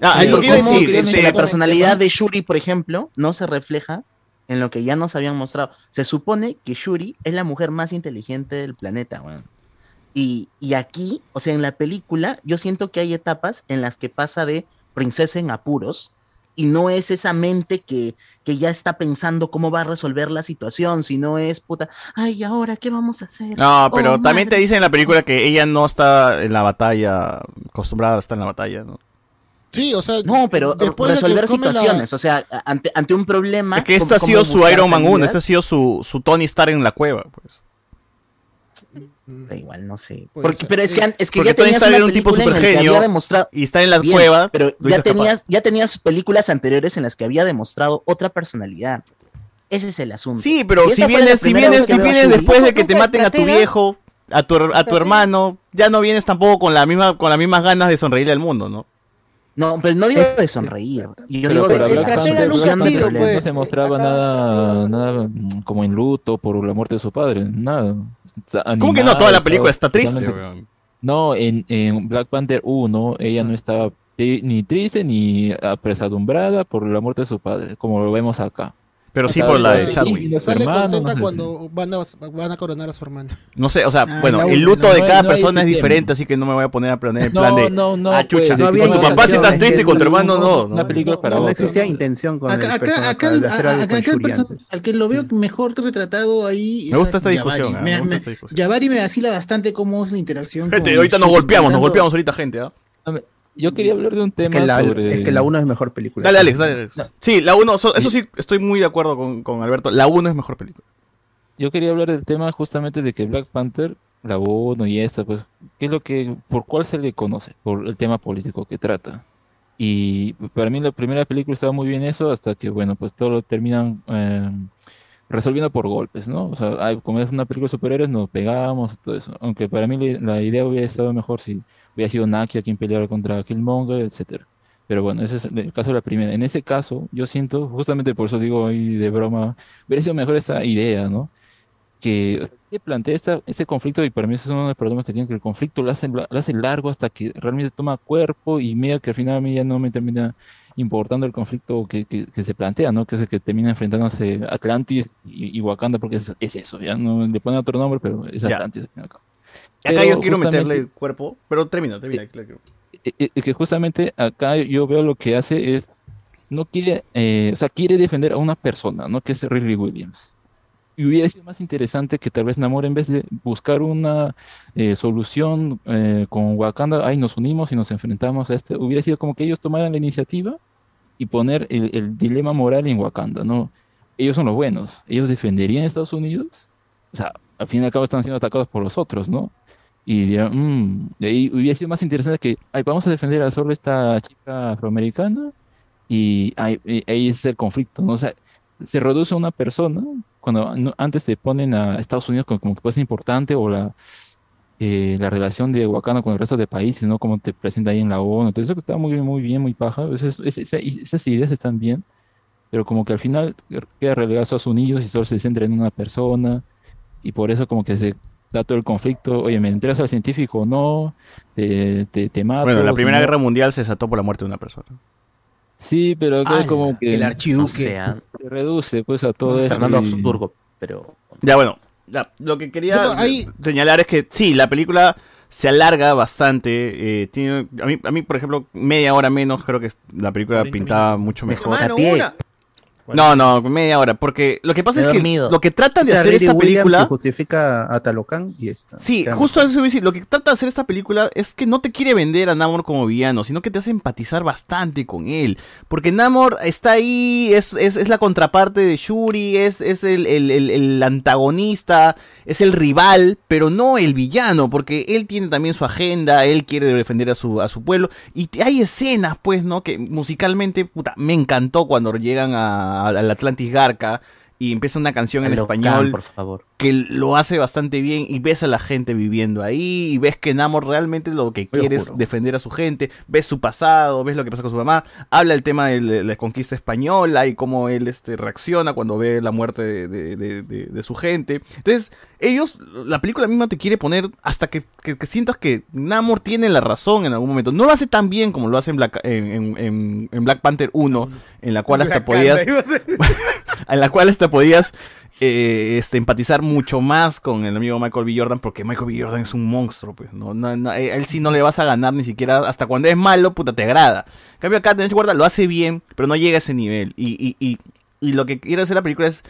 Speaker 1: Ah,
Speaker 8: Sí,
Speaker 1: es lo que iba a
Speaker 8: ¿cómo
Speaker 1: decir,
Speaker 8: que
Speaker 1: este,
Speaker 8: la personalidad de Shuri, por ejemplo, no se refleja en lo que ya nos habían mostrado. Se supone que Shuri es la mujer más inteligente del planeta, weón. Y, y aquí, o sea, en la película, yo siento que hay etapas en las que pasa de princesa en apuros y no es esa mente que, que ya está pensando cómo va a resolver la situación, sino es puta, ay, ¿y ahora qué vamos a hacer?
Speaker 1: No, pero
Speaker 8: Oh,
Speaker 1: también te
Speaker 8: madre".
Speaker 1: dicen en la película que ella no está en la batalla, acostumbrada a estar en la batalla, ¿no?
Speaker 5: Sí, o sea,
Speaker 8: No, pero
Speaker 5: después de que
Speaker 8: resolver
Speaker 5: la-
Speaker 8: situaciones, o sea, a- ante, ante un problema.
Speaker 1: Es que esto
Speaker 8: ¿cómo-
Speaker 1: ha sido su Iron Man 1,
Speaker 8: salidas?
Speaker 1: este ha sido su, su Tony Stark en la cueva, pues.
Speaker 8: Da igual, no sé.
Speaker 1: Puede
Speaker 8: Porque,
Speaker 1: ser.
Speaker 8: pero es que, es que
Speaker 1: Porque
Speaker 8: ya
Speaker 1: Tony
Speaker 8: tenías
Speaker 1: Stark
Speaker 8: una
Speaker 1: era un tipo supergenio
Speaker 8: había demostrado
Speaker 1: y está en la
Speaker 8: Bien,
Speaker 1: cueva,
Speaker 8: pero ya
Speaker 1: capaz.
Speaker 8: tenías, ya tenías películas anteriores en las que había demostrado otra personalidad. Ese es el asunto.
Speaker 1: Sí, pero si,
Speaker 8: fue
Speaker 1: vienes, si vienes, si vienes después de que te maten a tu viejo, a tu, a tu hermano, ya no vienes tampoco con la misma, con las mismas ganas de sonreírle al mundo, ¿no?
Speaker 8: No, pero no digo de sonreír. Yo
Speaker 16: Pero
Speaker 8: digo de
Speaker 16: Black
Speaker 8: de
Speaker 16: Panther, Black Panther
Speaker 8: problemas.
Speaker 16: no se mostraba nada, nada mm, como en luto por la muerte de su padre, nada. Está
Speaker 1: ¿Cómo que no? Toda la
Speaker 16: animada,
Speaker 1: película está triste, weón.
Speaker 16: No, en, en Black Panther 1 ella no estaba tri- ni triste ni apesadumbrada por la muerte de su padre, como lo vemos acá.
Speaker 1: Pero sí por la de Chadwick.
Speaker 16: y los
Speaker 5: Sale
Speaker 16: hermanos,
Speaker 5: contenta
Speaker 16: no sé.
Speaker 5: cuando van a, van a coronar a su hermano.
Speaker 1: No sé, o sea,
Speaker 5: Ah,
Speaker 1: bueno, el luto
Speaker 5: no
Speaker 1: de cada persona es diferente, así que no me voy a poner a en
Speaker 16: No,
Speaker 1: plan de,
Speaker 16: no, no,
Speaker 1: ah, chucha,
Speaker 16: pues,
Speaker 1: con tu papá si estás
Speaker 3: es
Speaker 1: triste y con tu
Speaker 3: no-
Speaker 1: hermano no.
Speaker 16: Una
Speaker 1: ¿no?
Speaker 16: película para
Speaker 3: No, existía intención con
Speaker 14: Acá,
Speaker 3: el
Speaker 14: acá,
Speaker 3: personaje
Speaker 14: acá,
Speaker 3: de hacer algo
Speaker 14: acá
Speaker 3: con
Speaker 14: el
Speaker 3: Shuri
Speaker 14: perso-
Speaker 3: antes.
Speaker 14: al que lo veo mejor retratado ahí.
Speaker 1: Me gusta esta discusión,
Speaker 14: Jabari.
Speaker 1: ah,
Speaker 14: Me-
Speaker 1: me gusta
Speaker 14: me-
Speaker 1: esta discusión.
Speaker 14: Jabari me vacila bastante cómo es la interacción.
Speaker 1: Gente, ahorita nos golpeamos, nos golpeamos ahorita, gente, ¿ah?
Speaker 16: Yo quería hablar de un
Speaker 3: Es
Speaker 16: tema
Speaker 3: que la,
Speaker 16: sobre...
Speaker 3: es que la 1 es mejor película.
Speaker 1: Dale, Alex, dale, Alex. Sí, la 1, eso sí, estoy muy de acuerdo con, con Alberto. La 1 es mejor película.
Speaker 16: Yo quería hablar del tema justamente de que Black Panther, la 1 y esta, pues, ¿qué es lo que, por cuál se le conoce? Por el tema político que trata. Y para mí la primera película estaba muy bien eso, hasta que, bueno, pues todo lo terminan eh, resolviendo por golpes, ¿no? O sea, hay- como es una película de superhéroes, nos pegamos y todo eso. Aunque para mí la, idea hubiera estado mejor si hubiera sido Nakia quien peleara contra Killmonger, etcétera. Pero bueno, ese es el caso de la primera. En ese caso, yo siento, justamente por eso digo ahí de broma, hubiera sido mejor esta idea, ¿no? Que, plantea esta, este conflicto, y para mí es uno de los problemas que tiene, que el conflicto lo hace, lo hace largo hasta que realmente toma cuerpo y medio que al final a mí ya no me termina importando el conflicto que, que, que se plantea, ¿no? Que es el que termina enfrentándose Atlantis y, y Wakanda, porque es, es eso, ya no le ponen otro nombre, pero es. Atlantis.
Speaker 1: Acá
Speaker 16: Pero
Speaker 1: yo quiero meterle el cuerpo, pero termina, termina. claro.
Speaker 16: eh, eh, que justamente acá yo veo lo que hace es, no quiere, eh, o sea, quiere defender a una persona, ¿no? Que es Riri Williams. Y hubiera sido más interesante que tal vez Namor, en vez de buscar una eh, solución eh, con Wakanda, ay, nos unimos y nos enfrentamos a este, hubiera sido como que ellos tomaran la iniciativa y poner el, el dilema moral en Wakanda, ¿no? Ellos son los buenos, ellos defenderían a Estados Unidos, o sea, al fin y al cabo están siendo atacados por los otros, ¿no? Y dirán, "Mm", de ahí hubiera sido más interesante que, ay, vamos a defender a solo esta chica afroamericana y y ahí es el conflicto, ¿no? O sea, se reduce a una persona cuando antes te ponen a Estados Unidos como, como que puede ser importante o la, eh, la relación de Wakanda con el resto de países, ¿no? Como te presenta ahí en la ONU, todo eso que está muy, muy bien, muy paja, esas, esas- esas ideas están bien, pero como que al final queda relegado a Estados Unidos y solo se centra en una persona y por eso como que se da todo el conflicto, oye, ¿me entregas al científico o no? te, te, te mato.
Speaker 1: Bueno, la Primera Guerra Mundial se desató por la muerte de una persona.
Speaker 16: Sí, pero acá es como que.
Speaker 1: el archiduque.
Speaker 8: Sea,
Speaker 16: Se reduce pues a todo eso.
Speaker 8: Fernando
Speaker 16: y-
Speaker 8: Habsburgo, pero.
Speaker 1: Ya, bueno, ya, lo que quería
Speaker 5: Pero ahí-
Speaker 1: señalar es que sí, la película se alarga bastante. eh, tiene, a, mí, a mí, por ejemplo, media hora menos, creo que la película pintaba mucho mejor.
Speaker 2: Mano, una.
Speaker 1: No, no, media hora, porque lo que pasa es que lo que tratan de hacer esta
Speaker 3: Williams
Speaker 1: película...
Speaker 3: justifica a Talocan y está.
Speaker 1: Sí, justo eso decir. Lo que trata de hacer esta película es que no te quiere vender a Namor como villano, sino que te hace empatizar bastante con él. Porque Namor está ahí, es, es, es la contraparte de Shuri, es, es el, el- el- el antagonista, es el rival, pero no el villano, porque él tiene también su agenda, él quiere defender a su, a su pueblo. Y hay escenas, pues, ¿no? Que musicalmente, puta, me encantó cuando llegan a- al Atlantis Garca. Y empieza una canción en
Speaker 8: Locan,
Speaker 1: español
Speaker 8: por favor.
Speaker 1: que lo hace bastante bien y ves a la gente viviendo ahí y ves que Namor realmente lo que quiere es defender a su gente, ves su pasado, ves lo que pasa con su mamá, habla el tema de la- conquista española y cómo él este, reacciona cuando ve la muerte de, de- de- de- de su gente. Entonces, ellos, la película misma te quiere poner hasta que, que- que sientas que Namor tiene la razón en algún momento. No lo hace tan bien como lo hace en Black, en, en- Black Panther 1, en la cual hasta podías *laughs* en la cual hasta podías eh, este, empatizar mucho más con el amigo Michael B. Jordan, porque Michael B. Jordan es un monstruo, pues, eh, él sí no le vas a ganar ni siquiera, hasta cuando es malo, puta, te agrada. En cambio acá Dennis Guarda lo hace bien, pero no llega a ese nivel. Y, lo que quiere hacer la película es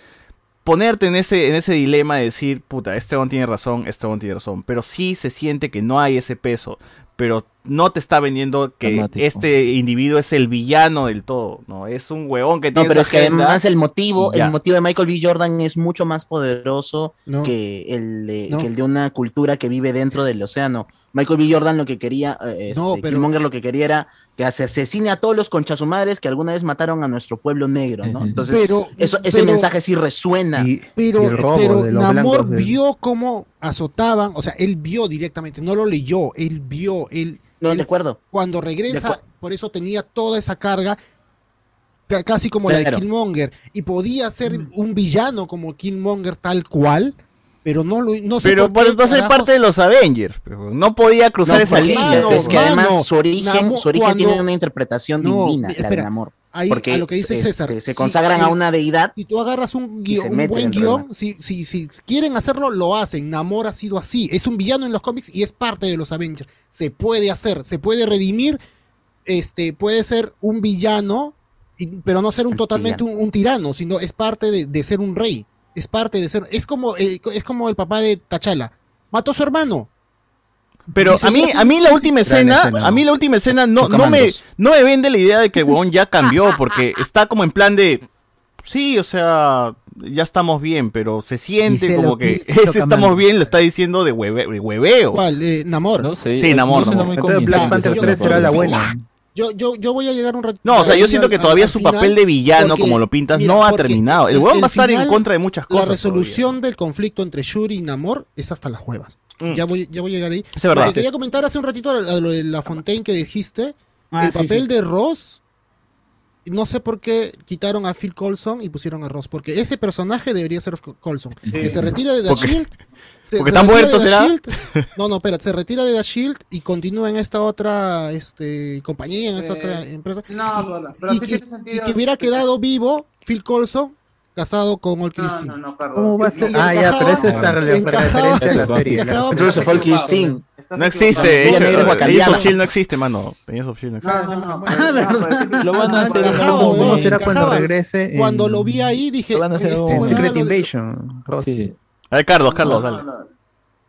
Speaker 1: ponerte en ese, dilema de decir, puta, este tiene razón, este tiene razón, pero sí se siente que no hay ese peso, pero no te está vendiendo que
Speaker 8: Dramático.
Speaker 1: este individuo es el villano del todo, ¿no? Es un huevón que
Speaker 8: No,
Speaker 1: tiene
Speaker 8: pero
Speaker 1: su
Speaker 8: es que
Speaker 1: agenda
Speaker 8: además el motivo,
Speaker 1: ya.
Speaker 8: el motivo de Michael B. Jordan es mucho más poderoso
Speaker 5: No.
Speaker 8: que, el de,
Speaker 5: No.
Speaker 8: que el de una cultura que vive dentro del océano. Michael B. Jordan lo que quería, eh, este,
Speaker 5: No, pero-
Speaker 8: Killmonger lo que quería era que se asesine a todos los conchasumadres que alguna vez mataron a nuestro pueblo negro, ¿no? Entonces,
Speaker 5: Pero-
Speaker 8: eso, ese
Speaker 5: pero-
Speaker 8: mensaje sí resuena.
Speaker 5: Pero,
Speaker 3: y el robo
Speaker 5: pero
Speaker 3: de los
Speaker 5: Namor
Speaker 3: blancos de-
Speaker 5: vio cómo azotaban, o sea, él vio directamente, no lo leyó, él vio, él...
Speaker 8: No,
Speaker 5: él
Speaker 8: de acuerdo.
Speaker 5: Cuando
Speaker 8: De
Speaker 5: regresa, por eso tenía toda esa carga, ca- casi como la de. Killmonger, y podía ser un villano como Killmonger tal cual, pero no lo no sé
Speaker 1: Pero
Speaker 5: por qué
Speaker 1: va a ser
Speaker 5: carajos-
Speaker 1: parte de los Avengers. pero No podía cruzar
Speaker 8: No,
Speaker 1: esa línea.
Speaker 8: es que
Speaker 5: mano,
Speaker 8: además su origen, su origen
Speaker 5: cuando-
Speaker 8: tiene una interpretación
Speaker 5: No,
Speaker 8: divina, la
Speaker 5: espera,
Speaker 8: del amor.
Speaker 5: Ahí
Speaker 8: porque
Speaker 5: a lo que dice
Speaker 8: este,
Speaker 5: César,
Speaker 8: se
Speaker 5: sí,
Speaker 8: consagran a una deidad.
Speaker 5: Si tú agarras un,
Speaker 8: y se
Speaker 5: un buen
Speaker 8: en guion,
Speaker 5: si, si, si quieren hacerlo, lo hacen. Namor ha sido así. Es un villano en los cómics y es parte de los Avengers. Se puede hacer, se puede redimir. Este, puede ser un villano, y- pero no ser un totalmente un, un tirano, sino es parte de, de ser un rey. Es parte de ser. Es como, es como el papá de T'Challa. Mató a su hermano.
Speaker 1: Pero a mí,
Speaker 5: "Yo
Speaker 1: a mí la última escena,
Speaker 3: escena.
Speaker 1: a mí la última escena no, no me, no me vende la idea de que el huevón ya cambió, porque está como en plan de, sí, o sea, ya estamos bien, pero se siente
Speaker 2: Dice
Speaker 1: como que
Speaker 2: que
Speaker 1: ese estamos bien lo está diciendo de, hueve- de hueveo.
Speaker 5: ¿Cuál? Eh, Namor.
Speaker 16: No.
Speaker 1: Sí, Namor,
Speaker 16: no suena
Speaker 1: Namor.
Speaker 16: muy
Speaker 3: Entonces Black Panther
Speaker 16: esa
Speaker 3: 3 será la buena.
Speaker 5: Yo, yo, yo voy a llegar un ratito.
Speaker 1: No, o sea, yo siento que todavía su
Speaker 5: final,
Speaker 1: papel de villano,
Speaker 5: porque,
Speaker 1: como lo pintas,
Speaker 5: mira,
Speaker 1: no ha terminado. El huevón va a estar en contra de muchas cosas.
Speaker 5: La resolución del conflicto entre Shuri y Namor es hasta las huevas.
Speaker 1: Mm.
Speaker 5: Ya, voy, ya voy a llegar ahí.
Speaker 1: Es verdad.
Speaker 5: Quería comentar hace un ratito a lo de la Fontaine que dijiste.
Speaker 14: Ah,
Speaker 5: el
Speaker 14: sí,
Speaker 5: papel
Speaker 14: sí.
Speaker 5: de Ross. No sé por qué quitaron a Phil Coulson y pusieron a Ross. Porque ese personaje debería ser Coulson. Que se retire de The
Speaker 1: Porque-
Speaker 5: Shield.
Speaker 1: Porque
Speaker 5: se
Speaker 1: está muerto, ¿será?
Speaker 5: Shield. *laughs* No, no, espera, se retira de The Shield y continúa en esta otra este, compañía, en esta
Speaker 9: Eh,
Speaker 5: otra empresa.
Speaker 9: No,
Speaker 5: y,
Speaker 9: pero- pero
Speaker 5: y
Speaker 9: sí
Speaker 5: que,
Speaker 9: tiene sentido.
Speaker 5: y que hubiera quedado vivo Phil Coulson casado con Ol
Speaker 9: No,
Speaker 5: Christie.
Speaker 9: no, no, Carlos.
Speaker 3: ¿Cómo va a ser? Ah, ya, pero esa está referencia a la serie.
Speaker 8: Entonces se fue el Christine.
Speaker 1: No existe,
Speaker 8: Ella
Speaker 1: Age
Speaker 8: negra
Speaker 1: of- Shield no existe, mano. Age of Shield no existe.
Speaker 9: No, no, no.
Speaker 5: Ah,
Speaker 9: pero-
Speaker 16: Lo van a hacer
Speaker 3: ¿Cómo será cuando regrese
Speaker 5: Cuando lo vi ahí dije.
Speaker 16: Lo van a hacer en
Speaker 3: en
Speaker 16: un
Speaker 5: weón-
Speaker 3: Secret Invasion?
Speaker 16: Sí.
Speaker 1: A ver, Carlos, Carlos,
Speaker 9: no,
Speaker 1: dale.
Speaker 9: no, no.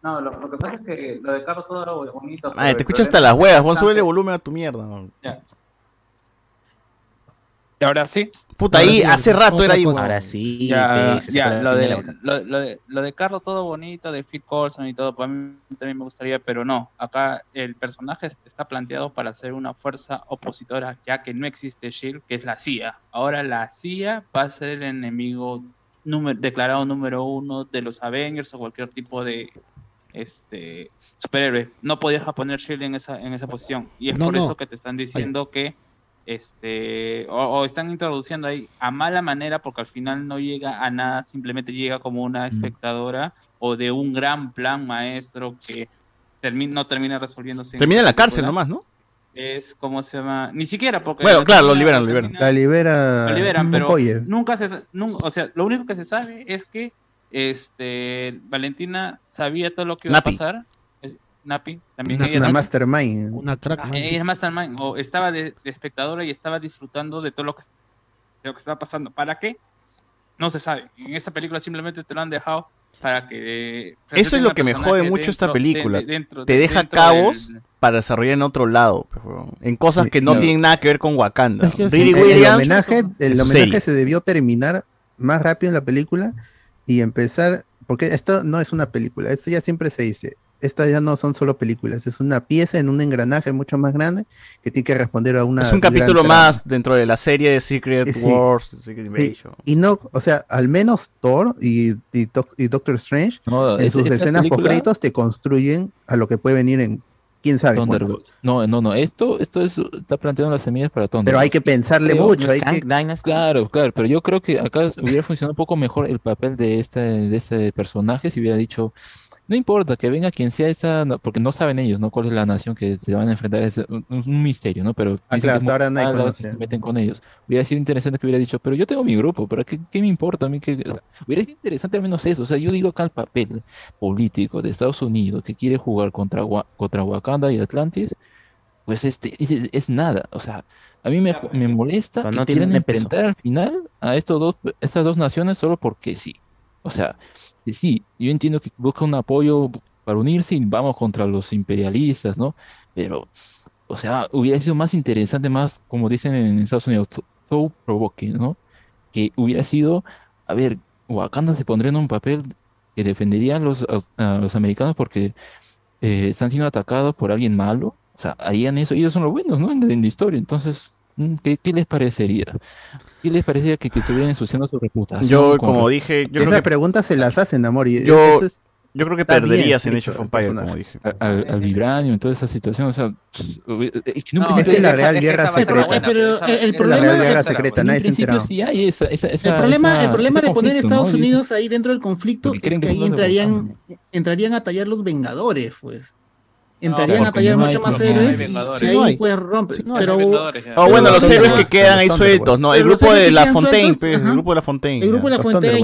Speaker 9: No, lo, lo que pasa es que lo de Carlos todo era bonito. el
Speaker 1: te escuchas hasta las huevas, Juan,
Speaker 9: que-
Speaker 1: súbele volumen a tu mierda. man.
Speaker 9: Ya. ¿Y ahora sí?
Speaker 1: Puta,
Speaker 5: Ahora
Speaker 1: ahí,
Speaker 5: sí,
Speaker 1: hace rato era ahí.
Speaker 5: cosa.
Speaker 8: Ahora sí,
Speaker 9: Ya,
Speaker 8: se
Speaker 9: ya, lo de, lo, lo de, lo de Carlos todo bonito, de Phil Coulson y todo, para mí también me gustaría, pero no, acá el personaje está planteado para ser una fuerza opositora, ya que no existe SHIELD, que es la CIA. Ahora la CIA va a ser el enemigo número, declarado número uno de los Avengers o cualquier tipo de este superhéroe. No podías poner SHIELD en esa, en esa posición. Y es
Speaker 5: No,
Speaker 9: por
Speaker 5: no.
Speaker 9: eso que te están diciendo que este o, o están introduciendo ahí a mala manera porque al final no llega a nada, simplemente llega como una espectadora o de un gran plan maestro que termi- no termina resolviéndose.
Speaker 1: Termina en la cárcel nomás, ¿no?
Speaker 9: Es como se llama, ni siquiera porque
Speaker 1: Bueno,
Speaker 9: la
Speaker 1: claro, lo liberan, lo liberan.
Speaker 3: La libera.
Speaker 9: lo liberan, pero
Speaker 3: Mokoye.
Speaker 9: nunca se, nun- o sea, lo único que se sabe es que este Valentina sabía todo lo que iba
Speaker 3: Napi.
Speaker 9: a pasar. Es- Napi también
Speaker 3: Es
Speaker 9: ella
Speaker 3: una mastermind.
Speaker 5: Una crack.
Speaker 9: Ah, ella es mastermind o estaba de, de espectadora y estaba disfrutando de todo lo que de lo que estaba pasando. ¿Para qué? No se sabe. En esta película simplemente te lo han dejado para que
Speaker 1: Eso es lo que me jode mucho esta
Speaker 9: dentro-
Speaker 1: película.
Speaker 9: de- dentro-
Speaker 1: Te
Speaker 9: de-
Speaker 1: deja cabos
Speaker 9: del-
Speaker 1: para desarrollar en otro lado, en cosas que no
Speaker 3: no.
Speaker 1: tienen nada que ver con Wakanda.
Speaker 3: Es que
Speaker 1: Riri
Speaker 3: sí, el homenaje,
Speaker 1: en
Speaker 3: el homenaje
Speaker 1: serie.
Speaker 3: se debió terminar más rápido en la película y empezar, porque esto no es una película, esto ya siempre se dice, estas ya no son solo películas, es una pieza en un engranaje mucho más grande que tiene que responder a una...
Speaker 1: Es un capítulo
Speaker 3: trama.
Speaker 1: más dentro de la serie de Secret
Speaker 3: Sí.
Speaker 1: Wars, Secret
Speaker 3: Sí,
Speaker 1: Invasion.
Speaker 3: Y no, o sea, al menos Thor y, y, Doc- y Doctor Strange
Speaker 16: No,
Speaker 3: en
Speaker 16: es-
Speaker 3: sus escenas post créditos te construyen a lo que puede venir en quién sabe.
Speaker 16: No, no, no. Esto, esto es, está planteando las semillas para Thunderbolt.
Speaker 3: Pero hay que pensarle
Speaker 16: Creo-
Speaker 3: mucho, hay que...
Speaker 16: Claro, claro, pero yo creo que acá hubiera funcionado un poco mejor el papel de este, de este personaje si hubiera dicho, no importa que venga quien sea esta, no- porque no saben ellos, ¿no? Cuál es la nación que se van a enfrentar, es un, un misterio, ¿no? Pero
Speaker 3: Ah, claro, hasta ahora nadie conoce.
Speaker 16: se meten con ellos. Hubiera sido interesante que hubiera dicho, pero yo tengo mi grupo, pero ¿qué, qué me importa a mí? que hubiera sido interesante al menos eso. O sea, yo digo acá el papel político de Estados Unidos que quiere jugar contra, contra Wakanda y Atlantis, pues este es, es nada. O sea, a mí me, me molesta
Speaker 8: Pero
Speaker 16: que
Speaker 8: no
Speaker 16: quieran enfrentar al final a estos dos, estas dos naciones solo porque sí. O sea, sí, yo entiendo que busca un apoyo para unirse y vamos contra los imperialistas, ¿no? Pero, o sea, hubiera sido más interesante, más, como dicen en Estados Unidos, so provoking, ¿no? Que hubiera sido, a ver, Wakanda se pondría en un papel que defendería a los, a, los americanos porque eh, están siendo atacados por alguien malo. O sea, harían eso, ellos son los buenos, ¿no? En, la historia. Entonces, ¿qué, qué les parecería? ¿Qué les parecería que, que estuvieran ensuciando su reputación?
Speaker 1: Yo, como
Speaker 16: re-
Speaker 1: dije, yo creo
Speaker 3: Esas
Speaker 1: que
Speaker 3: preguntas se las hacen, amor. Y
Speaker 1: Yo-
Speaker 3: es-
Speaker 1: yo creo que
Speaker 3: está bien
Speaker 1: perderías en Age of
Speaker 3: el
Speaker 1: Empires, como dije.
Speaker 16: a- al, al Vibranium, en toda esa situación. O sea, pss, es que en un
Speaker 3: No, esta es la Real Guerra Secreta.
Speaker 14: Pero el- el
Speaker 16: esa-
Speaker 3: la
Speaker 14: problema-
Speaker 3: Real Guerra Secreta, nadie se enterado.
Speaker 16: sí hay esa, esa,
Speaker 14: El
Speaker 16: esa-
Speaker 14: problema,
Speaker 16: esa-
Speaker 14: el problema de poner a Estados
Speaker 16: ¿no?
Speaker 14: Unidos ahí dentro del conflicto es que
Speaker 16: que
Speaker 14: ahí entrarían, entrarían a tallar los Vengadores, pues. Entrarían a tallar
Speaker 16: no
Speaker 14: mucho
Speaker 16: hay-
Speaker 14: más héroes y, y
Speaker 5: Sí, no
Speaker 14: ahí pues rompe.
Speaker 5: Sí, no
Speaker 14: pero.
Speaker 1: Oh, bueno, los
Speaker 14: pero-
Speaker 1: héroes que quedan ahí sueltos, ¿no? El
Speaker 14: los
Speaker 1: grupo de La Fontaine,
Speaker 14: sueltos,
Speaker 1: pues, el grupo de La Fontaine.
Speaker 14: el grupo de la Fontaine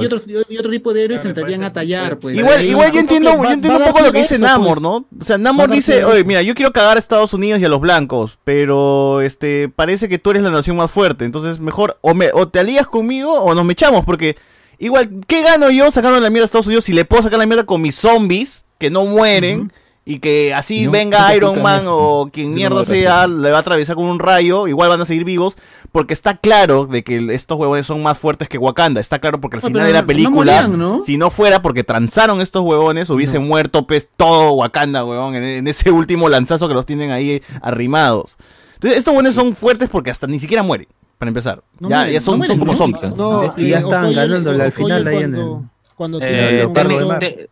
Speaker 14: y otro tipo de héroes entrarían a tallar, pues.
Speaker 1: Igual, igual yo entiendo, yo entiendo un poco lo que dice Namor,
Speaker 5: pues.
Speaker 1: ¿no? O sea, Namor dice, oye, mira, yo quiero cagar a Estados Unidos y a los blancos, pero este parece que tú eres la nación más fuerte, entonces mejor o me o te alías conmigo o nos mechamos, porque igual, ¿qué gano yo sacando la mierda a Estados Unidos si le puedo sacar la mierda con mis zombies que no mueren? Y que así
Speaker 16: no-
Speaker 1: venga Iron Man o quien mierda sea, le va a atravesar con un rayo, igual van a seguir vivos, porque está claro de que estos huevones son más fuertes que Wakanda. Está claro porque al
Speaker 14: No,
Speaker 1: final de la
Speaker 14: no
Speaker 1: película,
Speaker 14: morían, ¿no?
Speaker 1: si no fuera porque transaron estos huevones, hubiese muerto pues todo Wakanda, huevón, en, en ese *laughs* último lanzazo que los tienen ahí arrimados. Entonces, estos huevones son fuertes porque hasta ni siquiera mueren, para empezar.
Speaker 14: No
Speaker 1: ya,
Speaker 14: mueren,
Speaker 1: ya son,
Speaker 14: no
Speaker 1: son
Speaker 14: mueren,
Speaker 1: como zombies.
Speaker 5: No,
Speaker 3: Y ya
Speaker 5: eh,
Speaker 3: estaban
Speaker 5: Okoye-
Speaker 3: ganándole al final ahí en
Speaker 5: cuando,
Speaker 3: el-
Speaker 5: cuando
Speaker 9: Eh, te-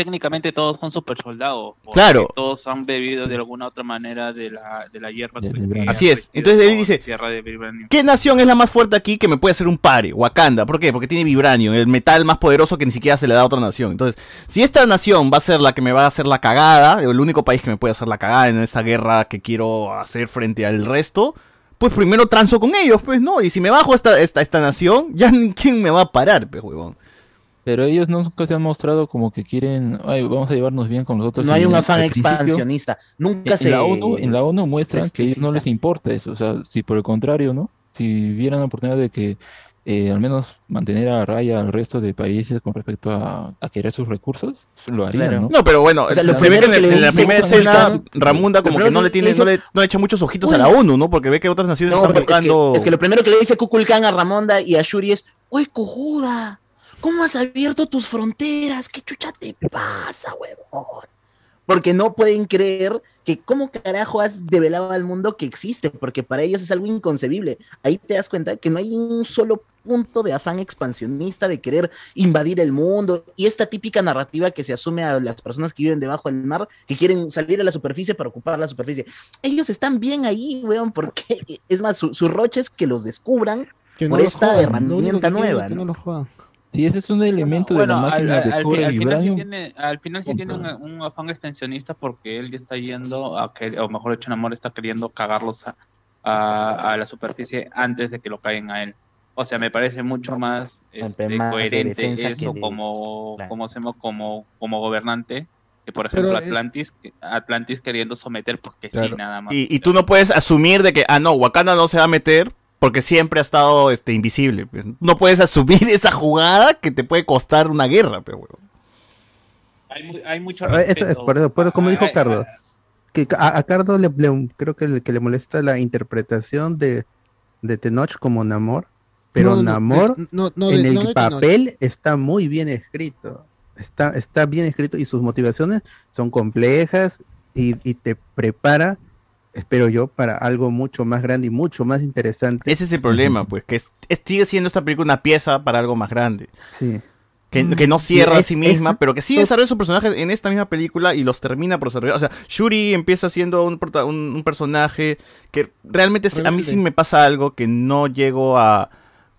Speaker 9: técnicamente todos son super soldados.
Speaker 1: Claro.
Speaker 9: Todos han bebido de alguna otra manera de la, de la hierba. Que
Speaker 16: vibranium.
Speaker 1: Así es. Entonces él dice,
Speaker 9: de.
Speaker 1: ¿Qué nación es la más fuerte aquí que me puede hacer un pare? Wakanda. ¿Por qué? Porque tiene vibranio, el metal más poderoso que ni siquiera se le da a otra nación. Entonces, si esta nación va a ser la que me va a hacer la cagada, el único país que me puede hacer la cagada en esta guerra que quiero hacer frente al resto, pues primero transo con ellos, pues, ¿no? Y si me bajo esta, esta, esta nación, ya ni quién me va a parar, pues, huevón.
Speaker 16: Pero ellos nunca se han mostrado como que quieren, "Ay, vamos a llevarnos bien con los otros.
Speaker 8: No hay un afán expansionista. Nunca
Speaker 16: en,
Speaker 8: se.
Speaker 16: la ONU, en la ONU muestran que a ellos no les importa eso. O sea, si por el contrario, ¿no? Si vieran la oportunidad de que eh, al menos mantener a raya al resto de países con respecto a, a querer sus recursos, lo harían,
Speaker 8: Claro.
Speaker 16: ¿no?
Speaker 1: No, pero bueno,
Speaker 8: O sea,
Speaker 1: se ve que en,
Speaker 8: que
Speaker 1: en la primera escena Ramunda como que no le tiene, no le, no le echa muchos ojitos
Speaker 8: Uy.
Speaker 1: a la ONU, ¿no? Porque ve que otras naciones
Speaker 8: No,
Speaker 1: están
Speaker 8: pero es que,
Speaker 1: buscando...
Speaker 8: es que lo primero que le dice Kukulkan a Ramonda y a Shuri es: ¡Oye, cojuda! ¿Cómo has abierto tus fronteras? ¿Qué chucha te pasa, huevón? Porque no pueden creer que cómo carajo has develado al mundo que existe, porque para ellos es algo inconcebible. Ahí te das cuenta que no hay un solo punto de afán expansionista de querer invadir el mundo y esta típica narrativa que se asume a las personas que viven debajo del mar, que quieren salir a la superficie para ocupar la superficie. Ellos están bien ahí, weón, porque es más, su, su roche es que los descubran
Speaker 5: Que no
Speaker 8: por
Speaker 5: los
Speaker 8: esta
Speaker 5: jodan,
Speaker 8: herramienta nueva.
Speaker 5: que
Speaker 8: ¿no?
Speaker 5: los.
Speaker 16: Sí, ese es un elemento de la
Speaker 9: Bueno, al,
Speaker 16: máquina
Speaker 9: al-
Speaker 16: cobra
Speaker 9: fi- al final sí tiene, al final sí tiene un, afán extensionista porque él ya está yendo a que, o mejor dicho, Namor está queriendo cagarlos a, a, a la superficie antes de que lo caigan a él. O sea, me parece mucho más, este,
Speaker 8: más de
Speaker 9: coherente eso
Speaker 8: de-
Speaker 9: como,
Speaker 8: claro.
Speaker 9: como, hacemos como, como gobernante que, por ejemplo,
Speaker 1: eh,
Speaker 9: Atlantis, Atlantis queriendo someter porque sí, nada más.
Speaker 1: Y, y tú no puedes asumir de que, ah, no, Wakanda no se va a meter porque siempre ha estado este, invisible. pues. No puedes asumir *laughs* esa jugada que te puede costar una guerra, pero huevón.
Speaker 9: Hay, mu- hay mucho
Speaker 3: Ah, eso es, por, eso- por- como
Speaker 9: Ay,
Speaker 3: dijo
Speaker 9: ay,
Speaker 3: Cardo, que a, a Cardo le, le- creo que le, que le molesta la interpretación de, de Tenoch como Namor, pero
Speaker 5: No,
Speaker 3: Namor
Speaker 5: de- no, no,
Speaker 3: en
Speaker 5: de-
Speaker 3: el
Speaker 5: no de Tenoch.
Speaker 3: papel está muy bien escrito. Está, está bien escrito y sus motivaciones son complejas y, y te prepara, espero yo, para algo mucho más grande y mucho más interesante.
Speaker 1: Ese es el problema, pues, que es- es- sigue siendo esta película una pieza para algo más grande.
Speaker 3: Sí.
Speaker 1: Que, que no cierra
Speaker 3: Y
Speaker 1: a
Speaker 3: es-
Speaker 1: sí misma,
Speaker 3: esta-
Speaker 1: pero que sí desarrolla sus personajes en esta misma película y los termina por desarrollar. O sea, Shuri empieza siendo un, prota- un- un personaje que realmente a mí sí me pasa algo que no llego a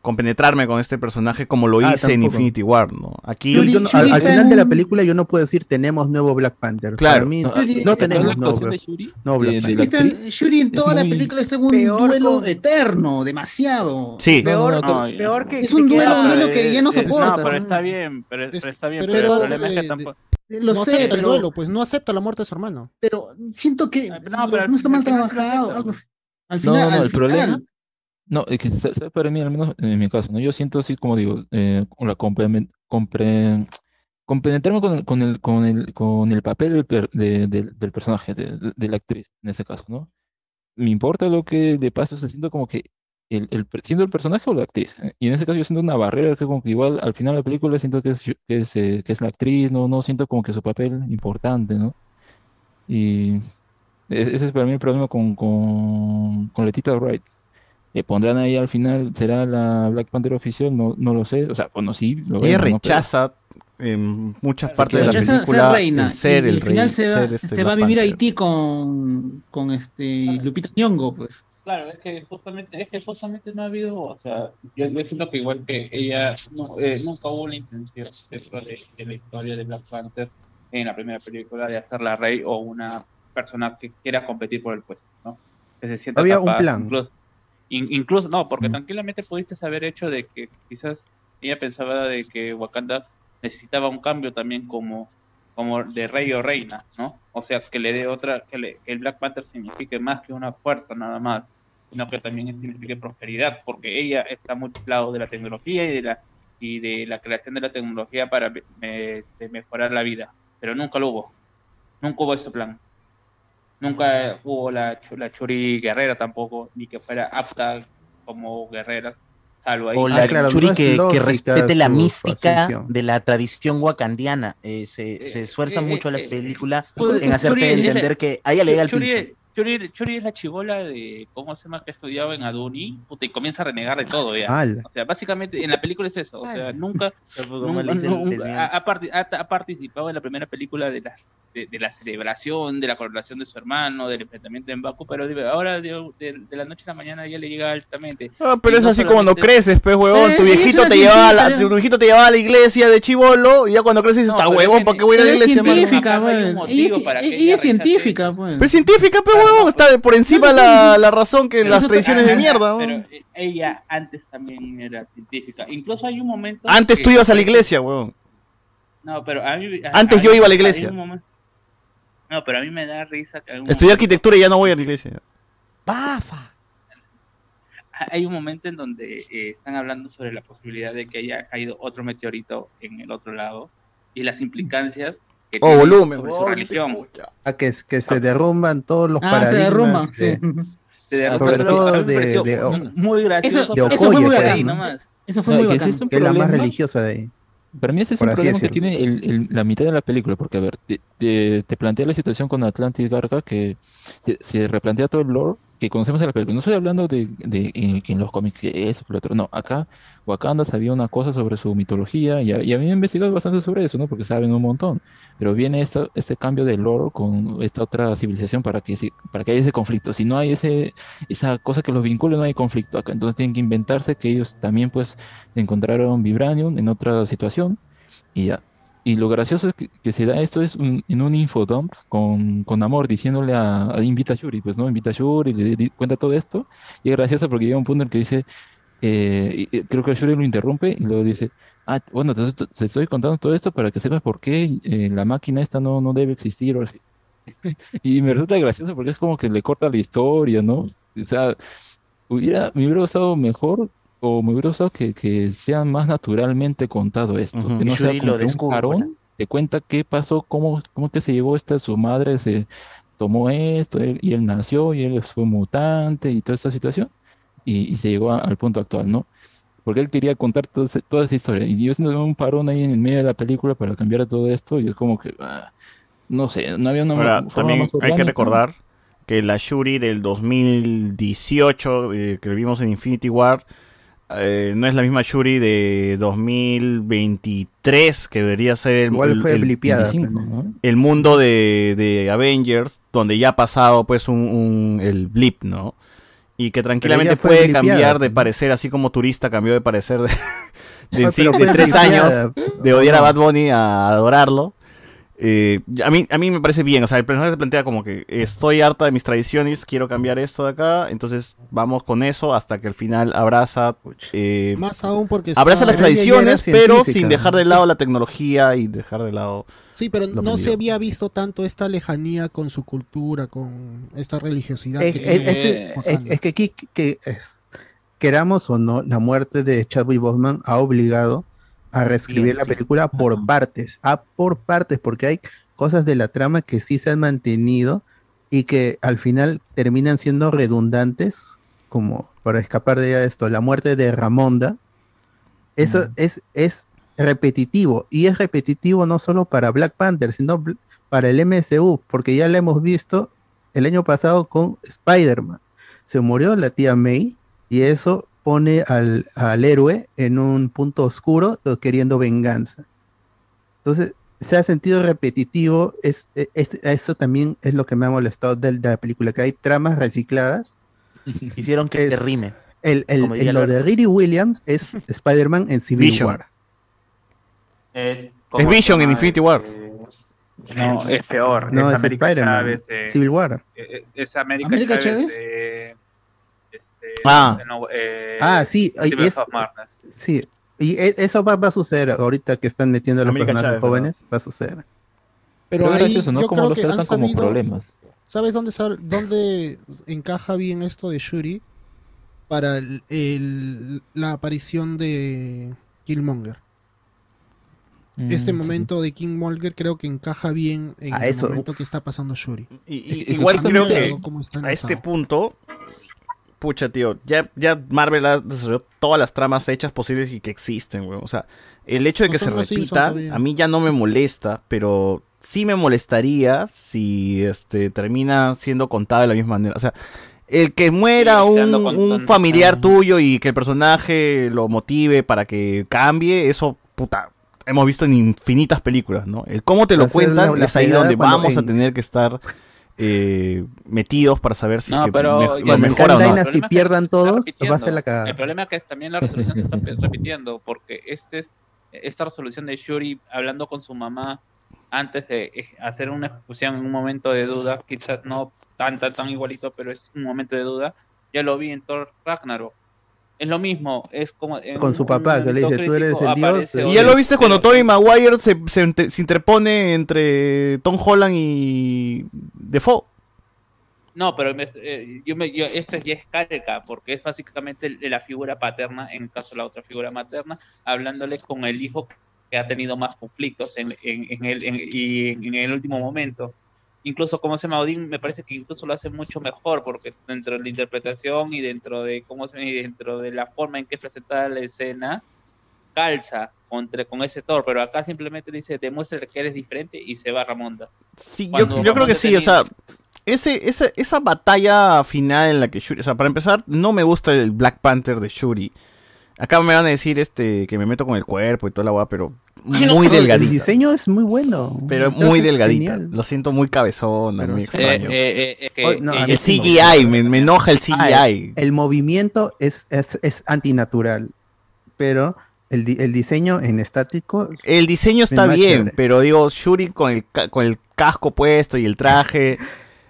Speaker 1: compenetrarme con este personaje como lo
Speaker 3: Ah,
Speaker 1: hice en
Speaker 3: tampoco.
Speaker 1: Infinity War, ¿no? Aquí
Speaker 3: Yo- yo no- al, al final de la película yo no puedo decir tenemos nuevo Black Panther.
Speaker 1: Claro.
Speaker 3: Para mí
Speaker 1: No,
Speaker 3: no, tenemos nuevo,
Speaker 16: de
Speaker 3: Black-
Speaker 16: Shuri,
Speaker 3: nuevo Black
Speaker 16: de- de
Speaker 3: Panther.
Speaker 16: actriz,
Speaker 14: Shuri en
Speaker 16: es
Speaker 14: toda la película está en un duelo
Speaker 2: con-
Speaker 14: eterno, demasiado.
Speaker 1: Sí.
Speaker 2: Peor,
Speaker 9: No, no, no,
Speaker 2: peor que.
Speaker 14: Es un duelo,
Speaker 2: queda-
Speaker 14: un duelo que ya no
Speaker 9: Eh, eh,
Speaker 14: soporta.
Speaker 9: No, pero está bien, pero,
Speaker 5: Es-
Speaker 9: pero está bien.
Speaker 5: pero
Speaker 9: Pero, el problema es que
Speaker 5: de-
Speaker 9: tampoco.
Speaker 14: Lo
Speaker 5: no
Speaker 14: sé,
Speaker 5: acepta el
Speaker 14: pero,
Speaker 5: duelo, pues no acepta la muerte de su hermano.
Speaker 14: pero siento que
Speaker 9: No,
Speaker 14: no,
Speaker 9: pero
Speaker 14: no está mal trabajado. algo. Al
Speaker 16: No,
Speaker 14: final,
Speaker 16: no,
Speaker 14: al
Speaker 16: el problema-
Speaker 14: final.
Speaker 16: No, es que para mí, al menos en mi caso, ¿no? Yo siento así, como digo, eh, la compenetrarme con el, con el, con el, con el papel del, de- del- del personaje, de, de- de la actriz, en ese caso, ¿no? Me importa lo que le pasa, o siento como que el, el, siendo el personaje o la actriz. eh, Y en ese caso yo siento una barrera que como que igual al final de la película siento que es, que es, eh, la actriz, no, no siento como que su papel importante, ¿no? Y e- ese es para mí el problema con, con, con Letita Wright. Le pondrán ahí al final, ¿será la Black Panther oficial? No, no lo sé. O sea, bueno, sí, lo
Speaker 1: Ella
Speaker 16: vemos, ¿no? Pero-
Speaker 1: rechaza en muchas partes de la película
Speaker 14: ser reina.
Speaker 1: el ser
Speaker 14: y
Speaker 1: el
Speaker 14: al final
Speaker 1: rey,
Speaker 14: se va,
Speaker 1: este
Speaker 14: se va a vivir a. Haití con, con este Lupita Nyong'o, pues.
Speaker 9: Claro, es que justamente, es que justamente no ha habido, o sea, yo, yo siento que igual que ella, no, eh, nunca hubo la intención dentro de, de la historia de Black Panther en la primera película de hacerla rey o una persona que quiera competir por el puesto, ¿no? Que se sienta
Speaker 3: Había un plan.
Speaker 9: Incluso, in- incluso no, porque tranquilamente pudiste haber hecho de que quizás ella pensaba de que Wakanda necesitaba un cambio también como, como de rey o reina, ¿no? O sea, que le dé otra, que, le- que el Black Panther signifique más que una fuerza nada más, sino que también signifique prosperidad, porque ella está muy al lado de la tecnología y de la y de la creación de la tecnología para me- este, mejorar la vida, pero nunca lo hubo, nunca hubo ese plan. Nunca hubo la, chu- la Churi guerrera tampoco, ni que fuera apta como guerrera, salvo ahí.
Speaker 8: O la
Speaker 3: Ah, claro,
Speaker 8: Churi
Speaker 3: no
Speaker 8: que, respete la mística de la tradición wakandiana. Eh, se, se esfuerza
Speaker 9: eh,
Speaker 8: mucho las
Speaker 9: eh,
Speaker 8: películas
Speaker 9: Churi-
Speaker 8: en hacerte
Speaker 9: Churi
Speaker 8: entender que a ella le llega el pincho.
Speaker 9: Churi- Churi es la chivola de, ¿cómo se llama? Que estudiaba en Aduni, puta, y comienza a renegar de todo ya. O sea, básicamente en la película es eso. O sea, nunca, *laughs* ha, ha parti- ha- ha participado en la primera película de la, de, de la celebración, de la coronación de su hermano, del enfrentamiento en Baku, pero de- ahora de, de- de la noche a la mañana ya le llega altamente.
Speaker 1: Ah, pero
Speaker 9: Y
Speaker 1: es
Speaker 9: no
Speaker 1: así como cuando
Speaker 9: solamente-
Speaker 1: creces, pues, huevón.
Speaker 14: Eh,
Speaker 1: tu viejito te llevaba a la,
Speaker 14: científica.
Speaker 1: tu viejito te llevaba a la iglesia de chivolo y ya cuando creces dices,
Speaker 9: No,
Speaker 1: está huevón, ¿para qué voy a ir a la iglesia,
Speaker 14: científica, pues.
Speaker 9: motivo
Speaker 14: Ella, es-
Speaker 9: para que
Speaker 14: ella
Speaker 9: ella
Speaker 14: es científica, pues.
Speaker 1: Pero es científica, pues, huevón. Está por encima la, la razón que las tradiciones de mierda,
Speaker 9: Pero eh, ella antes también era científica. Incluso hay un momento.
Speaker 1: Antes
Speaker 9: que-
Speaker 1: tú ibas a la iglesia, huevón.
Speaker 9: No, pero a mí. a-
Speaker 1: Antes
Speaker 9: a
Speaker 1: yo
Speaker 9: mí-
Speaker 1: iba a la iglesia.
Speaker 9: No, pero a mí me da risa que.
Speaker 1: Estudié
Speaker 9: momento-
Speaker 1: arquitectura y ya no voy a la iglesia.
Speaker 2: Bafa.
Speaker 9: Hay un momento en donde eh, están hablando sobre la posibilidad de que haya caído otro meteorito en el otro lado y las implicancias que
Speaker 1: Oh,
Speaker 9: tiene
Speaker 1: volumen,
Speaker 9: sobre su religión.
Speaker 3: A que, que se derrumban todos los
Speaker 14: Ah, se
Speaker 3: paradigmas.
Speaker 14: derrumban,
Speaker 3: de-
Speaker 14: sí.
Speaker 9: Se derrumba,
Speaker 3: Sobre todo de- de-
Speaker 9: muy- gracioso.
Speaker 14: Eso,
Speaker 3: De
Speaker 14: eso fue muy
Speaker 3: pues,
Speaker 14: bacán.
Speaker 3: ¿no?
Speaker 9: nomás.
Speaker 14: Eso fue
Speaker 16: No,
Speaker 14: muy bacán.
Speaker 16: es un
Speaker 3: que es la más religiosa de ahí.
Speaker 16: Para mí ese es
Speaker 3: Por
Speaker 16: un problema que tiene el- el- la mitad de la película, porque a ver, te, te- te plantea la situación con Atlantis Garca, que te- se replantea todo el lore, que conocemos en la película. No estoy hablando de, de que en los cómics que eso, lo otro. No, acá Wakanda sabía una cosa sobre su mitología y, a- y había investigado bastante sobre eso, ¿no? Porque saben un montón. Pero viene esto, este cambio de lore con esta otra civilización para que, para que haya ese conflicto. Si no hay ese, esa cosa que los vincule, no hay conflicto acá. Entonces tienen que inventarse que ellos también pues encontraron Vibranium en otra situación y ya. Y lo gracioso es que, que se da esto es un- en un infodump con, con amor, diciéndole a, a- invita a Shuri, pues no, invita a Shuri, le, di- cuenta todo esto. Y es gracioso porque llega un punto en el que dice, eh, y- creo que Shuri lo interrumpe y luego dice, ah, bueno, te- te estoy contando todo esto para que sepas por qué eh, la máquina esta no, no debe existir o así. *laughs* Y me resulta gracioso porque es como que le corta la historia, ¿no? O sea, hubiera, me hubiera gustado mejor o hubiera gustado que, que sea más naturalmente contado esto,
Speaker 8: Ujú.
Speaker 16: que no sea como
Speaker 8: lo
Speaker 16: que un parón, te cuenta qué pasó, cómo, cómo que se llevó esta, su madre se tomó esto él- y él nació y él fue mutante y toda esta situación y, y se llegó a- al punto actual, ¿no? Porque él quería contar todo ese- toda esa historia y yo haciendo un parón ahí en el medio de la película para cambiar todo esto y es como que, ah, no sé, no había una
Speaker 1: Ahora,
Speaker 16: forma
Speaker 1: también
Speaker 16: más
Speaker 1: hay que recordar que la Shuri del 2018 eh, que vimos en Infinity War eh, no es la misma Shuri de 2023 que debería ser el,
Speaker 3: Igual
Speaker 1: el-
Speaker 3: fue
Speaker 1: el-
Speaker 3: blipeada,
Speaker 16: 25, ¿no?
Speaker 1: el mundo de, de Avengers donde ya ha pasado pues un, un- el blip, ¿no? Y que tranquilamente puede
Speaker 3: blipeada,
Speaker 1: cambiar de parecer, así como turista cambió de parecer de, de, de tres
Speaker 3: blipeada,
Speaker 1: años de
Speaker 3: ¿o
Speaker 1: odiar a? Bad Bunny a adorarlo. Eh, a, mí, a mí me parece bien, o sea, el personaje se plantea como que estoy harta de mis tradiciones, quiero cambiar esto de acá, entonces vamos con eso hasta que al final abraza... eh,
Speaker 5: Más aún porque
Speaker 1: abraza las tradiciones, pero sin dejar de lado la tecnología y dejar de lado...
Speaker 5: Sí, pero no se había visto tanto esta lejanía con su cultura, con esta religiosidad
Speaker 3: Es,
Speaker 5: que
Speaker 3: es-
Speaker 5: tiene
Speaker 3: es- es-
Speaker 5: Wakanda.
Speaker 3: es que aquí, que es- queramos o no, la muerte de Chadwick Boseman ha obligado a reescribir
Speaker 8: Bien,
Speaker 3: la
Speaker 8: sí.
Speaker 3: película por partes, a por partes, porque hay cosas de la trama que sí se han mantenido y que al final terminan siendo redundantes, como para escapar de esto, la muerte de Ramonda. Eso es, es repetitivo, y es repetitivo no solo para Black Panther, sino para el MCU, porque ya lo hemos visto el año pasado con Spider-Man. Se murió la tía May y eso pone al, al héroe en un punto oscuro queriendo venganza. Entonces, se ha sentido repetitivo, es, es- es- eso también es lo que me ha molestado de, de la película, que hay tramas recicladas. *laughs*
Speaker 8: Hicieron que te
Speaker 3: Es-
Speaker 8: rime.
Speaker 3: El, el- lo de. Riri Williams es *laughs* Spider-Man en Civil
Speaker 1: Vision.
Speaker 3: War.
Speaker 9: Es,
Speaker 1: Es
Speaker 9: ¿cómo se
Speaker 1: Vision en? Infinity War.
Speaker 9: No, es peor.
Speaker 3: No,
Speaker 9: es
Speaker 3: es
Speaker 9: América
Speaker 3: Spider-Man,
Speaker 9: eh,
Speaker 3: Civil War.
Speaker 9: eh, eh, es América,
Speaker 14: ¿América
Speaker 9: Chávez.
Speaker 14: Chávez?
Speaker 9: Este,
Speaker 1: Ah.
Speaker 9: no, eh,
Speaker 3: Ah, sí, es-. Sí, y e- eso va, va a suceder ahorita que están metiendo a los
Speaker 1: América
Speaker 3: personajes
Speaker 1: Chávez,
Speaker 3: jóvenes, va a suceder.
Speaker 5: Pero
Speaker 16: es
Speaker 5: ahí
Speaker 16: gracioso, ¿no?
Speaker 5: yo
Speaker 16: Como
Speaker 5: creo
Speaker 16: los
Speaker 5: que han
Speaker 16: tratan como problemas.
Speaker 5: ¿sabes dónde, dónde encaja bien esto de Shuri? Para el- el- la aparición de Killmonger. Este
Speaker 16: Mm, sí.
Speaker 5: momento de Killmonger creo que encaja bien en
Speaker 3: Ah,
Speaker 5: el
Speaker 3: eso,
Speaker 5: momento que está pasando Shuri.
Speaker 1: Y- y-
Speaker 16: Es que-
Speaker 1: igual creo que a este punto, pucha, tío, ya, ya Marvel ha desarrollado todas las tramas hechas posibles y que existen, güey. O sea, el hecho de que se repita, a mí ya no me molesta, pero sí me molestaría si este termina siendo contada de la misma manera. O sea, el que muera
Speaker 9: Sí,
Speaker 1: un, familiar
Speaker 9: con-
Speaker 1: tuyo y que el personaje lo motive para que cambie, eso, puta, hemos visto en infinitas películas, ¿no? El cómo te lo cuentan es ahí donde vamos a
Speaker 3: en-
Speaker 1: tener que estar eh, metidos para saber si
Speaker 9: No,
Speaker 1: que
Speaker 9: pero
Speaker 1: me-
Speaker 9: yo-
Speaker 1: lo
Speaker 3: Cuando en
Speaker 1: mejora o
Speaker 3: Khan
Speaker 1: no.
Speaker 3: Dynasty
Speaker 9: El problema es que
Speaker 3: pierdan todos, va a
Speaker 9: repitiendo.
Speaker 3: ser la cagada.
Speaker 9: El problema es que también la resolución se está repitiendo, porque este es, esta resolución de Shuri hablando con su mamá antes de eh, hacer una ejecución en un momento de duda, quizás no tan, tan, tan igualito, pero es un momento de duda, ya lo vi en Thor Ragnarok. Es lo mismo, es como...
Speaker 3: Con su papá, que le dice, "Tú eres el dios",
Speaker 9: aparece
Speaker 1: Y ya lo viste cuando Tobey Maguire se, se, interpone entre Tom Holland y Defoe.
Speaker 9: No, pero me- eh, yo me, yo, esto ya es calca, porque es básicamente la figura paterna, en el caso de la otra figura materna, hablándole con el hijo que ha tenido más conflictos en, en, en el, en- y en, en el último momento. Incluso como se llama Odín, me parece que incluso lo hace mucho mejor, porque dentro de la interpretación y dentro de cómo se y dentro de la forma en que es presentada la escena, calza contra, con ese Thor, pero acá simplemente dice, demuestra que eres diferente y se va Ramonda.
Speaker 1: Sí, yo,
Speaker 9: Cuando
Speaker 1: yo creo que sí,
Speaker 9: tenía-
Speaker 1: o sea, ese, ese, esa batalla final en la que Shuri, o sea, para empezar, no me gusta el Black Panther de Shuri. Acá me van a decir este que me meto con el cuerpo y toda la weá, pero
Speaker 3: No,
Speaker 1: muy
Speaker 3: pero
Speaker 1: delgadita.
Speaker 3: El diseño es muy bueno.
Speaker 1: Pero muy delgadita.
Speaker 3: genial.
Speaker 1: Lo siento muy cabezona, muy extraño.
Speaker 9: Eh, eh, eh,
Speaker 3: no,
Speaker 1: el CGI, me, me enoja el CGI.
Speaker 3: Ah, el, el movimiento es, es, es antinatural, pero el, el diseño en estático.
Speaker 1: El diseño está bien,
Speaker 3: chévere.
Speaker 1: pero digo, Shuri con el, con el casco puesto y el traje.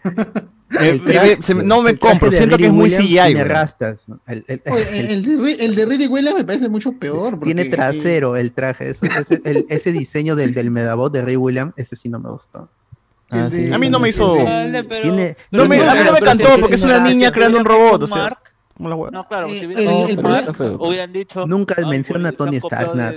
Speaker 1: *laughs* eh,
Speaker 3: El
Speaker 1: se no me compro, siento que es muy CGI.
Speaker 3: Tiene rastas. El, el-
Speaker 14: Oye,
Speaker 3: el-
Speaker 14: el, de, Ri- el de Riri Williams me parece mucho peor. porque-
Speaker 3: tiene trasero el traje. eso- ese, el- ese diseño del, del Medabot de Ray Williams, ese sí no me gustó.
Speaker 16: Ah, sí.
Speaker 1: A mí no me hizo.
Speaker 9: Vale, pero-
Speaker 3: Tiene-
Speaker 1: No me, a mí no me cantó
Speaker 9: si
Speaker 1: porque es una niña
Speaker 9: si
Speaker 1: creando un robot. O sea.
Speaker 9: No, claro, si
Speaker 14: Eh,
Speaker 9: hubiera
Speaker 14: el- el
Speaker 9: dicho.
Speaker 3: Nunca
Speaker 9: "Ay,
Speaker 3: menciona a
Speaker 9: pues,
Speaker 3: Tony Stark, nada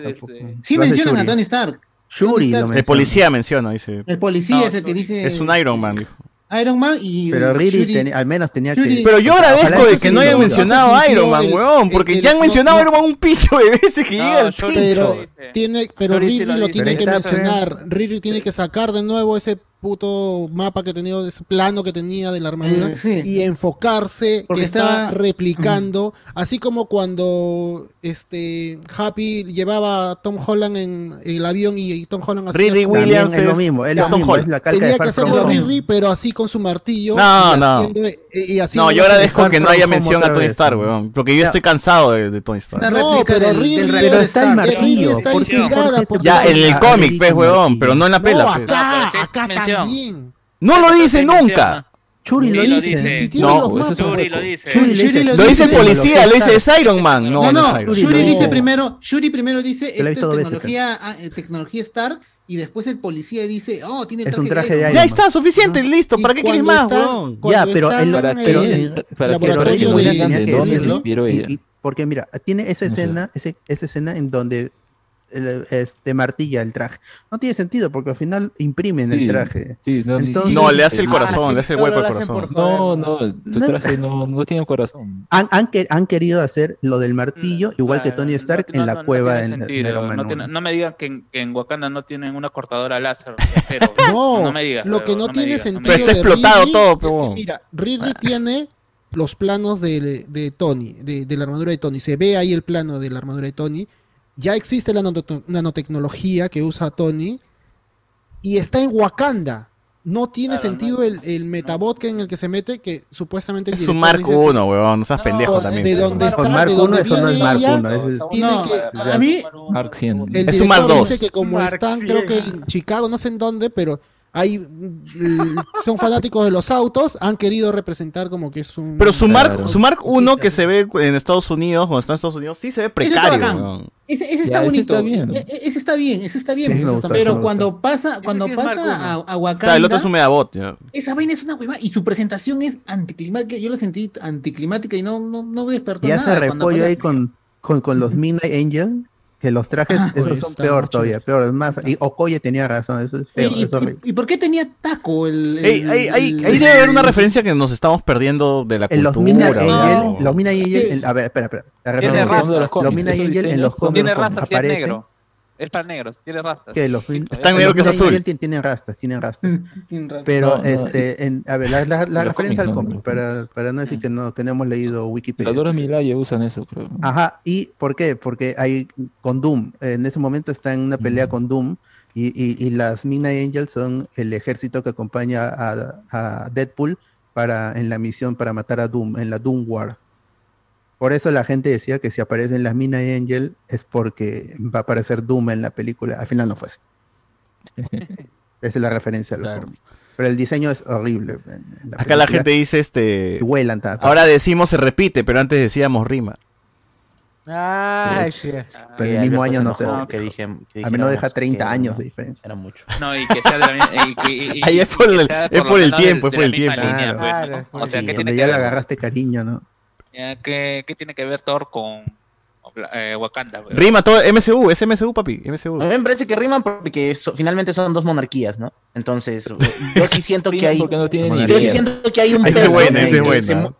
Speaker 14: Sí mencionan a. Tony Stark.
Speaker 3: Shuri
Speaker 14: Tony
Speaker 3: lo
Speaker 14: Stark.
Speaker 1: El
Speaker 3: menciona.
Speaker 1: policía menciona, dice.
Speaker 14: El policía
Speaker 9: No,
Speaker 14: es el que dice.
Speaker 1: Es un Iron Man. dijo.
Speaker 14: Iron Man y.
Speaker 3: Pero Riri
Speaker 14: Shuri-
Speaker 3: al menos tenía
Speaker 14: Shuri-
Speaker 3: que.
Speaker 1: Pero yo agradezco de que no
Speaker 3: lo-
Speaker 1: mencionado a Iron Man,
Speaker 5: el-
Speaker 1: weón. Porque
Speaker 5: el-
Speaker 1: ya han mencionado a
Speaker 5: no.
Speaker 1: Iron Man un picho de veces que
Speaker 9: No,
Speaker 1: llega
Speaker 9: lo
Speaker 5: Pero tiene, pero Riri
Speaker 9: lo
Speaker 5: tiene que mencionar. Riri tiene que sacar de nuevo ese puto mapa que tenía, ese plano que tenía de la armadura
Speaker 14: Eh, sí.
Speaker 5: y enfocarse
Speaker 14: Porque
Speaker 5: que está replicando, así como cuando este Happy llevaba a Tom Holland en, en el avión y, y Tom Holland hacía
Speaker 1: Riri Williams
Speaker 3: es lo mismo, es
Speaker 1: es
Speaker 3: lo
Speaker 1: Tom
Speaker 3: mismo, es
Speaker 1: Holland.
Speaker 3: la calca de
Speaker 5: Tenía que hacerlo. Riri, pero así con su martillo.
Speaker 1: No,
Speaker 5: y
Speaker 1: no.
Speaker 5: haciendo- y- y haciendo
Speaker 1: No, yo agradezco que no haya mención a Tony. Stark, weón. Porque yo
Speaker 3: Ya.
Speaker 1: estoy cansado de, de Tony Stark.
Speaker 5: No, pero Riri
Speaker 3: Pero está el martillo.
Speaker 5: está
Speaker 3: ¿por qué-
Speaker 5: inspirada
Speaker 3: por
Speaker 1: Ya, en el
Speaker 3: a
Speaker 1: cómic, pues, weón, pero no en la pela. pues.
Speaker 5: acá,
Speaker 9: sí
Speaker 5: acá. También.
Speaker 1: No lo dice nunca.
Speaker 3: Churi lo
Speaker 9: lo
Speaker 3: dice.
Speaker 1: No,
Speaker 16: eso es.
Speaker 9: Shuri lo dice.
Speaker 3: Shuri dice.
Speaker 14: lo
Speaker 1: Lo dice el policía, lo dice es Iron Man. No,
Speaker 14: No.
Speaker 1: No.
Speaker 14: dice primero, Shuri primero dice,
Speaker 3: lo he
Speaker 14: esto es
Speaker 3: visto dos veces,
Speaker 14: tecnología, ah, eh, tecnología Stark, y después el policía dice, oh, tiene
Speaker 3: Es un traje
Speaker 14: Iron
Speaker 3: de
Speaker 14: Man.
Speaker 1: Ya está, suficiente, listo. ¿Para qué quieres más,
Speaker 5: está-
Speaker 3: Ya, pero
Speaker 5: el laboratorio
Speaker 3: Pero
Speaker 5: de
Speaker 3: tenía que decirlo. porque mira, tiene esa escena, ese- esa escena en donde el- este martilla el traje. No tiene sentido porque al final imprimen el traje.
Speaker 16: sí, no,
Speaker 3: Entonces-
Speaker 1: No, le hace el
Speaker 16: Ah,
Speaker 1: corazón, le hace el hueco al corazón.
Speaker 16: No, no, tu
Speaker 3: No.
Speaker 16: traje no, no tiene corazón.
Speaker 3: Han, han, que- han querido hacer lo del martillo, igual que Tony Stark
Speaker 9: no-
Speaker 3: en la cueva en,
Speaker 9: no, tiene-
Speaker 3: 1.
Speaker 9: no me digan que en, que en Wakanda no tienen una cortadora láser. *laughs* Pero,
Speaker 5: No,
Speaker 9: no me digas.
Speaker 5: lo que no, tiene sentido.
Speaker 1: Pero está
Speaker 5: de
Speaker 1: explotado todo,
Speaker 5: es que,
Speaker 1: pero-
Speaker 5: mira, Riri tiene los planos de, de Tony, de, de la armadura de Tony. Se ve ahí el plano de la armadura de Tony. Ya existe la nanote- nanotecnología que usa Tony y está en Wakanda. No tiene
Speaker 9: Claro,
Speaker 5: sentido el, el metabot que en el que se mete, que supuestamente el
Speaker 1: Es un Mark
Speaker 5: dice que-
Speaker 1: 1, weón. No seas pendejo
Speaker 5: de
Speaker 1: también.
Speaker 5: dónde
Speaker 1: weón.
Speaker 5: está,
Speaker 3: Mark
Speaker 5: de
Speaker 3: 1
Speaker 5: dónde
Speaker 3: eso no es Mark
Speaker 5: ella,
Speaker 3: 1, ese es-
Speaker 5: tiene
Speaker 14: No,
Speaker 5: que-
Speaker 14: a mí,
Speaker 16: Mark 100.
Speaker 5: el
Speaker 1: Es un Mark
Speaker 5: director
Speaker 1: dos.
Speaker 5: dice que como
Speaker 2: Mark
Speaker 5: están,
Speaker 2: 100.
Speaker 5: creo que en Chicago, no sé en dónde, pero hay mm, son fanáticos de los autos, han querido representar como que es un
Speaker 1: Pero su Mark, su Mark 1 que se ve en Estados Unidos, cuando está en Estados Unidos, sí se ve precario.
Speaker 14: Ese, ese
Speaker 16: Ya,
Speaker 14: está
Speaker 16: ese
Speaker 14: bonito.
Speaker 16: está bien.
Speaker 14: E- e- Ese está bien, ese está bien.
Speaker 3: Ese
Speaker 14: pero cuando pasa, cuando
Speaker 2: sí
Speaker 14: pasa a, a Wakanda,
Speaker 1: Claro, el otro es un Medabot. ya.
Speaker 14: esa vaina es una hueva y su presentación es anticlimática. Yo la sentí anticlimática y no, no, no despertó
Speaker 3: Y
Speaker 14: nada.
Speaker 3: hace
Speaker 14: cuando
Speaker 3: repollo ahí con, con, con los Midnight Angel, que los trajes,
Speaker 14: Ah,
Speaker 3: esos
Speaker 5: pues,
Speaker 3: son peor todavía, peor. Es más, y Okoye tenía razón, eso es feo,
Speaker 14: ¿Y,
Speaker 3: es horrible.
Speaker 14: y- y por qué tenía taco el. el-
Speaker 1: Ey, ahí, ahí-
Speaker 14: el-
Speaker 1: ahí debe haber una referencia que nos estamos perdiendo de la
Speaker 3: En los
Speaker 1: cultura.
Speaker 3: Midnight
Speaker 1: weón.
Speaker 3: Angel, los Midnight Angel, el- a ver, espera, espera. La referencia los
Speaker 16: esos
Speaker 3: Angel en los cómics aparecen
Speaker 9: negro. Es para negros, tiene rastas.
Speaker 3: que los,
Speaker 1: Es tan
Speaker 3: los
Speaker 1: negro que es azul.
Speaker 3: Tienen rastas, tienen rastas. *laughs*
Speaker 14: Sin razón.
Speaker 3: Pero,
Speaker 16: No, no,
Speaker 3: este, en, a ver, la, la- la
Speaker 16: los
Speaker 3: referencia al cómic,
Speaker 16: ¿no?
Speaker 3: para, para no decir que no, que no hemos leído Wikipedia.
Speaker 16: Dora Milaje usan eso, creo.
Speaker 3: Ajá, ¿y por qué? Porque hay con Doom, en ese momento está en una pelea con Doom y, y- y las Midnight Angels son el ejército que acompaña a, a Deadpool para, en la misión para matar a Doom, en la Doom War. Por eso la gente decía que si aparecen las Midnight Angel es porque va a aparecer Doom en la película. Al final no fue así. *laughs* Esa es la referencia a los cómics. Pero el diseño es horrible. la
Speaker 1: Acá la gente dice este.
Speaker 3: Ta-
Speaker 1: Ahora decimos se repite, pero antes decíamos rima.
Speaker 2: Ay, sí.
Speaker 3: Pero
Speaker 8: Y
Speaker 3: el mismo año no
Speaker 8: se que dije, que
Speaker 3: A mí no deja
Speaker 8: dijéramos
Speaker 3: 30
Speaker 8: que
Speaker 3: años de diferencia.
Speaker 8: Era mucho.
Speaker 9: No, y que sea de la misma. y que- y- y-
Speaker 1: Ahí es por
Speaker 9: que
Speaker 1: el-
Speaker 9: sea
Speaker 1: es
Speaker 9: lo
Speaker 1: por el
Speaker 9: menos de-
Speaker 1: tiempo, es
Speaker 9: de
Speaker 1: por el tiempo.
Speaker 9: línea,
Speaker 3: Claro.
Speaker 9: pues, ¿no?
Speaker 2: Claro,
Speaker 9: O sea,
Speaker 3: Sí,
Speaker 9: ¿qué
Speaker 3: donde
Speaker 9: tiene
Speaker 3: ya
Speaker 9: que
Speaker 3: le agarraste cariño, ¿no?
Speaker 9: Ya, ¿Qué, qué tiene que ver Thor con eh, Wakanda?
Speaker 1: Rima todo, MCU, es MCU, papi, MCU.
Speaker 8: A mí me parece que riman porque so- finalmente son dos monarquías, ¿no? Entonces, yo sí *laughs* siento que hay.
Speaker 16: No
Speaker 8: Yo sí siento que hay un peso
Speaker 1: bueno, ese es
Speaker 8: que
Speaker 1: bueno.
Speaker 8: se mu-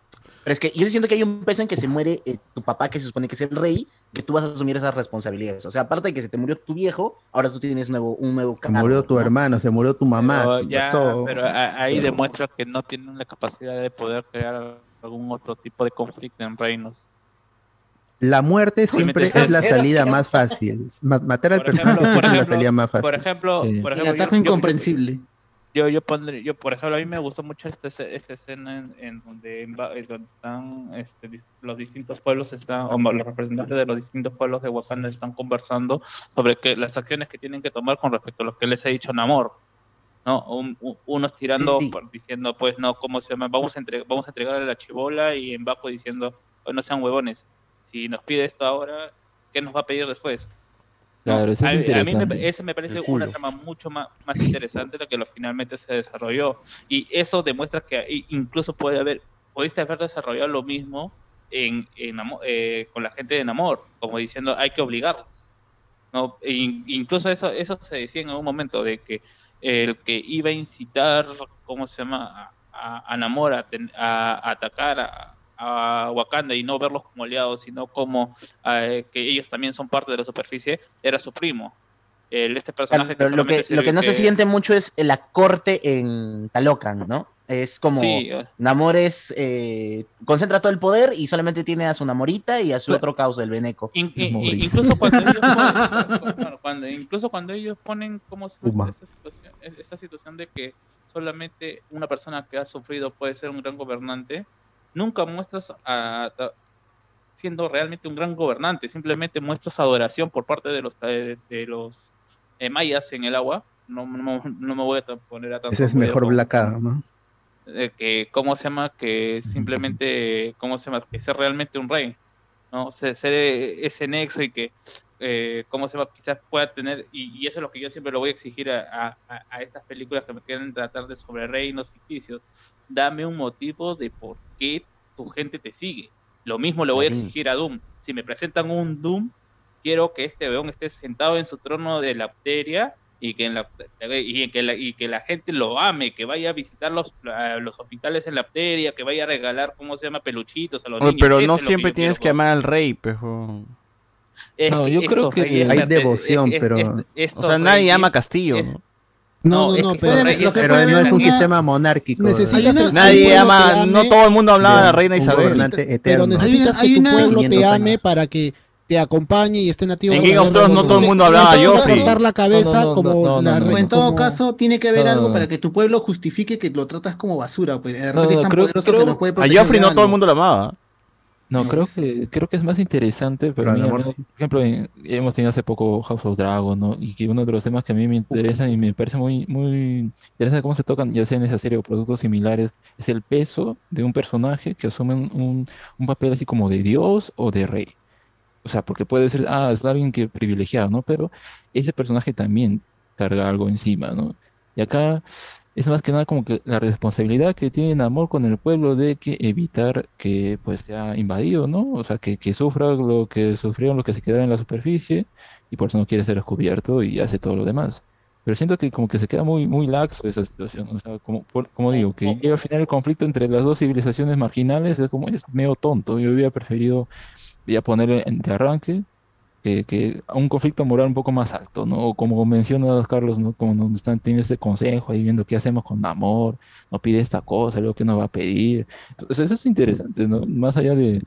Speaker 8: Pero es que yo siento que hay un peso en que se muere eh, tu papá, que se supone que es el rey, que tú vas a asumir esas responsabilidades. O sea, aparte de que se te murió tu viejo, ahora tú tienes nuevo, un nuevo
Speaker 3: Se
Speaker 8: cargo,
Speaker 3: murió tu
Speaker 8: ¿no?
Speaker 3: hermano, se murió tu mamá,
Speaker 9: Pero
Speaker 3: tu-
Speaker 9: ya,
Speaker 3: todo.
Speaker 9: pero ahí demuestra que no tienen la capacidad de poder crear algún otro tipo de conflicto en reinos.
Speaker 3: La muerte siempre es la salida más fácil. Ma- matar al
Speaker 9: Por
Speaker 3: personaje siempre es la salida más fácil.
Speaker 9: Por ejemplo, por
Speaker 14: El
Speaker 9: ejemplo,
Speaker 14: ataque
Speaker 9: yo- yo-
Speaker 14: incomprensible.
Speaker 9: Yo, yo pondré, yo, por ejemplo, a mí me gustó mucho esta, esta escena en, en donde, en donde están este, los distintos pueblos, están, o los representantes de los distintos pueblos de Wakanda están conversando sobre que, las acciones que tienen que tomar con respecto a lo que les ha dicho Namor. ¿No? Un- un- unos tirando,
Speaker 8: Sí.
Speaker 9: por- diciendo, pues, no, ¿cómo se llama? Vamos a, entre- vamos a entregarle la chibola y en bajo diciendo, "Oh, no sean huevones. Si nos pide esto ahora, ¿qué nos va a pedir después?
Speaker 16: Claro, eso
Speaker 9: a,
Speaker 16: es
Speaker 9: a mí me, ese me parece una trama mucho más, más interesante de lo que lo finalmente se desarrolló. Y eso demuestra que incluso puede haber, pudiste haber desarrollado lo mismo en, en eh, con la gente de Namor, como diciendo hay que obligarlos. ¿no? E in- incluso eso, eso se decía en algún momento, de que el que iba a incitar, ¿cómo se llama?, a, a, Namor a, atacar a, a Wakanda y no verlos como aliados, sino como eh, que ellos también son parte de la superficie, era su primo. El, este personaje
Speaker 8: Pero lo que, lo que no se siente mucho es la corte en Talocan, ¿no? Es como
Speaker 9: Sí, eh.
Speaker 8: Namor es eh, concentra todo el poder y solamente tiene a su Namorita y a su otro caos del Beneco.
Speaker 9: In- *laughs* in- in- incluso cuando ellos *laughs* ponen, bueno, cuando- incluso cuando ellos ponen como esta situación, esta situación de que solamente una persona que ha sufrido puede ser un gran gobernante, nunca muestras a, a- siendo realmente un gran gobernante, simplemente muestras adoración por parte de los de, de los eh, mayas en el agua. No, no, no me voy a poner a tanto
Speaker 3: Ese es mejor Black ¿no?
Speaker 9: Eh, que cómo se llama que simplemente cómo se llama que ser realmente un rey no ser, ser ese nexo y que eh, cómo se llama quizás pueda tener y, y eso es lo que yo siempre lo voy a exigir a, a- a estas películas que me quieren tratar de sobre reinos ficticios. Dame un motivo de por qué tu gente te sigue. Lo mismo le voy a exigir a Doom. Si me presentan un Doom quiero que este weón esté sentado en su trono de la bacteria y que, en la, y, que la, y que la gente lo ame, que vaya a visitar los, a los hospitales en la bacteria, que vaya a regalar, ¿cómo se llama?, peluchitos a los
Speaker 1: Oye,
Speaker 9: niños.
Speaker 1: pero no siempre tienes
Speaker 9: quiero,
Speaker 1: que amar al rey, pejo.
Speaker 9: Es
Speaker 16: No,
Speaker 9: que
Speaker 16: yo creo que-
Speaker 9: reyes-
Speaker 3: Hay devoción,
Speaker 9: es-
Speaker 3: pero-
Speaker 9: es-
Speaker 1: O sea, nadie ama a Castillo, ¿no?
Speaker 14: No,
Speaker 9: No,
Speaker 14: no,
Speaker 9: es
Speaker 14: no, pero,
Speaker 9: reyes-
Speaker 3: Pero no es un sistema monárquico.
Speaker 5: Necesitas
Speaker 1: Nadie ama, no todo el mundo hablaba de la reina Isabel.
Speaker 5: Pero
Speaker 3: eterno.
Speaker 5: necesitas
Speaker 14: Hay
Speaker 5: que tu pueblo
Speaker 3: 500
Speaker 5: te ame
Speaker 3: años.
Speaker 5: para que te acompañe y esté nativo.
Speaker 1: En Game of Thrones no todo el mundo hablaba Joffrey.
Speaker 5: cortar la cabeza
Speaker 16: No, no, no,
Speaker 5: como
Speaker 16: no, no,
Speaker 5: la
Speaker 14: en todo
Speaker 5: como-
Speaker 14: caso, tiene que haber
Speaker 16: No,
Speaker 14: algo
Speaker 16: no, no.
Speaker 14: para que tu pueblo justifique que lo tratas como basura. Pues de
Speaker 16: No,
Speaker 14: repente
Speaker 16: no,
Speaker 14: es tan
Speaker 16: creo-
Speaker 14: poderoso
Speaker 16: creo-
Speaker 14: que nos puede
Speaker 1: A Joffrey no todo el mundo lo amaba.
Speaker 16: No,
Speaker 14: No,
Speaker 16: creo
Speaker 14: es-
Speaker 16: que creo que es más interesante, pero mí,
Speaker 3: amor
Speaker 16: por ejemplo, en- hemos tenido hace poco House of Dragon, ¿no? Y que uno de los temas que a mí me interesan y me parece muy muy interesante cómo se tocan, ya sea en esa serie o productos similares, es el peso de un personaje que asume un, un- un papel así como de Dios o de rey. O sea, porque puede ser, ah, es alguien que privilegiado, ¿no? Pero ese personaje también carga algo encima, ¿no? Y acá es más que nada como que la responsabilidad que tiene Namor con el pueblo de que evitar que pues sea invadido, ¿no? O sea, que, que sufra lo que sufrieron los que se quedaron en la superficie y por eso no quiere ser descubierto y hace todo lo demás. Pero siento que como que se queda muy, muy laxo esa situación. O sea, como, por- como digo, que llega al final el conflicto entre las dos civilizaciones marginales es como es medio tonto. Yo hubiera preferido ya ponerle en- de arranque que, que a un conflicto moral un poco más alto, ¿no? O como mencionas, Carlos, ¿no? Como donde están, tiene este consejo ahí viendo qué hacemos con amor, no pide esta cosa, luego que nos va a pedir. Eso es interesante, ¿no? Más allá de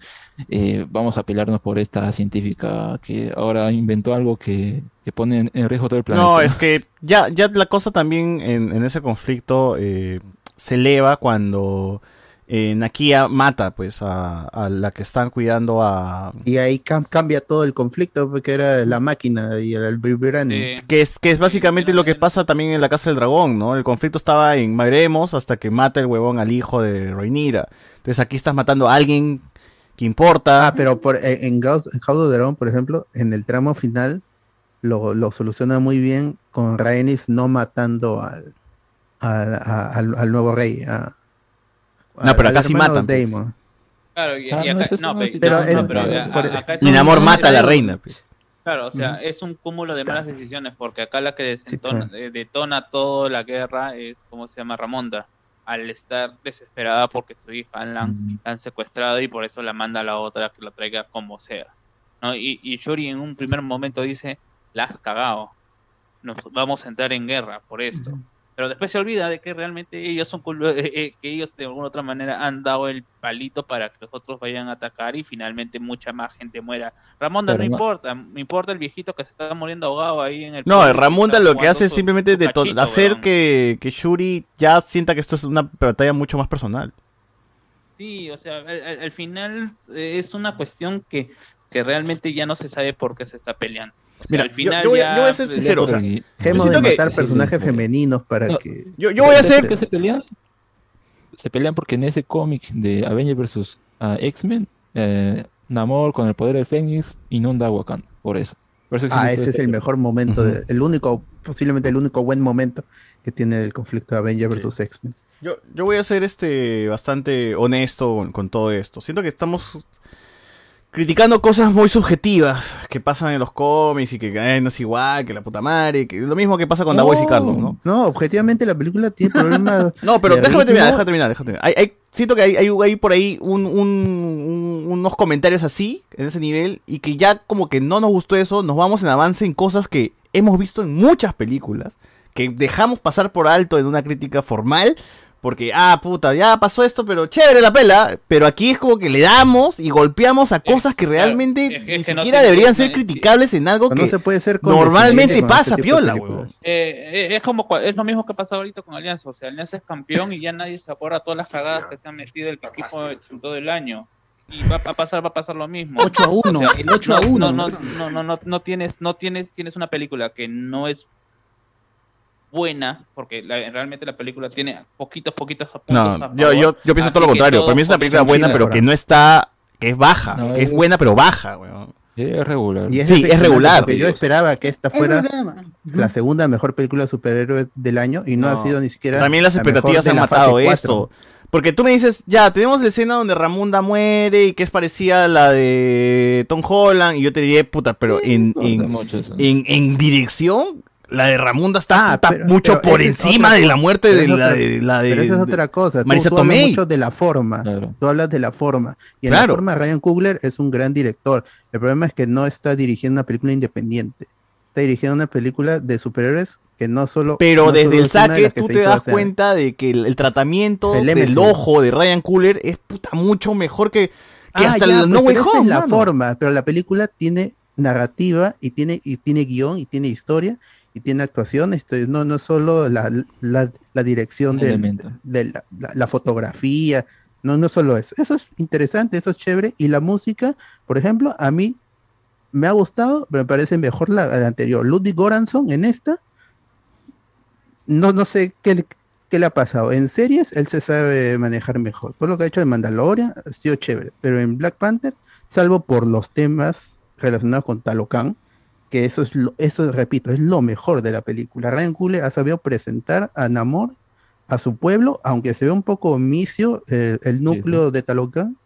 Speaker 16: eh, vamos a pelearnos por esta científica que ahora inventó algo que, que pone en, en riesgo todo el planeta.
Speaker 1: No, es que ya, ya la cosa también en, en ese conflicto eh, se eleva cuando eh, Nakia mata pues a, a la que están cuidando a...
Speaker 3: Y ahí cam- cambia todo el conflicto porque era la máquina y el vibranium.
Speaker 1: Que es, que es básicamente lo que pasa también en la Casa del Dragón, ¿no? El conflicto estaba en Magremos hasta que mata el huevón al hijo de Rhaenyra. Entonces aquí estás matando a alguien que importa.
Speaker 3: Ah, pero por, en, en House en House of Dragon, por ejemplo, en el tramo final lo, lo soluciona muy bien con Rhaenys no matando al, al, al- al nuevo rey. a-
Speaker 1: No, pero acá sí matan, pues.
Speaker 3: Damon.
Speaker 9: Claro, y,
Speaker 16: Ah,
Speaker 9: y acá, no,
Speaker 3: Pero
Speaker 9: no, acá
Speaker 1: Mi amor mata a la reina. pues.
Speaker 9: Claro, o sea, es un cúmulo de malas decisiones, porque acá la que desentona- eh, detona toda la guerra es, ¿cómo se llama? Ramonda. al estar desesperada porque su hija la han, la han secuestrado y por eso la manda a la otra que la traiga como sea. ¿no? Y, y Shuri en un primer momento dice, la has cagado, nos vamos a entrar en guerra por esto. Pero después se olvida de que realmente ellos son *laughs* eh, eh, que ellos de alguna otra manera han dado el palito para que los otros vayan a atacar y finalmente mucha más gente muera. Ramonda no
Speaker 16: no-
Speaker 9: importa, me importa el viejito que se está muriendo ahogado ahí en el
Speaker 1: No,
Speaker 9: está
Speaker 1: lo que hace es simplemente de to-
Speaker 9: cachito,
Speaker 1: hacer que, que Shuri ya sienta que esto es una batalla mucho más personal.
Speaker 9: Sí, o sea, al, al- al final eh, es una cuestión que, que realmente ya no se sabe por qué se está peleando. O sea,
Speaker 1: Mira,
Speaker 9: al
Speaker 1: yo-
Speaker 9: final
Speaker 1: yo voy a-
Speaker 9: ya,
Speaker 1: yo voy a ser sincero, o sea,
Speaker 3: Dejemos de
Speaker 1: que-
Speaker 3: matar personajes femeninos para
Speaker 16: No,
Speaker 3: que.
Speaker 1: Yo, yo voy a
Speaker 16: ¿Sabes
Speaker 1: hacer...
Speaker 16: por qué se pelean? Se pelean porque en ese cómic de Avengers vs. ah, X-Men, eh, Namor con el poder del Fénix inunda a Wakanda. Por eso. Por eso
Speaker 3: Ah, ese es
Speaker 16: todo
Speaker 3: el
Speaker 16: este-
Speaker 3: mejor momento, de- el único, posiblemente el único buen momento que tiene el conflicto de Avengers versus X-Men.
Speaker 1: Yo, yo voy a ser este bastante honesto con, con todo esto. Siento que estamos criticando cosas muy subjetivas que pasan en los cómics y que ay, no es igual, que la puta madre, que lo mismo que pasa con Dabois y Carlos, ¿no?
Speaker 3: No, objetivamente la película tiene problemas. *laughs*
Speaker 1: No, pero
Speaker 3: de
Speaker 1: déjame terminar, déjame terminar, déjame terminar. Hay- hay- siento que hay, hay, hay por ahí un- un- un- unos comentarios así, en ese nivel, y que ya como que no nos gustó eso, nos vamos en avance en cosas que hemos visto en muchas películas, que dejamos pasar por alto en una crítica formal, porque, ah, puta, ya pasó esto, pero chévere la pela, pero aquí es como que le damos y golpeamos a cosas que realmente
Speaker 9: es que-
Speaker 1: ni
Speaker 9: es que no
Speaker 1: siquiera deberían
Speaker 9: no,
Speaker 1: ser
Speaker 9: es-
Speaker 1: criticables en algo
Speaker 3: No
Speaker 1: que
Speaker 3: se puede ser
Speaker 1: normalmente pasa,
Speaker 3: este
Speaker 1: piola, weón.
Speaker 9: Eh, eh, es como es lo mismo que pasa ahorita con Alianza, o sea, Alianza es campeón y ya nadie se acuerda todas las cagadas que se han metido el equipo todo el año. Y va a pasar, va a pasar lo mismo.
Speaker 14: 8 a 1, el 8 a
Speaker 9: no,
Speaker 14: 1.
Speaker 9: No, no, no, no, no, no tienes, no tienes, tienes una película que no es buena, porque la- realmente la película tiene poquitos, poquitos puntos
Speaker 1: No,
Speaker 9: a
Speaker 1: yo,
Speaker 9: favor.
Speaker 1: yo, yo pienso
Speaker 9: Así
Speaker 1: todo lo contrario. Para mí es una película buena, pero que no está, que es baja,
Speaker 16: No,
Speaker 1: que es
Speaker 16: es-
Speaker 1: buena, pero baja, weón.
Speaker 16: Sí, es regular.
Speaker 3: Y es
Speaker 1: Sí, es regular.
Speaker 3: Porque yo esperaba que esta
Speaker 14: Es
Speaker 3: fuera la segunda mejor película de superhéroes del año y no,
Speaker 1: No.
Speaker 3: ha sido ni siquiera.
Speaker 1: También las
Speaker 3: la mejor
Speaker 1: expectativas
Speaker 3: de
Speaker 1: han
Speaker 3: la
Speaker 1: matado esto. Porque tú me dices, ya, tenemos la escena donde Ramunda muere y que es parecida a la de Tom Holland. Y yo te diría, puta, pero en, en, en dirección, la de Ramunda está
Speaker 3: Ah, pero-
Speaker 1: mucho
Speaker 3: pero
Speaker 1: por
Speaker 3: esa
Speaker 1: encima
Speaker 3: otra
Speaker 1: de la muerte de la
Speaker 3: otra-
Speaker 1: de, la de
Speaker 3: Pero eso es otra cosa. Tú,
Speaker 1: Marisa
Speaker 3: tú hablas
Speaker 1: Tomei.
Speaker 3: mucho de la forma.
Speaker 16: Claro.
Speaker 3: Tú hablas de la forma. Y en
Speaker 1: Claro.
Speaker 3: la forma, Ryan Coogler es un gran director. El problema es que no está dirigiendo una película independiente. Está dirigiendo una película de superhéroes que no solo.
Speaker 1: Pero
Speaker 3: no
Speaker 1: desde
Speaker 3: solo
Speaker 1: el
Speaker 3: de
Speaker 1: saque tú te das
Speaker 3: hacer.
Speaker 1: cuenta de que el, el tratamiento
Speaker 3: El
Speaker 1: del ojo de Ryan Cooler es puta mucho mejor que, que
Speaker 3: Ah,
Speaker 1: hasta
Speaker 3: ya,
Speaker 1: el
Speaker 3: pues,
Speaker 1: No Way
Speaker 3: esa
Speaker 1: Home,
Speaker 3: es la
Speaker 1: mano.
Speaker 3: forma, pero la película tiene narrativa y tiene, y tiene guion y tiene historia y tiene actuación. Esto es- no, no es solo la, la, la dirección del- de la, fotografía, no, no solo eso. Eso es interesante, eso es chévere. Y la música, por ejemplo, a mí me ha gustado, pero me parece mejor la, anterior. Ludwig Göransson en esta, no, no sé qué, le- qué le ha pasado. En series él se sabe manejar mejor. Todo lo que ha hecho en Mandalorian ha sido chévere, pero en Black Panther, salvo por los temas relacionados con Talocan, que eso es lo, eso repito, es lo mejor de la película. Ryan Coogler ha sabido presentar a Namor a su pueblo, aunque se ve un poco omisio eh, el núcleo de Talocan,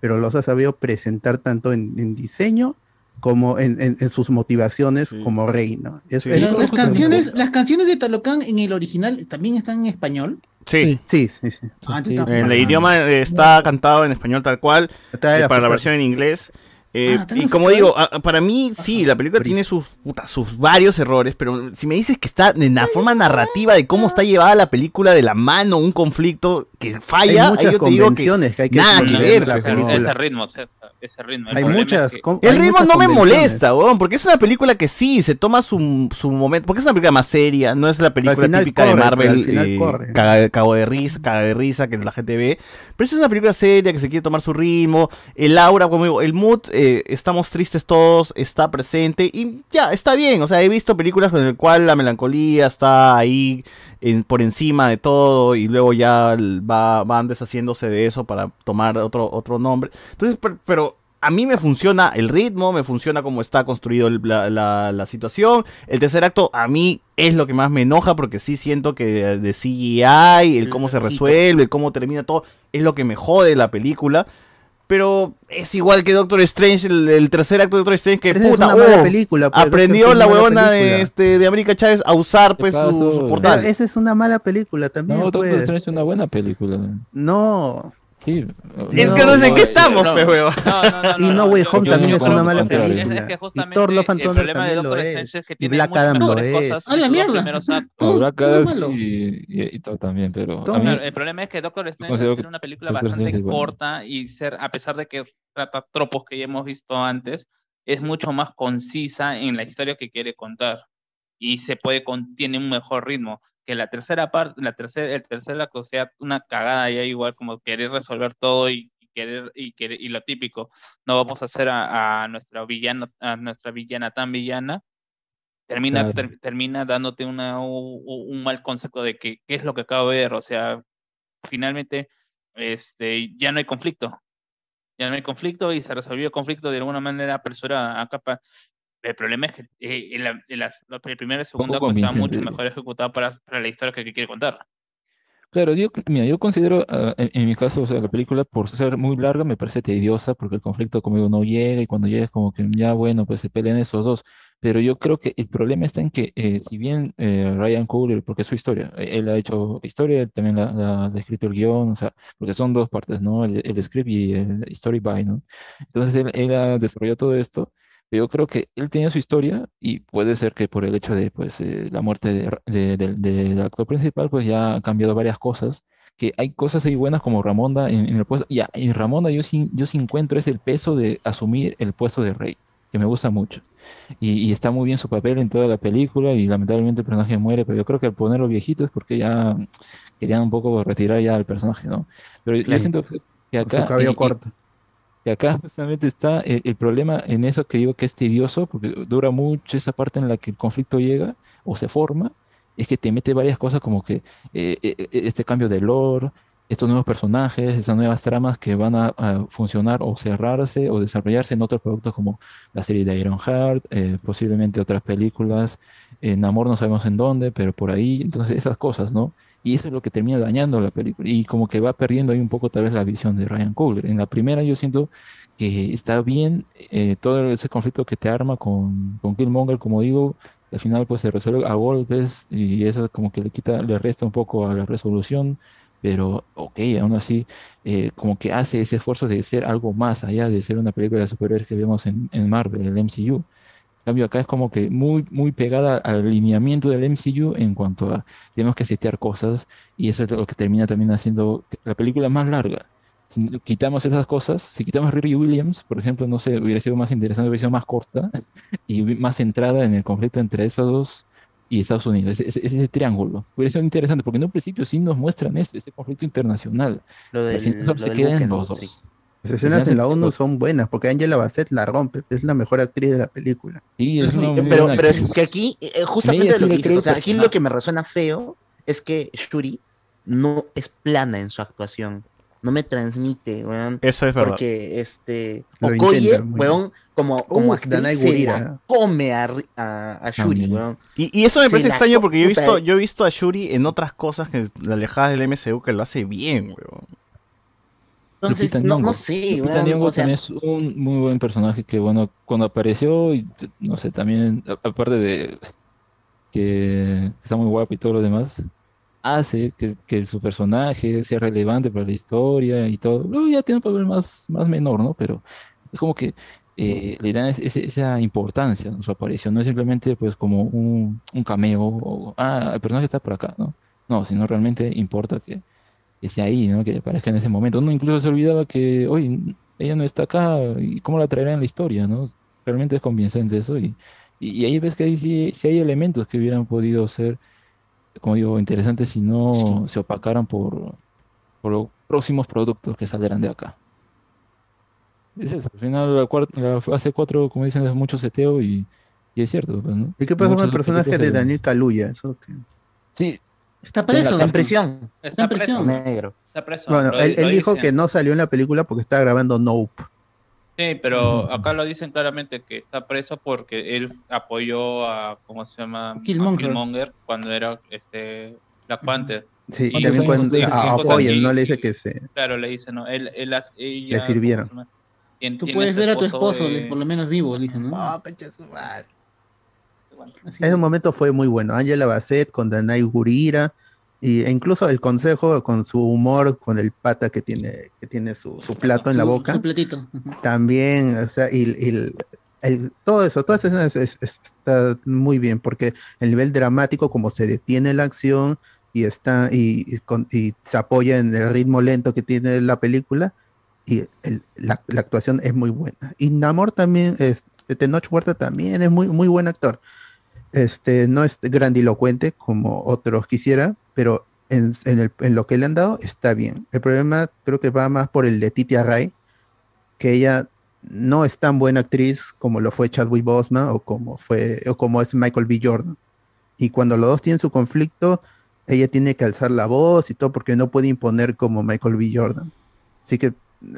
Speaker 3: pero los ha sabido presentar tanto en, en diseño como en, en- en sus motivaciones como rey, ¿no? Es- es-
Speaker 14: Las, las
Speaker 3: es-
Speaker 14: canciones, las canciones de Talocan en el original también están en español.
Speaker 1: Sí.
Speaker 3: Sí, sí, sí.
Speaker 14: Ah, está
Speaker 1: El idioma está cantado en español tal cual,
Speaker 3: Está
Speaker 1: eh, para la versión en inglés. Eh,
Speaker 14: Ah,
Speaker 1: y como digo, a- para mí sí, la película tiene sus, puta, sus varios errores, pero si me dices que está en la forma narrativa de cómo está llevada la película de la mano, un conflicto que falla,
Speaker 3: Hay muchas
Speaker 1: yo
Speaker 3: convenciones que hay que
Speaker 1: nada que ver.
Speaker 3: en la película.
Speaker 9: Ese ritmo, ese, ese ritmo. El
Speaker 3: Hay muchas.
Speaker 9: es que-
Speaker 1: El ritmo no me molesta, weón, porque es una película que sí, se toma su, su momento, porque es una película más seria, no es la película típica de Marvel, eh, caga, cago de risa, caga de risa que la gente ve, pero es una película seria que se quiere tomar su ritmo, el aura, como digo, el mood, eh, estamos tristes todos, está presente y ya, está bien, o sea, he visto películas con el cual la melancolía está ahí en- por encima de todo y luego ya va, van deshaciéndose de eso para tomar otro, otro nombre, entonces, per- pero a mí me funciona el ritmo, me funciona cómo está construido el- la, la- la situación. El tercer acto a mí es lo que más me enoja porque sí siento que de, de CGI, el cómo se resuelve, cómo termina todo, es lo que me jode la película. Pero es igual que Doctor Strange, el, el tercer acto de Doctor Strange, que
Speaker 3: Pero es una mala
Speaker 1: oh,
Speaker 3: película, pues,
Speaker 1: aprendió
Speaker 3: Doctor
Speaker 1: la huevona
Speaker 3: mala
Speaker 1: de, este, de América Chávez a usar pues su, su
Speaker 3: Pero
Speaker 1: portal.
Speaker 3: esa es una mala película también,
Speaker 16: No, Doctor
Speaker 3: pues.
Speaker 16: Strange es una buena película.
Speaker 3: No.
Speaker 16: Sí.
Speaker 1: Es que no sé en qué estamos, pe, huevón.
Speaker 3: y No Way Home también es una mala película.
Speaker 9: Es que
Speaker 3: y
Speaker 9: justamente
Speaker 3: Thor Love and
Speaker 9: el
Speaker 3: Thunder
Speaker 9: problema de
Speaker 3: también lo
Speaker 9: Doctor
Speaker 3: es.
Speaker 9: Strange es que
Speaker 3: Y
Speaker 9: tiene
Speaker 3: Black Adam lo es.
Speaker 9: cosas
Speaker 14: ¡A la mierda!
Speaker 9: primeros actos.
Speaker 16: No, Black Adam y, todo también, pero
Speaker 9: el problema es que Doctor Strange
Speaker 16: que
Speaker 9: una película bastante
Speaker 16: es
Speaker 9: corta y ser, a pesar de que trata tropos que ya hemos visto antes, es mucho más concisa en la historia que quiere contar y se puede con, tiene un mejor ritmo que la tercera parte, la tercera, el tercer acto sea una cagada ya igual como querer resolver todo y, y querer y querer y lo típico, no vamos a hacer a, a nuestra villana a nuestra villana tan villana termina
Speaker 16: Claro.
Speaker 9: ter- termina dándote una u- u- un mal concepto de que qué es lo que acabo de ver, o sea, finalmente este ya no hay conflicto. Ya no hay conflicto y se resolvió el conflicto de alguna manera apresurada. Acá el problema es que eh, la- el primer y el segundo acto está mucho mejor ejecutado para, para la historia que, que quiere contar.
Speaker 16: Claro, yo, mira, yo considero, ah, en, en mi caso, o sea, la película por ser muy larga me parece tediosa porque el conflicto conmigo no llega y cuando llega es como que ya bueno, pues se pelean esos dos. Pero yo creo que el problema está en que eh, si bien eh, Ryan Coogler, porque es su historia, eh, él ha hecho historia, él también la, la- ha escrito el guion, o sea, porque son dos partes, ¿no? El, el script y el story by, ¿no? Entonces él, él ha desarrollado todo esto. Yo creo que él tenía su historia y puede ser que por el hecho de pues, eh, la muerte de Ra- de- del actor principal, pues ya ha cambiado varias cosas. Que hay cosas ahí buenas como Ramonda en, en el puesto. Ya, en Ramonda yo sí, yo sí encuentro es el peso de asumir el puesto de rey, que me gusta mucho. Y, y está muy bien su papel en toda la película y lamentablemente el personaje muere, pero yo creo que al ponerlo viejito es porque ya querían un poco retirar ya al personaje, ¿no? Pero yo
Speaker 3: Claro.
Speaker 16: siento que
Speaker 3: Con su
Speaker 16: acá...
Speaker 3: cabello
Speaker 16: y-
Speaker 3: corto.
Speaker 16: y acá justamente está el, problema en eso que digo que es tedioso, porque dura mucho esa parte en la que el conflicto llega o se forma, es que te mete varias cosas como que eh, eh, eh, este cambio de lore, estos nuevos personajes, esas nuevas tramas que van a, a funcionar o cerrarse o desarrollarse en otros productos como la serie de Ironheart, eh, posiblemente otras películas, en Amor no sabemos en dónde, pero por ahí, entonces esas cosas, ¿no? Y eso es lo que termina dañando la película. Y como que va perdiendo ahí un poco tal vez la visión de Ryan Coogler. En la primera yo siento que está bien eh, todo ese conflicto que te arma con, con Killmonger, como digo, al final pues se resuelve a golpes y eso como que le quita, le resta un poco a la resolución, pero ok, aún así eh, como que hace ese esfuerzo de ser algo más allá de ser una película de superhéroes que vemos en, en Marvel, el MCU. Cambio, acá es como que muy, muy pegada al alineamiento del MCU en cuanto a tenemos que setear cosas y eso es lo que termina también haciendo la película más larga. Si quitamos esas cosas, si quitamos Riri Williams, por ejemplo, no sé, hubiera sido más interesante, hubiera sido más corta *laughs* y más centrada en el conflicto entre esos dos y Estados Unidos, ese, ese- ese triángulo. Hubiera sido interesante porque en un principio sí nos muestran esto, este conflicto internacional.
Speaker 8: Lo
Speaker 16: Pero al
Speaker 8: del-
Speaker 16: final
Speaker 8: lo
Speaker 16: se
Speaker 8: del
Speaker 16: queda en
Speaker 8: buque,
Speaker 16: los
Speaker 8: ¿no?
Speaker 16: dos.
Speaker 8: Sí.
Speaker 3: Las escenas en la 1 son buenas porque Angela Bassett la rompe, es la mejor actriz de la película.
Speaker 16: Sí, es
Speaker 8: Sí,
Speaker 16: una muy
Speaker 8: pero, es que aquí, eh,
Speaker 16: Ella
Speaker 8: justamente lo que dices, o sea, aquí lo que me resuena feo es que Shuri no es plana en su actuación. No me transmite, weón.
Speaker 1: Eso es verdad.
Speaker 8: Porque, este,
Speaker 3: Lo
Speaker 8: Okoye,
Speaker 3: intenta
Speaker 8: weón, como, como
Speaker 3: Uf,
Speaker 8: actriz se la come a, Ri- a, a Shuri,
Speaker 16: También.
Speaker 8: weón.
Speaker 1: Y, y eso me
Speaker 8: Se
Speaker 1: parece extraño porque yo he visto,
Speaker 8: eh.
Speaker 1: yo he visto a Shuri en otras cosas que la alejadas del MCU que lo hace bien, weón.
Speaker 8: Entonces,
Speaker 16: Lupita
Speaker 8: no, no sé,
Speaker 16: Lupita Nyong'o
Speaker 8: o sea,
Speaker 16: también es un muy buen personaje que, bueno, cuando apareció, y, no sé, también, a- aparte de que está muy guapo y todo lo demás, hace que, que su personaje sea relevante para la historia y todo. Luego ya tiene un papel más, más menor, ¿no? Pero es como que eh, le dan ese- esa importancia en su aparición. No es simplemente, pues, como un, un cameo, o, ah, el personaje está por acá, ¿no? No, sino realmente importa que que esté ahí, ¿no? Que aparezca en ese momento. Uno incluso se olvidaba que, oye, ella no está acá, ¿y cómo la traerá en la historia, ¿no? Realmente es convincente eso. Y, y, ahí ves que ahí sí, sí hay elementos que hubieran podido ser, como digo, interesantes si no se opacaran por, por los próximos productos que saldrán de acá. Es eso, al final la, cuarta, la fase 4, como dicen, es mucho seteo y, y es cierto. pues, ¿no?
Speaker 3: ¿Y qué pasa con el personaje de Daniel Kaluuya? Eso que-
Speaker 16: Sí,
Speaker 14: Está preso.
Speaker 8: está en prisión.
Speaker 14: Está en prisión.
Speaker 8: Negro.
Speaker 9: Está preso.
Speaker 3: Bueno,
Speaker 9: lo-
Speaker 3: él,
Speaker 9: lo
Speaker 3: él dijo
Speaker 9: dicen.
Speaker 3: que no salió en la película porque estaba grabando Nope.
Speaker 9: Sí, pero acá lo dicen claramente que está preso porque él apoyó a, ¿cómo se llama? A
Speaker 14: Killmonger.
Speaker 9: Killmonger cuando era este Black Panther.
Speaker 3: Sí,
Speaker 9: Y
Speaker 3: también cuando a Okoye,
Speaker 9: y-
Speaker 3: no le dice que se
Speaker 9: Claro, le dice, no, él, él, ella,
Speaker 3: le sirvieron.
Speaker 14: Tú puedes
Speaker 9: su
Speaker 14: ver a tu
Speaker 9: esposo de-
Speaker 14: por lo menos vivo, dice, ¿no?
Speaker 3: Ah, Ese momento fue muy bueno. Angela Bassett con Danai Gurira y, e incluso el consejo con su humor, con el pata que tiene, que tiene su, su plato en la boca.
Speaker 14: Su platito. Ujú.
Speaker 3: También, o sea, y, y el- el- todo eso, todas esas es- es- está muy bien, porque el nivel dramático, como se detiene la acción y está, y, y con- y se apoya en el ritmo lento que tiene la película, y el- la, la actuación es muy buena. Y Namor también, es, Tenoch Huerta también es muy, muy buen actor. Este, no es grandilocuente como otros quisiera, pero en, el- en lo que le han dado está bien. El problema creo que va más por el de Titi Array, que ella no es tan buena actriz como lo fue Chadwick Boseman o como fue o como es Michael B. Jordan. Y cuando los dos tienen su conflicto, ella tiene que alzar la voz y todo porque no puede imponer como Michael B. Jordan. Así que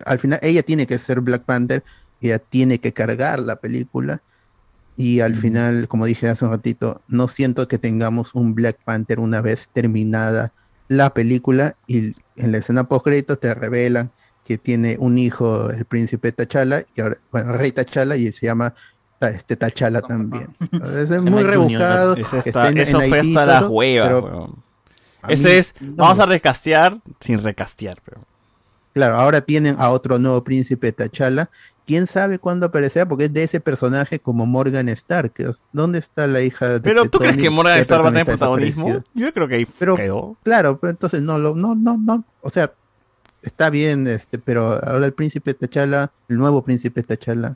Speaker 3: al final ella tiene que ser Black Panther, ella tiene que cargar la película. Y al final, como dije hace un ratito, no siento que tengamos un Black Panther una vez terminada la película y en la escena post créditos te revelan que tiene un hijo, el príncipe T'Challa, y ahora, bueno, rey T'Challa, y se llama este T'Challa también. Entonces, es muy rebuscado.
Speaker 1: Está-
Speaker 3: esté en-
Speaker 1: eso
Speaker 3: en
Speaker 1: fue hasta las huevas,
Speaker 3: mí
Speaker 1: es,
Speaker 3: no
Speaker 1: vamos a recastear sin recastear, pero.
Speaker 3: Claro, ahora tienen a otro nuevo príncipe T'Challa. ¿Quién sabe cuándo aparecerá? Porque es de ese personaje como Morgan Stark. ¿Dónde está la hija de
Speaker 1: Pero ¿tú crees que Morgan Stark va a tener protagonismo? Yo creo que ahí
Speaker 3: Pero,
Speaker 1: quedó.
Speaker 3: Claro, pero entonces no, lo, no, no, no. O sea, está bien, este, pero ahora el príncipe T'Challa, el nuevo príncipe T'Challa.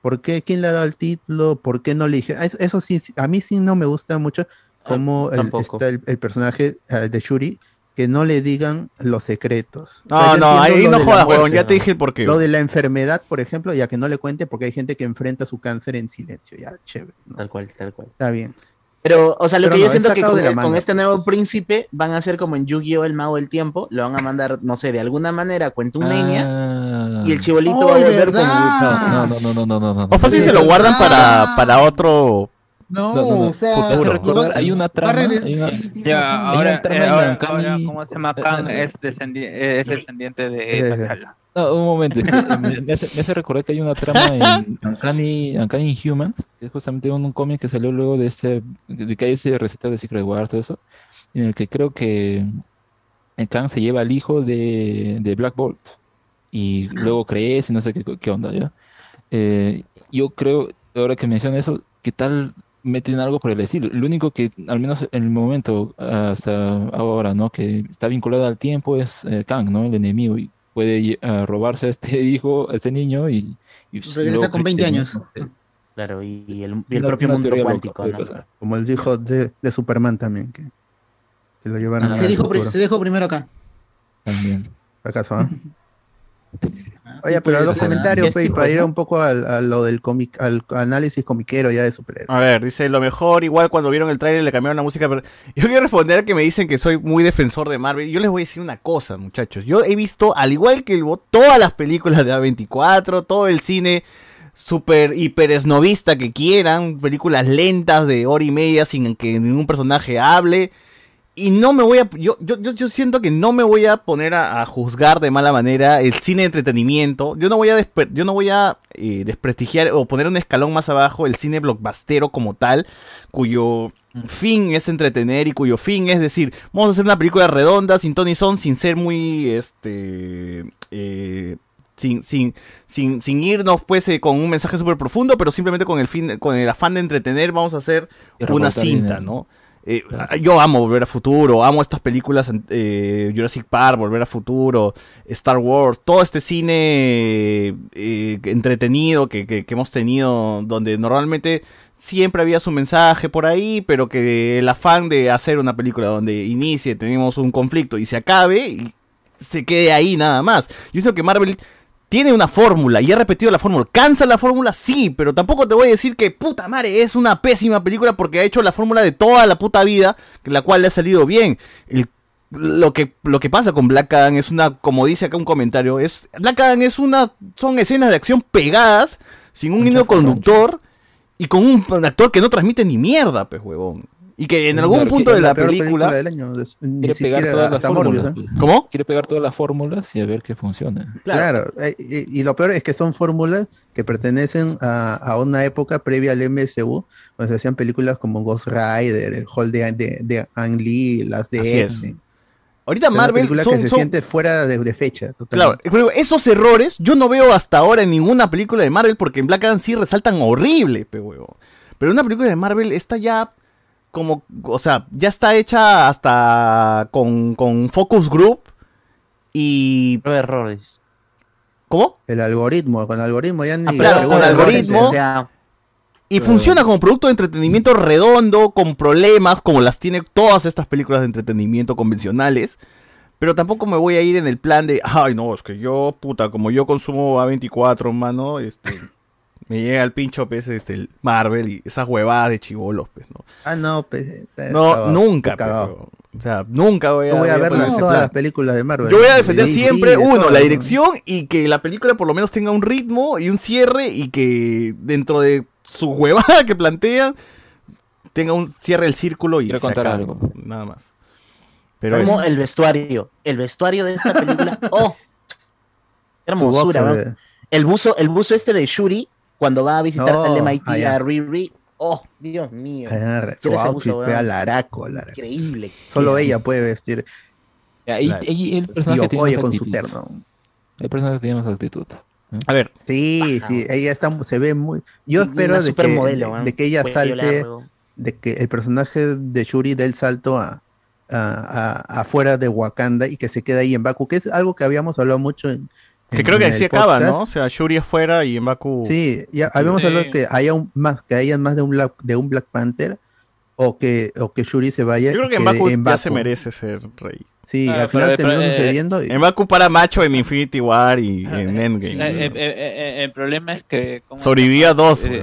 Speaker 3: ¿Por qué? ¿Quién le ha dado el título? ¿Por qué no le dije? Eso, eso sí, a mí sí no me gusta mucho cómo el, está el, el personaje eh, de Shuri, que no le digan los secretos. O
Speaker 1: No,
Speaker 3: sea,
Speaker 1: no, ahí no jodas, huevón, ya te dije el porqué.
Speaker 3: Lo de la enfermedad, por ejemplo, ya que no le cuente porque hay gente que enfrenta su cáncer en silencio. Ya, chévere.
Speaker 8: Tal cual, tal cual.
Speaker 3: Está bien.
Speaker 8: Pero, o sea, lo
Speaker 3: Pero
Speaker 8: que yo
Speaker 3: no, es
Speaker 8: siento que con,
Speaker 3: manga.
Speaker 8: este nuevo príncipe van a ser como en Yu-Gi-Oh! el mago del tiempo, lo van a mandar, no sé, de alguna manera cuenta un leña y el chibolito va a
Speaker 14: ¡Ay,
Speaker 8: volver como!
Speaker 16: No, no, no, no, no, no.
Speaker 1: O fácil se lo guardan para, para otro.
Speaker 14: No,
Speaker 16: No, no, no.
Speaker 14: o sea,
Speaker 16: hay una trama,
Speaker 14: Barre de-
Speaker 16: hay una-
Speaker 14: sí,
Speaker 9: Ya,
Speaker 16: Hay
Speaker 9: ahora, eh, ¿cómo se llama? Khan es, descendi- eh, es descendiente de T'Challa.
Speaker 16: No, un momento. es que me, me hace, me hace recordar que hay una trama en *laughs* Uncanny, Uncanny Inhumans, que es justamente un, un cómic que salió luego de este, de que hay ese receta de Secret War, todo eso, en el que creo que Khan se lleva al hijo de, de Black Bolt y luego crece, no sé qué, qué onda, ¿ya? Eh, yo creo, ahora que menciona eso, ¿qué tal meten algo por el estilo? Lo único que, al menos en el momento, hasta ahora, ¿no? Que está vinculado al tiempo es eh, Kang, ¿no? El enemigo, y puede ah, robarse a este *laughs* hijo, a este niño, y, y
Speaker 14: Regresa
Speaker 16: luego
Speaker 14: con 20
Speaker 16: crece, ¿no?
Speaker 14: años.
Speaker 8: Claro, y y el, y el
Speaker 16: Una-
Speaker 8: propio mundo cuántico, ¿no?
Speaker 16: pasar.
Speaker 3: Como el hijo de, de Superman también, que, que lo llevaron
Speaker 14: Se
Speaker 3: al
Speaker 14: dijo, se dijo primero acá.
Speaker 16: También.
Speaker 3: ¿Acaso, ah? *laughs* Oye, pero los
Speaker 14: puede ser,
Speaker 3: comentarios, pe, para ir un poco al, a lo del cómic, al análisis comiquero ya de superhéroes.
Speaker 1: A ver, dice lo mejor, igual cuando vieron el tráiler le cambiaron la música, pero *laughs* yo quiero responder que me dicen que soy muy defensor de Marvel. Yo les voy a decir una cosa, muchachos. Yo he visto, al igual que el bot, todas las películas de A24, todo el cine super hiper esnovista que quieran, películas lentas de hora y media sin que ningún personaje hable. Y no me voy a. Yo, yo, yo, siento que no me voy a poner a, a juzgar de mala manera el cine de entretenimiento. Yo no voy a, despe- yo no voy a eh, desprestigiar o poner un escalón más abajo el cine blockbustero como tal, cuyo fin es entretener y cuyo fin es decir, vamos a hacer una película redonda, sin Tony Son, sin ser muy. Este. eh, sin, sin, sin, sin irnos pues eh, con un mensaje súper profundo, pero simplemente con el fin, con el afán de entretener, vamos a hacer una cinta. ¿no? Eh, Yo amo Volver a Futuro, amo estas películas, eh, Jurassic Park, Volver a Futuro, Star Wars, todo este cine eh, entretenido que, que- que hemos tenido, donde normalmente siempre había su mensaje por ahí, pero que el afán de hacer una película donde inicie, tenemos un conflicto y se acabe, y se quede ahí nada más. Yo creo que Marvel tiene una fórmula y ha repetido la fórmula. ¿Cansa la fórmula? Sí, pero tampoco te voy a decir que puta madre es una pésima película porque ha hecho la fórmula de toda la puta vida, la cual le ha salido bien. El- lo que lo que pasa con Black Adam es una, como dice acá un comentario, es Black Adam es una son escenas de acción pegadas sin un hilo conductor y con un actor que no transmite ni mierda, pues huevón. Y que en algún punto de
Speaker 16: la
Speaker 1: película...
Speaker 16: película
Speaker 3: del año.
Speaker 16: Quiere pegar todas las fórmulas.
Speaker 3: Morbius, ¿eh?
Speaker 1: ¿Cómo?
Speaker 16: Quiere pegar todas las fórmulas y a ver qué funciona.
Speaker 3: Claro, eh, y, y lo peor es que son fórmulas que pertenecen a, a una época previa al MSU, donde se hacían películas como Ghost Rider, el Hall de, de, de Ang Lee, las de
Speaker 1: Así es.
Speaker 3: X-Men.
Speaker 1: Ahorita Marvel
Speaker 3: película
Speaker 1: son-
Speaker 3: que se
Speaker 1: son-
Speaker 3: siente fuera de, de fecha.
Speaker 1: Claro, pero esos errores yo no veo hasta ahora en ninguna película de Marvel porque en Black Adam sí resaltan horrible, pe. Pero una película de Marvel está ya como, o sea, ya está hecha hasta con, con Focus Group y...
Speaker 8: errores.
Speaker 1: ¿Cómo?
Speaker 3: El algoritmo, con el algoritmo ya ni...
Speaker 1: claro,
Speaker 3: le
Speaker 1: con
Speaker 3: gusta
Speaker 1: algoritmo.
Speaker 3: errores,
Speaker 8: O sea,
Speaker 1: Y funciona como producto de entretenimiento redondo, con problemas, como las tiene todas estas películas de entretenimiento convencionales. Pero tampoco me voy a ir en el plan de, ay, no, es que yo, puta, como yo consumo A24, mano, este, me llega el pincho, pues, este, el Marvel y esas huevadas de chivolos, pues, ¿no?
Speaker 3: Ah, no, pues, está
Speaker 1: No,
Speaker 3: cagado,
Speaker 1: nunca,
Speaker 3: cagado.
Speaker 1: pero, o sea, nunca voy a,
Speaker 3: Yo voy a ver todas
Speaker 1: plan.
Speaker 3: las películas de Marvel.
Speaker 1: Yo voy a defender siempre,
Speaker 3: de
Speaker 1: uno, la
Speaker 3: ¿no?
Speaker 1: dirección y que la película por lo menos tenga un ritmo y un cierre y que dentro de su huevada *laughs* que plantea tenga un cierre del círculo y
Speaker 16: Quiero
Speaker 1: se
Speaker 16: contar algo.
Speaker 1: Nada más. Pero
Speaker 8: como
Speaker 1: es-
Speaker 8: el vestuario. El vestuario de esta película. *laughs* ¡Oh! Qué
Speaker 3: Su
Speaker 8: hermosura,
Speaker 3: eh.
Speaker 8: El buzo, el buzo este de Shuri, cuando va a visitar
Speaker 3: Oh,
Speaker 8: al MIT a Riri. ¡Oh, Dios mío!
Speaker 3: Ah, Su outfit,
Speaker 8: weón.
Speaker 3: al araco.
Speaker 8: Increíble.
Speaker 3: Solo ella puede vestir.
Speaker 16: Ya, y- y el personaje más
Speaker 3: con su terno.
Speaker 16: El personaje tiene más actitud.
Speaker 1: A ver.
Speaker 3: Sí, sí, ella está, se ve muy. Yo espero de que, de,
Speaker 8: ¿eh?
Speaker 3: de que ella salte, de que el personaje de Shuri dé el salto a, a- a- afuera de Wakanda y que se quede ahí en Baku, que es algo que habíamos hablado mucho en.
Speaker 1: Que
Speaker 3: en-
Speaker 1: creo que
Speaker 3: en
Speaker 1: así acaba. ¿no? O sea, Shuri afuera y Mbaku...
Speaker 3: Sí, ya habíamos
Speaker 1: Sí.
Speaker 3: hablado de que haya un, más, que haya más de un Black, de un Black Panther o que, o que Shuri se vaya.
Speaker 1: Yo creo que
Speaker 3: en
Speaker 1: ya se
Speaker 3: Baku.
Speaker 1: merece ser rey.
Speaker 3: Sí,
Speaker 10: Ah,
Speaker 3: al final
Speaker 10: pero-
Speaker 3: terminó
Speaker 10: pero, eh,
Speaker 3: sucediendo. y-
Speaker 1: Mbaku para macho en Infinity War y
Speaker 3: Ah,
Speaker 1: en
Speaker 10: Eh,
Speaker 1: Endgame.
Speaker 10: eh, eh, eh, el problema es que... ¿cómo se
Speaker 1: Sobrevivía dos,
Speaker 10: Eh,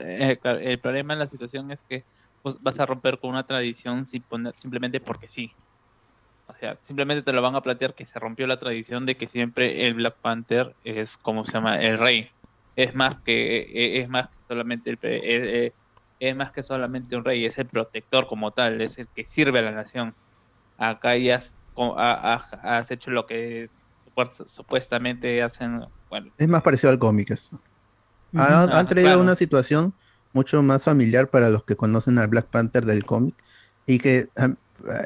Speaker 10: eh, claro, el problema en la situación es que pues, vas a romper con una tradición sin poner, simplemente porque sí. O sea, simplemente te lo van a plantear que se rompió la tradición de que siempre el Black Panther es como se llama el rey. Es más que eh, es más que solamente el eh, es más que solamente un rey, es el protector como tal, es el que sirve a la nación. Acá ya has, hecho lo que supuest- supuestamente hacen, bueno,
Speaker 3: Es más parecido al cómic. eso. Han,
Speaker 10: Ah,
Speaker 3: han traído
Speaker 10: claro.
Speaker 3: una situación mucho más familiar para los que conocen al Black Panther del cómic y que, am,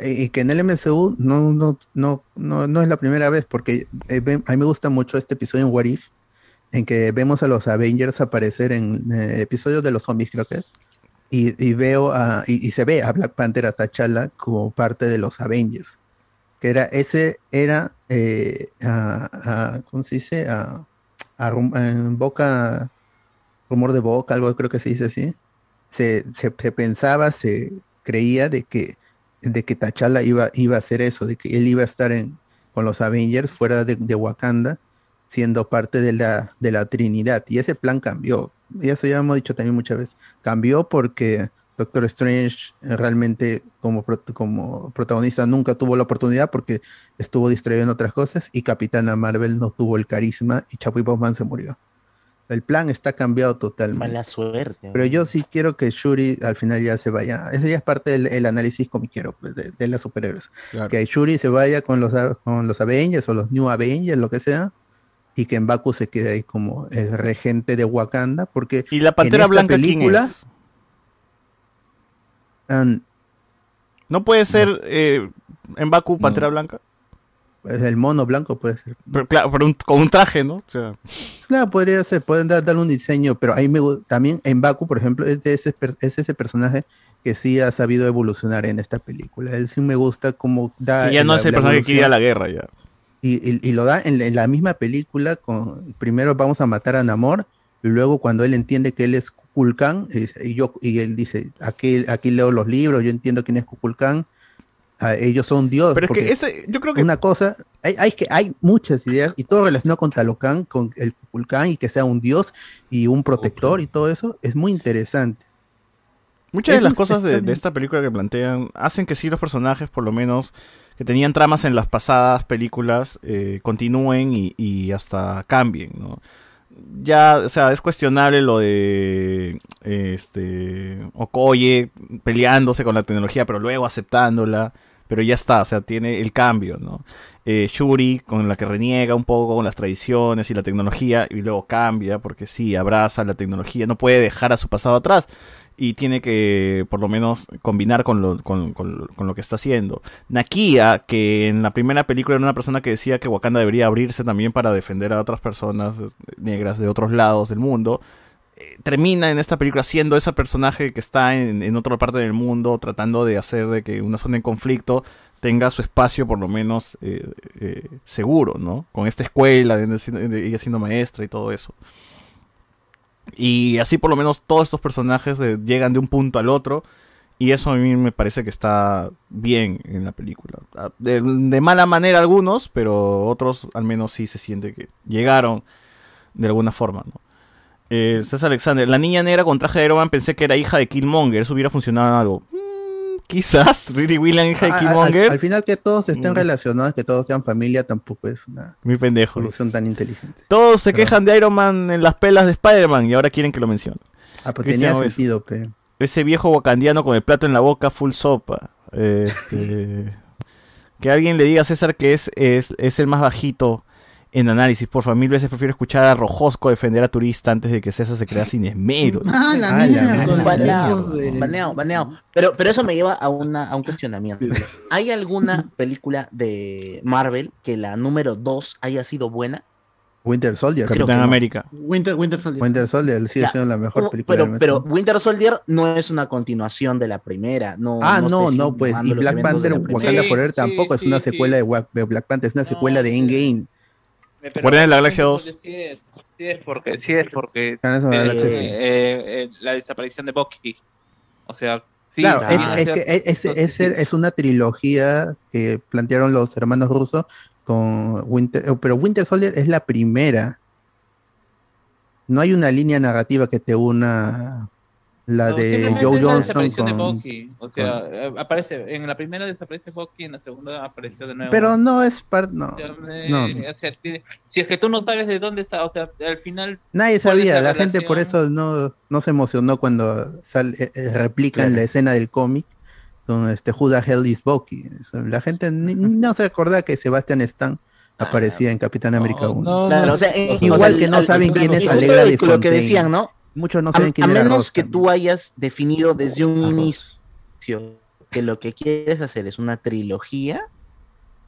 Speaker 3: y que en el MCU no, no, no, no, no es la primera vez porque eh, a mí me gusta mucho este episodio en What If en que vemos a los Avengers aparecer en eh, episodios de los zombies creo que es y, veo a, y, se ve a Black Panther a T'Challa como parte de los Avengers que era ese era eh, ¿cómo se dice? En boca rumor de boca, algo creo que se dice así. Se, se, se pensaba, se creía de que de que T'Challa iba, iba a hacer eso, de que él iba a estar en, con los Avengers fuera de, de Wakanda, siendo parte de la, de la Trinidad. Y ese plan cambió. Y eso ya hemos dicho también muchas veces. Cambió porque Doctor Strange realmente como, como protagonista nunca tuvo la oportunidad porque estuvo distraído en otras cosas y Capitana Marvel no tuvo el carisma y Chapo y Bowman se murió. El plan está cambiado totalmente.
Speaker 8: Mala suerte.
Speaker 3: Pero yo sí quiero que Shuri al final ya se vaya. Ese ya es parte del el análisis comiquero pues, de, de las superhéroes.
Speaker 1: Claro.
Speaker 3: Que Shuri se vaya con los, con los Avengers o los New Avengers, lo que sea. Y que Mbaku se quede ahí como el regente de Wakanda. Porque
Speaker 1: ¿Y la
Speaker 3: en
Speaker 1: Pantera
Speaker 3: esta
Speaker 1: Blanca quién
Speaker 3: película.
Speaker 1: es?
Speaker 3: an-
Speaker 1: ¿No puede ser eh, Mbaku Pantera Blanca?
Speaker 3: Pues, el mono blanco puede ser.
Speaker 1: Pero claro, pero un- con un traje, ¿no? O sea,
Speaker 3: Claro, podría ser, pueden dar, darle un diseño, pero ahí me también en Baku, por ejemplo, es, de ese, es ese personaje que sí ha sabido evolucionar en esta película. Él sí me gusta cómo da.
Speaker 1: y ya no
Speaker 3: la-
Speaker 1: es el personaje que iría a la guerra ya.
Speaker 3: Y, y- y lo da en, la- en la misma película, con primero vamos a matar a Namor, y luego cuando él entiende que él es Kukulkan, y, y yo, y él dice, aquí, aquí leo los libros, yo entiendo quién es Kukulkan, ah, ellos son Dios.
Speaker 1: Pero es que ese, yo creo que
Speaker 3: una cosa, hay, hay que hay muchas ideas y todo relacionado con Talocan, con el Kukulkan y que sea un dios y un protector y todo eso es muy interesante.
Speaker 1: Muchas de las cosas de, esta película que plantean hacen que sí los personajes, por lo menos, que tenían tramas en las pasadas películas, eh, continúen y, y hasta cambien, ¿no? Ya, o sea, es cuestionable lo de este Okoye peleándose con la tecnología, pero luego aceptándola, pero ya está, o sea, tiene el cambio, ¿no? Eh, Shuri, con la que reniega un poco con las tradiciones y la tecnología, y luego cambia, porque sí, abraza la tecnología, no puede dejar a su pasado atrás, y tiene que, por lo menos, combinar con lo, con, con- con lo que está haciendo. Nakia, que en la primera película era una persona que decía que Wakanda debería abrirse también para defender a otras personas eh, negras de otros lados del mundo, termina en esta película siendo ese personaje que está en, en otra parte del mundo tratando de hacer de que una zona en conflicto tenga su espacio por lo menos eh, eh, seguro, ¿no? Con esta escuela, de, de- ella siendo maestra y todo eso. Y así por lo menos todos estos personajes eh, llegan de un punto al otro. Y eso a mí me parece que está bien en la película. Ah, De, de mala manera algunos, pero otros al menos sí se siente que llegaron de alguna forma, ¿no? Eh, César Alexander, la niña negra con traje de Iron Man pensé que era hija de Killmonger, eso hubiera funcionado en algo. Mm, quizás, *laughs* Riri William, hija de Killmonger.
Speaker 3: Al, al final que todos estén
Speaker 1: Mm.
Speaker 3: relacionados, que todos sean familia, tampoco es una
Speaker 1: Muy pendejo.
Speaker 3: solución tan inteligente.
Speaker 1: Todos se quejan de Iron Man en las pelas de Spider-Man y ahora quieren que lo mencione.
Speaker 3: Ah, pues tenía sentido, pero...
Speaker 1: Ese viejo wakandiano con el plato en la boca, full sopa. Este, *laughs* que alguien le diga a César que es, es, es el más bajito en análisis. Por mil veces prefiero escuchar a Rojosco defender a Turista antes de que César se crea sin esmero. *laughs*
Speaker 14: Ah, la
Speaker 3: Ah, la
Speaker 14: mierda.
Speaker 8: Baneado, baneado, baneado. Pero, pero eso me lleva a, una, a un cuestionamiento. ¿Hay alguna película de Marvel que la número 2 haya sido buena?
Speaker 3: Winter Soldier.
Speaker 1: Capitán
Speaker 8: no.
Speaker 1: América.
Speaker 14: Winter, Winter Soldier.
Speaker 3: Winter Soldier sigue
Speaker 8: Ya,
Speaker 3: siendo la mejor
Speaker 8: No,
Speaker 3: película
Speaker 8: pero, pero. Winter Soldier no es una continuación de la primera. No,
Speaker 3: Ah,
Speaker 8: no,
Speaker 3: no, pues. Y Black Panther. Wakanda
Speaker 9: Sí,
Speaker 3: Forever
Speaker 9: sí,
Speaker 3: tampoco es una
Speaker 9: sí.
Speaker 3: secuela de Black Panther, es una secuela de Endgame.
Speaker 1: Guardianes de la Galaxia
Speaker 10: sí
Speaker 1: 2.
Speaker 10: es, sí es porque, sí es porque
Speaker 3: la
Speaker 10: eh,
Speaker 8: sí.
Speaker 10: eh, eh, la desaparición de Bucky. O sea, sí,
Speaker 3: Claro, es,
Speaker 10: ah,
Speaker 3: es que es, es- es- es una trilogía que plantearon los hermanos rusos con Winter, eh, pero Winter Soldier es la primera. No hay una línea narrativa que te una la
Speaker 10: no,
Speaker 3: de Joe Johnston
Speaker 10: de
Speaker 3: con...
Speaker 10: Bucky. O sea, eh, aparece, en la primera desaparece Bucky, en la segunda apareció de nuevo.
Speaker 3: Pero no es parte, no,
Speaker 10: O sea, eh,
Speaker 3: no.
Speaker 10: o sea, si es que tú no sabes de dónde está, o sea, al final
Speaker 3: Nadie
Speaker 10: ¿Cuál es
Speaker 3: sabía,
Speaker 10: la
Speaker 3: la gente por eso no, no se emocionó cuando sal- eh, eh, replican la escena del cómic con este the hell is Bucky. La gente ni- no se acordaba que Sebastian Stan aparecía en Capitán América 1.
Speaker 16: No,
Speaker 8: Claro,
Speaker 16: no,
Speaker 8: o sea, en-
Speaker 3: Igual
Speaker 8: o sea,
Speaker 3: que no
Speaker 8: al-
Speaker 3: saben
Speaker 8: al-
Speaker 3: quién es Alegra de
Speaker 8: Lo que decían, ¿no?
Speaker 3: Muchos no
Speaker 8: A,
Speaker 3: saben quién
Speaker 8: a
Speaker 3: era
Speaker 8: menos que
Speaker 3: también.
Speaker 8: tú hayas definido desde un inicio que lo que quieres hacer es una trilogía,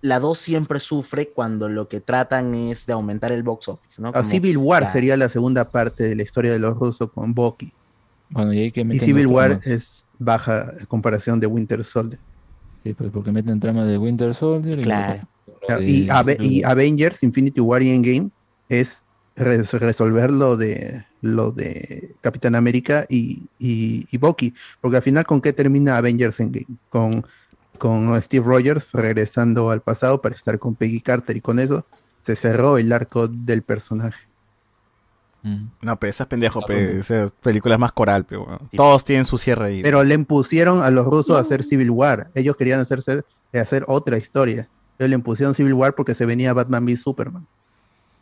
Speaker 8: la 2 siempre sufre cuando lo que tratan es de aumentar el box office, ¿no? Como,
Speaker 3: Civil War
Speaker 8: ya,
Speaker 3: sería la segunda parte de la historia de los rusos con Bucky.
Speaker 16: Bueno, y hay que
Speaker 3: Y
Speaker 16: meten
Speaker 3: Civil War
Speaker 16: trama.
Speaker 3: es baja en comparación de Winter Soldier.
Speaker 16: Sí, pues porque meten trama de Winter Soldier. y
Speaker 8: Claro.
Speaker 3: Y, Ave- y Avengers, Infinity War y Endgame es re- resolver lo de lo de Capitán América y, y, y Bucky. Porque al final, ¿con qué termina Avengers Endgame? Con, con Steve Rogers regresando al pasado para estar con Peggy Carter y con eso se cerró el arco del personaje.
Speaker 16: Mm.
Speaker 1: No, pero esa es pendejo, pe, esa película es más coral, pero bueno. todos tienen su cierre ahí.
Speaker 3: Pero le impusieron a los rusos a hacer Civil War. Ellos querían hacer, hacer otra historia. Ellos le impusieron Civil War porque se venía Batman v Superman.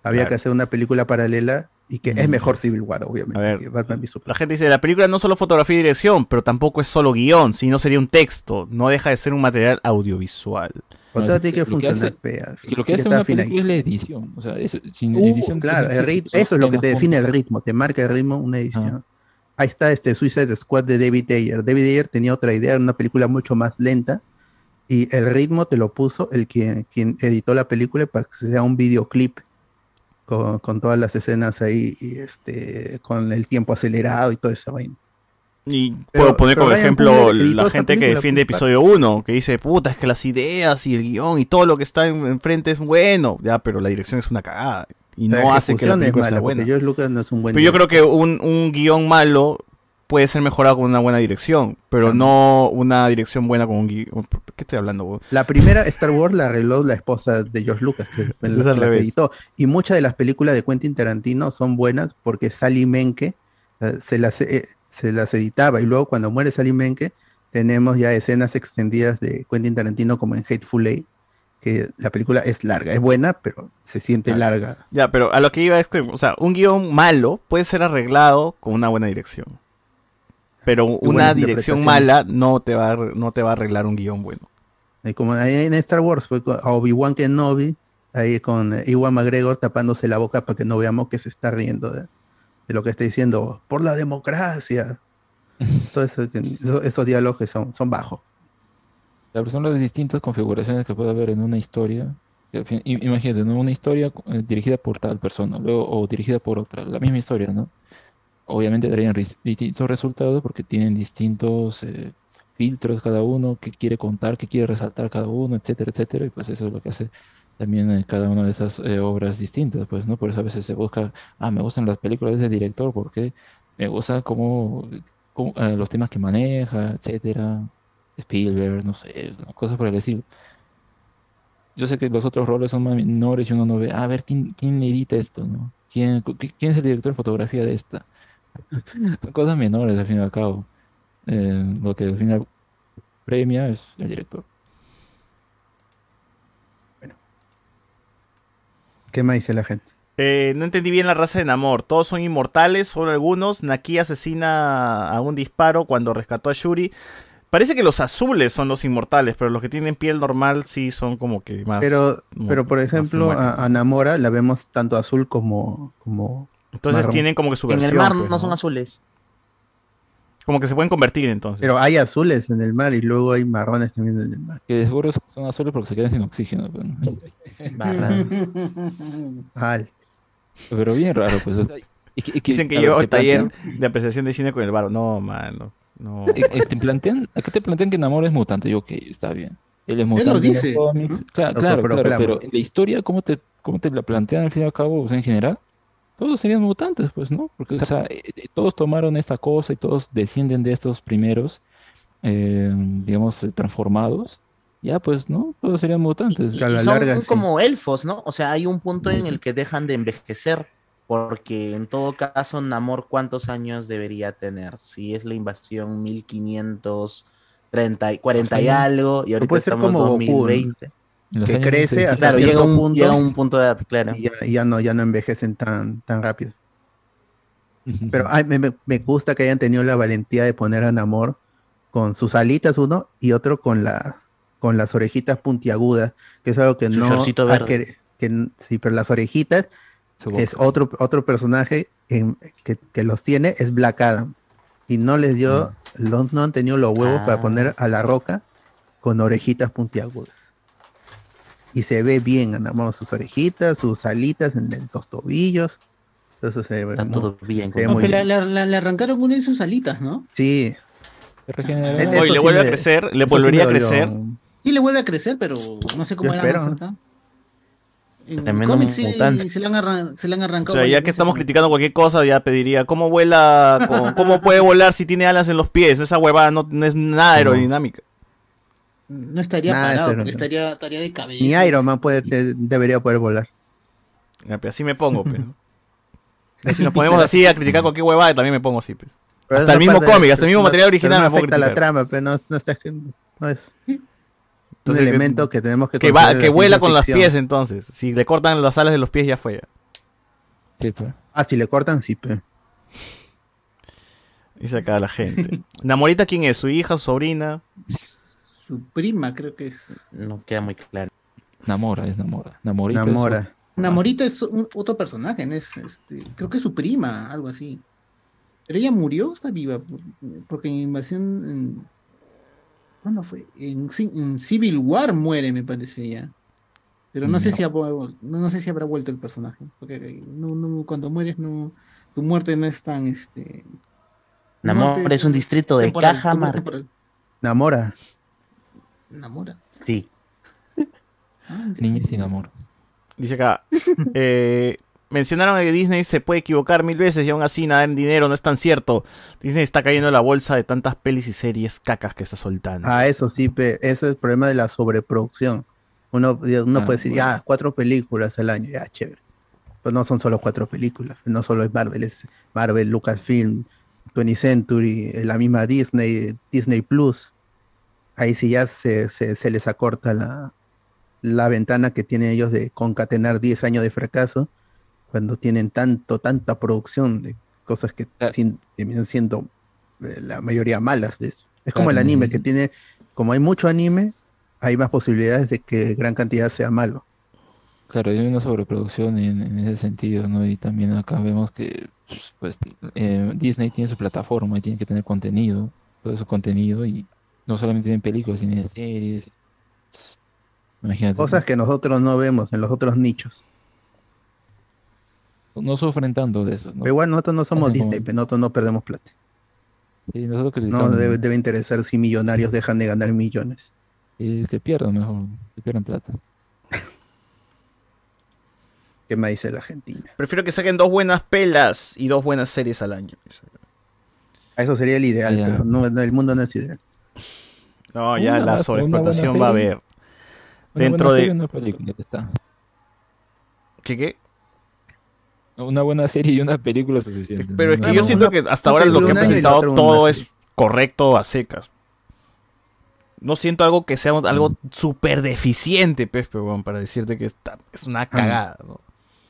Speaker 3: Había
Speaker 1: Claro.
Speaker 3: que hacer una película paralela y que es
Speaker 1: Mm.
Speaker 3: mejor Civil War, obviamente,
Speaker 1: A ver.
Speaker 3: que Batman.
Speaker 1: La gente dice, la película no solo fotografía y dirección, pero tampoco es solo guion, sino sería un texto, no deja de ser un material audiovisual.
Speaker 3: O
Speaker 16: No,
Speaker 3: todo
Speaker 16: es-
Speaker 3: tiene que
Speaker 16: lo que
Speaker 3: funcionar,
Speaker 16: y lo que hace una película es la edición. O sea, eso, sin
Speaker 3: Uh,
Speaker 16: edición.
Speaker 3: claro,
Speaker 16: no
Speaker 3: el eso es lo que te define el ritmo, te marca el ritmo una edición. Ahí está este Suicide Squad de David Ayer. David Ayer tenía otra idea, una película mucho más lenta y el ritmo te lo puso el quien, quien editó la película para que sea un videoclip con, con todas las escenas ahí y este con el tiempo acelerado y todo eso vaina.
Speaker 1: Y
Speaker 3: Pero-
Speaker 1: puedo poner como ejemplo la gente que
Speaker 3: película,
Speaker 1: defiende episodio 1, que dice, puta, es que las ideas y el guion y todo lo que está en- enfrente es bueno, ya, pero la dirección es una cagada y
Speaker 3: La
Speaker 1: no hace que la
Speaker 3: ejecución es
Speaker 1: película
Speaker 3: mala,
Speaker 1: sea buena.
Speaker 3: Lucas no es un buen
Speaker 1: Pero yo creo que un, un guion malo puede ser mejorado con una buena dirección, pero no una dirección buena con un guion. ¿Qué estoy hablando, güey?
Speaker 3: La primera Star Wars la arregló la esposa de George Lucas, que *laughs*
Speaker 1: Es
Speaker 3: la, que editó. Y muchas de las películas de Quentin Tarantino son buenas porque Sally Menke eh, se, las, eh, se las editaba. Y luego cuando muere Sally Menke, tenemos ya escenas extendidas de Quentin Tarantino como en Hateful Eight, que la película es larga, es buena, pero se siente larga.
Speaker 1: Ya, pero a lo que iba es que, o sea, un guion malo puede ser arreglado con una buena dirección. Pero una dirección mala no te va a, no te va a arreglar un guion bueno.
Speaker 3: Y como ahí en Star Wars, a Obi-Wan Kenobi, ahí con eh, Iwan McGregor tapándose la boca para que no veamos que se está riendo de, de lo que está diciendo, por la democracia. Eso- esos diálogos que son, son bajos.
Speaker 16: La persona las distintas configuraciones que puede haber en una historia. Imagínate, ¿no? Una historia eh, dirigida por tal persona, luego o dirigida por otra, la misma historia, ¿no? Obviamente darían distintos resultados porque tienen distintos eh, filtros cada uno, qué quiere contar, qué quiere resaltar cada uno, etcétera, etcétera, y pues eso es lo que hace también eh, cada una de esas eh, obras distintas, pues, ¿no? Por eso a veces se busca, ah, me gustan las películas de ese director porque me gusta cómo, los temas que maneja, etcétera. Spielberg, no sé, cosas por el estilo. Yo sé que los otros roles son más menores y uno no ve, "Ah, a ver, ¿quién, quién edita esto, no? ¿Quién, quién es el director de fotografía de esta? *laughs* Son cosas menores al fin y al cabo. Eh, lo que al final premia es el director.
Speaker 3: ¿Qué más dice la gente?
Speaker 1: Eh, no entendí bien la raza de Namor. Todos son inmortales, solo algunos. Naki asesina a un disparo cuando rescató a Shuri. Parece que los azules son los inmortales, pero los que tienen piel normal sí son como que más.
Speaker 3: Pero, pero por ejemplo, a, a Namora la vemos tanto azul como, como
Speaker 1: Entonces
Speaker 3: marrón.
Speaker 1: tienen como que su
Speaker 8: En
Speaker 1: versión.
Speaker 8: el mar
Speaker 1: pues,
Speaker 8: no son azules.
Speaker 1: Como que se pueden convertir entonces.
Speaker 3: Pero hay azules en el mar y luego hay marrones también en el mar.
Speaker 16: Que seguro son azules porque se quedan sin oxígeno. pues, ¿no? *laughs*
Speaker 3: Al.
Speaker 16: Pero bien raro, pues. o sea, y que- y que-
Speaker 1: Dicen que llevo taller
Speaker 16: plantean-
Speaker 1: de apreciación de cine con el bar. No, mano. No.
Speaker 16: Eh, te plantean, acá te plantean que Namor es mutante. Yo, ok, está bien. Él es
Speaker 14: lo
Speaker 16: mutante. en los
Speaker 14: dice.
Speaker 16: Claro, claro, pero en la historia, ¿cómo te, cómo te la plantean al fin y al cabo? O sea, en general, todos serían mutantes, pues, ¿no? Porque, o sea, eh, todos tomaron esta cosa y todos descienden de estos primeros, eh, digamos, eh, transformados. Ya, pues, ¿no? Todos serían mutantes.
Speaker 8: Y son como elfos, ¿no? O sea, hay un punto en el que dejan de envejecer, porque en todo caso, Namor, ¿cuántos años debería tener? Si es la invasión 1530, y 40 y algo, y ahorita
Speaker 3: puede ser
Speaker 8: estamos
Speaker 3: como Goku, ¿no?
Speaker 8: 2020.
Speaker 3: que crece hasta
Speaker 8: Claro,
Speaker 3: cierto
Speaker 8: llega un,
Speaker 3: punto,
Speaker 8: llega un punto de edad, claro.
Speaker 3: y ya, ya no, ya no envejecen tan, tan rápido. *laughs* Pero ay, me, me- gusta que hayan tenido la valentía de poner a Namor con sus alitas uno y otro con la con las orejitas puntiagudas, que es algo que
Speaker 8: Su
Speaker 3: no que n- sí, pero las orejitas
Speaker 16: Su
Speaker 3: es otro otro personaje en- que, que los tiene es Black Adam y no les dio los- no han tenido los huevos para
Speaker 8: Ah.
Speaker 3: poner a la roca con orejitas puntiagudas. Y se ve bien, a Namor, sus orejitas, sus alitas en, en los tobillos. Entonces se ve,
Speaker 8: Está
Speaker 3: muy-
Speaker 8: todo bien.
Speaker 3: se ve
Speaker 14: No,
Speaker 3: muy
Speaker 14: la-
Speaker 3: bien.
Speaker 14: la- la- le arrancaron una de sus alitas, ¿no?
Speaker 3: Sí.
Speaker 1: Oye,
Speaker 3: eso
Speaker 1: le
Speaker 3: sí
Speaker 1: vuelve a crecer, le
Speaker 3: sí
Speaker 1: volvería a crecer.
Speaker 14: Sí le vuelve a crecer, pero no sé cómo
Speaker 3: Yo
Speaker 14: era
Speaker 8: Tremendo
Speaker 14: cómics sí,
Speaker 8: mutante.
Speaker 14: se le han, arran- se le han
Speaker 1: O
Speaker 14: arrancado.
Speaker 1: sea, ya que estamos criticando cualquier cosa, ya pediría, ¿cómo vuela? ¿Cómo, cómo puede volar si tiene alas en los pies? Esa huevada no, no es nada aerodinámica.
Speaker 14: No estaría
Speaker 3: Nada,
Speaker 14: parado, porque estaría, estaría de cabeza.
Speaker 3: Ni Iron Man puede, te- debería poder volar.
Speaker 1: Ya, pues, así me pongo, pues. Y *laughs* Si nos ponemos así a criticar cualquier huevada, también me pongo así, pues.
Speaker 3: Pero
Speaker 1: hasta el mismo cómic, hasta el mismo
Speaker 3: no-
Speaker 1: material
Speaker 3: pero
Speaker 1: original
Speaker 3: no afecta la trama, pero no, no, está- no es *laughs* un
Speaker 1: Entonces,
Speaker 3: elemento que tenemos que
Speaker 1: Que, va, que
Speaker 3: la
Speaker 1: vuela con los
Speaker 3: ficción.
Speaker 1: pies entonces. Si le cortan las alas de los pies ya fue.
Speaker 16: Sí, pues.
Speaker 3: Ah, si le cortan, sí, pero.
Speaker 1: Dice acá la gente. *laughs* ¿Namorita quién es? ¿Su hija, su sobrina?
Speaker 14: Su prima, creo que es.
Speaker 8: No queda muy claro.
Speaker 16: Namora, es Namora. Namorita es
Speaker 3: Namora.
Speaker 14: Namorita es un- otro personaje, ¿no? es, este, creo que es su prima, algo así. Pero ella murió, o está viva, Por- porque en invasión. en- ¿Cuándo fue? En, en Civil War muere, me parece ya. Pero no, sé si ha no, no sé si habrá vuelto el personaje. Porque no, no, cuando mueres, no, tu muerte no es tan este. tu
Speaker 8: Namor
Speaker 14: muerte
Speaker 8: es un distrito de
Speaker 14: temporal.
Speaker 3: Namora.
Speaker 14: Namora.
Speaker 8: Sí.
Speaker 16: Niña sin amor.
Speaker 1: Dice acá. *laughs* eh, mencionaron que Disney se puede equivocar mil veces y aún así nada en dinero, no es tan cierto. Disney está cayendo en la bolsa de tantas pelis y series cacas que está soltando.
Speaker 3: Ah, eso sí, pe, eso es el problema de la sobreproducción. Uno, uno
Speaker 1: Ah,
Speaker 3: puede decir,
Speaker 1: bueno.
Speaker 3: ya, cuatro películas al año, ya, chévere. Pero no son solo cuatro películas, no solo es Marvel, es Marvel, Lucasfilm, 20th Century, la misma Disney, Disney Plus. Ahí sí ya se, se, se les acorta la, la ventana que tienen ellos de concatenar 10 años de fracaso cuando tienen tanto, tanta producción de cosas que sin- terminan siendo eh, la mayoría malas. ¿ves? Es como el anime, que tiene, como hay mucho anime, hay más posibilidades de que gran cantidad sea malo.
Speaker 16: Claro, hay una sobreproducción en, en ese sentido, ¿no? Y también acá vemos que pues eh, Disney tiene su plataforma y tiene que tener contenido, todo su contenido, y no solamente tienen películas, tienen series. Imagínate.
Speaker 3: Cosas que nosotros no vemos en los otros nichos.
Speaker 16: No sufren tanto de eso, ¿no?
Speaker 3: Pero igual nosotros no somos
Speaker 16: como-
Speaker 3: Disney, pero nosotros no perdemos plata.
Speaker 16: Sí, nosotros
Speaker 3: No debe, debe interesar si millonarios dejan de ganar millones.
Speaker 16: Y que pierdan mejor, que pierdan plata. *laughs*
Speaker 3: ¿Qué me dice la Argentina?
Speaker 1: Prefiero que saquen dos buenas pelas y dos buenas series al año.
Speaker 3: Eso sería el ideal,
Speaker 1: Ya.
Speaker 3: pero no, no, el mundo no es ideal.
Speaker 1: No, ya
Speaker 16: Una-
Speaker 1: la sobreexplotación va a haber.
Speaker 16: Una
Speaker 1: Dentro
Speaker 16: buena
Speaker 1: de.
Speaker 16: serie, una película, está.
Speaker 1: ¿Qué qué?
Speaker 16: Una buena serie y una película es suficiente.
Speaker 1: Pero es que
Speaker 16: No,
Speaker 1: yo
Speaker 16: no,
Speaker 1: siento
Speaker 16: no.
Speaker 1: que hasta ahora lo que
Speaker 16: la
Speaker 1: presentado todo
Speaker 16: serie.
Speaker 1: es correcto a secas. No siento algo que sea algo súper deficiente, pues, pero bueno, para decirte que está, es una cagada, ¿no?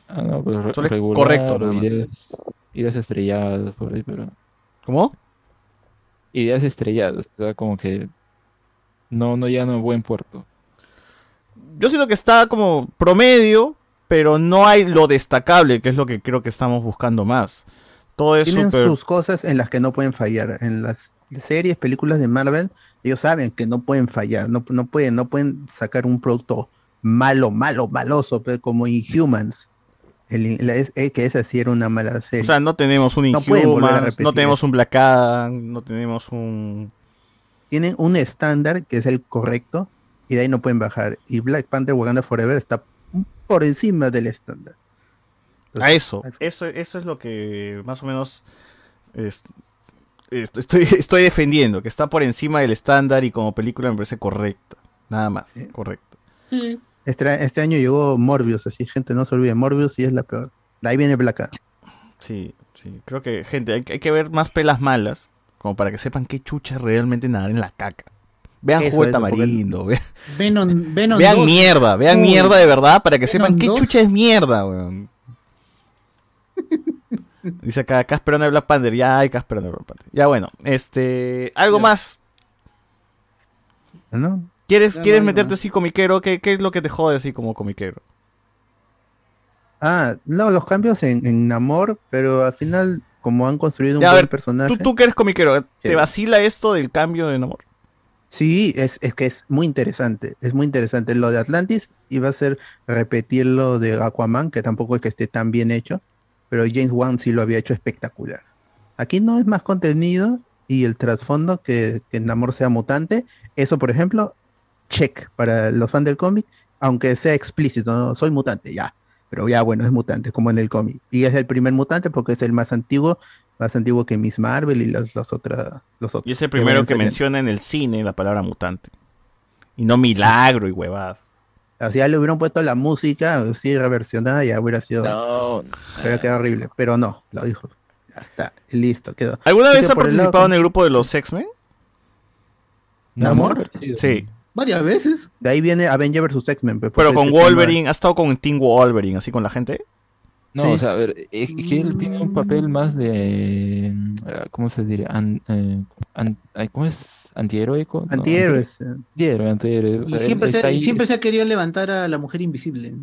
Speaker 16: Ah, no, pero re-
Speaker 1: Solo es
Speaker 16: regular,
Speaker 1: correcto,
Speaker 16: o
Speaker 1: nada más.
Speaker 16: ideas, ideas estrelladas por ahí, pero.
Speaker 1: ¿Cómo?
Speaker 16: Ideas estrelladas, o sea, como que no, no llegan a buen puerto.
Speaker 1: Yo siento que está como promedio, pero no hay lo destacable, que es lo que creo que estamos buscando más. Todo es
Speaker 3: Tienen sus cosas en las que no pueden fallar. En las series, películas de Marvel, ellos saben que no pueden fallar, no, no pueden, no pueden sacar un producto malo, malo, maloso, pero como Inhumans. El, la- es- es que esa sí era una mala serie.
Speaker 1: O sea, no tenemos un
Speaker 3: No
Speaker 1: Inhumans, no tenemos un Black Adam, no tenemos un...
Speaker 3: Tienen un estándar que es el correcto y de ahí no pueden bajar. Y Black Panther Wakanda Forever está por encima del estándar.
Speaker 1: A eso, eso, eso es lo que más o menos es- est- estoy, *laughs* estoy defendiendo, que está por encima del estándar y como película me parece correcta. Nada más, correcto.
Speaker 3: Este, este año llegó Morbius, así gente no se olvide, Morbius sí es la peor. De ahí viene Black Adam.
Speaker 1: Sí, sí. Creo que, gente, hay que ver más pelas malas, como para que sepan qué chucha realmente nadar en la caca. Vean
Speaker 3: Eso
Speaker 1: jugo de tamarindo, vean,
Speaker 14: Venom, *laughs* Venom
Speaker 1: vean
Speaker 14: 2.
Speaker 1: mierda, vean
Speaker 14: Uy.
Speaker 1: mierda de verdad para que sepan qué
Speaker 14: 2.
Speaker 1: chucha es mierda, weón. *laughs* Dice acá Casper de Black Panther, ya hay Casper de Black Panther. Ya bueno, este, algo más.
Speaker 3: ¿No?
Speaker 1: ¿Quieres,
Speaker 3: Ya no
Speaker 1: ¿quieres meterte
Speaker 3: más.
Speaker 1: así comiquero? ¿Qué, ¿Qué es lo que te jode así como comiquero?
Speaker 3: Ah, no, los cambios en, en Namor, pero al final, como han construido un
Speaker 1: Ya,
Speaker 3: buen
Speaker 1: ver,
Speaker 3: personaje.
Speaker 1: tú, tú que eres comiquero, ¿te
Speaker 3: Sí.
Speaker 1: vacila esto del cambio de Namor?
Speaker 3: Sí, es, es que es muy interesante, es muy interesante. Lo de Atlantis iba a ser repetir lo de Aquaman, que tampoco es que esté tan bien hecho, pero James Wan sí lo había hecho espectacular. Aquí no es más contenido y el trasfondo que, que Namor sea mutante, eso por ejemplo, check para los fans del cómic, aunque sea explícito, ¿no? soy mutante, ya, pero ya bueno, es mutante como en el cómic. Y es el primer mutante porque es el más antiguo, más antiguo que Miss Marvel y los, los, otra- los otros.
Speaker 1: Y es el primero que menciona en el cine la palabra mutante. Y no milagro y huevadas.
Speaker 3: O sea, le hubieran puesto la música así reversionada, ya hubiera sido.
Speaker 16: No.
Speaker 3: Hubiera quedado horrible. Pero no, lo dijo. Ya está, listo, quedó.
Speaker 1: ¿Alguna
Speaker 3: Así
Speaker 1: vez
Speaker 3: que
Speaker 1: ha
Speaker 3: el
Speaker 1: participado
Speaker 3: lado-
Speaker 1: en el grupo de los X-Men?
Speaker 3: ¿Namor?
Speaker 1: Sí.
Speaker 14: Varias veces.
Speaker 3: De ahí viene Avenger vs X-Men. pues,
Speaker 1: Pero
Speaker 3: porque
Speaker 1: con
Speaker 3: ese tema-
Speaker 1: Wolverine, ¿ha estado con Team Wolverine, así con la gente?
Speaker 16: No,
Speaker 3: Sí.
Speaker 16: o sea, a ver, es que él tiene un papel más de, eh, ¿cómo se diría? An- eh, an- ¿cómo es? ¿Antiheroico? No,
Speaker 3: Antihéroes.
Speaker 16: anti- Antihéroe, antihéroe. O
Speaker 14: Y
Speaker 16: sea,
Speaker 14: siempre, se,
Speaker 16: está
Speaker 14: y
Speaker 16: ahí-
Speaker 14: siempre se ha querido levantar a la mujer invisible.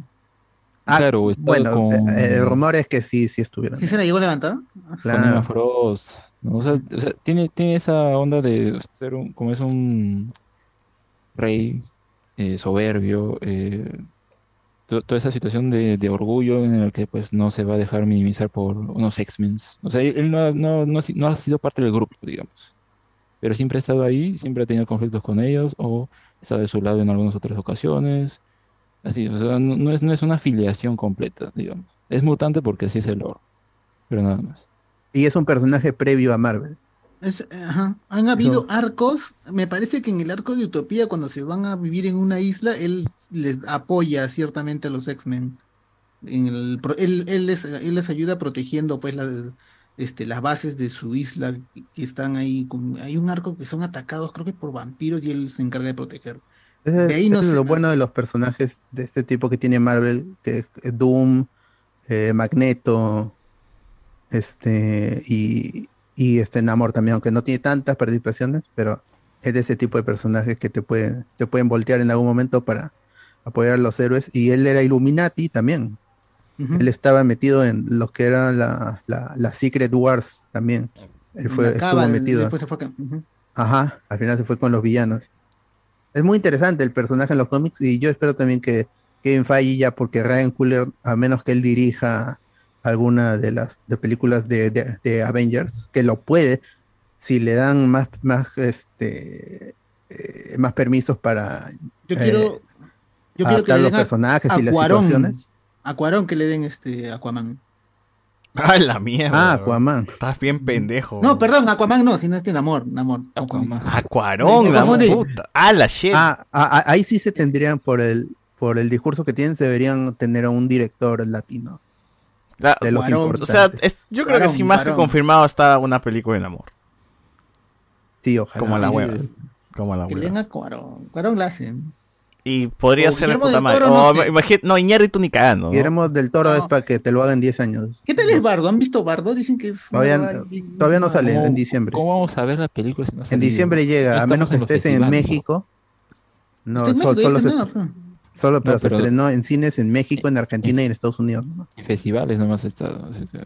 Speaker 3: Ah,
Speaker 16: claro,
Speaker 3: bueno,
Speaker 16: con-
Speaker 3: eh, el rumor es que sí, sí estuvieron.
Speaker 14: ¿Sí se la llegó a levantar?
Speaker 16: con
Speaker 3: Claro.
Speaker 16: Emma Frost, ¿no? O sea, o sea, tiene, tiene esa onda de ser un, como es un rey eh, soberbio, eh, to- toda esa situación de, de orgullo en el que pues no se va a dejar minimizar por unos X-Men. O sea, él no, no, no, no ha sido parte del grupo, digamos. Pero siempre ha estado ahí, siempre ha tenido conflictos con ellos o ha estado de su lado en algunas otras ocasiones. Así, o sea, no es, no es una afiliación completa, digamos. Es mutante porque así es el lore, pero nada más.
Speaker 3: Y es un personaje previo a Marvel.
Speaker 14: Es- ajá. Han habido
Speaker 3: Eso.
Speaker 14: arcos, me parece que en el arco de Utopía, cuando se van a vivir en una isla, él les apoya ciertamente a los X-Men. Él, él les, él les ayuda protegiendo pues las, este, las bases de su isla que están ahí. con- hay un arco que son atacados, creo que por vampiros, y él se encarga de proteger.
Speaker 3: Ese
Speaker 14: De ahí
Speaker 3: es,
Speaker 14: no
Speaker 3: lo bueno de los personajes de este tipo que tiene Marvel, que es Doom, eh, Magneto, este, y, y este Namor también, aunque no tiene tantas participaciones, pero es de ese tipo de personajes que te pueden, se pueden voltear en algún momento para apoyar a los héroes. Y él era Illuminati también. Él estaba metido en lo que era la, la, la Secret Wars también. Él fue, estuvo metido.
Speaker 14: se fue acá.
Speaker 3: Ajá, al final se fue con los villanos. Es muy interesante el personaje en los cómics y yo espero también que Kevin Feige ya, porque Ryan Coogler, a menos que él dirija alguna de las de películas de, de- de Avengers, que lo puede, si le dan más, más, este, eh, más permisos para
Speaker 14: Yo
Speaker 3: eh,
Speaker 14: quiero, yo quiero que le
Speaker 3: los
Speaker 14: den a-
Speaker 3: personajes y
Speaker 14: a
Speaker 3: las
Speaker 14: Cuarón.
Speaker 3: situaciones.
Speaker 14: A Cuarón que le den este Aquaman.
Speaker 1: Ah, la mierda.
Speaker 3: Ah,
Speaker 1: bro.
Speaker 3: Aquaman.
Speaker 1: Estás bien pendejo.
Speaker 14: No, perdón, Aquaman no, sino este Namor, Namor. Aquaman.
Speaker 1: Aquarón, la puta. Ah, la shit.
Speaker 3: Ah, a- a- ahí sí se tendrían por el por el discurso que tienen, se deberían tener a un director latino. De los
Speaker 1: Cuarón.
Speaker 3: importantes.
Speaker 1: O sea, es- yo creo que sí, más que confirmado está una película de amor.
Speaker 3: Sí, ojalá.
Speaker 1: Como la hueva. Como la
Speaker 14: Que
Speaker 1: hueva.
Speaker 14: le den a Cuarón. Cuarón la.
Speaker 1: Y podría
Speaker 14: O
Speaker 1: ser
Speaker 14: Guillermo
Speaker 1: puta
Speaker 14: del
Speaker 1: madre.
Speaker 14: No sé.
Speaker 1: no, Iñárritu ni cagando. ¿no?
Speaker 3: Guillermo del Toro es para que te lo hagan 10 años.
Speaker 14: ¿Qué tal es Bardo? ¿Han visto Bardo? Dicen que es.
Speaker 3: Todavía,
Speaker 14: una-
Speaker 3: todavía no sale,
Speaker 16: ¿Cómo-
Speaker 3: en diciembre.
Speaker 16: ¿Cómo vamos a ver la película si no ha
Speaker 3: En diciembre llega, a menos que
Speaker 16: en
Speaker 3: estés en. México. No,
Speaker 14: en
Speaker 3: solo, se. Solo pero
Speaker 16: No,
Speaker 3: se estrenó en cines en México, en Argentina y en Estados Unidos. ¿no?
Speaker 16: En festivales nomás he estado. Así que,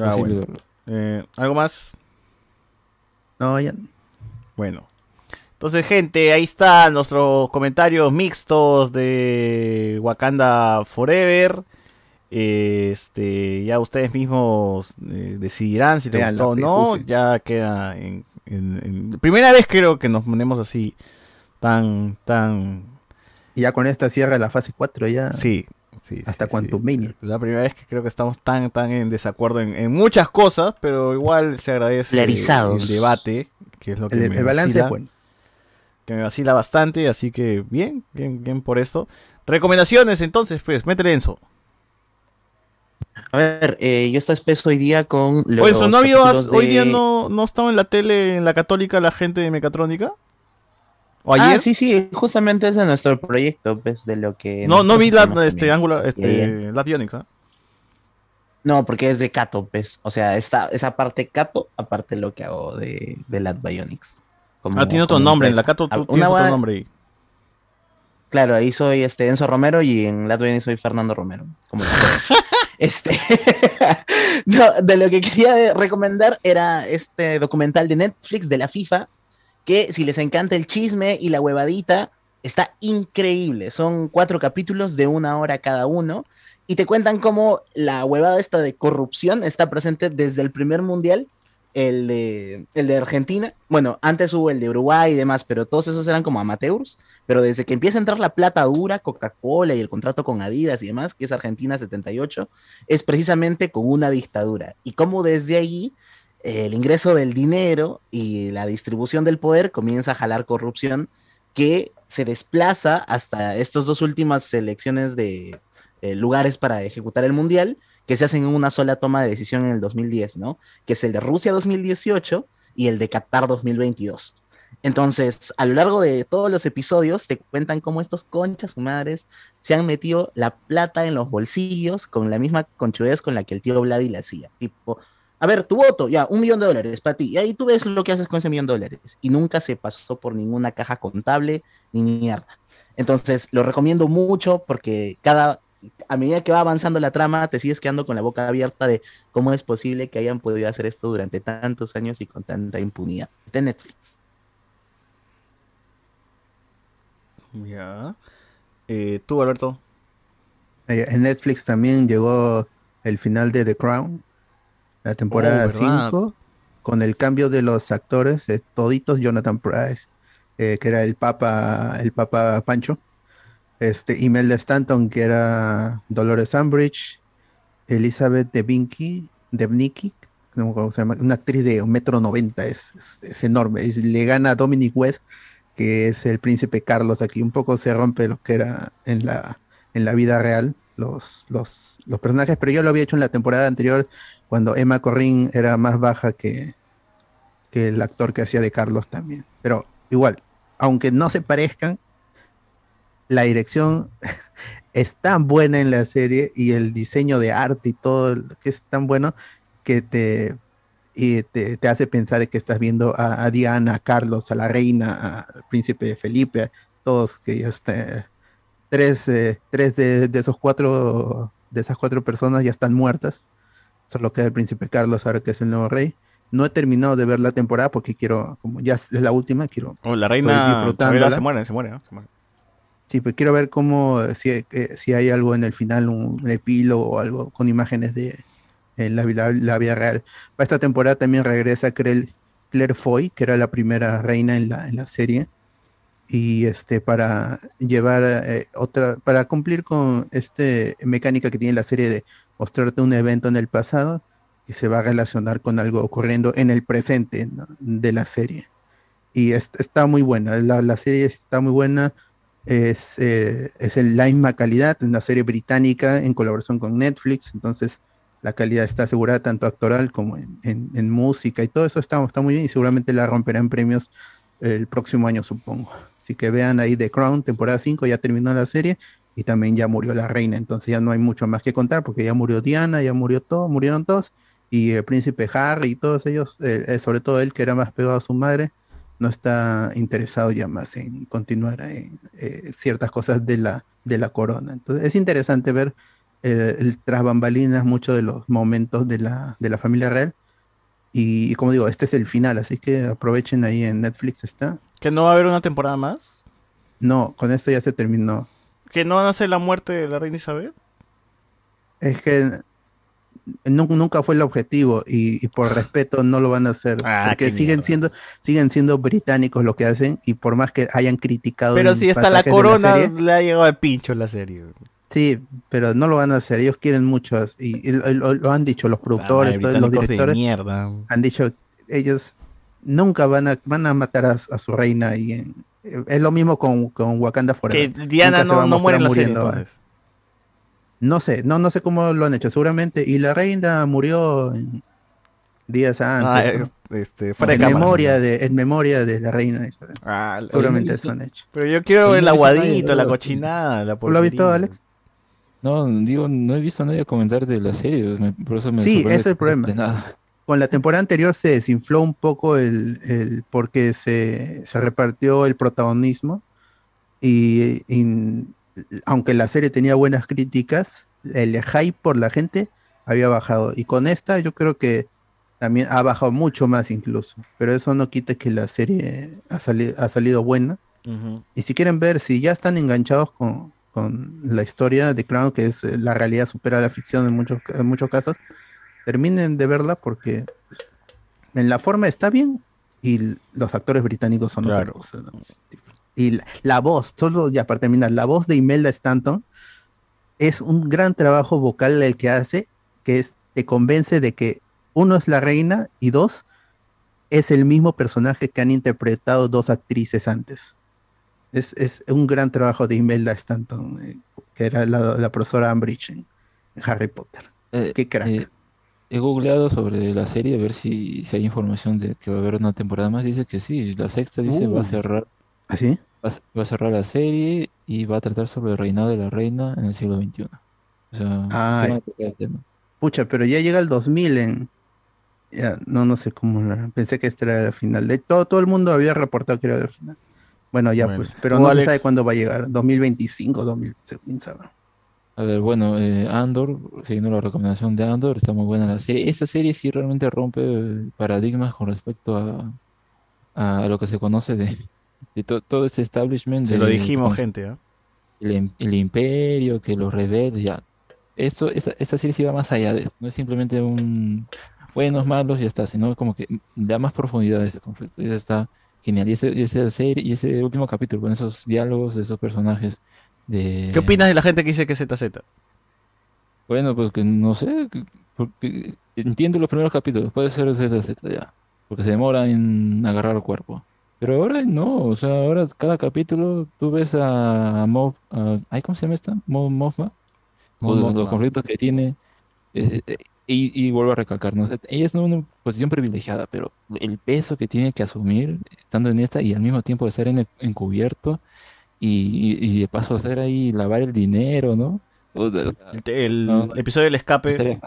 Speaker 1: Ah, bueno. Eh, ¿Algo más?
Speaker 3: No, ya.
Speaker 1: Bueno. Entonces, gente, ahí están nuestros comentarios mixtos de Wakanda Forever. Este, ya ustedes mismos eh, decidirán si les
Speaker 3: Vean
Speaker 1: gustó o no. Ya queda en, en- en- Primera vez creo que nos ponemos así tan, tan...
Speaker 3: Y ya con esta cierra la fase 4 ya.
Speaker 1: Sí, sí.
Speaker 3: Hasta
Speaker 1: sí,
Speaker 3: Quantum
Speaker 1: sí.
Speaker 3: Mania.
Speaker 1: La primera vez que creo que estamos tan, tan en desacuerdo en, en muchas cosas, pero igual se agradece el debate, que es lo que
Speaker 3: El,
Speaker 1: me
Speaker 3: el balance
Speaker 1: vacila,
Speaker 3: es bueno.
Speaker 1: que me vacila bastante, así que bien, bien, bien por esto. Recomendaciones entonces, pues, métele Enzo.
Speaker 8: A ver, eh, yo estoy espeso hoy día con los
Speaker 1: ¿eso no había,
Speaker 8: capítulos
Speaker 1: hoy
Speaker 8: de-
Speaker 1: día no, no estaba en la tele, en la católica, la gente de Mecatrónica? ¿O
Speaker 8: Ah,
Speaker 1: ayer?
Speaker 8: sí, sí, justamente es de nuestro proyecto, pues, de lo que...
Speaker 1: no, no vi la, este. Angular, este,
Speaker 8: ayer-
Speaker 1: Lab Bionics, ¿ah?
Speaker 8: No, porque es de Cato, pues. O sea, esta, esa parte Cato, aparte lo que hago de, de Lat Bionics. Como-
Speaker 1: Ah, tiene otro nombre, en la. Cato tú
Speaker 8: Ah,
Speaker 1: tienes otro nombre ahí.
Speaker 8: Claro, ahí soy este Enzo Romero y en Lat Bionics soy Fernando Romero. Como la *laughs* este. *laughs* no, de lo que quería recomendar era este documental de Netflix de la FIFA, que si les encanta el chisme y la huevadita, está increíble. Son cuatro capítulos de una hora cada uno. Y te cuentan cómo la huevada esta de corrupción está presente desde el primer mundial, el de, el de Argentina. Bueno, antes hubo el de Uruguay y demás, pero todos esos eran como amateurs. Pero desde que empieza a entrar la plata dura, Coca-Cola y el contrato con Adidas y demás, que es Argentina 78, es precisamente con una dictadura. Y cómo desde eh, el ingreso del dinero y la distribución del poder comienza a jalar corrupción que se desplaza hasta estas dos últimas elecciones de eh, lugares para ejecutar el mundial que se hacen en una sola toma de decisión en el 2010, ¿no? Que es el de Rusia 2018 y el de Qatar 2022. Entonces, a lo largo de todos los episodios te cuentan cómo estos conchas madres se han metido la plata en los bolsillos con la misma conchudez con la que el tío Vladi la hacía. Tipo, a ver, tu voto, ya, un millón de dólares para ti. Y ahí tú ves lo que haces con ese millón de dólares. Y nunca se pasó por ninguna caja contable ni mierda. Entonces, lo recomiendo mucho porque cada, a medida que va avanzando la trama, te sigues quedando con la boca abierta de cómo es posible que hayan podido hacer esto durante tantos años y con tanta impunidad. Está en Netflix.
Speaker 1: Ya. Eh, ¿Tú, Alberto?
Speaker 3: Eh, En Netflix también llegó el final de The Crown, la temporada
Speaker 1: Oh, ¿verdad?
Speaker 3: 5, con el cambio de los actores, eh, toditos Jonathan Price, eh, que era el Papa, el Papa Pancho, este, Imelda Stanton, que era Dolores Umbridge, Elizabeth Debicki, Debnicki, no me acuerdo cómo se llama, una actriz de un metro noventa, es, es- es enorme, es- le gana a Dominic West, que es el príncipe Carlos aquí, un poco se rompe lo que era en la, en la vida real, los, los, los personajes, pero yo lo había hecho en la temporada anterior, cuando Emma Corrin era más baja que, que el actor que hacía de Carlos también. Pero igual, aunque no se parezcan, la dirección *laughs* es tan buena en la serie y el diseño de arte y todo lo que es tan bueno que te, te, te hace pensar que estás viendo a, Diana, a Carlos, a la reina, al príncipe Felipe, todos que ya está, tres, eh, tres de, de esos cuatro, de esas cuatro personas ya están muertas. Solo queda el príncipe Carlos ahora que es el nuevo rey. No he terminado de ver la temporada porque quiero, como ya es la última, quiero.
Speaker 1: Oh, la reina se muere, se muere, ¿no? Se muere.
Speaker 3: Sí, pues quiero ver cómo, si, eh, si hay algo en el final, un epílogo o algo con imágenes de en la, vida- la vida real. Para esta temporada también regresa Claire, Claire Foy, que era la primera reina en la, en la serie. Y este, para llevar eh, otra, para cumplir con este mecánica que tiene la serie de mostrarte un evento en el pasado que se va a relacionar con algo ocurriendo en el presente de la serie. Y es- está muy buena, la, la serie está muy buena es, eh, es en la misma calidad, es una serie británica en colaboración con Netflix, entonces la calidad está asegurada tanto actoral como en, en- música y todo eso está, está muy bien y seguramente la romperá en premios el próximo año, supongo. Así que vean ahí The Crown, temporada 5, ya terminó la serie y también ya murió la reina, entonces ya no hay mucho más que contar porque ya murió Diana, ya murió todo, murieron todos y el príncipe Harry y todos ellos, eh, eh, sobre todo él que era más pegado a su madre, no está interesado ya más en continuar en eh, ciertas cosas de la, de la corona. Entonces es interesante ver el tras bambalinas muchos de los momentos de la, de la familia real. Y, y como digo, este es el final, así que aprovechen ahí en Netflix está.
Speaker 1: ¿Que no va a haber una temporada más?
Speaker 3: No, con esto ya se terminó.
Speaker 1: ¿Que no van a hacer la muerte de la reina Isabel?
Speaker 3: Es que nu- nunca fue el objetivo y, y por respeto no lo van a hacer
Speaker 1: Ah,
Speaker 3: porque siguen
Speaker 1: mierda.
Speaker 3: siendo siguen siendo británicos lo que hacen y por más que hayan criticado
Speaker 1: Pero si hasta la corona
Speaker 3: serie,
Speaker 1: le ha llegado al pincho la serie.
Speaker 3: Sí, pero no lo van a hacer. Ellos quieren mucho. Y, y lo, lo- lo han dicho los productores,
Speaker 1: madre,
Speaker 3: todos los directores. Han dicho, ellos nunca van a, van a matar a, su- a su reina. Y en- es lo mismo con, con Wakanda Forever.
Speaker 1: Que Diana
Speaker 3: Nunca
Speaker 1: no, no muere en la serie
Speaker 3: muriendo.
Speaker 1: entonces.
Speaker 3: No sé, no, no sé cómo lo han hecho, seguramente. Y la reina murió en- días
Speaker 1: Ah,
Speaker 3: antes. ¿no?
Speaker 1: es- este, fuera
Speaker 3: en
Speaker 1: de cámara.
Speaker 3: memoria de, en memoria de la reina Isabel.
Speaker 1: Ah,
Speaker 3: seguramente eso han hecho.
Speaker 1: Pero yo quiero el aguadito, la cochinada, la
Speaker 3: ¿Tú lo has visto. Alex?
Speaker 16: No, digo, no he visto a nadie comentar de la serie, por eso me
Speaker 3: Sí, ese es el problema. Con la temporada anterior se desinfló un poco el, el- porque se, se repartió el protagonismo y, y aunque la serie tenía buenas críticas, el hype por la gente había bajado. Y con esta yo creo que también ha bajado mucho más incluso, pero eso no quita que la serie ha, sali- ha salido buena. Y si quieren ver, si ya están enganchados con, con la historia de Crown, que es eh, la realidad supera la ficción en muchos, en muchos casos, terminen de verla porque en la forma está bien y los actores británicos son otra
Speaker 1: Claro.
Speaker 3: cosa. ¿no? Y la, la voz, solo ya para terminar, la voz de Imelda Stanton es un gran trabajo vocal el que hace, que es, te convence de que uno es la reina y dos es el mismo personaje que han interpretado dos actrices antes. Es, es un gran trabajo de Imelda Stanton, eh, que era la, la profesora Umbridge en, en Harry Potter.
Speaker 16: Eh,
Speaker 3: Qué crack.
Speaker 16: eh, he googleado sobre la serie a ver si, si hay información de que va a haber una temporada más. Dice que sí, la sexta dice va a
Speaker 3: Uh.
Speaker 16: cerrar,
Speaker 3: ¿Ah, sí?
Speaker 16: va, a- va a cerrar la serie y va a tratar sobre el reinado de la reina en el siglo XXI. O sea,
Speaker 3: Ay.
Speaker 16: sí van a tocar el tema.
Speaker 3: Pucha, pero ya llega el 2000 en... ya, no, no sé cómo... era, Pensé que este era el final. De todo, todo el mundo había reportado que era el final. Bueno, ya
Speaker 1: Bueno.
Speaker 3: pues. Pero
Speaker 1: ¿Tú,
Speaker 3: no se
Speaker 1: Alex?
Speaker 3: sabe cuándo va a llegar. 2025, 2000, se- sabe.
Speaker 16: A ver, bueno, eh, Andor, siguiendo la recomendación de Andor, está muy buena la serie. Esta serie sí realmente rompe eh, paradigmas con respecto a, a lo que se conoce de, *laughs* de to- todo este establishment.
Speaker 1: Se lo dijimos, gente. ¿ah?
Speaker 16: el, im- el imperio, que los rebeldes, ya. Esto, esta, esta serie sí va más allá de eso. No es simplemente un buenos, malos ya está, sino como que da más profundidad a ese conflicto. Y eso está genial. Y ese, y esa serie, y ese último capítulo, con esos diálogos de esos personajes de...
Speaker 1: ¿Qué opinas de la gente que dice que es ZZ?
Speaker 16: Bueno, pues que no sé, que- porque entiendo los primeros capítulos, puede ser ZZ ya, porque se demora en agarrar el cuerpo. Pero ahora no, o sea, ahora cada capítulo tú ves a Moff, a- ¿cómo se llama esta? Mo- Mothma,
Speaker 1: Mon
Speaker 16: o los, los conflictos que tiene, eh, eh, y, y vuelvo a recalcar, ¿no? O sea, ella es en una posición privilegiada, pero el peso que tiene que asumir estando en esta y al mismo tiempo estar en el- encubierto y, de paso hacer ahí lavar el dinero, ¿no?
Speaker 1: El, el
Speaker 16: No,
Speaker 1: episodio del escape.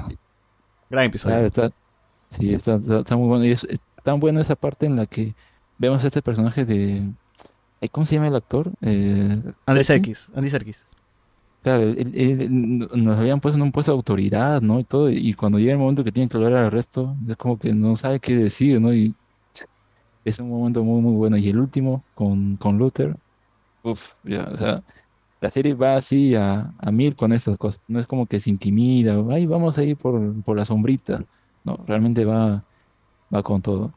Speaker 1: Gran episodio.
Speaker 16: Claro, está, sí, está, está, está muy bueno. Y es, es tan buena esa parte en la que vemos a este personaje de. ¿Cómo se llama el actor? Eh,
Speaker 1: Andy
Speaker 16: Serkis.
Speaker 1: Serkis. Andy Serkis.
Speaker 16: Claro, él- él- nos habían puesto en un puesto de autoridad, ¿no? Y todo, y cuando llega el momento que tienen que hablar al resto, es como que no sabe qué decir, ¿no? Y es un momento muy, muy bueno. Y el último, con, con Luther, uff, ya, o sea, la serie va así a, a mil con estas cosas. No es como que se intimida, ay, vamos a ir por, por la sombrita. No, realmente va, va con todo.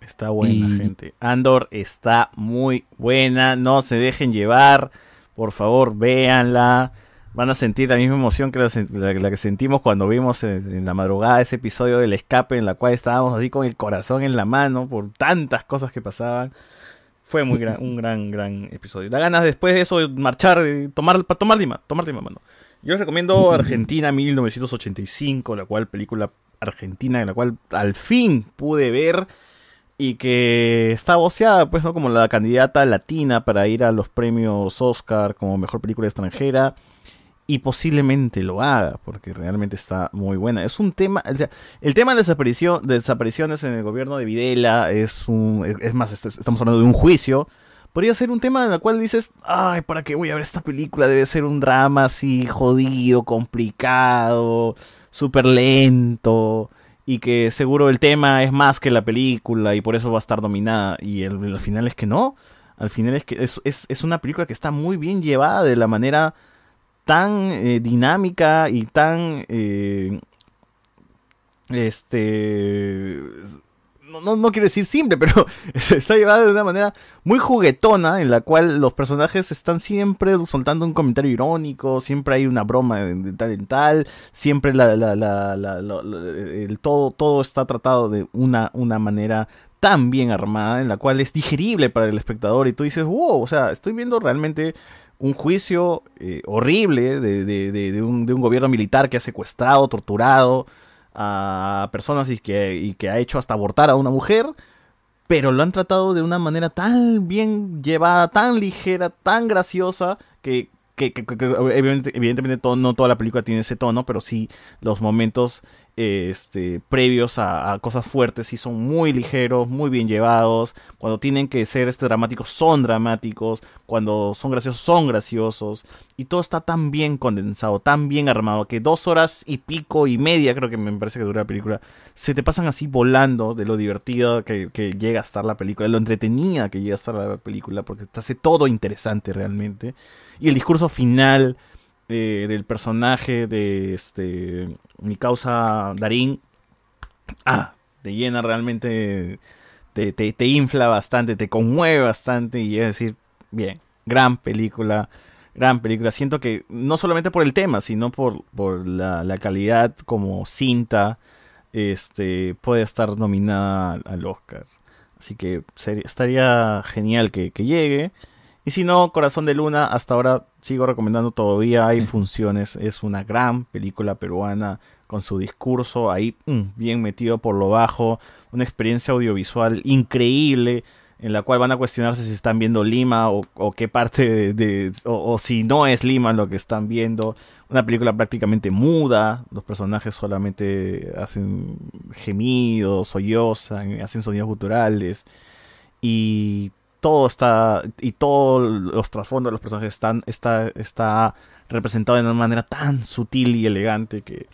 Speaker 1: Está buena,
Speaker 16: Y-
Speaker 1: gente. Andor está muy buena. No se dejen llevar. Por favor, véanla. Van a sentir la misma emoción que la, sen- la- la que sentimos cuando vimos en, en la madrugada ese episodio del escape en la cual estábamos así con el corazón en la mano por tantas cosas que pasaban. Fue muy gran, un gran, gran episodio. Da ganas después de eso de marchar, tomar, para tomar Lima, tomar Lima, mano. Yo les recomiendo Argentina 1985, la cual película argentina, en la cual al fin pude ver y que está voceada, pues, ¿no? Como la candidata latina para ir a los premios Oscar como mejor película extranjera. Y posiblemente lo haga, porque realmente está muy buena. Es un tema, o sea, el tema de, desaparición, de desapariciones en el gobierno de Videla es un, es, más, estamos hablando de un juicio. Podría ser un tema en el cual dices, ay, ¿para qué voy a ver esta película? Debe ser un drama así jodido, complicado, súper lento y que seguro el tema es más que la película y por eso va a estar dominada. Y el, al final es que no. Al final es que es, es, es una película que está muy bien llevada de la manera tan eh, dinámica y tan eh, este no, no, quiero decir simple, pero *laughs* está llevada de una manera muy juguetona en la cual los personajes están siempre soltando un comentario irónico, siempre hay una broma de, tal en tal, siempre el todo, todo está tratado de una, una manera tan bien armada en la cual es digerible para el espectador y tú dices, wow, o sea, estoy viendo realmente un juicio eh, horrible de, de- de- un, de un gobierno militar que ha secuestrado, torturado a personas y que, y que ha hecho hasta abortar a una mujer, pero lo han tratado de una manera tan bien llevada, tan ligera, tan graciosa, que, que- que- que- que evidente- evidentemente todo- no toda la película tiene ese tono, pero sí los momentos este, previos a, cosas fuertes sí son muy ligeros, muy bien llevados. Cuando tienen que ser este, dramáticos son dramáticos, cuando son graciosos son graciosos. Y todo está tan bien condensado, tan bien armado, que dos horas y pico y media creo que me parece que dura la película, se te pasan así volando de lo divertido que, que llega a estar la película, de lo entretenida que llega a estar la película, porque te hace todo interesante realmente. Y el discurso final eh, del personaje de este mi causa Darín, ah, te llena realmente, te, te, te infla bastante, te conmueve bastante y es decir, bien, gran película, gran película. Siento que no solamente por el tema, sino por, por la, la calidad como cinta, este, puede estar nominada al, Oscar. Así que estaría genial que, que llegue. Y si no, Corazón de Luna, hasta ahora sigo recomendando todavía, hay funciones, es una gran película peruana con su discurso ahí mm, bien metido por lo bajo, una experiencia audiovisual increíble en la cual van a cuestionarse si están viendo Lima o, o qué parte de, de- o, o si no es Lima lo que están viendo. Una película prácticamente muda, los personajes solamente hacen gemidos, sollozan, hacen sonidos guturales y todo está y todos los trasfondos de los personajes están está está representado de una manera tan sutil y elegante que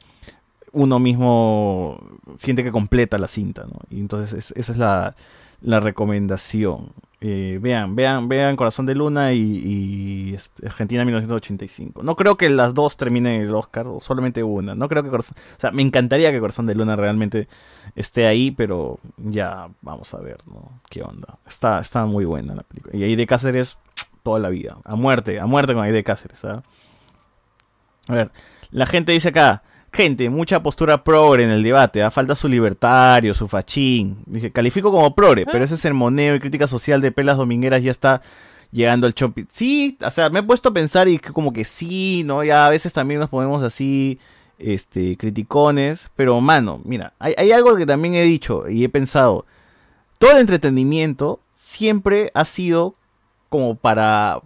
Speaker 1: uno mismo siente que completa la cinta, ¿no? Y entonces es- esa es la, la recomendación. Eh, vean, vean, vean Corazón de Luna y, este, Argentina 1985. No creo que las dos terminen el Oscar, solamente una. No creo que Corazón, o sea, me encantaría que Corazón de Luna realmente esté ahí, pero ya vamos a ver, ¿no? ¿Qué onda? Está, está muy buena la película. Y ahí de Cáceres, toda la vida. A muerte, a muerte con ahí de Cáceres, ¿ah? A ver, la gente dice acá, gente, mucha postura progre en el debate, ¿ah? falta su libertario, su fachín. Dije, califico como progre, pero ese sermoneo y crítica social de pelas domingueras ya está llegando al chompi. Sí, o sea, me he puesto a pensar y que como que sí, ¿no? Ya a veces también nos ponemos así, este, criticones, pero mano, mira, hay, hay algo que también he dicho y he pensado, todo el entretenimiento siempre ha sido como para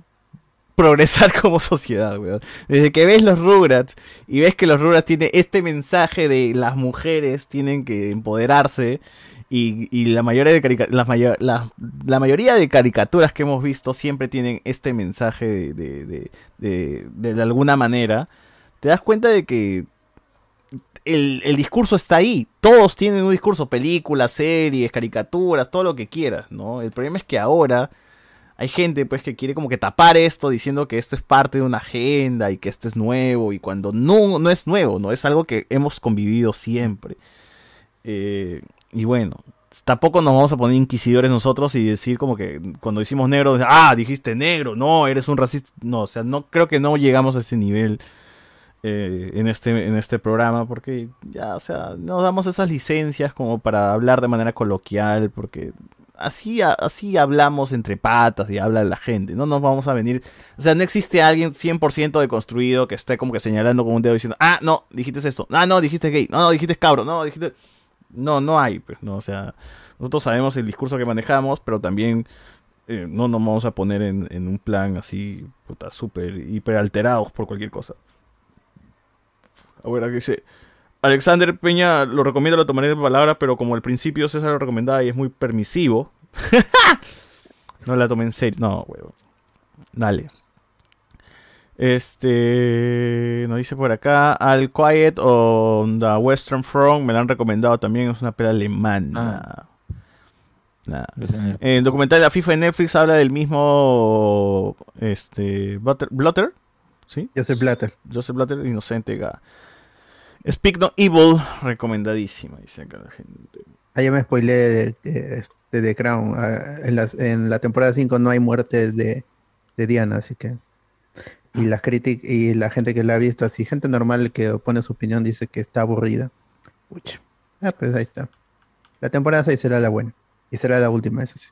Speaker 1: progresar *laughs* como sociedad, weón. Desde que ves los Rugrats y ves que los Rugrats tienen este mensaje de las mujeres tienen que empoderarse y, y la, mayoría de las mayo- la, la mayoría de caricaturas que hemos visto siempre tienen este mensaje de, de, de- de- de alguna manera, te das cuenta de que el, el discurso está ahí. Todos tienen un discurso, películas, series, caricaturas, todo lo que quieras, ¿no? El problema es que ahora hay gente pues que quiere como que tapar esto diciendo que esto es parte de una agenda y que esto es nuevo y cuando no, no es nuevo, no es algo que hemos convivido siempre. Eh, y bueno, tampoco nos vamos a poner inquisidores nosotros y decir como que cuando decimos negro, ah, dijiste negro, no, eres un racista. No, o sea, no creo que no llegamos a ese nivel eh, en, este, en este programa porque ya, o sea, nos damos esas licencias como para hablar de manera coloquial porque así, así hablamos entre patas y habla la gente, no nos vamos a venir, o sea, no existe alguien 100% deconstruido que esté como que señalando con un dedo diciendo, ah, no, dijiste esto, ah, no, dijiste gay, no, no, dijiste cabro, no, dijiste... No, no hay, pues, no, o sea, nosotros sabemos el discurso que manejamos, pero también eh, no nos vamos a poner en, en un plan así, puta, súper, hiper alterados por cualquier cosa. A ver, aquí dice, Alexander Peña lo recomiendo, lo tomaré de palabra, pero como al principio César lo recomendaba y es muy permisivo, *laughs* no la tomé en serio. No, huevo. Dale. Este nos dice por acá Al Quiet on the Western Front me la han recomendado también, es una pela alemana. Nada. En el documental de la FIFA en Netflix habla del mismo este Butter- Blotter, ¿sí?
Speaker 3: Joseph Blatter.
Speaker 1: Joseph Blatter, inocente. ga. Speak No Evil, recomendadísima, dice acá la gente.
Speaker 3: Ah, ya me spoileé de, de, de The Crown. Ah, en, la temporada 5 no hay muerte de, de Diana, así que. Y las críticas y la gente que la ha visto, así, gente normal que pone su opinión dice que está aburrida. Pucha. Ah, pues ahí está. La temporada 6 será la buena. Y será la última, eso sí.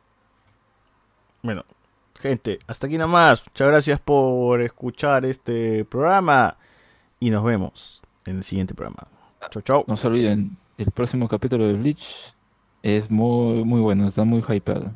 Speaker 1: Bueno, gente, hasta aquí nomás. Muchas gracias por escuchar este programa. Y nos vemos en el siguiente programa. Chau, chau.
Speaker 16: No se olviden, el próximo capítulo de Bleach es muy, muy bueno, está muy hypeado.